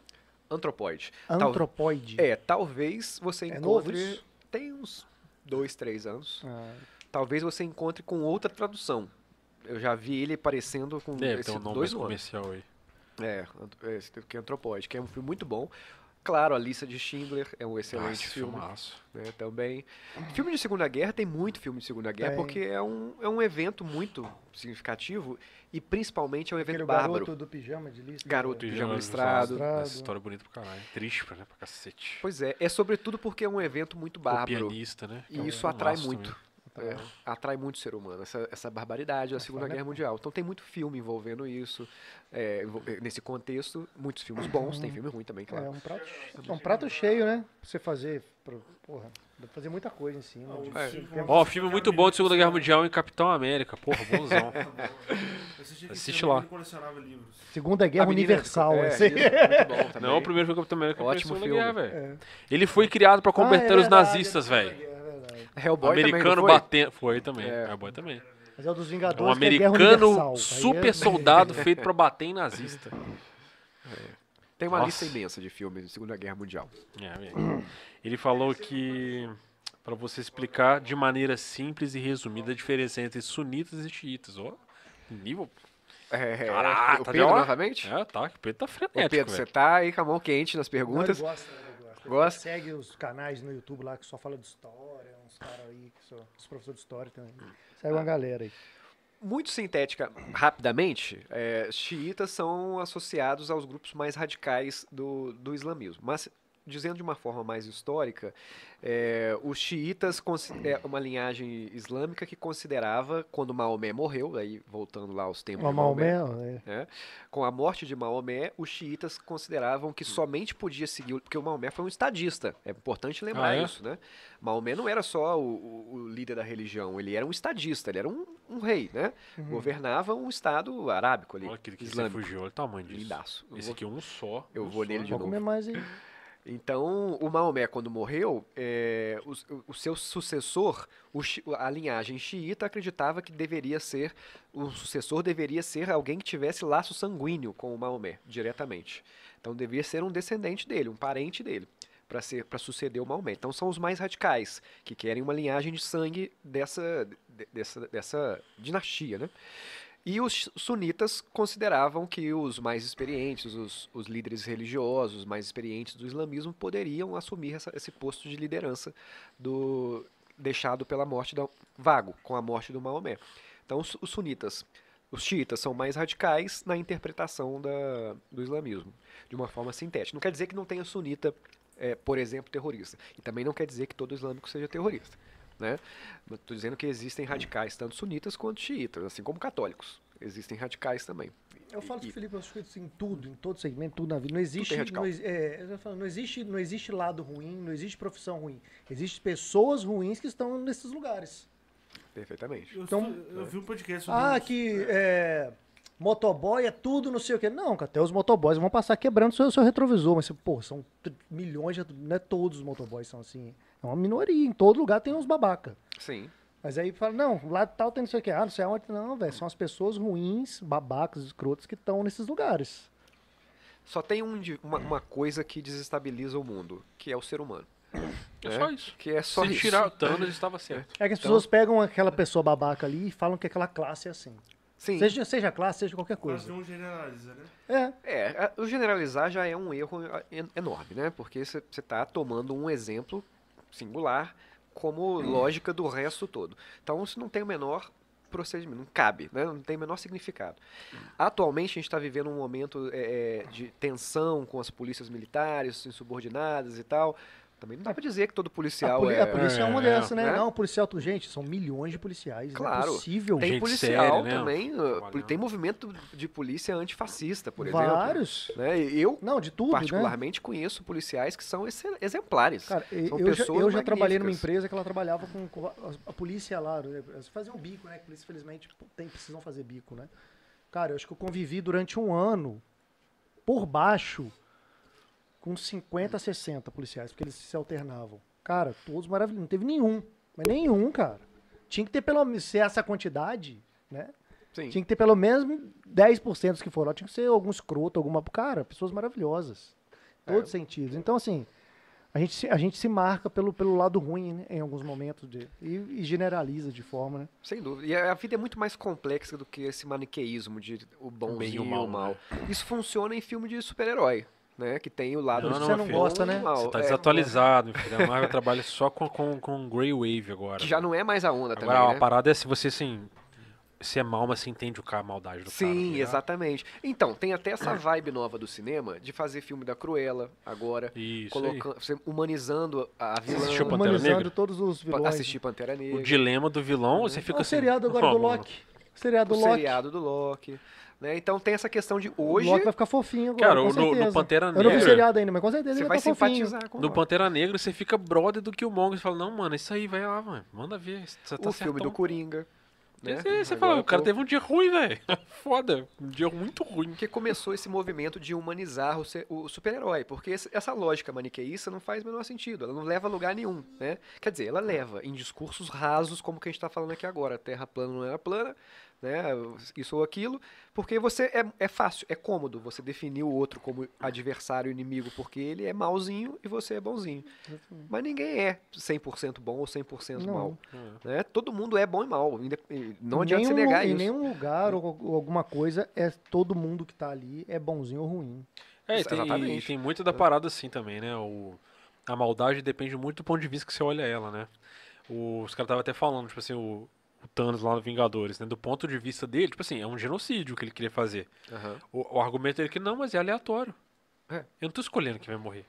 Anthropoid. Tal- Antropoide. É, talvez você É encontre. Tem uns dois, três anos. Ah, Talvez você encontre com outra tradução. Eu já vi ele aparecendo com Deve esse ter um nome dois comercial aí. É, é, esse que é Antropóide, que é um filme muito bom. Claro, A Lista de Schindler é um excelente Nossa, filme. filmaço. né, também. Filme de Segunda Guerra tem muito filme de Segunda Guerra, Tem. porque é um, é um evento muito significativo e principalmente é um evento Aquele bárbaro. garoto do pijama de lista. Garoto né? Pijama listrado. listrado. Essa história é bonita pra caralho. Triste pra, né, pra cacete. Pois é, é sobretudo porque é um evento muito O bárbaro. pianista, né? E é um isso atrai muito. também. É, atrai muito o ser humano, essa, essa barbaridade da Segunda é- Guerra Mundial. Então tem muito filme envolvendo isso, é, é, nesse contexto, muitos filmes bons, tem filme ruim também, É claro. um prato, é um prato cheio, né? Pra você fazer. pro- Porra, dá pra fazer muita coisa em cima. Ah, o de- É. filme- Ó, muito bom de Segunda Guerra Mundial em Capitão América. Porra, bonzão. Aquele Assiste lá. Segunda Guerra Universal. é, muito bom. Não, o primeiro filme Capitão América foi Ótimo filme. Guerra. É. Ele foi criado pra combater Ah, é os verdade, nazistas, é velho. É. Hellboy Americano não foi? batendo. Foi também. É. Hellboy também. Mas é o dos É um Vingadores. que é Guerra americano. Aí super é- soldado feito pra bater em nazista. Tem uma Nossa. lista imensa de filmes de Segunda Guerra Mundial. É. Ele falou que pra você explicar de maneira simples e resumida a diferença entre sunitas e xiitas. Ó, nível. É, Caraca, o tá Pedro de novamente? É, tá, o Pedro tá Ô, frenético, Pedro, você tá aí com a mão quente nas Não, ele perguntas. gosta, né, ele gosta. Gosta? Segue os canais no YouTube lá que só fala de história, caras aí, que são os professores de história também. Segue uma galera aí. Muito sintética, rapidamente, é, xiitas são associados aos grupos mais radicais do, do islamismo. Mas, dizendo de uma forma mais histórica, é, os xiitas é uma linhagem islâmica que considerava, quando Maomé morreu, aí voltando lá aos tempos O de Maomé, Maomé, é. né? Com a morte de Maomé, os xiitas consideravam que somente podia seguir, o- porque o Maomé foi um estadista. É importante lembrar Ah, é? isso, né? Maomé não era só o, o- o líder da religião, ele era um estadista, ele era um, um rei, né? Uhum. Governava um estado arábico ali, Olha aquele que você islâmico. fugiu, olha o tamanho disso. Lindaço. Esse vou- aqui é um só. eu um vou só. nele de Vou novo. comer mais aí. Então, o Maomé, quando morreu, é, o, o seu sucessor, o a linhagem xiita, acreditava que deveria ser, o sucessor deveria ser alguém que tivesse laço sanguíneo com o Maomé, diretamente. Então, devia ser um descendente dele, um parente dele, para suceder o Maomé. Então, são os mais radicais, que querem uma linhagem de sangue dessa, de- dessa, dessa dinastia, né? E os sunitas consideravam que os mais experientes, os, os líderes religiosos mais experientes do islamismo, poderiam assumir essa- esse posto de liderança do deixado pela morte da vago com a morte do Maomé. Então os, os sunitas, os xiitas são mais radicais na interpretação da, do islamismo, de uma forma sintética. Não quer dizer que não tenha sunita, eh, por exemplo, terrorista. E também não quer dizer que todo islâmico seja terrorista. Né? Estou dizendo que existem radicais, tanto sunitas quanto xiitas, assim como católicos. Existem radicais também. Eu falo E- com o Felipe, eu acho que isso em tudo, em todo segmento, tudo na vida. Não existe, não, é, eu falando, não existe, não existe lado ruim, não existe profissão ruim. Existem pessoas ruins que estão nesses lugares. Perfeitamente. Eu, Então- eu vi um podcast sobre Ah, isso. que é, motoboy é tudo, não sei o quê. Não, até os motoboys vão passar quebrando seu, seu retrovisor. Mas, pô, são milhões, de, não é todos os motoboys são assim. É uma minoria, em todo lugar tem uns babaca. Sim. Mas aí fala, não, lá tal tem não sei o quê. Ah, não sei aonde. Não, velho, são as pessoas ruins, babacas, escrotas que estão nesses lugares. Só tem um uma, uma coisa que desestabiliza o mundo, que é o ser humano. É né? só isso. Que é só Se isso. tirar o Thanos, estava certo. É que as Então- pessoas pegam aquela pessoa babaca ali e falam que aquela classe é assim. Sim. Seja, seja classe, seja qualquer coisa. não generaliza, né? É. É, o generalizar já é um erro en- enorme, né? Porque você está tomando um exemplo singular como lógica do resto todo. Então isso não tem o menor procedimento, não cabe, né? não tem o menor significado. Atualmente a gente está vivendo um momento é, é, de tensão com as polícias militares, insubordinadas e tal. Também não dá para dizer que todo A, policial poli- é... a polícia é, uma é, dessa, né? né? Não, policial, tu- gente, são milhões de policiais. Claro. Não é possível. Tem Gente policial séria, né? também, Trabalhando. tem movimento de polícia antifascista, por exemplo. Vários. Né? Eu Não, de tudo, né? particularmente conheço policiais que são exe- exemplares. Cara, São eu já, pessoas eu já trabalhei numa empresa que ela trabalhava com, com a, a polícia lá. né? Eles faziam bico, né? Que polícia, infelizmente, tem, precisam fazer bico, né? Cara, eu acho que eu convivi durante um ano, por baixo, com 50, 60 policiais, porque eles se alternavam. Cara, todos maravilhosos. Não teve nenhum. Mas nenhum, cara. Tinha que ter pelo menos, se essa quantidade, né? Sim. Tinha que ter pelo menos 10% dos que foram lá. Tinha que ser algum escroto, alguma. Cara, pessoas maravilhosas. Todos os sentidos. Então, assim, a gente, se, a gente se marca pelo, pelo lado ruim, né, em alguns momentos, de, e, e generaliza de forma, né? Sem dúvida. E a a vida é muito mais complexa do que esse maniqueísmo de o bonzinho bem e e o o mal, mal. Isso funciona em filme de super-herói, né? Que tem o lado Não, você não filho. gosta, né? mal. Você tá É, desatualizado, meu filho. A Marvel trabalha só com, com, com Grey Wave agora. Que já não é mais a onda Agora, também, a né? parada é se você, assim, se é mal, mas você entende o cara, a maldade do cara. tá Sim, ligado? exatamente. Então, tem até essa vibe nova do cinema de fazer filme da Cruella agora, Isso colocando, humanizando a vilã, assistiu Pantera Humanizando Negra? todos os vilões. assistir Pantera Negra. O dilema do vilão, você É fica o assim... seriado agora "Ó, do Loki. O seriado o do Loki. seriado do Loki. Né? Então tem essa questão de O hoje Loki vai ficar fofinho agora, Cara, com no- no. Pantera Eu não vi o Negra- seriado ainda, mas com certeza você ele vai vai estar fofinho. simpatizar com o No. Pantera Negra você fica brother do Killmonger. Você fala, não, mano, isso aí, vai lá, mano. Manda ver. Você tá o filme certão." do Coringa. Né? Você, você fala, o cara tô- teve um dia ruim, velho. Foda. Um dia muito ruim. Porque começou esse movimento de humanizar o, o super-herói. Porque essa lógica maniqueísta não faz o menor sentido. Ela não leva a lugar nenhum. Né? Quer dizer, ela leva em discursos rasos, como que a gente está falando aqui agora. A Terra plana não era plana, né? isso ou aquilo. Porque você é, é fácil, é cômodo você definir o outro como adversário, inimigo, porque ele é malzinho e você é bonzinho. Mas ninguém é 100% bom ou 100% Não. mal. Né? Todo mundo é bom e mal. Não adianta você nenhum, negar Em isso. nenhum lugar ou, ou alguma coisa, é todo mundo que tá ali é bonzinho ou ruim. É, e tem, Exatamente. e tem muito da parada assim também, né? O, a maldade depende muito do ponto de vista que você olha ela, né? O- os caras estavam até falando, tipo assim, o, o Thanos lá no Vingadores, né? Do ponto de vista dele, tipo assim, é um genocídio que ele queria fazer. Aham. O, o argumento dele é que não, mas é aleatório. É. Eu não tô escolhendo quem vai morrer.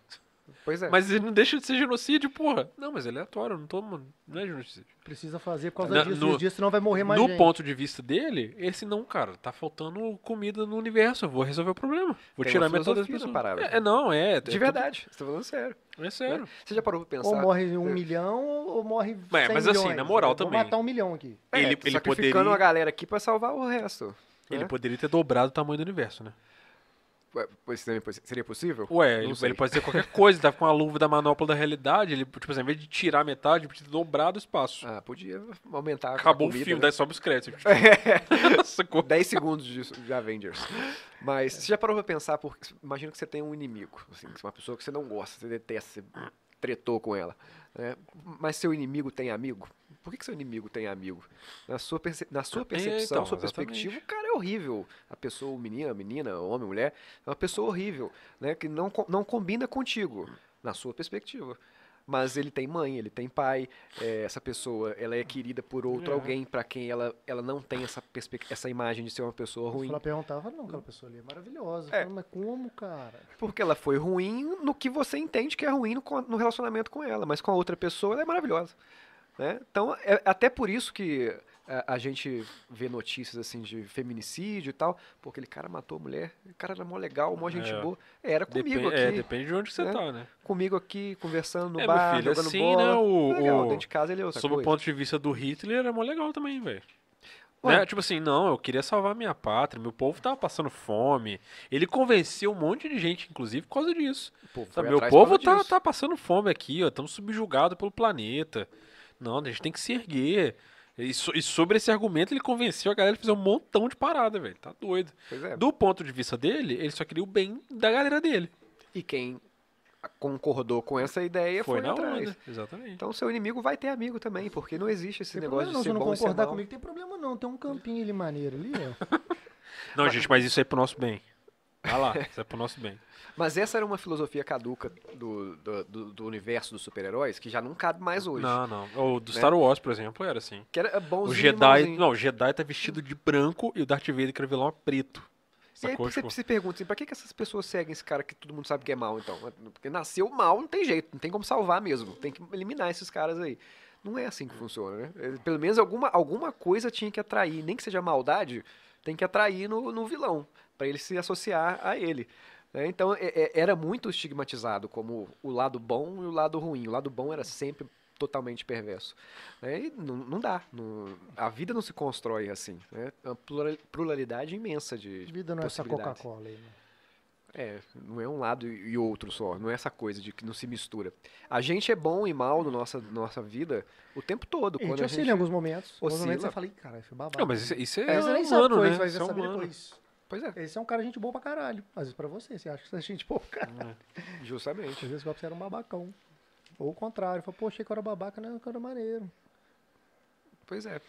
Pois é. Mas ele não deixa de ser genocídio, porra. Não, mas é aleatório, eu não tô, mano, não é genocídio. Precisa fazer por causa Na- disso, no- disso, senão vai morrer mais no gente. ponto de vista dele, esse não, cara, tá faltando comida no universo, eu vou resolver o problema. Vou Tem tirar metade das pessoas. parada. É, é, não, é. é De tudo- verdade, você tá falando sério. É sério. Você já parou pra pensar? Ou morre um milhão ou morre É, 100 mas assim, milhões. na moral Eu Vou também. matar um milhão aqui. É, ele- ele sacrificando poderia- a galera aqui pra salvar o resto. Ele né? poderia ter dobrado o tamanho do universo, né? Também seria possível? Ué, ele, ele pode dizer qualquer coisa, ele tá com a luva da manopla da realidade, ele, tipo assim, ao invés de tirar metade, ele podia ter dobrado o espaço. Ah, podia aumentar a Acabou comida, o filme, né? daí sobe os créditos. É, Sacou? 10 segundos de, de Avengers. Mas você já parou pra pensar, porque imagina que você tem um inimigo, assim, uma pessoa que você não gosta, você detesta, você tretou com ela. né? Mas seu inimigo tem amigo? Por que, que seu inimigo tem amigo? Na sua, perce- na sua percepção, então, sua exatamente. perspectiva, o cara é horrível. A pessoa, o menino, a menina, o homem, a mulher, é uma pessoa horrível, né? Que não, não combina contigo, na sua perspectiva. Mas ele tem mãe, ele tem pai, é, essa pessoa, ela é querida por outro É. alguém para quem ela, ela não tem essa, essa imagem de ser uma pessoa ruim. Ela perguntava, não, aquela pessoa ali é maravilhosa. É. Mas como, cara? Porque ela foi ruim no que você entende que é ruim no, no relacionamento com ela, mas com a outra pessoa ela é maravilhosa. Né? Então, é até por isso que a, a gente vê notícias assim de feminicídio e tal. Pô, aquele cara matou a mulher, o cara era mó legal, mó gente É. boa. Era comigo Depende, é, aqui, depende de onde você né? tá, né? comigo aqui, conversando no É, bar, filho, jogando assim, bola. né, o- legal, o- dentro de casa ele é outra Sob o ponto de vista do Hitler, era mó legal também, velho. Né? Tipo assim, não, eu queria salvar minha pátria, meu povo tava passando fome. Ele convenceu um monte de gente, inclusive, por causa disso. Sabe, meu povo tá, disso. tá passando fome aqui, ó, estamos subjugados pelo planeta. Não, a gente tem que se erguer. E, so- e sobre esse argumento, ele convenceu a galera a fazer um montão de parada, velho. Tá doido. Pois é. Do ponto de vista dele, ele só queria o bem da galera dele. E quem concordou com essa ideia foi, Foi na atrás. onda. Exatamente. Então seu inimigo vai ter amigo também, porque não existe esse Tem negócio problema não, de se ser não bom e ser concordar comigo, tem problema não. Tem um campinho ali maneiro ali, ó. Não, gente, mas isso é pro nosso bem. Vai lá, isso é pro nosso bem. Mas essa era uma filosofia caduca do, do, do- do universo dos super-heróis que já não cabe mais hoje. Não, não. O do Né? Star Wars, por exemplo, era assim. Que era bonzinho O Jedi. Não, o Jedi tá vestido de branco e o Darth Vader, que era vilão, é preto. E aí você Tipo, se pergunta assim, pra que, que essas pessoas seguem esse cara que todo mundo sabe que é mal, então? Porque nasceu mal, não tem jeito, não tem como salvar mesmo. Tem que eliminar esses caras aí. Não é assim que funciona, né? Pelo menos alguma, alguma coisa tinha que atrair, nem que seja maldade, tem que atrair no, no vilão, pra ele se associar a ele. Né? Então é- é- era muito estigmatizado como o lado bom e o lado ruim. O lado bom era sempre totalmente perverso. né? E não, não dá. não- a vida não se constrói assim. Né? É uma plural- pluralidade imensa de A vida não é essa. Coca-Cola aí, né? É, não é um lado e outro só, não é essa coisa de que não se mistura. A gente é bom e mal na nossa, nossa vida o tempo todo. A gente Quando a oscila gente... em alguns momentos. Em alguns oscila. momentos fala, "Ih, caralho, foi babado. Não, mas isso, isso é, É, humano, foi, né? Isso é humano. depois. Pois é, Esse é um cara gente boa pra caralho. Às vezes pra você, você acha que você é gente boa pra caralho. justamente. Às vezes você era um babacão. Ou o contrário. Fala, pô, achei que eu era babaca, não, que eu era maneiro. Pois é.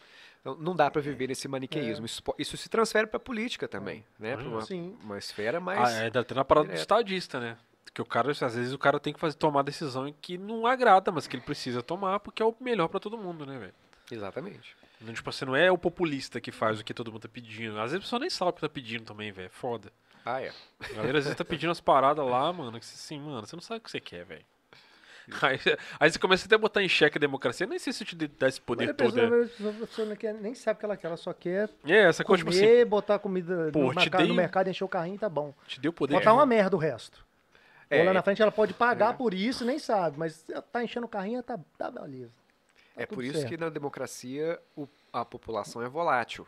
Então, não dá pra viver nesse maniqueísmo. Isso, po- isso se transfere pra política também, né? Pra uma, Sim. uma esfera mais... Ah, é, ainda tem na parada do estadista, né? Que o cara, às vezes, o cara tem que fazer, tomar decisão que não agrada, mas que ele precisa tomar porque é o melhor pra todo mundo, né, velho? Exatamente. Não, Tipo, você não é o populista que faz o que todo mundo tá pedindo. Às vezes a pessoa nem sabe o que tá pedindo também, velho. É Foda. Ah, é. A galera às vezes tá pedindo umas paradas lá, mano, que você assim, mano, você não sabe o que você quer, velho. Aí, aí você começa até a botar em xeque a democracia. Eu nem sei se te dá esse Mas poder a todo. pessoa, é. a pessoa- a pessoa não quer, nem sabe o que ela quer, ela só quer É, essa coisa, comer, tipo assim, botar comida Pô, no, mercado, no dei- mercado, encher o carrinho, tá bom. te deu poder. Botar uma merda o resto. É, Ou lá na frente ela pode pagar por isso, nem sabe, mas tá enchendo o carrinho, tá, tá beleza. Tá É tudo por isso certo. que na democracia o- a população é volátil.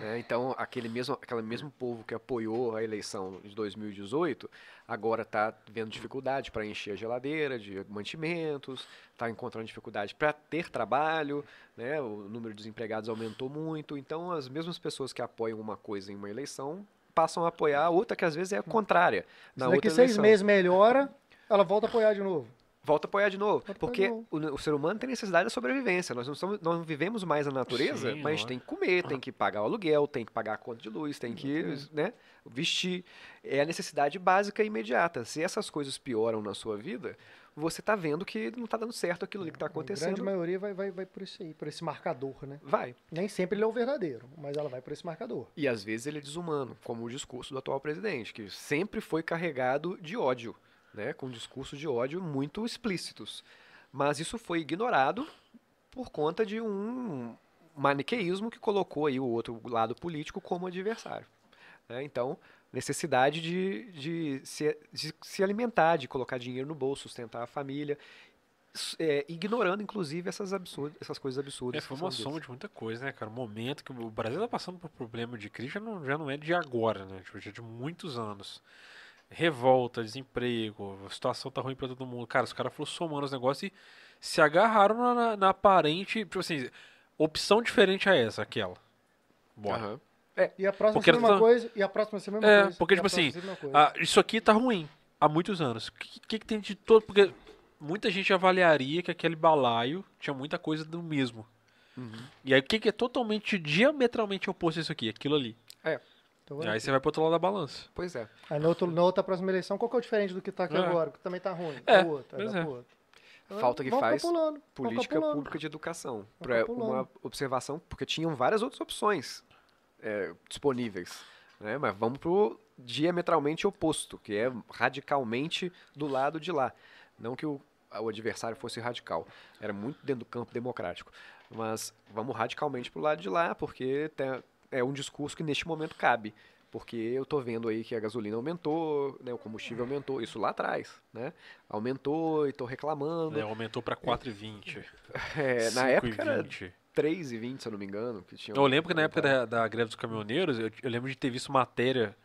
né? Então, aquele mesmo, aquele mesmo povo que apoiou a eleição de 2018, agora está vendo dificuldade para encher a geladeira de mantimentos, está encontrando dificuldade para ter trabalho, né? o número de desempregados aumentou muito. Então, as mesmas pessoas que apoiam uma coisa em uma eleição passam a apoiar outra que às vezes é a contrária. Na Se daqui outra seis eleição. meses melhora, ela volta a apoiar de novo. Volta a apoiar de novo. Volta a porque o, o ser humano tem necessidade da sobrevivência. Nós não, somos, nós não vivemos mais na natureza, Sim, mas a gente lógico. tem que comer, tem que pagar o aluguel, tem que pagar a conta de luz, tem que né, vestir. É a necessidade básica e imediata. Se essas coisas pioram na sua vida, você está vendo que não está dando certo aquilo ali que está A grande acontecendo. maioria vai, vai, vai por isso aí, por esse marcador, né? Vai. Nem sempre ele é o verdadeiro, mas ela vai por esse marcador. E às vezes ele é desumano, como o discurso do atual presidente, que sempre foi carregado de ódio, né, com discursos de ódio muito explícitos. Mas isso foi ignorado por conta de um maniqueísmo que colocou aí o outro lado político como adversário. né? Então, necessidade de, de, se, de se alimentar, de colocar dinheiro no bolso, sustentar a família, é, ignorando inclusive essas, absurdas, essas coisas absurdas. É, foi uma soma de muita coisa, né, cara? O momento que o Brasil tá passando por problema de crise já não, já não é de agora, né? Tipo, já é de muitos anos. Revolta, desemprego, a situação tá ruim pra todo mundo. Cara, os caras foram somando os negócios e se agarraram na, na- na aparente. Tipo assim, opção diferente a essa, aquela. Bora. Aham. E a próxima Porque ser a mesma tá- coisa, e a próxima ser a mesma É, coisa. porque, a tipo assim, ser a isso aqui tá ruim há muitos anos. O que, que, que tem de todo. Porque muita gente avaliaria que aquele balaio tinha muita coisa do mesmo. Uhum. E aí o que, que é totalmente diametralmente oposto a isso aqui? Aquilo ali. E vendo aí aqui. você vai pro outro lado da balança. Pois é. Aí na, outro, na outra próxima eleição, qual que é o diferente do que tá aqui É. agora? Que também tá ruim. É, o outro, aí pois é. pro outro. Então, Falta que faz política pública de educação. Para uma observação, porque tinham várias outras opções é, disponíveis. Né? Mas vamos pro diametralmente oposto, que é radicalmente do lado de lá. Não que o, o adversário fosse radical, era muito dentro do campo democrático. Mas vamos radicalmente pro lado de lá, porque tem- é um discurso que neste momento cabe. Porque eu tô vendo aí que a gasolina aumentou, né, o combustível aumentou, isso lá atrás, né? Aumentou e tô reclamando. Né, aumentou pra 4,20. É, na época era 5,20. 3,20, se eu não me engano. Que tinha Eu lembro que na época da, da greve dos caminhoneiros, eu, eu lembro de ter visto matéria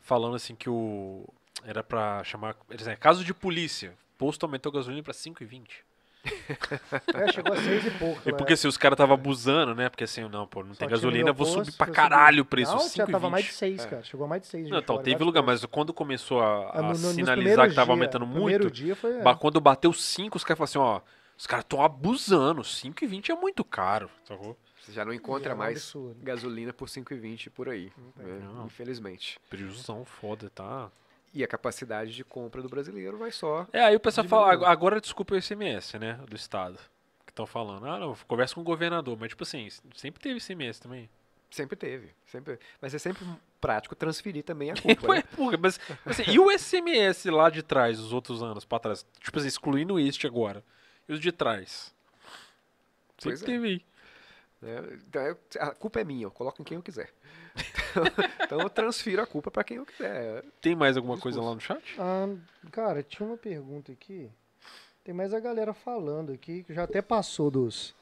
falando assim que o. Era pra chamar. Eles é, caso de polícia. Posto aumentou a gasolina pra 5,20. É, chegou a seis e pouco. E lá. porque assim, os caras estavam abusando, né? Porque assim, não, pô, não Só tem gasolina, vou posto, subir pra caralho o preço. Não, já tava mais de 5,20. seis, cara. Chegou a mais de seis. Não, então, teve lugar, mas quando começou a, a no, no, sinalizar que tava dia- aumentando muito, dia foi... é. quando bateu 5, os caras falaram assim, ó, os caras estão abusando, 5,20 é muito caro, sacou? Você já não É encontra um mais absurdo. gasolina por 5,20 por aí, né? Não. infelizmente. Prejuízozão foda, tá? E a capacidade de compra do brasileiro vai só. É, aí o pessoal fala, agora desculpa o ICMS, né, do estado, que estão falando. Ah, não, conversa com o governador, mas tipo assim, sempre teve ICMS também. Sempre teve. Sempre... Mas é sempre prático transferir também a culpa. Né? porra, mas assim, e o ICMS lá de trás, os outros anos pra trás? Tipo assim, excluindo este agora. E os de trás? Sempre Pois é. teve aí. Né? Então, a culpa é minha, eu coloco em quem eu quiser. então eu transfiro a culpa para quem eu quiser. Tem mais alguma coisa lá no chat? Ah, cara, tinha uma pergunta aqui. Tem mais a galera falando aqui, que já até passou dos...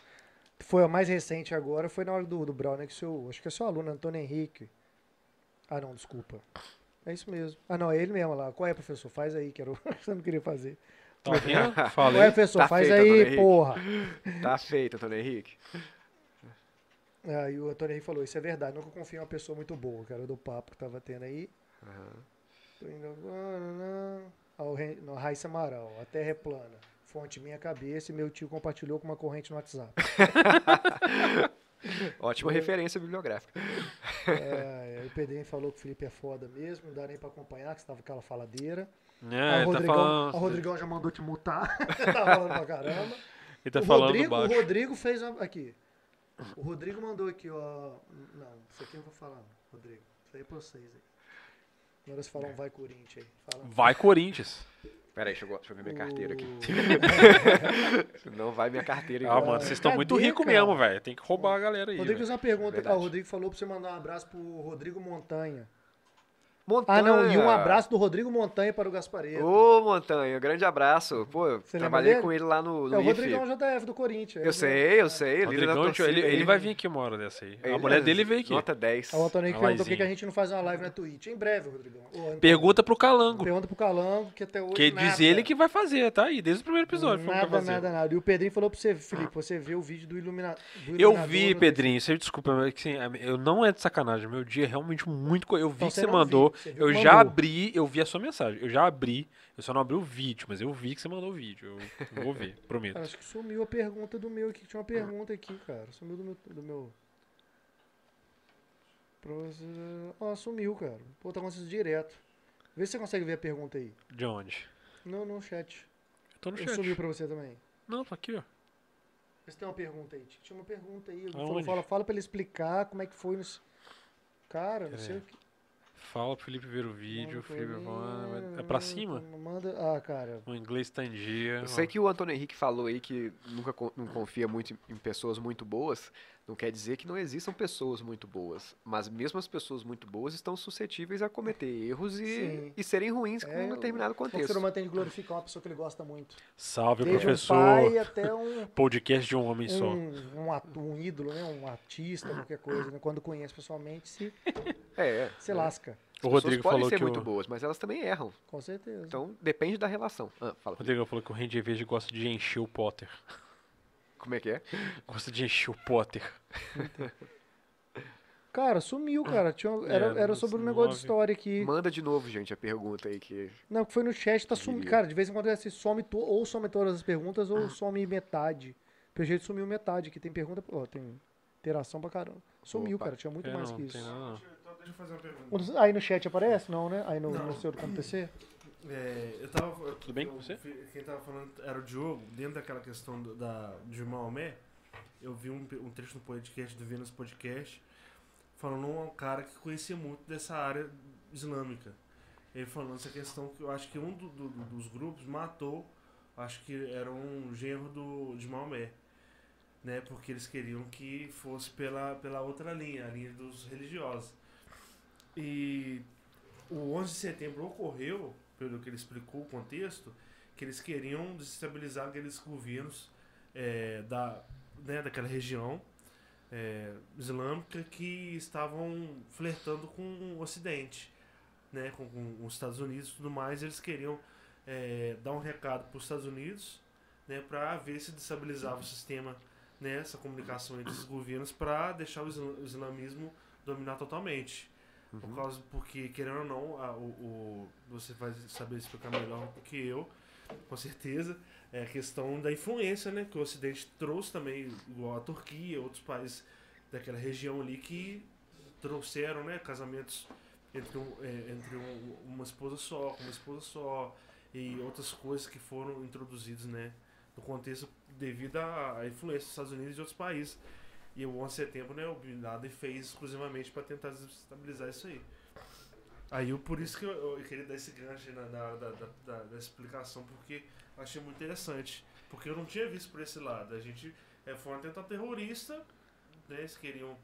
Foi a mais recente agora, foi na hora do, do Brown, né? Que seu, acho que é seu aluno, Antônio Henrique. Ah, não, desculpa. É isso mesmo. Ah, não, é ele mesmo lá. Qual é, professor? Faz aí, que era o que você não queria fazer. Tá vendo? Qual é, professor? Tá Faz Antônio aí, porra. Tá feito, Antônio Henrique. Aí o Antônio Henrique falou, isso é verdade, nunca confio em uma pessoa muito boa, cara, do papo que tava tendo aí. Aham. Tô indo agora, né? O no Raíssa Amaral, a terra é plana. Fonte minha cabeça e meu tio compartilhou com uma corrente no WhatsApp. Ótima referência bibliográfica. É, o Pedrinho falou que o Felipe é foda mesmo, não dá nem pra acompanhar, que você tava com aquela faladeira. É, ele tá Rodrigão, falando, a Rodrigão já mandou te mutar. tá falando pra caramba. ele tá o, falando Rodrigo, o. Rodrigo fez uma- aqui. O Rodrigo mandou aqui, ó. Não, isso aqui eu vou falar, não, Rodrigo. Isso aí é pra vocês aí. Agora você falar um vai Corinthians aí. Fala. Vai Corinthians. Pera aí, deixa eu, deixa eu ver minha carteira aqui. Não vai minha carteira Ah, igual. mano, vocês estão muito ricos mesmo, velho. Tem que roubar a galera aí. Rodrigo fez uma pergunta. Verdade. Ah, o Rodrigo falou pra você mandar um abraço pro Rodrigo Montanha. Montanha. Ah, não, e um abraço do Rodrigo Montanha para o Gaspareto. Ô, Montanha, grande abraço. Pô, eu Você trabalhei com ele lá no, no é o IFE. Rodrigão JF do Corinthians. Eu sei, eu sei. Rodrigão, torcida ele, ele vai vir aqui uma hora dessa aí. A Ele mulher é dele veio aqui. Nota 10. O Antônio Ah, perguntou por que que a gente não faz uma live na Twitch. Em breve, Rodrigão. Ô, Antônio, Pergunta pro Calango. Pergunta pro Calango, que até hoje Que nada. diz ele que vai fazer, tá aí, desde o primeiro episódio. que Nada, vai fazer. nada, nada. E o Pedrinho falou pra você, Felipe, você vê o vídeo do, ilumina... do Eu vi, no- Pedrinho, você desculpa, mas assim, eu não é de sacanagem. Meu dia é realmente muito. Eu vi Então que você mandou. Você Eu já mandou. abri, eu vi a sua mensagem. Eu já abri. Eu só não abri o vídeo, mas eu vi que você mandou o vídeo. Eu, vou ver, prometo. Acho que sumiu a pergunta do meu aqui. Tinha uma pergunta aqui, cara. Sumiu do meu. Do meu... Você- Ó, sumiu, cara. Pô, tá acontecendo direto. Vê se você consegue ver a pergunta aí. De onde? No, no chat. Eu tô no Eu chat. sumiu pra você também. Não, tá aqui, ó. Vê se tem uma pergunta aí. Tinha uma pergunta aí. Falou, fala, fala pra ele explicar como é que foi nos. Cara, não sei o que. Fala pro Felipe ver o vídeo, Manda Felipe mim, É pra cima? Manda. Ah, cara. O inglês tá em dia. Eu sei que o Antônio Henrique falou aí que nunca con- não confia muito em pessoas muito boas. Não quer dizer que não existam pessoas muito boas. Mas mesmo as pessoas muito boas estão suscetíveis a cometer erros e, Sim. e serem ruins com É, um determinado O ser contexto. humano tem de glorificar uma pessoa que ele gosta muito. Salve, Desde um professor. pai até um. Podcast de um homem só. um, um, atu- um ídolo, né? Um artista, qualquer coisa, né? Quando conhece pessoalmente, se, É, se é. lasca. As O pessoas Rodrigo podem falou ser que muito o... boas, mas elas também erram. Com certeza. Então depende da relação. Ah, fala. o Rodrigo falou que o Randy Verde gosta de encher o Potter. Como é que é? Gosta de encher o Potter. Cara, sumiu, cara. Tinha, era, É, era sobre um negócio de história aqui. Manda de novo, gente, a pergunta aí que. Não, que foi no chat, tá sumindo. Cara, de vez em quando assim, some to, ou some todas as perguntas ou some metade. Pelo jeito sumiu metade, que tem pergunta, ó, tem interação pra caramba. Sumiu, Opa. cara, tinha muito É, mais não, que tem isso. nada, não. Então, deixa eu fazer uma pergunta. Aí no chat aparece? Não, né? Aí no, Não. no seu do PC? É, eu tava, Tudo bem com eu- você? Quem tava falando era o Diogo, dentro daquela questão do- da, de Maomé, eu vi um, um trecho no podcast do Vênus Podcast, falando um cara que conhecia muito dessa área islâmica. Ele falando essa questão que eu acho que um do- do- dos grupos matou, acho que era um genro do, de Maomé. Né, porque eles queriam que fosse pela, pela outra linha, a linha dos religiosos. E o 11 de setembro ocorreu, pelo que ele explicou o contexto, que eles queriam desestabilizar aqueles governos é, da, né, daquela região é, islâmica que estavam flertando com o Ocidente, né, com, com os Estados Unidos e tudo mais. Eles queriam é, dar um recado para os Estados Unidos né, para ver se destabilizava o sistema, né, essa comunicação entre os governos, para deixar o islamismo dominar totalmente. Por causa, porque, querendo ou não, a- o, o- você vai saber explicar melhor do que eu, com certeza, é a questão da influência né, que o Ocidente trouxe também, igual a Turquia, outros países daquela região ali que trouxeram né, casamentos entre, um, é, entre um- uma esposa só, com uma esposa só, e outras coisas que foram introduzidas né, no contexto devido à à influência dos Estados Unidos e de outros países. E o 11 de setembro, né, o Bin Laden fez exclusivamente para tentar desestabilizar isso aí. Aí eu, por isso que eu, eu queria dar esse gancho aí na, na- da, da, da- da explicação, porque eu achei muito interessante. Porque eu não tinha visto por esse lado. A gente é, foi um atentado terrorista, né, eles queriam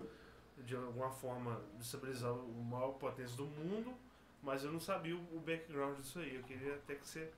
de alguma forma destabilizar o maior potência do mundo, mas eu não sabia o, o background disso aí. Eu queria até que você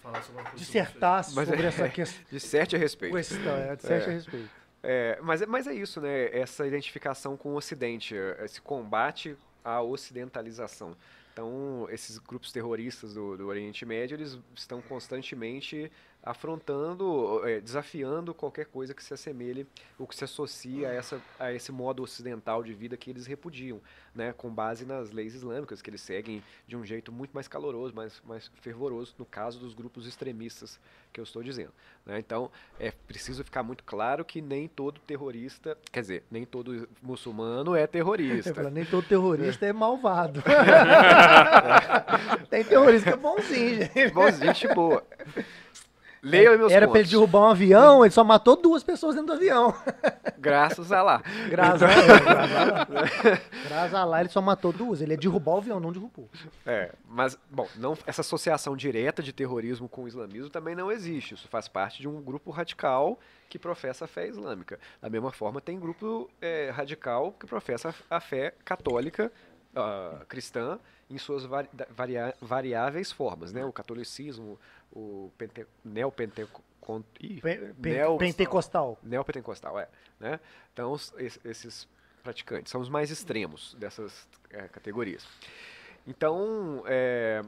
falasse alguma coisa sobre. Dissertasse Mas sobre é- essa questão. Disserte a respeito. questão é, disserte É. a respeito. É, mas, é- mas é isso, né? Essa identificação com o Ocidente, esse combate à ocidentalização. Então, esses grupos terroristas do, do Oriente Médio, eles estão constantemente afrontando, é, desafiando qualquer coisa que se assemelhe ou que se associe a, essa, a esse modo ocidental de vida que eles repudiam, né, com base nas leis islâmicas que eles seguem de um jeito muito mais caloroso, mais, mais fervoroso, no caso dos grupos extremistas que eu estou dizendo. Né? Então, é preciso ficar muito claro que nem todo terrorista, quer dizer, nem todo muçulmano é terrorista. Nem todo terrorista é, malvado. Tem terrorista é bonzinho, gente. Bonzinho, gente boa. Leia meus Era contos. pra ele derrubar um avião, ele só matou duas pessoas dentro do avião. Graças a lá. Graças a lá. Graças a lá, ele só matou duas. Ele ia derrubar o avião, não derrubou. É, mas, bom, não, essa associação direta de terrorismo com o islamismo também não existe. Isso faz parte de um grupo radical que professa a fé islâmica. Da mesma forma, tem grupo é, radical que professa a fé católica uh, cristã em suas vari, varia, variáveis formas, né? O catolicismo, o pente, ih, Pen- pen- neo- Pentecostal. Neopentecostal, é. Né? Então, os- esses praticantes são os mais extremos dessas é, categorias. Então, é,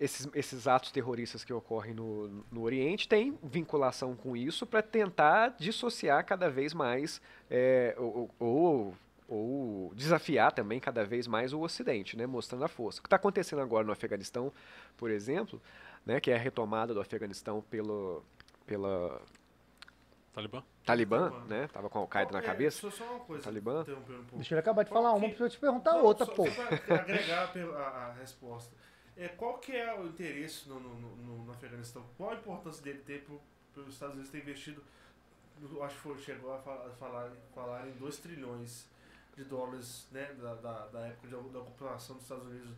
esses, esses atos terroristas que ocorrem no, no Oriente têm vinculação com isso para tentar dissociar cada vez mais é, ou, ou- ou desafiar também cada vez mais o Ocidente, né, mostrando a força. O que está acontecendo agora no Afeganistão, por exemplo, né, que é a retomada do Afeganistão pelo, pela Talibã? Talibã, Talibã. né? Tava com a Al-Qaeda na É, cabeça. Só, só uma coisa. Talibã. interrompendo um pouco. Deixa ele acabar de Qual falar uma que- pra eu te perguntar Não, outra, só, pô. Só agregar a, a resposta. É, qual que é o interesse no, no, no, no Afeganistão? Qual a importância dele ter para os Estados Unidos ter investido, acho que foi, chegou a falar, falar, falar em 2 trilhões de dólares né, da, da, da época de, da ocupação dos Estados Unidos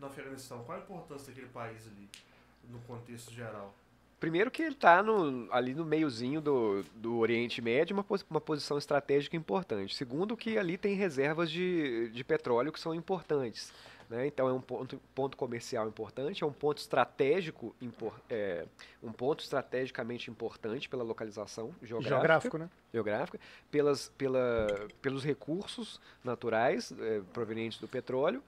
no Afeganistão. Qual a importância daquele país ali, no contexto geral? Primeiro que ele está ali no meiozinho do, do Oriente Médio, uma, uma posição estratégica importante. Segundo que ali tem reservas de, de petróleo que são importantes. né? Então é um ponto, ponto comercial importante, é um ponto estratégico, impor- é, um ponto estrategicamente importante pela localização geográfica. Geográfico, né? geográfica, pelas, pela, pelos recursos naturais eh, provenientes do petróleo,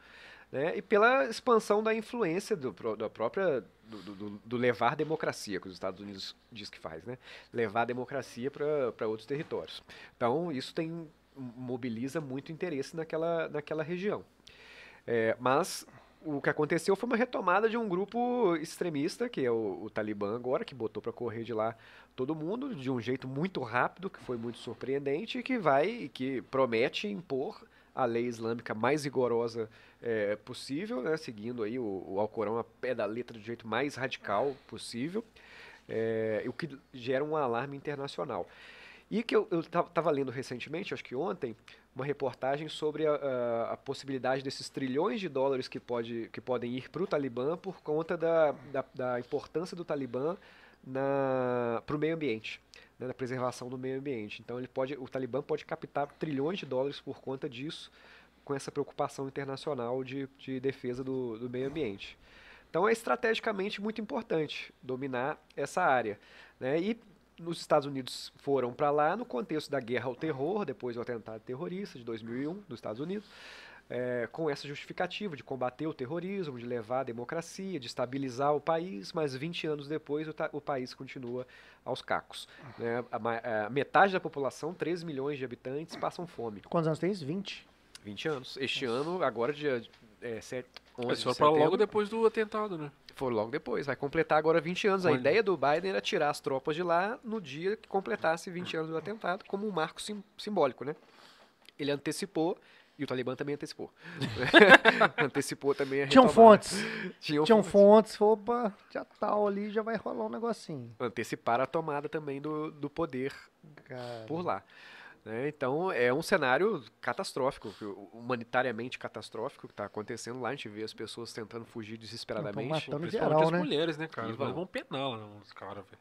né, e pela expansão da influência do, da própria do, do- do levar democracia que os Estados Unidos diz que faz, né, levar a democracia para outros territórios. Então isso tem mobiliza muito interesse naquela, naquela região. É, mas o que aconteceu foi uma retomada de um grupo extremista, que é o, o Talibã agora, que botou para correr de lá todo mundo de um jeito muito rápido, que foi muito surpreendente e que vai, que promete impor a lei islâmica mais rigorosa é, possível, né, seguindo aí o, o Alcorão a pé da letra do jeito mais radical possível, é, o que gera um alarme internacional. E que eu estava lendo recentemente, acho que ontem, uma reportagem sobre a, a- a possibilidade desses trilhões de dólares que, pode, que podem ir para o Talibã por conta da, da, da importância do Talibã para o meio ambiente, né, na preservação do meio ambiente. Então ele pode, o Talibã pode captar trilhões de dólares por conta disso, com essa preocupação internacional de, de defesa do, do meio ambiente. Então é estrategicamente muito importante dominar essa área. Né? E nos Estados Unidos foram para lá no contexto da guerra ao terror, depois do atentado terrorista de 2001 dos Estados Unidos, é, com essa justificativa de combater o terrorismo, de levar a democracia, de estabilizar o país, mas 20 anos depois o, o país continua aos cacos. né? A, a metade da população, 13 milhões de habitantes, passam fome. Quantos anos tem isso? 20? 20 anos. Este ano, agora dia é, 7, 11 Eles de foram pra logo depois do atentado, né? foi logo depois, vai completar agora 20 anos. A Olha. ideia do Biden era tirar as tropas de lá no dia que completasse 20 anos do atentado, como um marco sim- simbólico, né? Ele antecipou, e o Talibã também antecipou. antecipou também a Tinham fontes. Tinham Tinham fontes. fontes. Opa, já tal ali, já vai rolar um negocinho. Anteciparam a tomada também do, do poder Cara. por lá. né? Então é um cenário catastrófico, humanitariamente catastrófico que está acontecendo lá. A gente vê as pessoas tentando fugir desesperadamente. matando Principalmente geral, as né? mulheres, né, cara? Eles vão. penar lá os caras, velho.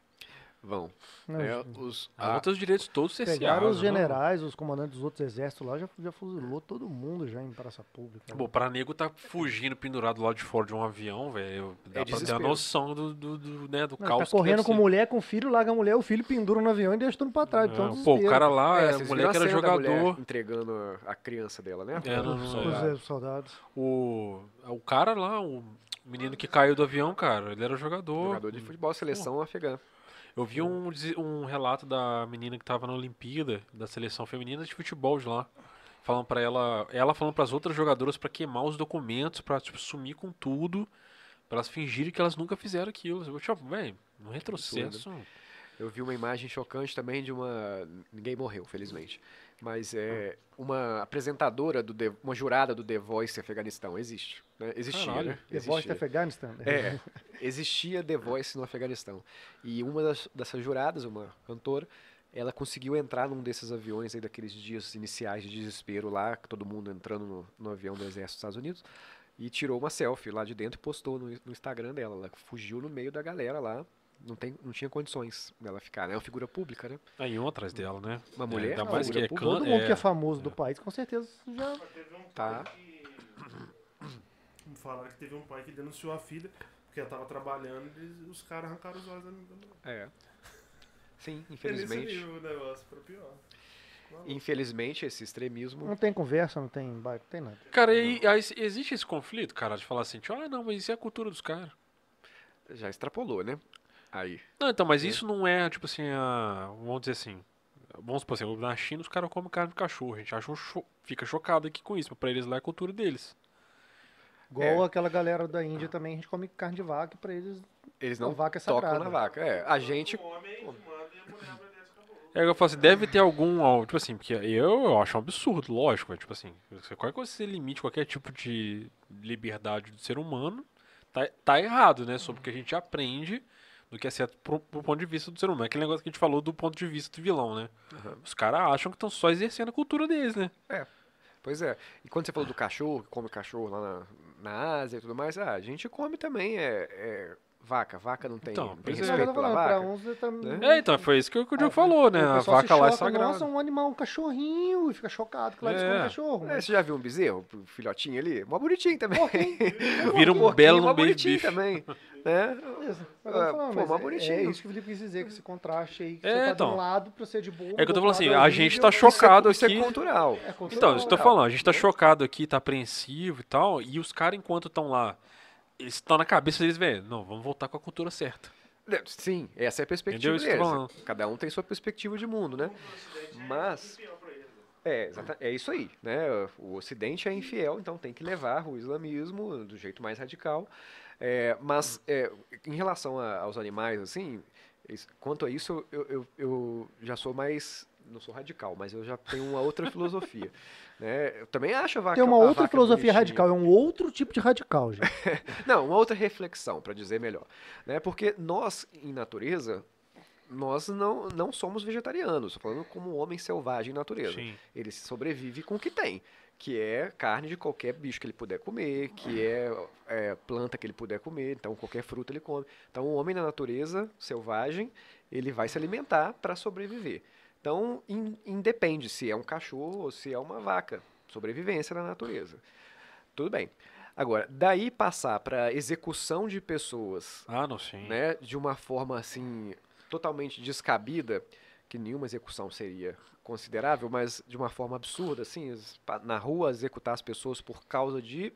Vão. Não, É, os, a- outros direitos todos Pegaram cerceados. os né? generais, os comandantes dos outros exércitos lá, já, já fuzilou todo mundo já em praça pública. Bom, pra nego tá fugindo pendurado lá de fora de um avião, velho. Dá pra ter a noção do, do, do, né, do Não, caos tá que correndo com ser. mulher, com filho, larga a mulher, o filho pendura no avião e deixa tudo pra trás. então, Não, pô, o cara lá, É, é, o a era cena da mulher jogador. entregando a, criança dela, né? É, não, não. Os soldados. O, o cara lá, o menino que caiu do avião, cara, ele era jogador. Jogador de futebol, seleção afegã. Eu vi um, um relato da menina que tava na Olimpíada, da seleção feminina de futebol de lá. Falando pra ela, ela falando pras outras jogadoras pra queimar os documentos, pra tipo, sumir com tudo, pra elas fingirem que elas nunca fizeram aquilo. Eu, Tipo, velho, um retrocesso. Eu vi uma imagem chocante também de uma. Ninguém morreu, felizmente. Mas é uma apresentadora, do The- uma jurada do The Voice Afeganistão. Existe. Né? Existia, Caralho. né? The Voice Existia. Afghanistan. né? É, existia The Voice no Afeganistão. E uma das, dessas juradas, uma cantora, ela conseguiu entrar num desses aviões aí daqueles dias iniciais de desespero lá, todo mundo entrando no, no avião do exército dos Estados Unidos, e tirou uma selfie lá de dentro e postou no, no Instagram dela. Ela fugiu no meio da galera lá. Não, tem, não tinha condições dela ficar, né? É uma figura pública, né? Aí um atrás dela, né? Uma É, mulher, ainda uma mais que é pública. can- Todo mundo que é é, famoso do país, com certeza já. Teve um Tá. que. Falaram que teve um pai que denunciou a filha porque ela tava trabalhando e os caras arrancaram os olhos da menina. É. Sim, É infelizmente. nível o negócio, pra pior. Infelizmente, esse extremismo. Não tem conversa, não tem bairro, não tem nada. Cara, e, aí existe esse conflito, cara, de falar assim, tipo, ah, não, mas isso é a cultura dos caras. já extrapolou, né? Aí. Não, então, mas isso não é, tipo assim, a, vamos dizer assim, vamos supor assim, na China os caras comem carne de cachorro, a gente acha um cho- fica chocado aqui com isso, mas pra eles lá é a cultura deles. Igual aquela galera da Índia também, a gente come carne de vaca e pra eles. Eles não vaca é tocam na vaca. É, a gente. É que eu falo assim, deve ter algum, tipo assim, porque eu, eu acho um absurdo, lógico, mas, tipo assim, qualquer coisa que você limite qualquer tipo de liberdade do ser humano, tá, tá errado, né, sobre o que a gente aprende do que é certo pro, pro ponto de vista do ser humano. É aquele negócio que a gente falou do ponto de vista do vilão, né? Aham. Os caras acham que estão só exercendo a cultura deles, né? Pois é. E quando você falou do cachorro, que come cachorro lá na, na Ásia e tudo mais, ah, a gente come também é, é vaca. Vaca não tem, Então, não tem é. Respeito pela vaca. uns é tam- É, então, foi isso que, o Diogo Ah, falou, né? A vaca lá é choca, sagrada. Nossa, um animal, um cachorrinho, e fica chocado que lá eles É. comem cachorro. É, você já viu um bezerro, um filhotinho ali? Mó bonitinho também. Vira um porquinho, belo no baby bonitinho beef. também. Né? Beleza. Ah, falando, pô, mas é- bonitinho. É isso que o Felipe quis dizer, que esse contraste aí, que É, você tá de então. um lado pra ser de boa. É que eu tô falando assim, a gente tá chocado. chocado Isso é aqui. cultural. Então, isso que eu tô falando, a gente tá chocado aqui, tá apreensivo e tal, e os caras, enquanto estão lá, eles estão na cabeça deles, velho, não, vamos voltar com a cultura certa. É, Sim, essa é a perspectiva Entendeu isso deles. Cada um tem sua perspectiva de mundo, né? Mas é, é isso aí, né? O Ocidente é infiel, então tem que levar o islamismo do jeito mais radical. É, mas é, em relação a- aos animais, assim, quanto a isso, eu, eu, eu já sou mais não sou radical, mas eu já tenho uma outra filosofia, né? Eu também acho a vaca Tem uma outra filosofia bonitinha. radical, é um outro tipo de radical, gente. Não, uma outra reflexão, para dizer melhor. Né? Porque nós, em natureza, nós não, não somos vegetarianos. Estou falando como um homem selvagem em natureza. Sim. Ele sobrevive com o que tem, que é carne de qualquer bicho que ele puder comer, que é, é, planta que ele puder comer, então qualquer fruta ele come. Então o homem na natureza selvagem, ele vai se alimentar para sobreviver. Então in- independe se é um cachorro ou se é uma vaca. Sobrevivência na natureza. Tudo bem. Agora, daí passar para execução de pessoas Ah, não, sim. né, de uma forma assim totalmente descabida, que nenhuma execução seria considerável, mas de uma forma absurda, assim, na rua executar as pessoas por causa de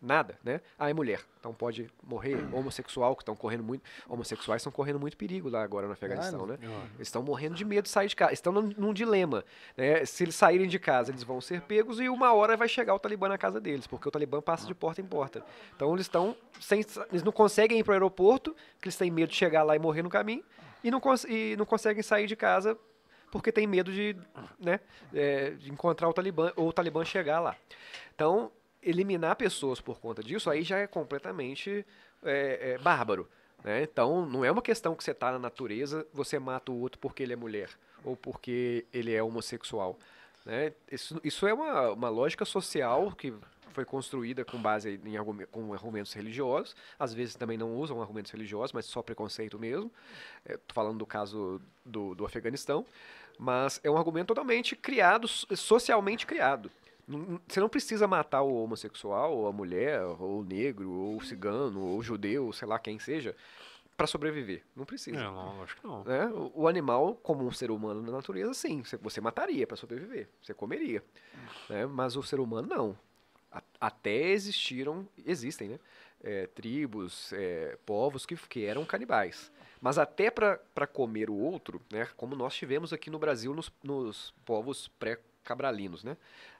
nada, né? Ah, é mulher, então pode morrer. Homossexual, que estão correndo muito, homossexuais estão correndo muito perigo lá agora no Afeganistão, né? Eles estão morrendo de medo de sair de casa. Estão num, num dilema. Né? Se eles saírem de casa, eles vão ser pegos e uma hora vai chegar o Talibã na casa deles, porque o Talibã passa de porta em porta. Então eles estão sem. Eles não conseguem ir para o aeroporto, porque eles têm medo de chegar lá e morrer no caminho, e não, cons- e não conseguem sair de casa porque tem medo de, né, é, de encontrar o Talibã ou o Talibã chegar lá. Então, eliminar pessoas por conta disso aí já é completamente é, é, bárbaro. Né? Então, não é uma questão que você está na natureza, você mata o outro porque ele é mulher ou porque ele é homossexual. Né? Isso, isso é uma, uma lógica social que foi construída com base em argumen- com argumentos religiosos. Às vezes também não usam argumentos religiosos, mas só preconceito mesmo. Estou falando do caso do, do Afeganistão. Mas é um argumento totalmente criado, so- socialmente criado. Não- Você não precisa matar o homossexual, ou a mulher, ou o negro, ou o cigano, ou o judeu, sei lá quem seja, para sobreviver. Não precisa. É, não, acho que não. né? O, o animal, como um ser humano na natureza, sim, você, você mataria para sobreviver, você comeria. né? Mas o ser humano não. Até existiram, existem, né? é, tribos, é, povos que, que eram canibais. Mas até para comer o outro, né, como nós tivemos aqui no Brasil nos, nos povos pré-cabralinos, né,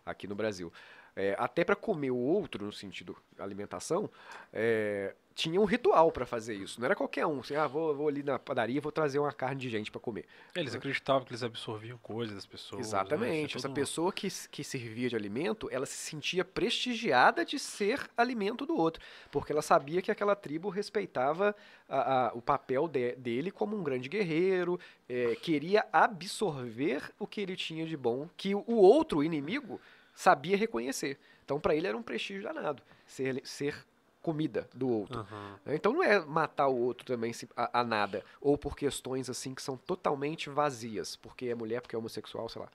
aqui no Brasil. É, até para comer o outro, no sentido alimentação, é, tinha um ritual para fazer isso. Não era qualquer um. Assim, ah, vou, vou ali na padaria vou trazer uma carne de gente para comer. Eles acreditavam que eles absorviam coisas das pessoas. né? Exatamente. Isso é Essa pessoa que, que servia de alimento, ela se sentia prestigiada de ser alimento do outro. Porque ela sabia que aquela tribo respeitava a- a- o papel de- dele como um grande guerreiro, eh, queria absorver o que ele tinha de bom, que o outro inimigo sabia reconhecer. Então, para ele era um prestígio danado ser, ser comida do outro. Né? Então não é matar o outro também a, a nada, ou por questões assim que são totalmente vazias, porque é mulher, porque é homossexual, sei lá.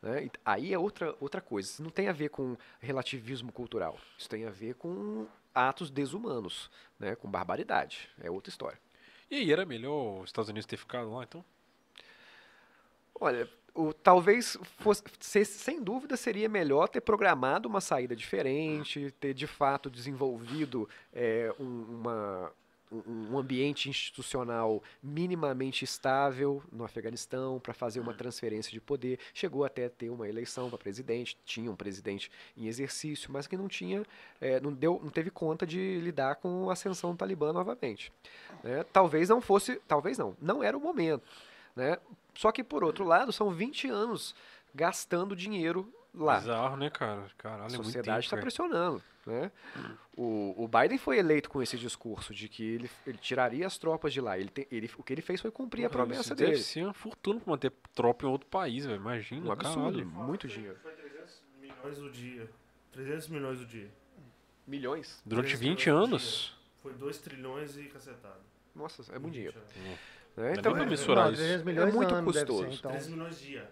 né? Aí é outra, outra coisa. Isso não tem a ver com relativismo cultural. Isso tem a ver com atos desumanos, né? com barbaridade. É outra história. E aí, era melhor os Estados Unidos ter ficado lá, então? Olha, o, talvez fosse, se- sem dúvida seria melhor ter programado uma saída diferente, ter de fato desenvolvido é, um, uma- um- ambiente institucional minimamente estável no Afeganistão para fazer uma transferência de poder. Chegou até a ter uma eleição para presidente, tinha um presidente em exercício, mas que não tinha, é, não deu, não teve conta de lidar com a ascensão do Talibã novamente. né? Talvez não fosse, talvez não, não era o momento. Né? Só que, por outro lado, são 20 anos gastando dinheiro lá. Bizarro, né, cara? Caralho, A é sociedade está pressionando. Né? O, o Biden foi eleito com esse discurso de que ele, ele tiraria as tropas de lá. Ele, te- ele- o que ele fez foi cumprir a Porra, promessa isso deve dele. ser uma fortuna pra manter tropa em outro país, velho. Imagina, Um absurdo, caralho. muito dinheiro. Foi 300 milhões o dia. 300 milhões o dia. Milhões? Durante 300 20 milhões por anos. Foi 2 trilhões e cacetado. Nossa, é muito dinheiro. 20 anos. Né? Então, pra é- isso. 300 milhões muito custoso. ser, então. 3 milhões dia.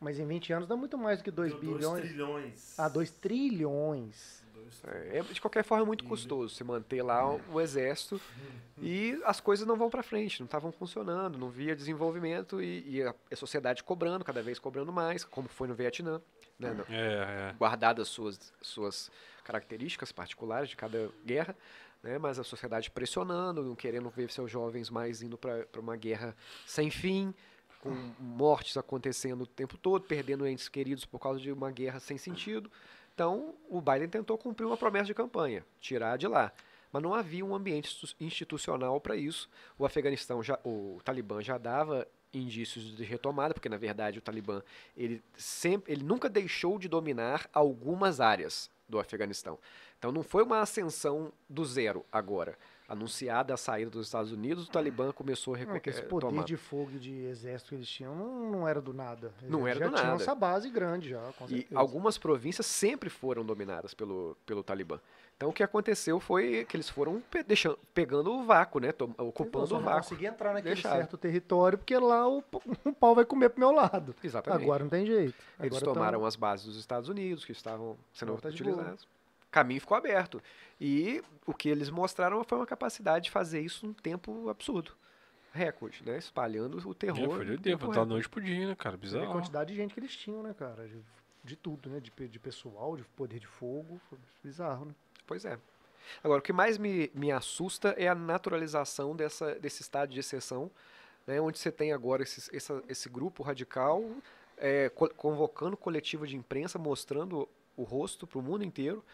Mas em 20 anos dá muito mais do que 2 Deu dois bilhões. trilhões. Ah, 2 trilhões. Dois É, é, de qualquer forma, é muito custoso você manter lá o, o exército e as coisas não vão para frente, não estavam funcionando, não via desenvolvimento e, e a, a sociedade cobrando, cada vez cobrando mais, como foi no Vietnã, né, no- É, é. guardadas suas, suas características particulares de cada guerra, né, mas a sociedade pressionando, não querendo ver seus jovens mais indo para uma guerra sem fim, com mortes acontecendo o tempo todo, perdendo entes queridos por causa de uma guerra sem sentido. Então, o Biden tentou cumprir uma promessa de campanha, tirar de lá. Mas não havia um ambiente institu- institucional para isso. O Afeganistão, já, o Talibã já dava indícios de retomada, porque na verdade o Talibã ele sempre, ele nunca deixou de dominar algumas áreas do Afeganistão. Então não foi uma ascensão do zero agora. Anunciada a saída dos Estados Unidos, o Talibã começou a reco- que esse poder tomar. de fogo e de exército que eles tinham não, não era do nada. Eles Não era já do tinham nada. essa base grande já, E algumas províncias sempre foram dominadas pelo, pelo Talibã. Então o que aconteceu foi que eles foram pe- deixando, pegando o vácuo, né? tom- ocupando só o não vácuo. consegui entrar naquele Deixaram. certo território, porque lá o, o pau vai comer pro meu lado. Exatamente. Agora não tem jeito. Eles Agora tomaram tão- as bases dos Estados Unidos, que estavam sendo tá utilizadas. Caminho ficou aberto. E o que eles mostraram foi uma capacidade de fazer isso num tempo absurdo. Recorde, né? Espalhando o É, terror. foi num de tempo da noite pro dia, né, cara? Você vê a Bizarro. quantidade de gente que eles tinham, né, cara? De, de tudo, né? De, de pessoal, de poder de fogo. Foi bizarro, né? Pois é. Agora, o que mais me, me assusta é a naturalização dessa, desse estado de exceção, né, onde você tem agora esses- essa- esse grupo radical é, co- convocando coletiva de imprensa, mostrando o rosto para o mundo inteiro,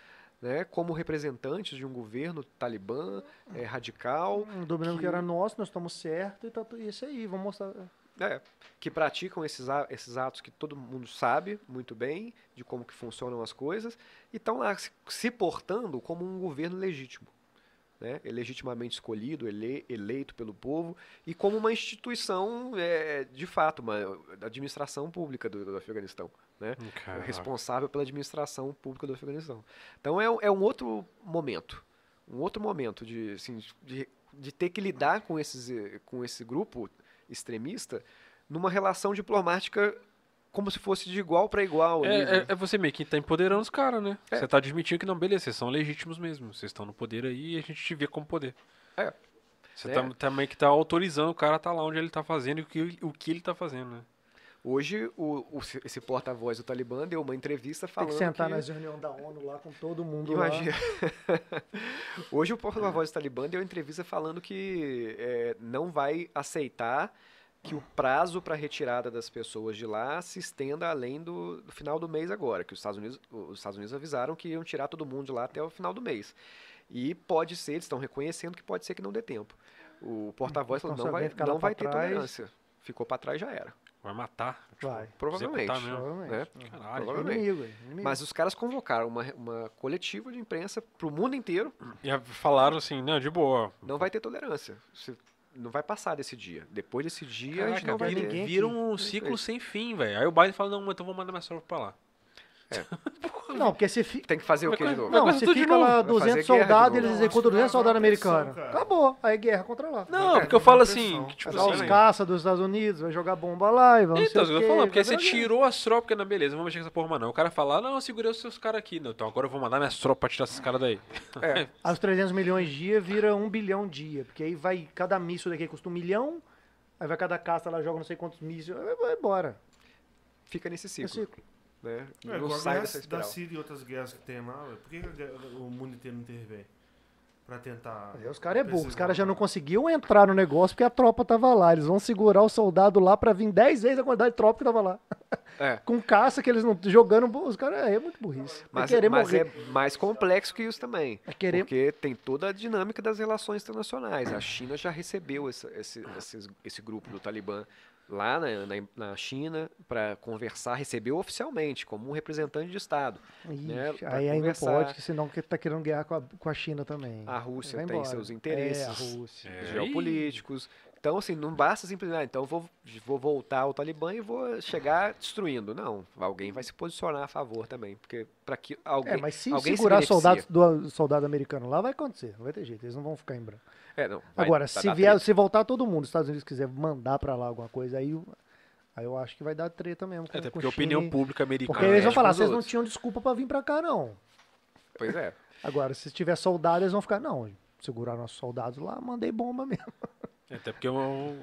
né, como representantes de um governo talibã é, radical, Um dominando que... que- era nosso, nós estamos certos e tá isso aí. Vamos mostrar. É, que praticam esses, esses atos que todo mundo sabe muito bem de como que funcionam as coisas e estão lá se, se portando como um governo legítimo, né? É legitimamente escolhido, ele, eleito pelo povo e como uma instituição é, de fato, uma administração pública do, do Afeganistão, né? Caraca. responsável pela administração pública do Afeganistão. Então é, um- é um outro momento, um outro momento de, assim, de, de ter que lidar com, esses, com esse grupo extremista numa relação diplomática como se fosse de igual para igual. ali, É, né? é, é você meio que tá empoderando os caras, né? É. Você tá admitindo que não, beleza, vocês são legítimos mesmo. Vocês estão no poder aí e a gente te vê como poder. É. Você É. tá, tá meio que tá autorizando o cara a tá lá onde ele tá fazendo e o que, o que ele tá fazendo, né? Hoje, o, o- esse porta-voz do Talibã deu uma entrevista Tem falando que sentar que... nas reuniões da ONU lá com todo mundo Imagina. lá. Hoje o porta-voz do Talibã deu entrevista falando que é, não vai aceitar que o prazo para retirada das pessoas de lá se estenda além do, do final do mês agora, que os Estados, Unidos, os Estados Unidos avisaram que iam tirar todo mundo de lá até o final do mês. E pode ser, eles estão reconhecendo que pode ser que não dê tempo. O porta-voz falou, Então, não vai, ficar lá não vai ter trás- tolerância. Ficou para trás já era. Vai matar. tipo, Vai. Provavelmente. executar mesmo. Provavelmente. Né? Caralho. Provavelmente. Inimigo, inimigo. Mas os caras convocaram uma, uma coletiva de imprensa para o mundo inteiro E falaram assim, não, de boa. não vai ter tolerância. Se- não vai passar desse dia. Depois desse dia, a gente Caraca, não vai ninguém vira um ciclo sem fim, velho. Aí o Biden fala, não, então vou mandar minha tropa pra lá. Não, porque você fica. Tem que fazer o que de novo? Não, você fica novo. lá Vai 200 fazer guerra de soldados, eles executam acho que 200 vai soldados americanos. Acabou. Aí guerra contra lá. Não, É, porque eu vai falo assim, que, tipo Vai dar os assim... caças dos Estados Unidos, vai jogar bomba lá e vamos Então, que eu tô falando, porque você tira tirou as tropas, porque não, beleza, vamos mexer com essa porra, não. O cara fala, não, eu segurei os seus caras aqui. Não, então agora eu vou mandar minhas tropas pra tirar esses caras daí. É, Os 300 milhões dia vira 1 bilhão dia. Porque aí vai, cada míssil daqui custa um milhão, aí vai cada caça lá, joga não sei quantos mísseis, aí vai embora. fica nesse É ciclo. Né? É, Não sai dessa da espiral. Síria e outras guerras que tem lá, por que o mundo inteiro não intervém? Pra tentar. Aí os caras é burro. Os caras já não conseguiam entrar no negócio porque a tropa tava lá. Eles vão segurar o soldado lá pra vir 10 vezes a quantidade de tropa que tava lá. É. Com caça que eles não. jogando. Os caras é, muito burrice. Mas, é mas morrer. é mais complexo que isso também. É querer. Porque tem toda a dinâmica das relações internacionais. A China já recebeu esse, esse, esses- esse grupo do Talibã lá na, na, na China para conversar, recebeu oficialmente, como um representante de Estado. né, Ixi, pra aí conversar. pode, que senão que tá querendo guerra com a, com a China também. A Rússia tem embora. seus É, interesses Rússia. É. geopolíticos. Então, assim, não basta simplesmente, ah, então eu vou, vou voltar ao Talibã e vou chegar destruindo. Não, alguém vai se posicionar a favor também, porque para que alguém, É, mas se alguém se segurar beneficia. soldados do soldado americano lá, vai acontecer. Não vai ter jeito. Eles não vão ficar em branco. É, não, vai- Agora, vai se vier, se voltar todo mundo, os Estados Unidos quiser mandar pra lá alguma coisa, aí, eu- aí eu acho que vai dar treta mesmo. Com, Até com porque a opinião pública americana... Porque aí eles vão falar, vocês não outros." tinham desculpa pra vir pra cá, não. Pois é. Agora, se tiver soldado, eles vão ficar, não, segurar nossos soldados lá, mandei bomba mesmo. Até porque a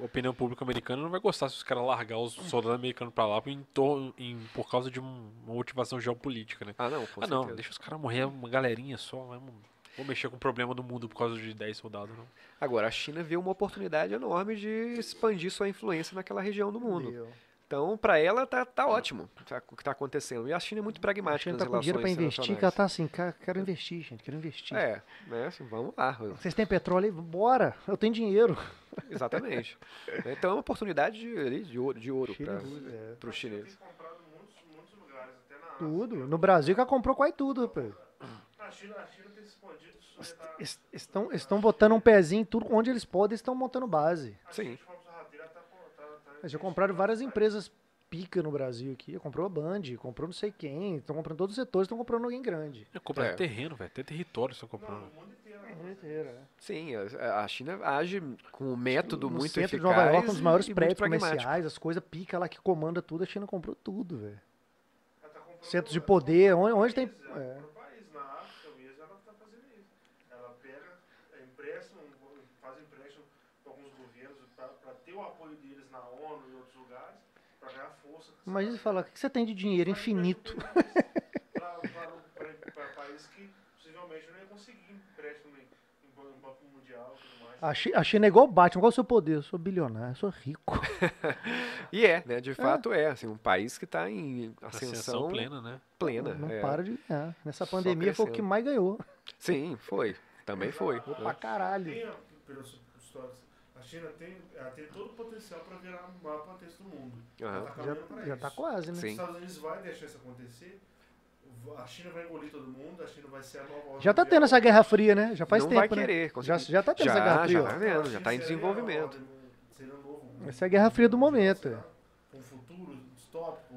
opinião pública americana não vai gostar se os caras largar os soldados americanos pra lá em torno, em, por causa de um- uma motivação geopolítica, né? Ah, não, com ah, não, certeza. deixa os caras morrer uma galerinha só. Vamos, vou mexer com o problema do mundo por causa de 10 soldados, não. Agora, a China vê uma oportunidade enorme de expandir sua influência naquela região do mundo. Entendeu? Então, para ela, tá, tá ótimo tá- o que está acontecendo. E a China é muito A pragmática gente nas tá com dinheiro pra investir, que ela internacionais. tá assim, cara, quero investir, gente, quero investir. É, né, assim, vamos lá, Vocês têm petróleo aí? Bora, eu tenho dinheiro. exatamente. então é uma oportunidade de, ali, de ouro, de ouro China, para é, os chineses. Tem comprado em muitos, muitos lugares, até na Ásia. tudo. No Brasil, que ela comprou quase tudo, pô. A China, a China tem se expandido, Es- Estão, estão botando um pezinho em tudo onde eles podem, estão montando base. Sim. a Fomos Sorrateira tá, com- tá, tá Eles já compraram várias empresas pica no Brasil aqui. Comprou a Band, comprou não sei quem. Estão comprando todos os setores, estão comprando alguém grande. É comprar É. terreno, velho. Até território estão comprando. no mundo inteiro. Sim, a, a China age com um método no muito centro eficaz de Nova York, um dos maiores prédios comerciais, as coisas pica lá que comanda tudo, a China comprou tudo, velho. Tá Centros de poder, onde, onde tem. ela é. comprou país, na África mesmo, ela tá fazendo isso. Ela pega, é, empréstimo, faz empréstimo para alguns governos para ter o apoio deles na ONU e outros lugares, para ganhar força. Imagina você falar, o que você tem de dinheiro infinito? Para países que possivelmente não ia conseguir empréstimo em, em ban- em Banco Mundial e tudo mais. A Chi- a China é igual o Batman, qual é o seu poder? Eu sou bilionário, eu sou rico. E é, né? De fato é. assim, um país que está em Ascensão ascensão plena, né? plena. Não é. para de ganhar. Nessa Só pandemia foi o que crescendo. mais ganhou. Sim, foi. Também foi. Pra né? caralho. Tem, pelos históricos, a China tem, ela tem todo o potencial para virar a maior potência do mundo. Ela Aham. tá Já, já isso. tá quase, né? Os Sim. Estados Unidos vai deixar isso acontecer. A China vai engolir todo mundo, a China vai ser a nova ordem Já tá mundial. tendo essa Guerra Fria, né? Já faz não tempo, vai né? querer. com Já, já tá tendo já, essa Guerra já Fria. tá ó. vendo, já China tá em desenvolvimento. ordem- o novo. Essa é a Guerra Fria do momento. é. Um futuro distópico.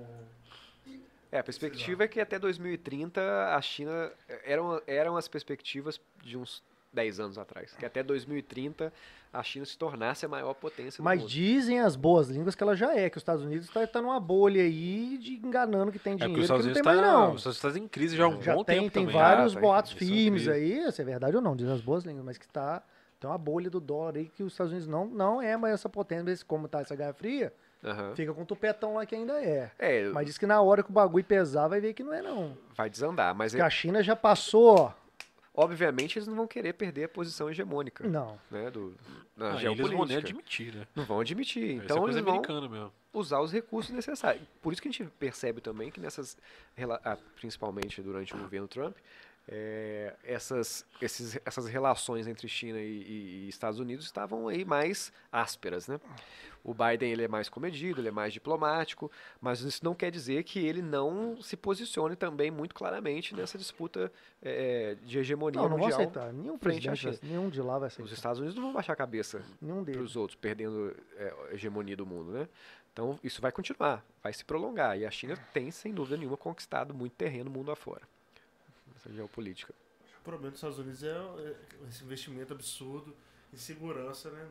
É, a perspectiva é que até 2030 a China eram eram as perspectivas de uns 10 anos atrás, que até 2030 a China se tornasse a maior potência do Mas mundo. dizem as boas línguas que ela já é, que os Estados Unidos tá, tá numa bolha aí de enganando que tem É dinheiro os Estados que Unidos não tem mais tá, não. os Estados Unidos tá em crise já há um Já bom tem, tempo tem também. vários Ah, tá, boatos são firmes aí, se é verdade ou não, dizem as boas línguas, mas que tá tem uma bolha do dólar aí que os Estados Unidos não, não é mais essa potência, mas como tá essa Guerra Fria, Aham. Fica com o tupetão lá que ainda é. É, Mas diz que na hora que o bagulho pesar, vai ver que não é não. vai desandar. Mas, Porque é- a China já passou, ó. Obviamente, eles não vão querer perder a posição hegemônica Não. né, do, na Ah, eles geopolítica. vão nem admitir, né? Não vão admitir. É Então, eles vão mesmo. usar os recursos necessários. Por isso que a gente percebe também que nessas, ah, principalmente durante o governo Trump, é, essas, esses, essas relações entre China e, e- Estados Unidos estavam aí mais ásperas, né? O Biden ele é mais comedido, ele é mais diplomático, mas isso não quer dizer que ele não se posicione também muito claramente nessa disputa é, de hegemonia Não, não vão mundial. aceitar. Nenhum frente à vai- nenhum de lá vai aceitar. Os Estados Unidos não vão baixar a cabeça para os outros, perdendo é, a hegemonia do mundo, né? Então isso vai continuar, vai se prolongar. E a China tem, sem dúvida nenhuma, conquistado muito terreno mundo afora. Essa geopolítica. O problema dos Estados Unidos é é esse investimento absurdo em segurança, né?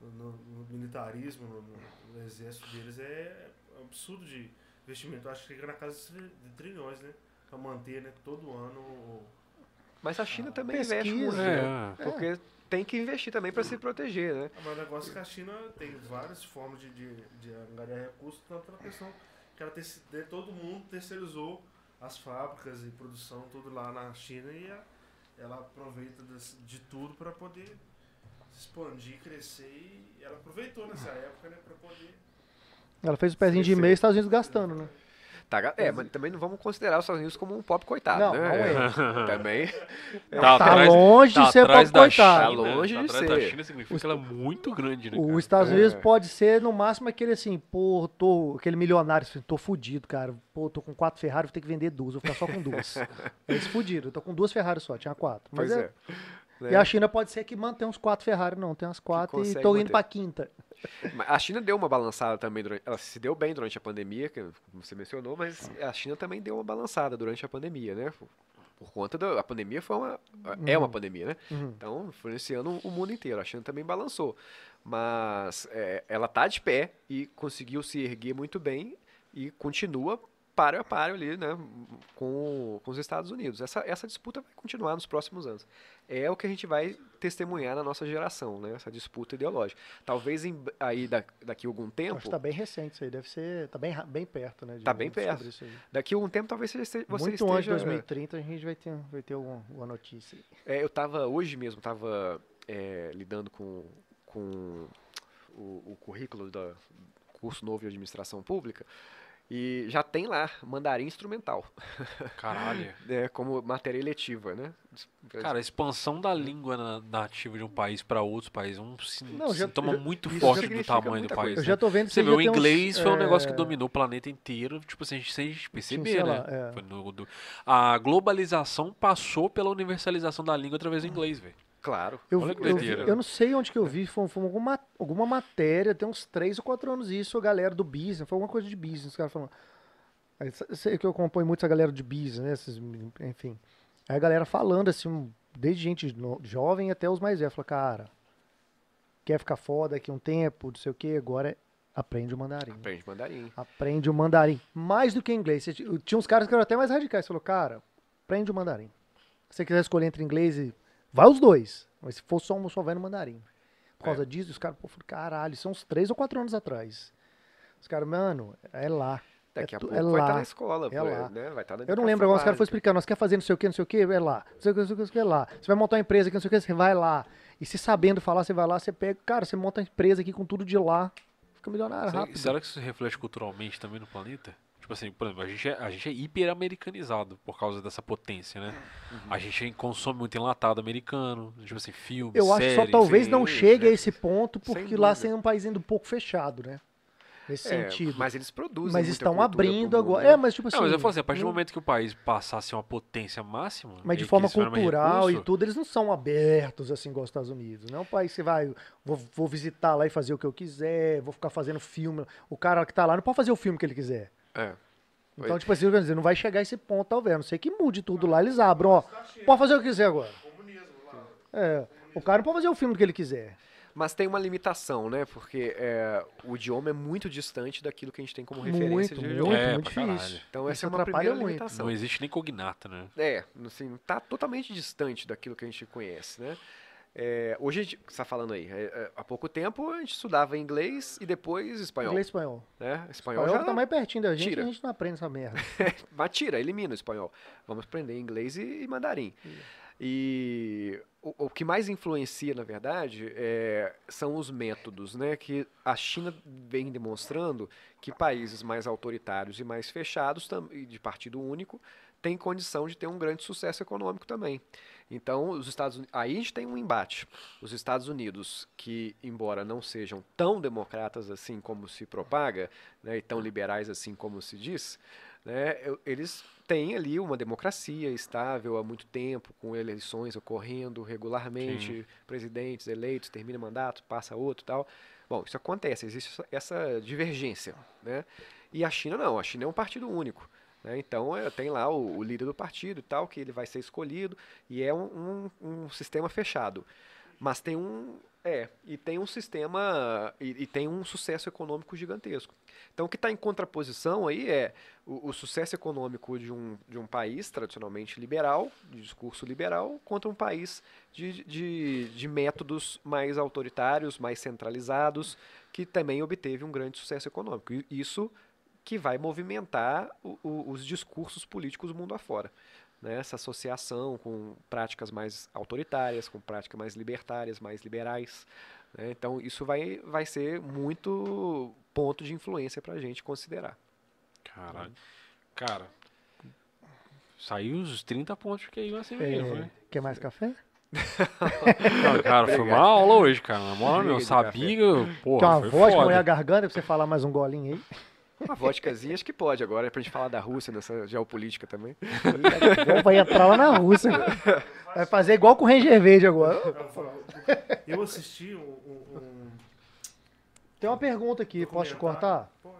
no, no- no militarismo, no, no- exército deles é absurdo de investimento. Eu acho que fica na casa de trilhões, né? Pra manter, né? Todo ano. o- Mas a China também Pesquisa. investe muito, É, né? Porque tem que investir também para se proteger, né? Mas o negócio é que a China tem várias formas de, de, de angariar recursos, tanto na questão que ela de- todo mundo terceirizou as fábricas e produção, tudo lá na China e a- ela aproveita desse- de tudo para poder se expandir, crescer e ela aproveitou nessa época, né, para poder. Ela fez o pezinho de meio e Estados Unidos gastando, né? Tá, é, mas também não vamos considerar os Estados Unidos como um pobre coitado, Não, né? não é. Também. Tá, Tá atrás- longe de tá ser atrás pobre da coitado. China, Tá longe tá de atrás da ser. China significa que ela é muito grande, né, Os? Estados É. Unidos pode ser, no máximo, aquele assim, pô, tô, aquele milionário, assim, tô fudido, cara. Pô, tô com quatro Ferrari, vou ter que vender duas, vou ficar só com duas. Eles fudiram, eu tô com duas Ferrari só, tinha quatro. Mas Pois é- é. E a China pode ser que mantém uns quatro Ferrari, não, tem umas quatro e tô indo manter. pra quinta. A China deu uma balançada também durante. Ela se deu bem durante a pandemia, que como você mencionou, mas a China também deu uma balançada durante a pandemia, né? Por, conta da a pandemia foi uma. É uma pandemia, né? Uhum. Então, influenciando o mundo inteiro. A China também balançou. Mas é, ela tá de pé e conseguiu se erguer muito bem e continua páreo a páreo ali, né? Com, com os Estados Unidos. Essa, essa disputa vai continuar nos próximos anos. É o que a gente vai testemunhar na nossa geração, né? Essa disputa ideológica. Talvez em- aí da- daqui a algum tempo. Acho que tá bem recente isso aí, deve ser, tá bem, bem perto, né? de Tá bem perto. Isso aí. Daqui a algum tempo talvez você, você Muito antes de esteja. 2030 a gente vai ter, vai ter alguma, alguma notícia. É, eu tava, hoje mesmo, tava é, lidando com, com o, o currículo do curso novo de administração pública e já tem lá mandarim instrumental, Caralho. né, como matéria eletiva, né? Cara, a expansão da língua na- nativa de um país pra outro país é um Não, sintoma já- muito forte do tamanho do país. coisa. Eu né? já tô vendo que Você vê, o tem uns, inglês foi um negócio que é, dominou o planeta inteiro, tipo assim, sem a gente perceber, sei né? lá, é. Foi no- do- a globalização passou pela universalização da língua através do inglês, velho. Claro. Eu, Olha vi- que eu, vi- eu não sei onde que eu vi, foi, foi alguma, alguma matéria, tem uns 3 ou 4 anos isso, a galera do business, foi alguma coisa de business, os caras falando. Aí, sa- sei que eu acompanho muito essa galera de business, né, esses, enfim. Aí a galera falando assim, desde gente no- jovem até os mais velhos, falou, cara, quer ficar foda daqui um tempo, não sei o que, agora é- aprende o mandarim. Aprende mandarim. Aprende o mandarim. Mais do que inglês. Tinha uns caras que eram até mais radicais. Falou, cara, aprende o mandarim. Se você quiser escolher entre inglês e. Vai os dois. Mas se for só um, só vai no mandarim. Por causa É. disso, os caras, pô, falaram, caralho, são uns três ou quatro anos atrás. Os caras, mano, é lá. Daqui é a tu- pouco é vai estar lá, na escola, é pô, lá. né? Vai estar na Eu não lembro agora, os caras foram explicando, nós quer fazer não sei o que, não sei o que, é lá. Não sei o que, não sei o que, não sei o que, é lá. Você vai montar uma empresa aqui, não sei o que, você vai lá. E se sabendo falar, você vai lá, você pega, cara, você monta uma empresa aqui com tudo de lá, fica milionário rápido. será que isso reflete culturalmente também no planeta? Tipo assim, por exemplo, a gente é, a gente é hiper-americanizado por causa dessa potência, né? Uhum. A gente consome muito enlatado americano, tipo assim, filmes, Eu acho que só talvez não chegue né? a esse ponto, porque lá é um país ainda um pouco fechado, né? Nesse É, sentido. Mas, Mas eles produzem muita estão abrindo agora. né? É, mas tipo assim. Não, mas eu falo assim, a partir do não- momento que o país passasse a ser uma potência máxima. Mas de e forma cultural e recurso, tudo, eles não são abertos assim igual os Estados Unidos. Não é um país que vai, vou, vou visitar lá e fazer o que eu quiser, vou ficar fazendo filme. O cara que tá lá não pode fazer o filme que ele quiser. É. Então, tipo assim, quer dizer, não vai chegar a esse ponto, talvez. A não sei que mude tudo lá, eles abram, ó. Pode fazer o que quiser agora. É. O cara pode fazer o filme que ele quiser. Mas tem uma limitação, né? Porque é, o idioma é muito distante daquilo que a gente tem como referência Muito, de muito, idioma. É, muito difícil. Então Isso essa é uma atrapalha primeira muito. limitação. Não existe nem cognata, né? É, assim, tá totalmente distante daquilo que a gente conhece, né? É, hoje, gente está falando aí, é, é, há pouco tempo a gente estudava inglês e depois espanhol. Inglês e espanhol. Né? Espanhol, Espanhol já tá mais pertinho da gente tira. a gente não aprende essa merda. Mas tira, elimina o espanhol. Vamos aprender inglês e, e mandarim. E o, o que mais influencia, na verdade, é, são os métodos, né? Que a China vem demonstrando que países mais autoritários e mais fechados, tam- de partido único, têm condição de ter um grande sucesso econômico também. Então, os Estados Unidos, aí a gente tem um embate. Os Estados Unidos, que embora não sejam tão democratas assim como se propaga, né, e tão liberais assim como se diz, né, eles têm ali uma democracia estável há muito tempo, com eleições ocorrendo regularmente, presidentes eleitos, termina mandato, passa outro tal. Bom, isso acontece, existe essa- essa divergência, né? E a China não, a China é um partido único. Né? Então é, tem lá o, o líder do partido e tal, que ele vai ser escolhido, e é um, um- um sistema fechado. Mas tem um. É, e tem um sistema. E, e tem um sucesso econômico gigantesco. Então o que está em contraposição aí é o, o sucesso econômico de um, de um país tradicionalmente liberal, de discurso liberal, contra um país de, de, de métodos mais autoritários, mais centralizados, que também obteve um grande sucesso econômico. E isso que vai movimentar o- o- os discursos políticos do mundo afora. Né? Essa associação com práticas mais autoritárias, com práticas mais libertárias, mais liberais. né? Então, isso vai, vai ser muito ponto de influência para a gente considerar. Caralho. Cara, saiu os 30 pontos que aí assim É, mesmo, foi? quer mais café? Não, cara, foi uma aula hoje, cara. Na moral, de sabia, que, porra, Tem uma foi voz foda. põe a garganta pra você falar mais um golinho aí. Uma vodkazinha acho que pode agora, pra gente falar da Rússia nessa geopolítica também. Bom, vai entrar lá na Rússia. Vai fazer igual com o Ranger Verde agora. Eu assisti um. um- um Tem uma pergunta aqui, posso te cortar? Pode.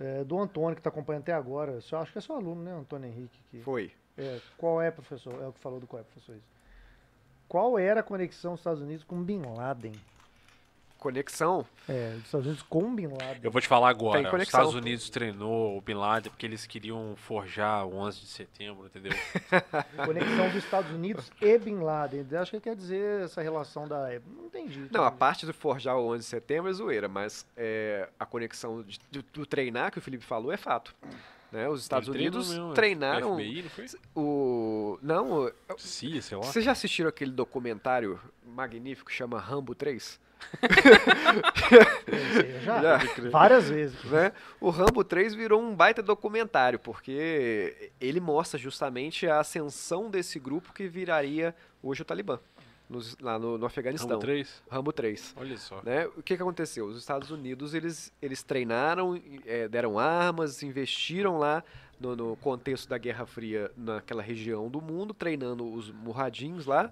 É, do Antônio, que está acompanhando até agora. Eu acho que é seu aluno, né, Antônio Henrique? Que, Foi. é, qual é, professor? É o que falou do qual é, professor? isso. Qual era a conexão dos Estados Unidos com Bin Laden? Conexão. É, dos Estados Unidos com Bin Laden. Eu vou te falar agora. Tem Os conexão. Estados Unidos treinou o Bin Laden porque eles queriam forjar o 11 de setembro, entendeu? Conexão dos Estados Unidos e Bin Laden. Acho que quer dizer essa relação da época. Não entendi. Não, a parte do forjar o 11 de setembro é zoeira, mas é, a conexão de- do, do treinar que o Felipe falou é fato. Né? Os Estados Ele Unidos mesmo, treinaram FBI, não foi? o... Não, o- CIA, sei lá. vocês já assistiram aquele documentário magnífico que chama Rambo 3? Já, Já. várias vezes. né? O Rambo 3 virou um baita documentário, porque ele mostra justamente a ascensão desse grupo que viraria hoje o Talibã, nos- lá no, no Afeganistão. Rambo 3? Rambo 3. Olha só. né? O que, que aconteceu? Os Estados Unidos eles, eles treinaram, eh, deram armas, investiram lá no, no contexto da Guerra Fria naquela região do mundo, treinando os murradins lá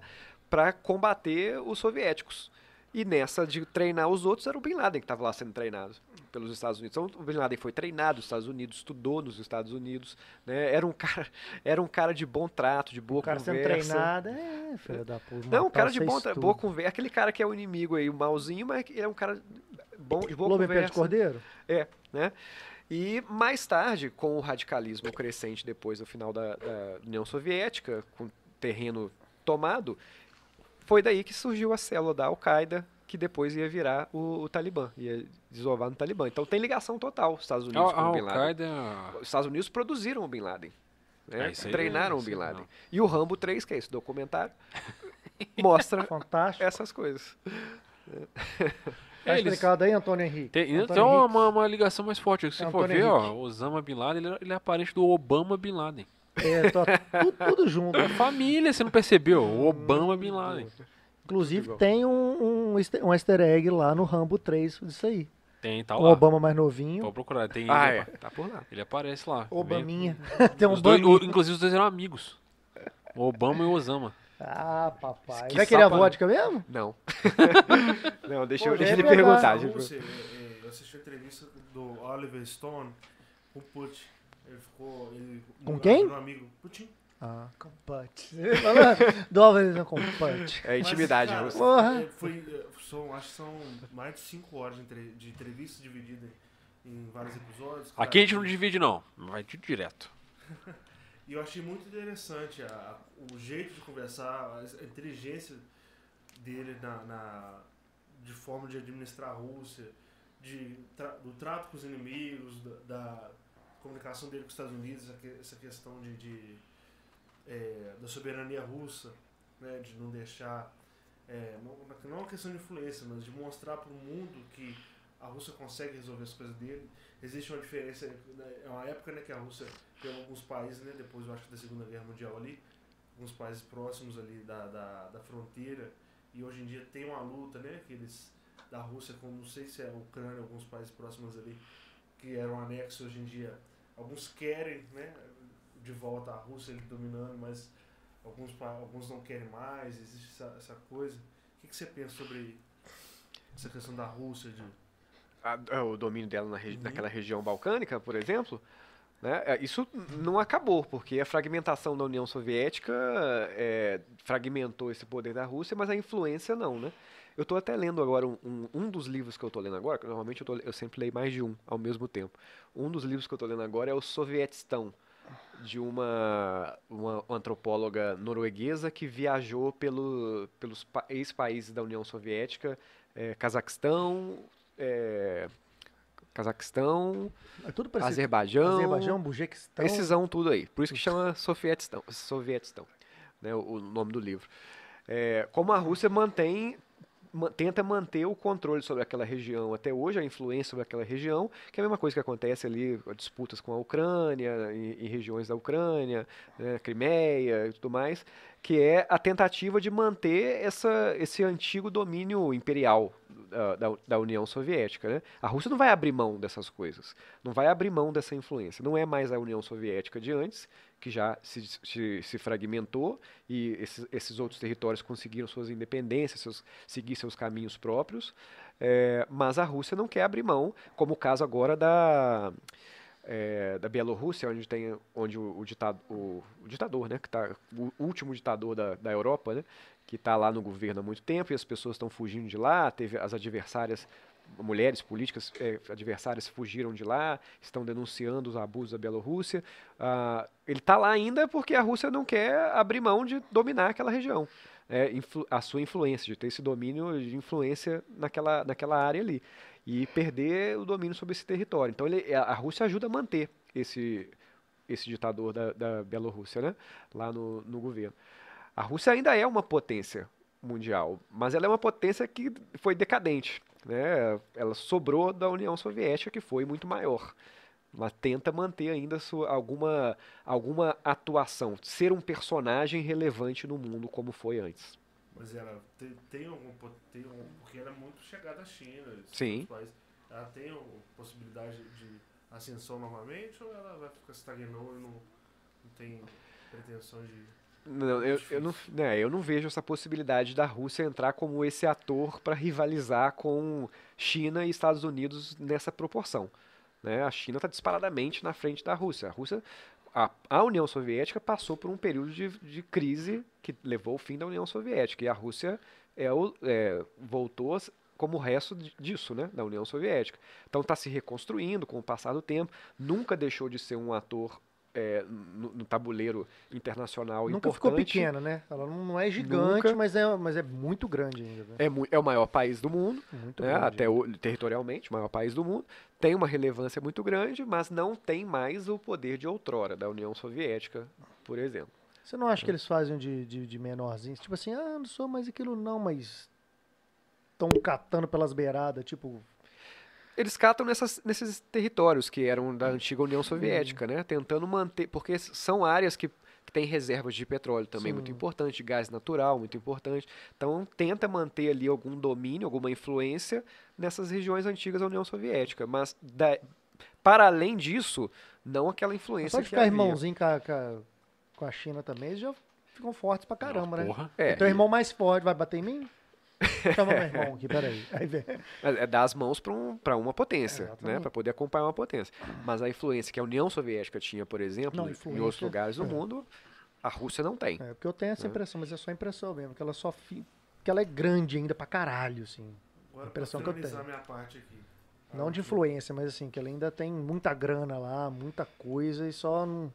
para combater os soviéticos. E nessa de treinar os outros era o Bin Laden que estava lá sendo treinado pelos Estados Unidos. Então o Bin Laden foi treinado nos Estados Unidos, estudou nos Estados Unidos, né? Era um cara, era um cara de bom trato, de boa O cara sendo conversa. treinado, é, filho da puta. Não, um cara de bom, tra- boa conversa. Aquele cara que é o inimigo aí, o malzinho, mas ele é um cara bom, de boa Lobo em pé de conversa. cordeiro? É, né? E mais tarde, com o radicalismo crescente depois do final da, da União Soviética, com o terreno tomado, foi daí que surgiu a célula da Al-Qaeda, que depois ia virar o, o Talibã, ia desovar no Talibã. Então tem ligação total, os Estados A, Unidos com a o Bin Laden. Al-Qaeda. Os Estados Unidos produziram o Bin Laden. né? É, isso aí Treinaram é- o Bin Laden. não. E o Rambo 3, que é esse documentário, mostra Fantástico. essas coisas. Tá É, eles- explicado aí, Antônio Henrique? Tem, Antônio uma, Henrique. uma, uma ligação mais forte. Se você for Antônio ver, ó, Henrique. Osama Bin Laden, ele, é- ele é parente do Obama Bin Laden. É, tô- tudo, tudo junto. É família, você não percebeu? O Obama Bin Laden. Inclusive, tem um, um, easter, um easter egg lá no Rambo 3 disso aí. Tem, tá o lá. Obama mais novinho. Pode procurar. Tem, Ah, ele, é. Tá por lá. ele aparece lá. Obaminha. tem um Os dois, o- inclusive, os dois eram amigos. O Obama e o Osama. Ah, papai. Que Vai querer a vodka mesmo? Não. Não, deixa, Pô, deixa ia ele pegar. perguntar. Deixa é, é, eu assisti a entrevista do Oliver Stone com o Putin. Ele ficou. Ele, Com quem? Um amigo. Putin. Ah, com put. Duas vezes com put. É intimidade, Mas, cara, russa. Porra. é, foi, é, são, acho que são mais de 5 horas de, entre- de entrevista dividida em vários episódios. cara. Aqui a gente não divide, não. Vai de direto. E eu achei muito interessante a- o jeito de conversar, a inteligência dele na, na- de forma de administrar a Rússia, de, tra- do trato com os inimigos, da, da comunicação dele com os Estados Unidos, essa que- essa questão de, de, é, da soberania russa, né, de não deixar, é, não, é uma questão de influência, mas de mostrar para o mundo que a Rússia consegue resolver as coisas dele. Existe uma diferença, né, é uma época né, que a Rússia tem alguns países, né, depois eu acho da Segunda Guerra Mundial ali, alguns países próximos ali da, da, da fronteira, e hoje em dia tem uma luta, né, que eles, da Rússia, com não sei se é a Ucrânia, alguns países próximos ali, que eram anexos hoje em dia, alguns querem, né, de volta a Rússia ele dominando, mas alguns, alguns não querem mais, existe essa, essa coisa. O que, que você pensa sobre essa questão da Rússia, de a- a- o domínio dela na regi- Uhum. naquela região balcânica, por exemplo, né, é, isso não acabou, porque a fragmentação da União Soviética é, fragmentou esse poder da Rússia, mas a influência não, né? Eu estou até lendo agora um, um, um dos livros que eu estou lendo agora, que normalmente eu, tô eu sempre leio mais de um ao mesmo tempo. Um dos livros que eu estou lendo agora é o Sovietistão, de uma, uma antropóloga norueguesa que viajou pelo, pelos pa- ex-países da União Soviética, eh, Cazaquistão, eh, Cazaquistão, É tudo parecido. Azerbaijão, Azerbaijão, Bujequistão. esses tudo aí. Por isso que chama Sovietistão, Sovietistão né, o, o nome do livro. É, como a Rússia mantém, ma- tenta manter o controle sobre aquela região até hoje, a influência sobre aquela região, que é a mesma coisa que acontece ali, disputas com a Ucrânia, em, regiões da Ucrânia, né, Crimeia e tudo mais, que é a tentativa de manter essa, esse antigo domínio imperial da, da, da União Soviética. Né? A Rússia não vai abrir mão dessas coisas, não vai abrir mão dessa influência. Não é mais a União Soviética de antes, que já se, se, se fragmentou e esses, esses outros territórios conseguiram suas independências, seus, seguir seus caminhos próprios, é, mas a Rússia não quer abrir mão, como o caso agora da, é, da Bielorrússia, onde tem onde o, o, ditado, o, o ditador, né, que tá, o último ditador da, da Europa, né, que está lá no governo há muito tempo e as pessoas estão fugindo de lá, teve as adversárias mulheres políticas eh, adversárias fugiram de lá, estão denunciando os abusos da Bielorrússia. Ah, ele está lá ainda porque a Rússia não quer abrir mão de dominar aquela região. É, a sua influência, de ter esse domínio de influência naquela, naquela área ali. E perder o domínio sobre esse território. Então ele, a a Rússia ajuda a manter esse, esse ditador da, da Bielorrússia né? lá no, no governo. A Rússia ainda é uma potência mundial, mas ela é uma potência que foi decadente. Né? Ela sobrou da União Soviética, que foi muito maior. Ela tenta manter ainda sua, alguma, alguma atuação, ser um personagem relevante no mundo como foi antes. Mas ela tem, tem algum. Tem porque ela é muito chegada à China. Sim. países. Ela tem uma possibilidade de ascensão novamente ou ela vai ficar estagnando e não, não tem pretensão de. Não, eu, eu, não, né, eu não vejo essa possibilidade da Rússia entrar como esse ator para rivalizar com China e Estados Unidos nessa proporção. Né? A China está disparadamente na frente da Rússia. A Rússia, a, a União Soviética passou por um período de, de crise que levou ao fim da União Soviética e a Rússia é é, voltou como o resto di- disso, né, da União Soviética. Então está se reconstruindo com o passar do tempo. Nunca deixou de ser um ator é, no, no tabuleiro internacional Nunca importante. ficou pequena, né? Ela não não é gigante, Nunca. mas é, mas é muito grande ainda. né? É, é o maior país do mundo, Muito né, grande. até o, territorialmente, o maior país do mundo. Tem uma relevância muito grande, mas não tem mais o poder de outrora da União Soviética, por exemplo. Você não acha que eles fazem de, de, de menorzinhos? Tipo assim, ah, não sou mais aquilo não, mas estão catando pelas beiradas, tipo... Eles catam nessas, nesses territórios que eram da antiga União Soviética, né? Tentando manter, porque são áreas que, que têm reservas de petróleo também muito Sim. importante, de gás natural muito importante. Então tenta manter ali algum domínio, alguma influência nessas regiões antigas da União Soviética. Mas da- para além disso, não aquela influência Só de que ficar irmãozinho com a, com a- China também, eles já ficam fortes pra caramba, né? Porra. É, Teu irmão mais forte vai bater em mim? Chama meu irmão aqui, peraí. Aí vem. É, é dar as mãos para um, pra uma potência, né? Exatamente. Para poder acompanhar uma potência. Mas a influência que a União Soviética tinha, por exemplo, Não, em outros lugares do é. mundo, a Rússia não tem. É, porque eu tenho essa É. impressão, mas é só impressão mesmo, que ela só fi... que ela é grande ainda pra caralho, assim. Agora, impressão pra que eu tenho. minha parte aqui. Não de influência, mas assim, que ela ainda tem muita grana lá, muita coisa e só não.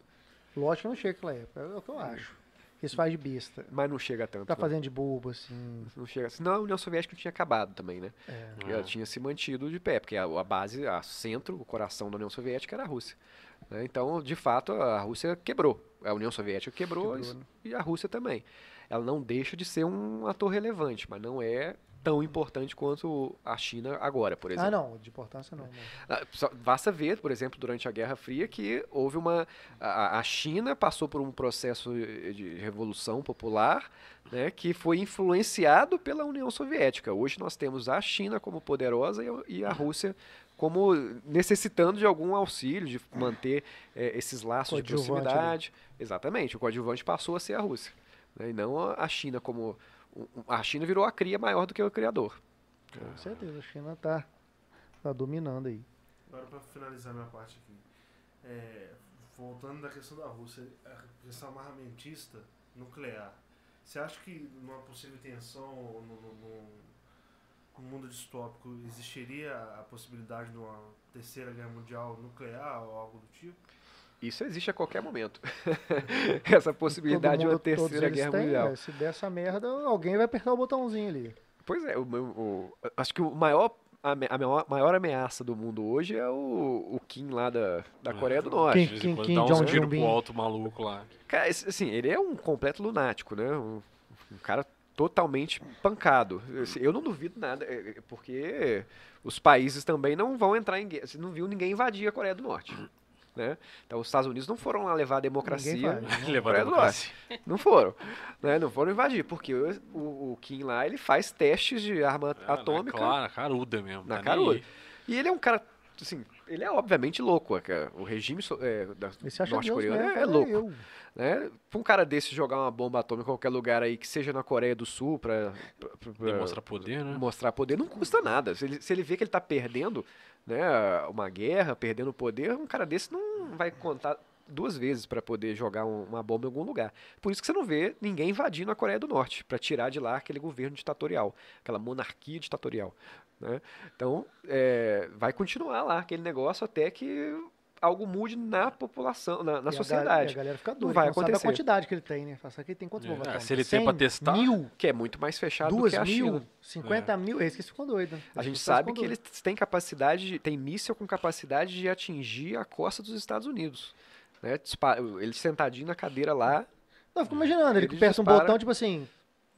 Lógico que não chega aquela época, é o que eu acho. Isso faz de besta. Mas não chega tanto. Tá não. fazendo de bobo, assim. Não chega. Senão a União Soviética tinha acabado também, né? É. Ela tinha se mantido de pé, porque a, a base, a centro, o coração da União Soviética era a Rússia. né? Então, de fato, a Rússia quebrou. A União Soviética quebrou, Quebrou, e- né? e a Rússia também. Ela não deixa de ser um ator relevante, mas não é tão importante quanto a China agora, por exemplo. Ah, não, de importância não. não. Ah, Basta ver, por exemplo, durante a Guerra Fria, que houve uma. A, a China passou por um processo de revolução popular né, que foi influenciado pela União Soviética. Hoje nós temos a China como poderosa e a, Rússia como necessitando de algum auxílio, de manter eh, esses laços de proximidade. Exatamente, o coadjuvante passou a ser a Rússia. né, e não a China como. A China virou a cria maior do que o criador. Com certeza, a China tá, tá dominando aí. Agora, para finalizar minha parte aqui, é, voltando da questão da Rússia, a questão armamentista nuclear. Você acha que numa possível tensão no, no, no- no mundo distópico existiria a possibilidade de uma terceira guerra mundial nuclear ou algo do tipo? Isso existe a qualquer momento. Essa possibilidade de uma mundo- terceira guerra têm, mundial. é, Se der essa merda, alguém vai apertar o botãozinho ali. Pois é, o, o- acho que o maior, a, maior, maior ameaça do mundo hoje é o, o Kim lá da, da É. Coreia do Norte. Kim- Kim- quando Kim dá uns tiros Jong-un. pro alto maluco lá. Cara, assim, ele é um completo lunático, né? Um, um cara totalmente pancado. Assim, Eu não duvido nada, é, é, porque os países também não vão entrar em guerra. Você não viu ninguém invadir a Coreia do Norte. Né? Então os Estados Unidos não foram lá levar a democracia. Né? Levar a democracia. Não foram. Né? Não foram invadir, porque o, o, Kim lá ele faz testes de arma É, atômica. Claro, na caruda mesmo. Na tá caruda. E ele é um cara, assim, ele é obviamente louco. é que O regime é, norte-coreano é, fala, louco. eu. Né? Pra um cara desse jogar uma bomba atômica em qualquer lugar aí, que seja na Coreia do Sul, pra, pra- pra- Demonstra poder, né? mostrar poder, não custa nada. Se ele, se ele vê que ele tá perdendo né, uma guerra, perdendo poder, um cara desse não vai contar duas vezes para poder jogar um- uma bomba em algum lugar. Por isso que você não vê ninguém invadindo a Coreia do Norte, para tirar de lá aquele governo ditatorial, aquela monarquia ditatorial. Né? Então, é, vai continuar lá aquele negócio até que algo mude na população, na, na E a sociedade. E a galera fica doida, vai não sabe a acontecer. quantidade que ele tem, né? Isso aqui tem quantos É, bombas se ele tem pra 100 testar, Mil? Que é muito mais fechado Duas do que a mil? China. 50 mil? Esse que ficou doido. né? A gente que sabe que eles têm capacidade, de- tem míssil com capacidade de atingir a costa dos Estados Unidos. Né? Ele sentadinho na cadeira lá, Não, eu fico imaginando, ele, Ele aperta um botão, tipo assim,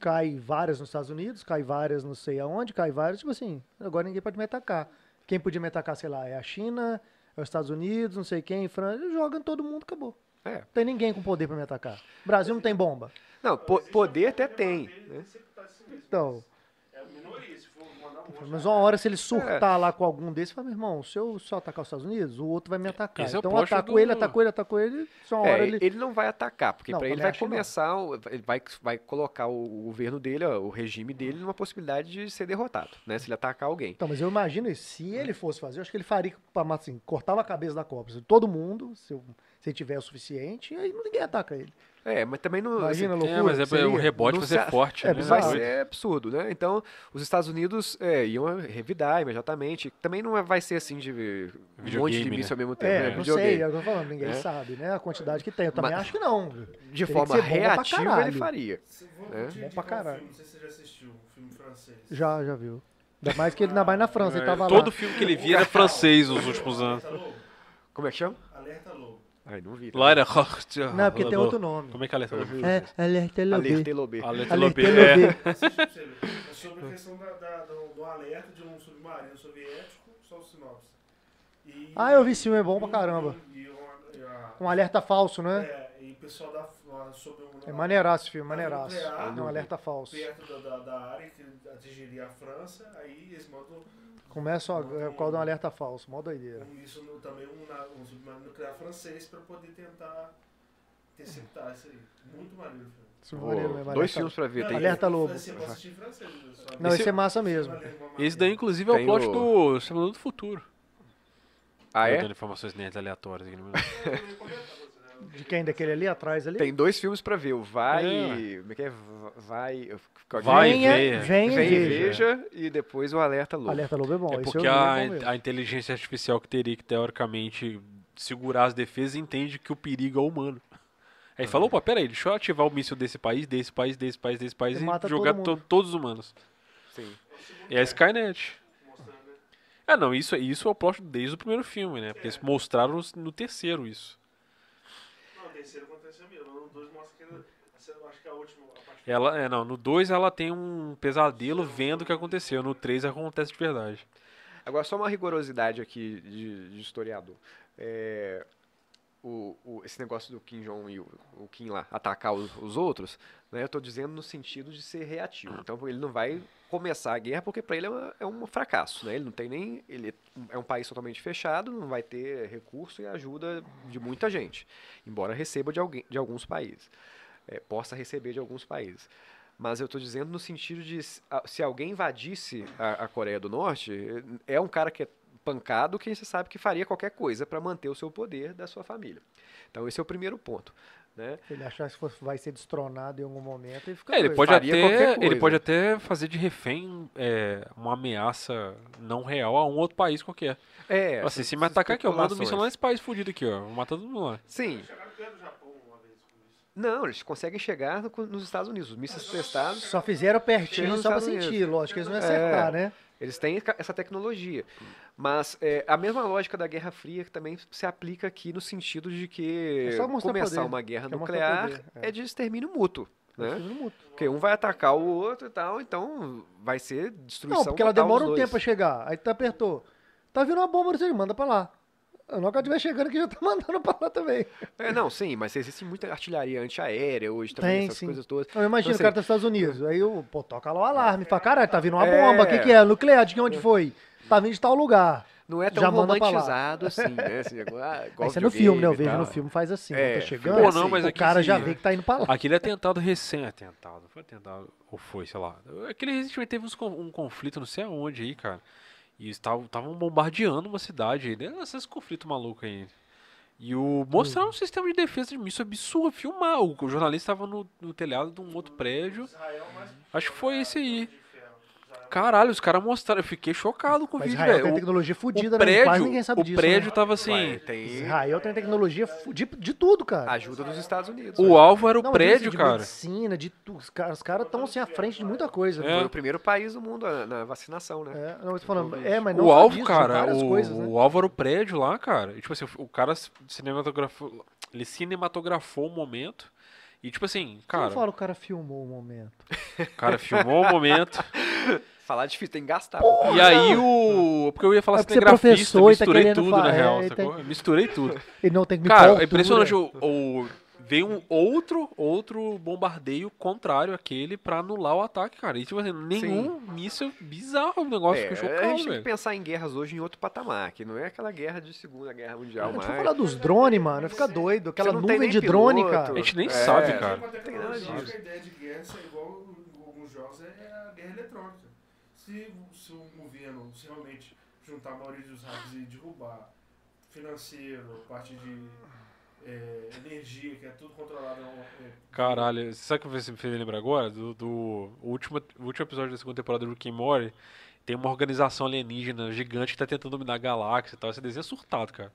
cai várias nos Estados Unidos, cai várias não sei aonde, cai várias, tipo assim, agora ninguém pode me atacar. Quem podia me atacar, sei lá, é a China, é os Estados Unidos, não sei quem, França, ele joga em todo mundo, acabou. É. Não tem ninguém com poder pra me atacar. Brasil não tem bomba. Não, po- poder até tem. né? Então, É minoria, se for mandar um monte. Mas uma hora se ele É. surtar lá com algum desses, fala, meu irmão, se eu só atacar os Estados Unidos, o outro vai me atacar. esse é então eu plot ataco do- ele, atacou ele, atacou ele, só uma É, hora ele... ele... não vai atacar, porque para ele vai não. começar, ele vai, vai colocar o, governo dele, ó, o regime dele, numa possibilidade de ser derrotado, né? Se ele atacar alguém. Então, mas eu imagino isso. Se ele fosse fazer, eu acho que ele faria, assim, cortava a cabeça da Copa. Todo mundo, se, eu- se ele tiver o suficiente, aí ninguém ataca ele. É, mas também não. Imagina assim, loucura. É, mas é, o rebote vai ser se- forte. é né? vai ser absurdo, né? Então, os Estados Unidos é, iam revidar imediatamente. Também não é- vai ser assim de um monte de míssil né? ao mesmo tempo. É, né? não Videogame. sei, é o que eu tô falando, ninguém É. sabe, né? A quantidade que tem. Eu também Mas- acho que não. De Teria forma reativa, ele caralho. faria. É. te Bom pra um caralho. filme, não sei se você já assistiu, um filme francês. Já, já viu. Ainda mais que ele ainda mais na França, ele tava todo lá. filme que ele via era francês nos últimos anos. Alerta Lobo? Como é que chama? Alerta Lobo. Ai, não vi. Lá era. Não, é porque tem outro nome. Como é que é a letra do É, alerta Alerta Lobê. Letra Alerta Lobê. É. Lobê. Assiste pra você ver. É sobre a questão da, da- do, do alerta de um submarino soviético, só o sinopse. E- Ah, eu vi esse filme, é bom pra caramba. E, uma- a- Um alerta falso, né? é, e o pessoal da, sobre um, É maneiraço esse filme, maneiraço. Nuclear. É um alerta falso. perto da, da, da área que atingiria a França, aí eles mandam Começa o é, por causa de um alerta falso, mó doideira. um, isso no, também um, um submarino nuclear francês para poder tentar interceptar isso aí. Muito maneiro o filme. Esse filme é Dois filmes pra ver. Tem, Alerta Lobo. Francês, só. Não, esse é massa mesmo. Esse daí, inclusive, é o plot o- do Exterminador do Futuro. Ah, Tô é? dando informações nerds aleatórias aqui no meu. De quem? Daquele ali atrás ali? Tem dois filmes pra ver. O Vai. É. Como é que é? Vai. Vai venha, ver. venha, Vem e veja. veja. E depois o Alerta Lobo. Alerta Lobo é bom. É porque é a, a inteligência artificial que teria que, teoricamente, segurar as defesas entende que o perigo é humano. Aí falou, opa, pera aí, deixa eu ativar o míssil desse país, desse país, desse país, desse país E e, mata jogar todo mundo. to- todos os humanos. Sim. E a Skynet. É, não, isso, isso é o plot desde o primeiro filme, né? Porque eles mostraram no, no terceiro isso. Não, o terceiro aconteceu mesmo. No 2 mostra que ele- essa eu acho que é a última a parte Ela, é, não, no 2 ela tem um pesadelo vendo o que aconteceu. No 3 acontece de verdade. Agora, só uma rigorosidade aqui de, de historiador. É, o, o- esse negócio do Kim Jong e o, o Kim lá atacar os, os outros, né, eu estou dizendo no sentido de ser reativo. Então, ele não vai começar a guerra porque para ele é, uma- é um fracasso. Né? Ele não tem nem. Ele é um país totalmente fechado, não vai ter recurso e ajuda de muita gente, embora receba de, alguém, de alguns países. É, possa receber de alguns países. Mas eu estou dizendo no sentido de se alguém invadisse a, a Coreia do Norte, é um cara que é pancado que você sabe que faria qualquer coisa para manter o seu poder da sua família. Então esse é o primeiro ponto. Né? Se ele achar que for- vai ser destronado em algum momento, ele fica É, ele pode, até, ele pode até fazer de refém é, uma ameaça não real a um outro país qualquer. É, assim, essas se me atacar aqui, eu mando um míssil lá nesse país fudido aqui, ó. Vou matar todo mundo lá. Sim. Chegaram perto do Japão uma vez com isso. Não, eles conseguem chegar no- nos Estados Unidos. Os mísseis testados, Só fizeram pertinho só pra Estados sentir, Unidos. lógico que eles não iam acertar, É. né? eles têm essa tecnologia. Mas é, a mesma lógica da Guerra Fria que também se aplica aqui no sentido de que É começar poder. uma guerra Quer mostrar nuclear poder, é. é. de extermínio mútuo. Né? Mútuo. Porque um vai atacar o outro e tal, então vai ser destruição Não, porque ela demora um dois. tempo pra chegar. Aí tu apertou. Tá vindo uma bomba, você manda pra lá. Que ela estiver chegando aqui, já tá mandando pra lá também. É, não, sim, mas existe muita artilharia antiaérea hoje também, Tem, essas sim. coisas todas. Eu imagino, Então, o cara tá nos Estados Unidos. Aí eu, pô, toca lá o alarme. Fala, caralho, tá vindo uma É. bomba. O que, que é? Nuclear, de onde foi? Tá vindo de tal lugar. Não é tão Já romantizado assim, né? Assim, isso é no filme, né? Eu vejo no filme, faz assim. É, tá chegando, pô, não, mas o cara sim, já né? vê que tá indo pra lá. Aquele atentado recém atentado. Foi atentado, ou foi, sei lá. Aquele recentemente teve uns um conflito, não sei aonde aí, cara. E estavam bombardeando uma cidade aí, né? Esses conflitos malucos aí. E o mostraram um sistema de defesa de míssil absurdo, filmar. O, o jornalista estava no, no telhado de um outro prédio. É Acho que foi esse aí. Caralho, os caras mostraram. Eu fiquei chocado com o Mas vídeo, Israel tem velho. O- tecnologia O, fodida, né? prédio, Quase ninguém sabe o disso. prédio né? tava Ué, assim. tem Israel tem tecnologia de, de tudo, cara. ajuda dos Estados Unidos. O né? alvo era o Não, prédio, de, de cara. medicina, de tudo. Os caras estão assim à frente de muita coisa. É. né? Foi o primeiro país do mundo na, na vacinação, né? É, não, eu tô falando, é, mas não O alvo, disso, cara, várias o, coisas, né? o alvo era o prédio lá, cara. E, tipo assim, o cara cinematografou, ele cinematografou o momento. E, tipo assim, Como cara, fala o cara filmou o momento? o cara filmou o momento. Falar difícil, tem que gastar. pô. e aí o. Porque eu ia falar É é cinegrafista, professor e tá misturei querendo tudo, falar, na é, real, e sacou? Misturei tudo. Ele não tem que me Cara, é impressionante. tudo, né? O, o- veio um outro, outro bombardeio contrário àquele pra anular o ataque, cara. E, tipo assim, nenhum míssil bizarro o negócio. É, Fiquei a chocado, gente tem que velho. pensar em guerras hoje em outro patamar, que não é aquela guerra de Segunda Guerra Mundial, A gente mas... for falar dos drones, mano, fica doido. Aquela não tem nuvem de drone, piloto. cara. A gente nem É. sabe, cara. a tem nada disso. a ideia de guerra é igual alguns jogos, é a guerra eletrônica. Se, se o governo se realmente juntar a maioria dos hackers e derrubar financeiro, parte de é, energia, que é tudo controlado. É, Caralho, sabe o que você me fez lembrar agora? Do, do último, último episódio da segunda temporada do Rick and Morty. Tem uma organização alienígena gigante que tá tentando dominar a galáxia e tal. Esse desenho é surtado, cara.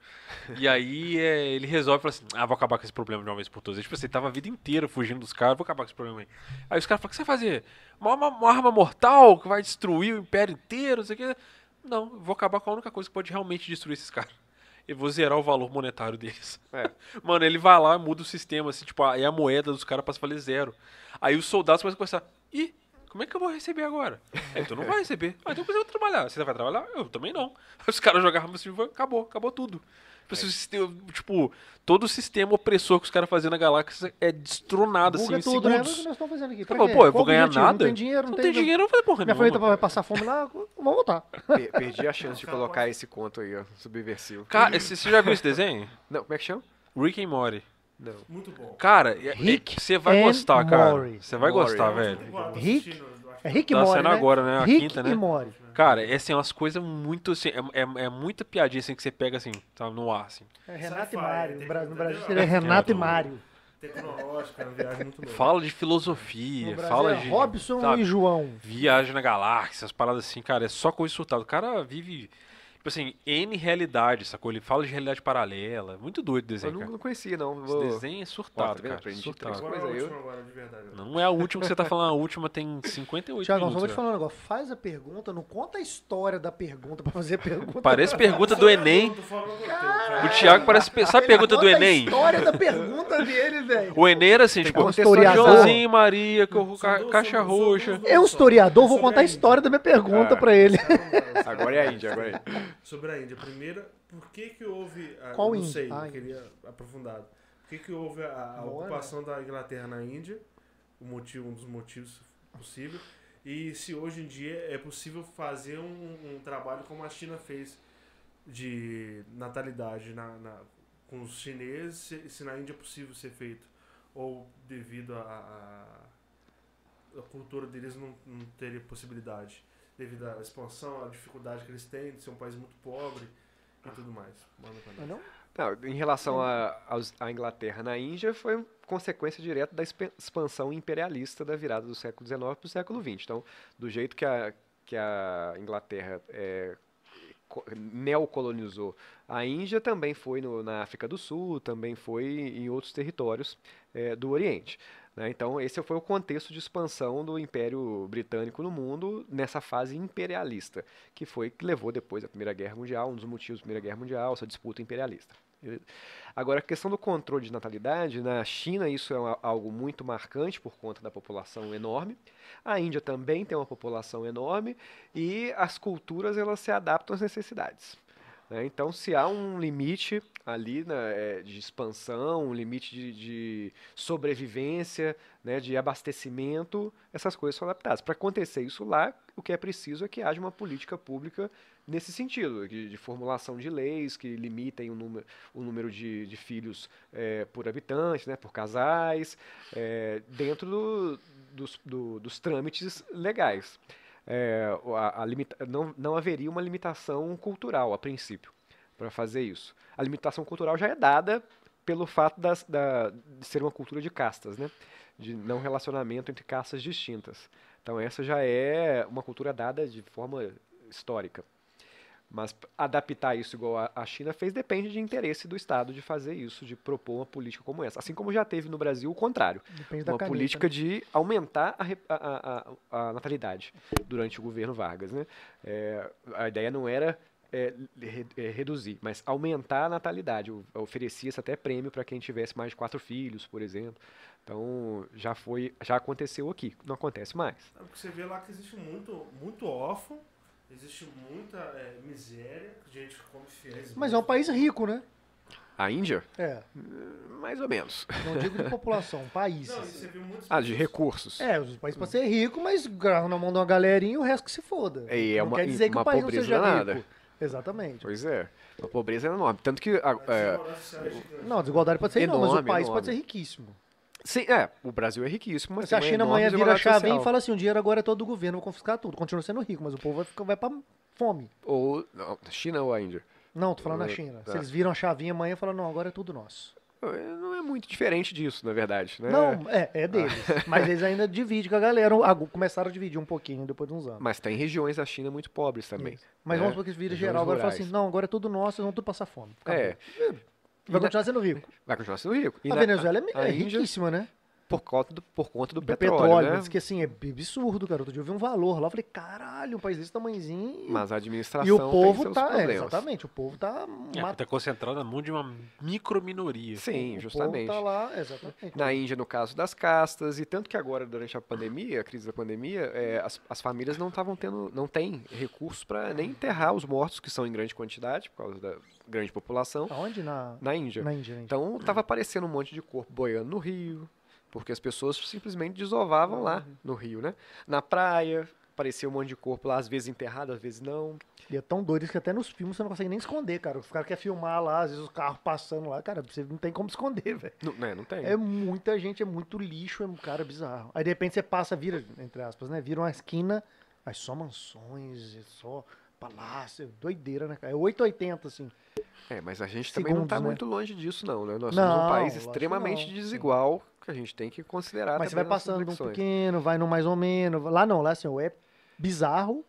E aí é, ele resolve e fala assim: Ah, vou acabar com esse problema de uma vez por todas. Tipo assim, tava a vida inteira fugindo dos caras, vou acabar com esse problema aí. Aí os caras falam: O que você vai fazer? Uma, uma- uma arma mortal que vai destruir o império inteiro, não sei o quê. Não, vou acabar com a única coisa que pode realmente destruir esses caras. Eu vou zerar o valor monetário deles. É. Mano, ele vai lá, muda o sistema, assim, tipo, aí a moeda dos caras passa a valer zero. Aí os soldados começam a pensar, ih, como é que eu vou receber agora? Aí tu não vai receber. Ah, então você vai trabalhar. Você vai trabalhar? Eu também não. Aí os caras jogavam assim, acabou, acabou tudo. Tipo, assim, sistema- tipo, todo o sistema opressor que os caras faziam na galáxia é destronado, assim, Buga em tudo, né? segundos. Nós estamos fazendo aqui. Pra pô, eu vou ganhar objetivo? nada. Não tem dinheiro, não, tem dinheiro, eu falei, porra, Minha nenhuma. família vai passar fome lá, vamos voltar. Per- Perdi a chance de colocar esse conto aí, ó, subversivo. Cara, você já viu esse desenho? Não, como é que chama? Rick and Morty. Não. muito bom. Cara, é- é- Rick você vai gostar, cara. Você vai gostar, velho. Rick? É Rick e Tá Morty, saindo né? agora, né? A Rick quinta, e né? Morty. Cara, é assim, umas coisas muito assim, é, é, é muita piadinha assim que você pega assim, tá no ar, assim. É Renato e Mário. No Bra- que- no Brasil seria Renato e É, do- Mário. Tecnológica, é uma viagem muito boa. Fala de filosofia, No Brasil fala é de Robson sabe, e João. viagem na galáxia, as paradas assim, cara, é só coisa surtada. O cara vive tipo assim, N realidade, sacou? Ele fala de realidade paralela. Muito doido o Eu desenho, não, cara. não conhecia, não. Esse Vou... desenho é surtado, tá cara. Aprendi surtado. Agora é a coisa aí, última agora, de verdade. Não é a última que você tá falando, a última tem 58 Tiagão, só minutos. vou te velho. falar um negócio. Faz a pergunta, não conta a história da pergunta pra fazer a pergunta. Parece pergunta do Enem. O teu, cara. O Thiago parece. Sabe a pergunta do Conta Enem? a história da pergunta dele, velho. O Enem era assim, Tem tipo, historiador. Joãozinho Maria, ca- caixa roxa. Eu, historiador, vou contar a história da minha pergunta Ah. pra ele. Agora é a Índia, agora é a Índia. Sobre a Índia. Primeira, por que que houve... A, Qual não Índia? sei, Ah, queria aprofundado. Por que que houve a, a ocupação da Inglaterra na Índia? O motivo, um dos motivos possível. E se hoje em dia é possível fazer um, um trabalho como a China fez de natalidade na, na- com os chineses, se, se na Índia é possível ser feito. Ou devido a, a, a cultura deles não, não teria possibilidade. Devido à expansão, à dificuldade que eles têm de ser um país muito pobre e tudo mais. Manda pra nós. não? Não, em relação à Inglaterra na Índia, foi consequência direta da expansão imperialista da virada do século XIX para o século XX. Então, do jeito que a, que a Inglaterra é, co- neocolonizou a Índia, também foi no- na África do Sul, também foi em outros territórios é, do Oriente. Né? Então, esse foi o contexto de expansão do Império Britânico no mundo nessa fase imperialista, que foi que levou depois à Primeira Guerra Mundial, um dos motivos da Primeira Guerra Mundial, essa disputa imperialista. Agora, a questão do controle de natalidade, na China isso é algo muito marcante por conta da população enorme. A Índia também tem uma população enorme e as culturas elas se adaptam às necessidades. Né? Então, se há um limite ali né, é, de expansão, um limite de, de sobrevivência, né, de abastecimento, essas coisas são adaptadas. Para acontecer isso lá, o que é preciso é que haja uma política pública nesse sentido, de, de formulação de leis que limitem o número, o número de, de filhos eh, por habitante, né, por casais, eh, dentro do- dos, do- dos trâmites legais. O- a- a limita- não, não haveria uma limitação cultural, a princípio, para fazer isso. A limitação cultural já é dada pelo fato das- da, de ser uma cultura de castas, né, de não relacionamento entre castas distintas. Então essa já é uma cultura dada de forma histórica. Mas adaptar isso igual a- China fez depende de interesse do Estado de fazer isso, de propor uma política como essa. Assim como já teve no Brasil o contrário, Depende da uma caneta, política né? de aumentar a, a- a- a- natalidade durante o governo Vargas. Né? É, a ideia não era é, é, reduzir, mas aumentar a natalidade. Oferecia-se até prêmio para quem tivesse mais de quatro filhos, por exemplo. Então já foi, já aconteceu aqui, não acontece mais. É porque você vê lá que existe muito, muito órfão, existe muita é, miséria, gente que come fiéis. Mas é um país rico, né? A Índia, É. mais ou menos. Não digo de população, país. Não, você viu muitas Ah, de recursos. É, o país pode ser rico, mas grava na mão de uma galerinha e o resto que se foda. E é não uma- quer dizer que uma o país não pobreza seja danada. rico. Exatamente. Pois é, a pobreza é enorme. Tanto que. a- A é, é. Não, a desigualdade pode ser enorme, mas o Enorme, país enorme. pode ser riquíssimo. Sim, é, o Brasil é riquíssimo, mas Se a China amanhã vira a chave social. e fala assim, o dinheiro agora é todo do governo, vou confiscar tudo. Continua sendo rico, mas o povo vai, ficar, vai pra fome. Ou. Não, China ou a Índia? Não, tô falando na Ah, China. tá. Se eles viram a chavinha amanhã e falam, não, agora é tudo nosso. É, Não é muito diferente disso, na verdade. Né? Não, é, é deles. mas eles ainda dividem com a galera. Ah, Começaram a dividir um pouquinho depois de uns anos. Mas tem regiões da China muito pobres também. Mas né? vamos supor que eles viram geral, agora fala rurais. assim, não, agora é tudo nosso, eles vão tudo passar fome. Acabou. É, Vai continuar sendo rico. vai continuar sendo rico. E a na- Venezuela é, é riquíssima, né? Por conta do, por conta do, Do petróleo, petróleo. né? Diz que assim, é absurdo, cara. Outro dia eu vi um valor lá, eu falei, caralho, um país desse tamanhozinho. Mas a administração e o povo tem seus tá. É, problemas. exatamente, o povo tá. É, mat- tá concentrado na mão de uma microminoria. Sim, o justamente. povo tá lá, exatamente. Na Índia, no caso das castas, e tanto que agora, durante a pandemia, a crise da pandemia, é, as, as famílias não estavam tendo, não têm recursos para nem enterrar os mortos, que são em grande quantidade, por causa da grande população, Aonde? Na, na Índia. na Índia? Então, tava aparecendo um monte de corpo boiando no rio, porque as pessoas simplesmente desovavam lá no rio, né? Na praia, aparecia um monte de corpo lá, às vezes enterrado, às vezes não. E é tão doido que até nos filmes você não consegue nem esconder, cara. Os caras querem filmar lá, às vezes os carros passando lá, cara, você não tem como esconder, velho. Não, né, não tem. É muita gente, é muito lixo, é um cara bizarro. Aí de repente você passa, vira, entre aspas, né? Vira uma esquina, aí só mansões, é só palácio, doideira, né, cara? É 880, assim. É, mas a gente também não Segundos, está né? muito longe disso, não, né? Nós Não, somos um país extremamente desigual, que a gente tem que considerar Mas você vai passando de um pequeno, vai no mais ou menos. Lá não, lá assim, ou é bizarro,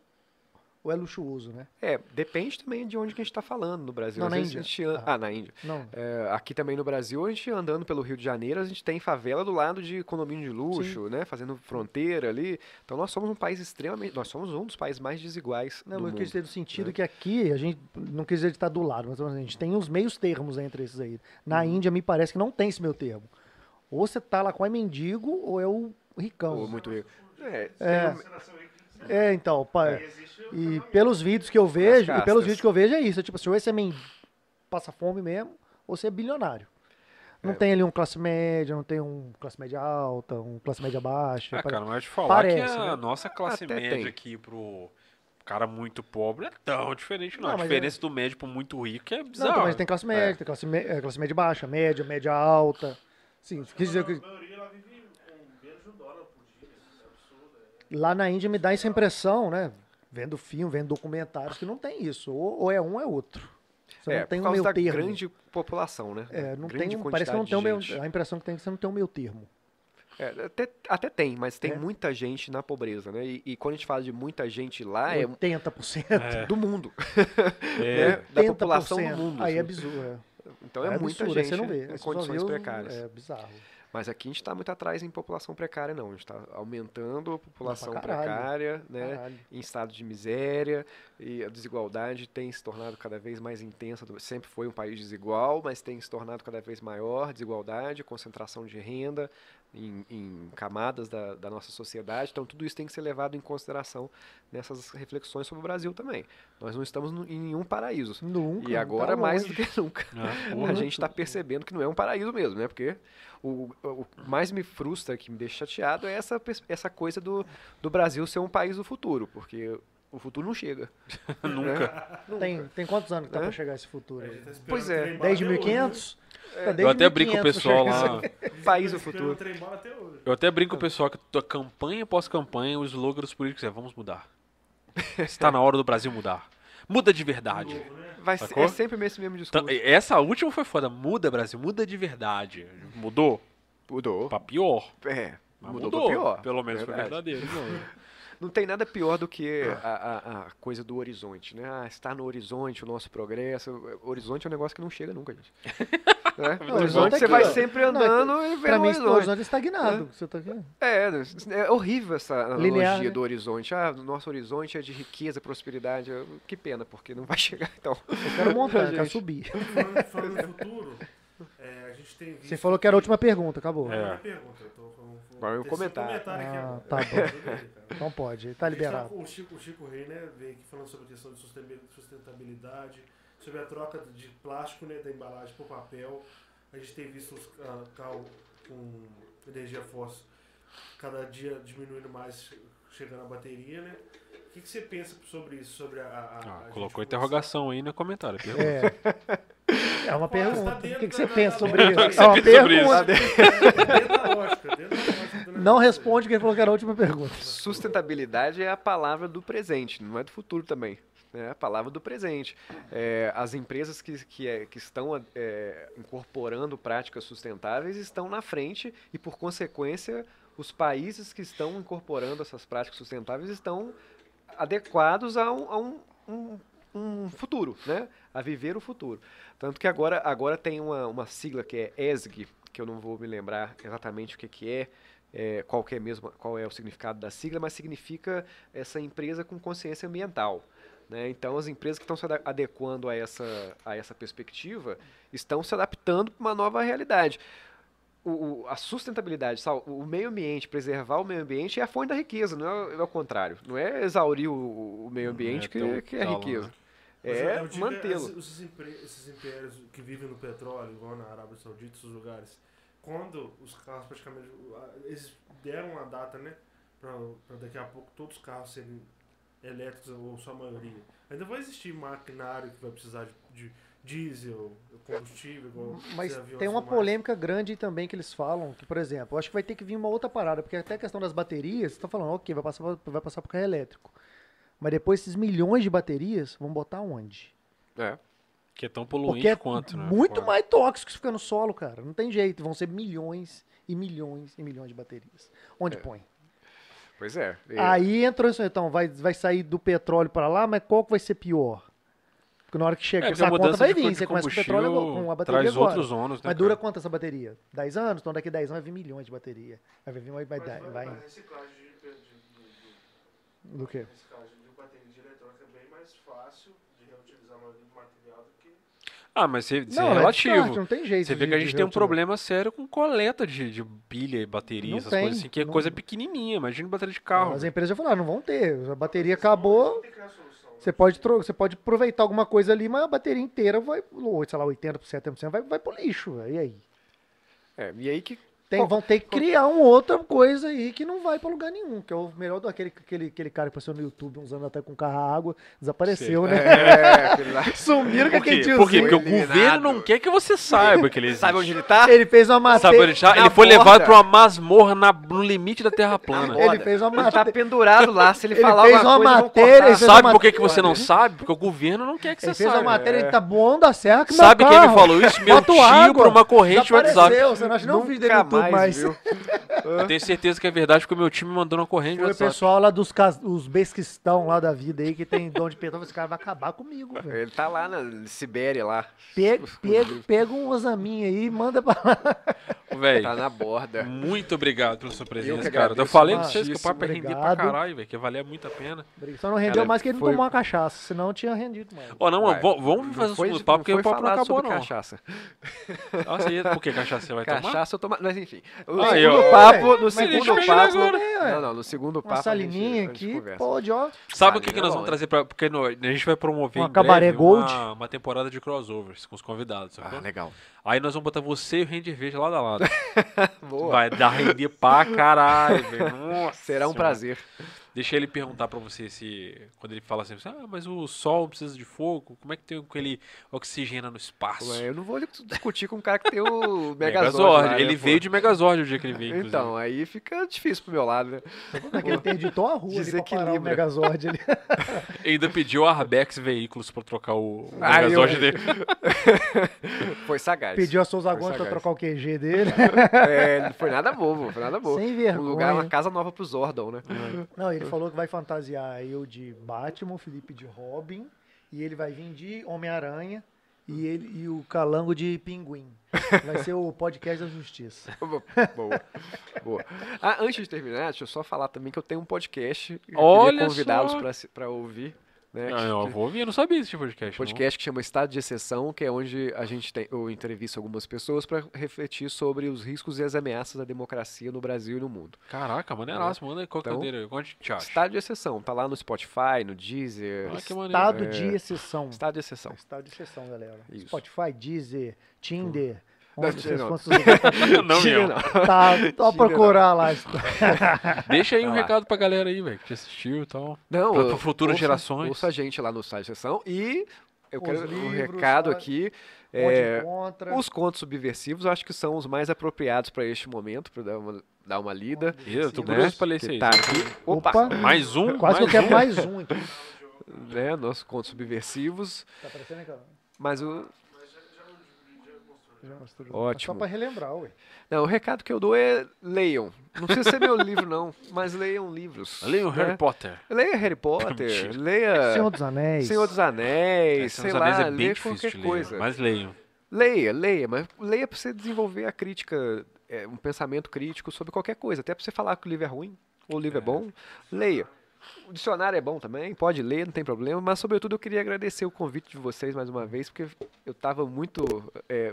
ou é luxuoso, né? É, depende também de onde que a gente está falando no Brasil. Não, Às na Índia. an- Ah. Ah, na Índia. Não. É, aqui também no Brasil, a gente andando pelo Rio de Janeiro, a gente tem favela do lado de condomínio de luxo, né? Fazendo fronteira ali. Então nós somos um país extremamente. Nós somos um dos países mais desiguais Não, do mas eu mundo. quis dizer no sentido né? que aqui a gente não quis dizer de estar do lado, mas a gente tem uns meios termos entre esses aí. Na Uhum. Índia me parece que não tem esse meio termo. Ou você tá lá com é mendigo ou é o ricão. Ou muito rico. É, É. É, então, pai. E pelos vídeos que eu vejo, e pelos vídeos que eu vejo é isso. É tipo assim, ou você é men- passa fome mesmo, ou você é bilionário. Não É. tem ali um classe média, não tem um classe média alta, um classe média baixa. Ah, pare- cara, mas te falar parece, que a né? nossa classe Até média tem. aqui pro cara muito pobre não é tão diferente, não. Não, a mas é- diferença do médio pro muito rico é Não, bizarro. mas tem classe média, tem classe, é, classe média baixa, média, média alta. Sim, quer dizer que A maioria ela vive com menos de um dólar por dia. Isso é absurdo. é. lá na Índia me dá essa impressão, né? Vendo filme, vendo documentários, que não tem isso. Ou, ou é um ou é outro. Você é, não tem por um meio da termo. grande população, né? É, não grande tem, um- parece que não quantidade tem um meio, a impressão que tem é que você não tem um meio termo. É, até, até tem, mas tem É? muita gente na pobreza, né? E, e quando a gente fala de muita gente lá, é 80%. É. do mundo. É, né? Da população do 80%. mundo. Aí é assim. absurdo. É. Então é, muita absurdo, gente você não vê. em condições o- precárias. É bizarro. Mas aqui a gente está muito atrás em população precária, não. A gente está aumentando a população caralho. precária, né? Caralho. Em estado de miséria e a desigualdade tem se tornado cada vez mais intensa. Sempre foi um país desigual, mas tem se tornado cada vez maior. Desigualdade, concentração de renda em, em camadas da, da nossa sociedade. Então tudo isso tem que ser levado em consideração nessas reflexões sobre o Brasil também. Nós não estamos no- em nenhum paraíso. Nunca. E agora tá mais do que nunca. Ah, A gente está percebendo que não é um paraíso mesmo, né? Porque o, o que mais me frustra, que me deixa chateado, é essa, essa coisa do, do Brasil ser um país do futuro, porque o futuro não chega. Nunca. Tem, tem quantos anos que tá É? pra chegar esse futuro A tá Pois é. trem bala Desde até hoje, 1500? Tá Eu até brinco com o 1500 pra pessoal lá. né? A País tá do futuro. o até hoje. Eu até brinco com o pessoal que tua campanha após campanha, o slogan dos políticos é vamos mudar. Está na hora do Brasil mudar. Muda de verdade. né? Vai ser, é sempre esse mesmo Então, discurso. essa última foi foda. Muda, Brasil. Muda de verdade. Mudou? Mudou. Pra pior. É, Mas mudou, mudou. pra pior. Pelo menos foi Verdade. verdadeiro. Não tem nada pior do que a, a- a coisa do horizonte, né? Ah, está no horizonte o nosso progresso. O horizonte é um negócio que não chega nunca, gente. Né? Não, O horizonte é você aqui, vai ó. sempre Não, andando e vendo Pra o mim, esse horizonte. horizonte é estagnado. Você tá aqui. É, é horrível essa analogia Linear, né? do horizonte. Ah, o nosso horizonte é de riqueza, prosperidade. Que pena, porque não vai chegar, então. Eu quero montar, eu quero Gente. subir. Falando, falando no futuro, é, a gente tem visto... Você falou que era a última pergunta, acabou. Não, É. não é pergunta. Eu falando- Agora um terceiro comentário. aqui Ah, agora. tá bom. Cara. Então pode, tá gente tá liberado. com O Chico, o Chico Rei, né, veio aqui falando sobre a questão de susten- sustentabilidade, sobre a troca de plástico, né, da embalagem por papel. A gente tem visto os ah, carros com energia fóssil cada dia diminuindo mais, chegando a bateria, né? O que, que você pensa sobre isso, sobre a... a- Ah, a colocou interrogação aí no comentário. pergunta. É. É uma tá pergunta. O que, você da- pensa sobre isso? da- É uma pergunta. Dentro da lógica, dentro da lógica do Não responde quem falou que era a última pergunta. Sustentabilidade é a palavra do presente, não é do futuro também. É a palavra do presente. É, as empresas que, que, é- que estão é, incorporando práticas sustentáveis estão na frente e, por consequência, os países que estão incorporando essas práticas sustentáveis estão adequados a um, a um, um- um futuro, né? a viver o futuro. Tanto que agora, agora tem uma, uma sigla que é ESG, que eu não vou me lembrar exatamente o que, que é, é, qual, que é mesmo, qual é o significado da sigla, mas significa essa empresa com consciência ambiental. né? Então, as empresas que estão se adequando a essa, a essa perspectiva estão se adaptando para uma nova realidade. O, o- a sustentabilidade, o meio ambiente, preservar o meio ambiente é a fonte da riqueza, não é, é o contrário. Não é exaurir o, o meio ambiente que, tão que é calmo, riqueza. né? É digo, mantê-lo. esses- Esses, impre- esses impérios que vivem no petróleo, igual na Arábia Saudita, esses lugares, quando os carros praticamente. Eles deram uma data, né? Pra, pra daqui a pouco todos os carros serem elétricos, ou sua maioria. Ainda vai existir maquinário que vai precisar de, de diesel, combustível, igual Mas tem uma polêmica grande também que eles falam, que, por exemplo, eu acho que vai ter que vir uma outra parada, porque até a questão das baterias, você tá falando, ok, vai passar, vai passar por carro elétrico. Mas depois esses milhões de baterias vão botar onde? É. Que é tão Porque poluente é quanto, né? muito Fora. mais tóxico que fica no solo, cara. Não tem jeito. Vão ser milhões e milhões e milhões de baterias. Onde É. põe? Pois é. E- Aí entrou isso, então, vai, vai sair do petróleo pra lá, mas qual que vai ser pior? Porque na hora que É, porque essa a conta vai vir, você começa com o petróleo com a bateria traz agora. outros ônus, né, Mas dura cara? quanto essa bateria? 10 anos? Então daqui a 10 anos vai vir milhões de bateria. Vai vir, vai, vai, vai, vai, A reciclagem de, de, de, de, do quê? reciclagem de bateria de eletrônica é bem mais fácil de reutilizar no material do que Ah, mas você, Não, é é relativo. descarte, não tem jeito Você vê de- que a gente tem um problema sério com coleta de, de pilha e bateria, Não essas tem, coisas assim, que é não- coisa pequenininha. Imagina bateria de carro. As empresas já falaram, não vão ter. A bateria acabou, você pode, você pode aproveitar alguma coisa ali, mas a bateria inteira vai, sei lá, 80%, 70% vai, vai pro lixo. E aí? é, e aí que. Tem, vão ter que criar uma outra coisa aí que não vai pra lugar nenhum. Que é o melhor do aquele, aquele, aquele cara que apareceu no YouTube uns anos até com carro a água, desapareceu, né? É, lá. Sumiram com aquele tiozinho. Por quê? Porque o governo não quer que você saiba que ele existe. Sabe onde ele tá? Ele fez uma Sabe onde matéria. ele tá? Ele foi borda. levado pra uma masmorra na- no limite da Terra plana. Ele fez uma Ele tá matéria. pendurado lá. Se ele, Ele falar fez alguma uma coisa, matéria, ele fez Sabe uma por que, que você não matéria. sabe? Porque o governo não quer que você Ele fez uma saiba. matéria, ele tá bom da serra que Sabe quem me falou isso? Meu tio pra uma corrente WhatsApp. Você não acha nem Nunca vídeo dele mais, mais. viu? Eu tenho certeza que é verdade, porque o meu time me mandou uma corrente Foi o pessoal lá dos cas- os besquistão lá da vida aí, que tem dom de petróleo, esse cara vai acabar comigo, velho. Ele tá lá na Sibéria lá. Pega, pega, pega um osaminho aí e manda pra lá. Velho, Tá na borda. muito obrigado pela sua presença, que cara. Eu falei pra vocês que o papo ia render pra caralho, velho. Que valia muito a pena. Só não rendeu Cara, mais que ele não foi- tomou uma cachaça, senão tinha rendido mais. Ó, não, Vai. vamos fazer o segundo papo, porque o papo não acabou, sobre não. cachaça. Nossa, e por que cachaça você vai tomar? Cachaça eu tomo. Mas enfim. No Aí, segundo ó. papo, no segundo papo. Não, não, no segundo papo. Uma salininha gente- aqui, pode, ó. Sabe o que, que nós vamos é. trazer pra. Porque no- a gente vai promover Uma em Cabaré breve Gold? Uma, uma temporada de crossovers com os convidados, sacou? Ah, legal. Aí nós vamos botar você e o Render Verde lado a lado. Boa. Vai dar render pra caralho, velho. Será um prazer. Deixa ele perguntar pra você se. Quando ele fala assim, ah, mas o sol precisa de fogo, como é que tem com ele oxigena no espaço? Ué, eu não vou discutir com um cara que tem o Megazord. Megazord. lá, né, ele pô? veio de Megazord o dia que ele veio, inclusive. Então, aí fica difícil pro meu lado, né? Como é que ele interditou a rua ali pra parar o. Megazord ali. Ainda pediu a Arbex Veículos pra trocar o, o Ah, eu- Megazord dele. Foi sagaz. Pediu a Souza Gomes pra sagaz. trocar o QG dele. É, não foi nada bobo, foi nada bobo. Sem Um vergonha. lugar, uma casa nova pro Zordon, né? Não, ele falou que vai fantasiar eu de Batman, Felipe de Robin, e ele vai vir de Homem-Aranha e ele e o Calango de Pinguim. Vai ser o podcast da Justiça. Boa. Boa. Ah, antes de terminar, deixa eu só falar também que eu tenho um podcast. Eu Olha queria convidá-los pra ouvir. Né, Não, que- eu vou ouvir, eu não sabia desse podcast. não. podcast que chama Estado de Exceção, que é onde a gente tem, eu entrevisto algumas pessoas para refletir sobre os riscos e as ameaças da democracia no Brasil e no mundo. Caraca, maneiraço, manda aí qual Então, cadeira a gente acha? Estado de Exceção, tá lá no Spotify, no Deezer. Ah, que maneiro. Estado de exceção. Estado de Exceção. Estado de exceção, galera. Isso. Spotify, Deezer, Tinder. Não, vocês não. não, Tira, meu. não. Tá, só procurar lá. Deixa aí um lá. recado pra galera aí, velho, que te assistiu e tal. Não, Pra- futuras ouça- gerações. Ouça a gente lá no de Exceção e eu Os quero um recado tá? aqui. É, os contos subversivos eu acho que são os mais apropriados para este momento, para dar uma, dar uma lida. Eu tô né? curioso pra ler isso tá aqui. Opa! Opa. Mais um? Quase que eu mais quero um? mais um aqui. Né, nossos contos subversivos. Tá aparecendo aí, cara? Mas o, Já. Ótimo. Só pra relembrar, ué. não, o recado que eu dou é leiam. Não precisa ser meu livro, não, mas leiam livros. Leia o né? Harry Potter. Leia Harry Potter, leia Senhor dos Anéis. Senhor dos Anéis, É, sei Senhor dos Anéis lá, é bem leia difícil qualquer de ler, coisa. mas leiam. Leia, leia, mas leia pra você desenvolver a crítica, é, um pensamento crítico sobre qualquer coisa. Até pra você falar que o livro é ruim ou o livro é, bom, leia. O dicionário é bom também, pode ler, não tem problema. Mas, sobretudo, eu queria agradecer o convite de vocês mais uma vez, porque eu tava muito. é,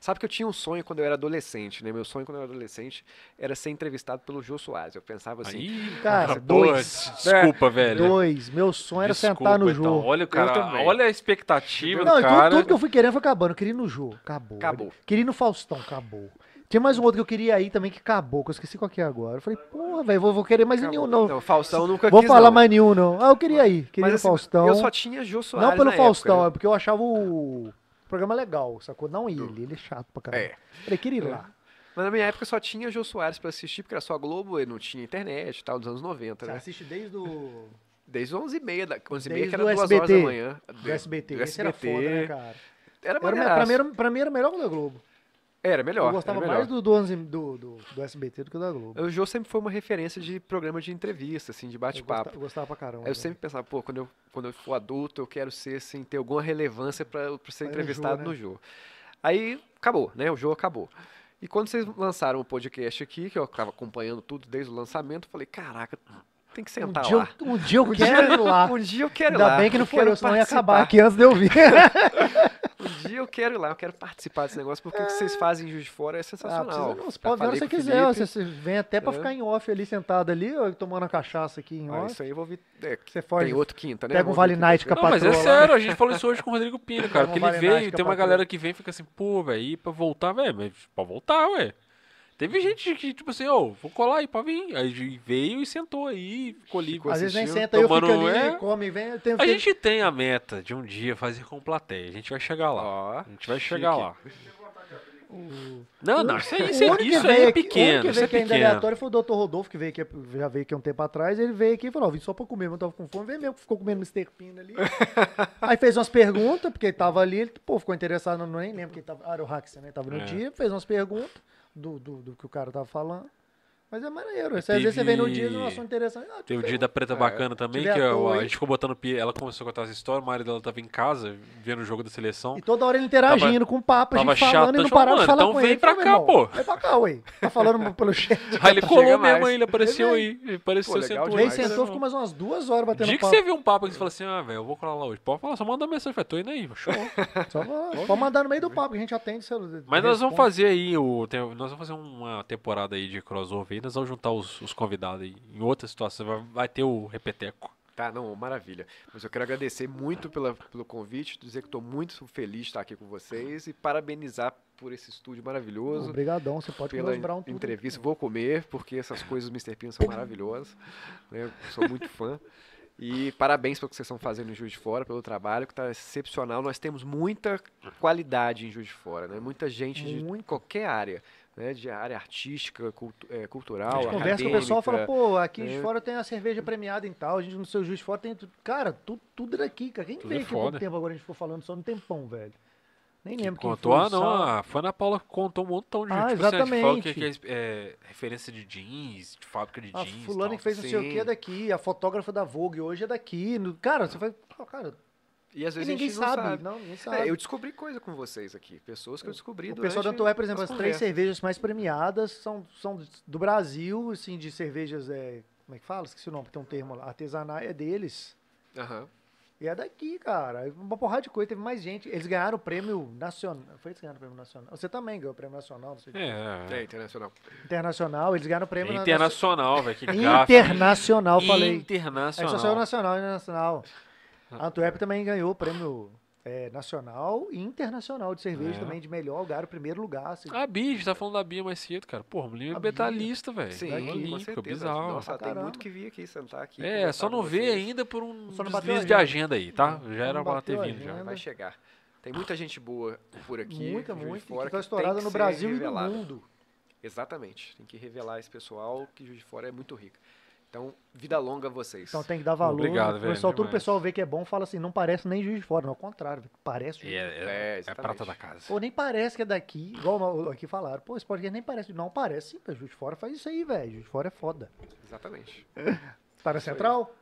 sabe que eu tinha um sonho quando eu era adolescente, né? Meu sonho quando eu era adolescente era ser entrevistado pelo Jô Soares. Eu pensava assim. Aí, Cara, dois. Desculpa, velho. Dois. Meu sonho era Desculpa, sentar no então. jogo. Olha o cara, olha a expectativa Não, do e tudo, cara. tudo que eu fui querendo foi acabando. Eu queria ir no jogo. Acabou. Acabou. Queria ir no Faustão. Acabou. Tinha mais um outro que eu queria ir também que acabou, que eu esqueci qual que é agora. Eu falei, porra, velho, vou, vou querer mais nenhum, não. Não, Faustão nunca Vou quis, falar não. mais nenhum, não. Ah, eu queria ir. Queria Mas no assim, Faustão. eu só tinha Jô Soares Não pelo na Faustão, época, né? é porque eu achava o programa legal, sacou? Não ele, ele é chato pra caramba. É. Falei, queria ir lá. Mas na minha época só tinha Jô Soares pra assistir, porque era só Globo e não tinha internet e tal, dos anos 90, Você né? assiste desde o Desde 11h30, da, 11h30 Desde que era o 2 horas SBT. da manhã. do SBT. Do Esse era foda, né, cara? Era Era, o pra, mim, era, pra mim era o melhor da Globo. Era melhor. eu gostava melhor. mais do, do, 11 do, do, do SBT do que da Globo. O Jô sempre foi uma referência de programa de entrevista, assim, de bate-papo. eu gostava pra caramba. Eu velho. sempre pensava, pô, quando eu, quando eu for adulto, eu quero ser, assim, ter alguma relevância pra, pra ser Aí no entrevistado Jô, no né? Jô. Aí acabou, né? O Jô acabou. E quando vocês lançaram o podcast aqui, que eu tava acompanhando tudo desde o lançamento, eu falei, caraca, tem que um sentar dia, lá. eu, um dia eu quero ir lá. Um dia eu quero ir Ainda lá. bem que não foi eu, senão ia acabar aqui antes de eu vir. Um dia eu quero ir lá, eu quero participar desse negócio, porque o que vocês fazem em Juiz de Fora é Ah, sensacional. precisa não, você pode ver que você quiser. Você, você vem até pra É. ficar em off ali, sentado ali, ó, tomando a cachaça aqui em Ah, off. isso aí eu vou vir. é, Você foge, tem outro quinta, né? pega um Vale Night com a Não, mas é sério, a gente falou isso hoje com o Rodrigo Pino, cara. Porque ele veio, tem uma galera que vem e fica assim, pô, velho, ir pra voltar, velho, mas pra voltar, ué. Teve gente que, tipo assim, ô, vou colar aí pra vir. Aí veio e sentou aí, ficou ali. Às vezes nem senta, eu fico ali, é. come, vem. Tenho, A gente tem a meta de um dia fazer com plateia. A gente vai chegar lá. A gente vai chegar lá. o- Não, não, isso, aí- isso, é- isso aí é aqui- O único pequeno. que é veio aqui ainda pequeno. aleatório foi o Dr. Rodolfo, que veio aqui, já veio aqui um tempo atrás. Ele veio aqui e falou: ó, vim só pra comer, mas eu tava com fome. Veio mesmo, ficou comendo Mr. Pino ali. Aí fez umas perguntas, porque ele tava ali, ele pô, ficou interessado, não nem lembro quem tava. Ah, era o né? Tava no É. dia, fez umas perguntas do, do, do que o cara tava falando. Mas é maneiro. Às Teve- vezes você vem no dia e um assunto interessante. Ah, Tem o dia da Preta É, Bacana também, que eu- toa a gente ficou botando Ela começou a contar essa história, o marido dela tava em casa, vendo o jogo da seleção. E toda hora ele interagindo com o papo, a tava gente falando e não chato, parava de falar então com vem ele. pra Falei, cá, irmão, pô. Vem pra cá, ué. Tá falando pelo chat. Aí ele colou mais. mesmo aí, ele apareceu Ele aí. Ele apareceu, Pô, legal sentou aí. sentou, ficou mais umas duas horas batendo Dia que papo. você viu um papo que você fala assim, ah, velho, eu vou colar lá hoje. Pode falar, só manda mensagem, fala, tô indo aí, show. Só pra- pode mandar no meio do papo, que a gente atende. Mas nós vamos fazer aí, nós vamos fazer uma temporada aí de crossover nós vamos juntar os, os convidados aí. Em outra situação, vai, vai ter o repeteco. Tá, não, maravilha. Mas eu quero agradecer muito pela, pelo convite, dizer que estou muito feliz de estar aqui com vocês e parabenizar por esse estúdio maravilhoso. Obrigadão, você pode Pela comer brown tudo. entrevista, vou comer, porque essas coisas do Mr. Pino são maravilhosas. né? Eu sou muito fã. E parabéns pelo que vocês estão fazendo em Juiz de Fora, pelo trabalho, que está excepcional. Nós temos muita qualidade em Juiz de Fora, né? Muita gente de Muito. qualquer área, né? De área artística, cultu- A cultural, gente conversa com o pessoal e fala, pô, aqui de né? fora tem a cerveja premiada e tal, a gente no seu juiz de fora tem tudo. Cara, tudo, tudo daqui, cara. Quem Tudo veio é aqui pouco foda. tempo agora a gente ficou falando só no tempão, velho. Nem lembro quem Contou, ah, não, a foi Ana Paula contou um montão de Ah, tipo, assim, a gente falou que, exatamente. que é, é referência de jeans, de fábrica de A jeans. fulana tal. que fez não sei o que é daqui, a fotógrafa da Vogue hoje é daqui. no- Cara, você vai. Cara, E às e vezes a ninguém gente não sabe, sabe. Não, ninguém sabe. É, eu descobri coisa com vocês aqui. Pessoas que eu descobri O pessoal da Antué, por exemplo, as as três cervejas mais premiadas são, são do Brasil, assim, de cervejas, é, como é que fala? Esqueci o nome, tem um termo lá, artesanal, é deles. Aham. E é daqui, cara. Uma porrada de coisa, teve mais gente. Eles ganharam o prêmio nacional. Foi eles que ganharam o prêmio nacional? Você também ganhou o prêmio nacional, não sei. É, É, é. internacional. Internacional, eles ganharam o prêmio na- internacional, velho, que na- gafe. Internacional, falei. É Internacional. só saiu nacional e nacional. A Antuérpia também ganhou o prêmio é, nacional e internacional de cerveja É. também, de melhor lugar, o primeiro lugar. Assim. A Bia, a gente tá falando da Bia mais cedo, cara. Porra, mulher é betalista, velho. Sim, Daqui, com Olímpica, certeza. bizarro. Nossa, Pra tem muito que vir aqui, sentar aqui. É, só com não vê ainda por um Só não bateu deslize de agenda. aí, tá? Já era pra ter vindo já. Vai chegar. Tem muita gente boa por aqui. Muita, muito. Fora, que tá tem estourada que no Brasil e no revelada. mundo. Exatamente. Tem que revelar esse pessoal que Juiz de Fora é muito rico. Então, vida longa a vocês. Então tem que dar valor. Obrigado, o velho, pessoal, todo o pessoal vê que é bom, fala assim, não parece nem juiz de fora, não, ao contrário, parece juiz. É, É, é, é exatamente. prata da casa. Pô, nem parece que é daqui, igual aqui falaram. Pô, esse podcast nem parece. Não parece, sim, juiz de fora faz isso aí, velho. Juiz de fora é foda. Exatamente. Tá na central?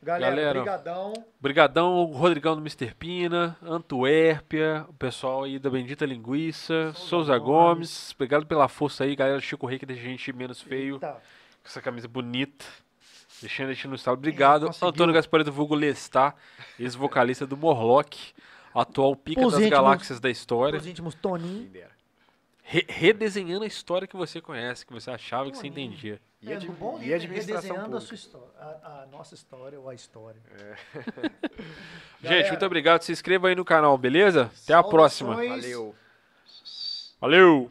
Galera, Galera. brigadão. Brigadão, Rodrigão do Mr. Pina, Antuérpia, o pessoal aí da Bendita Linguiça, Souza, Gomes. Obrigado pela força aí, galera. Chico Rei que deixa a gente menos feio, Eita. Com essa camisa bonita. Deixando a gente no estado. Obrigado, conseguiu. Antônio Gaspareto Vulgo Lestar, ex-vocalista do Morlock, atual pica das íntimos- galáxias da história. Os íntimos Toninho. Re- redesenhando a história que você conhece, que você achava que você Toninho. entendia. E, É, admi- no bom e nível, administração redesenhando a sua história. A, a nossa história ou a história. Gente, Galera. muito obrigado. Se inscreva aí no canal, beleza? Até a próxima. Valeu. Valeu!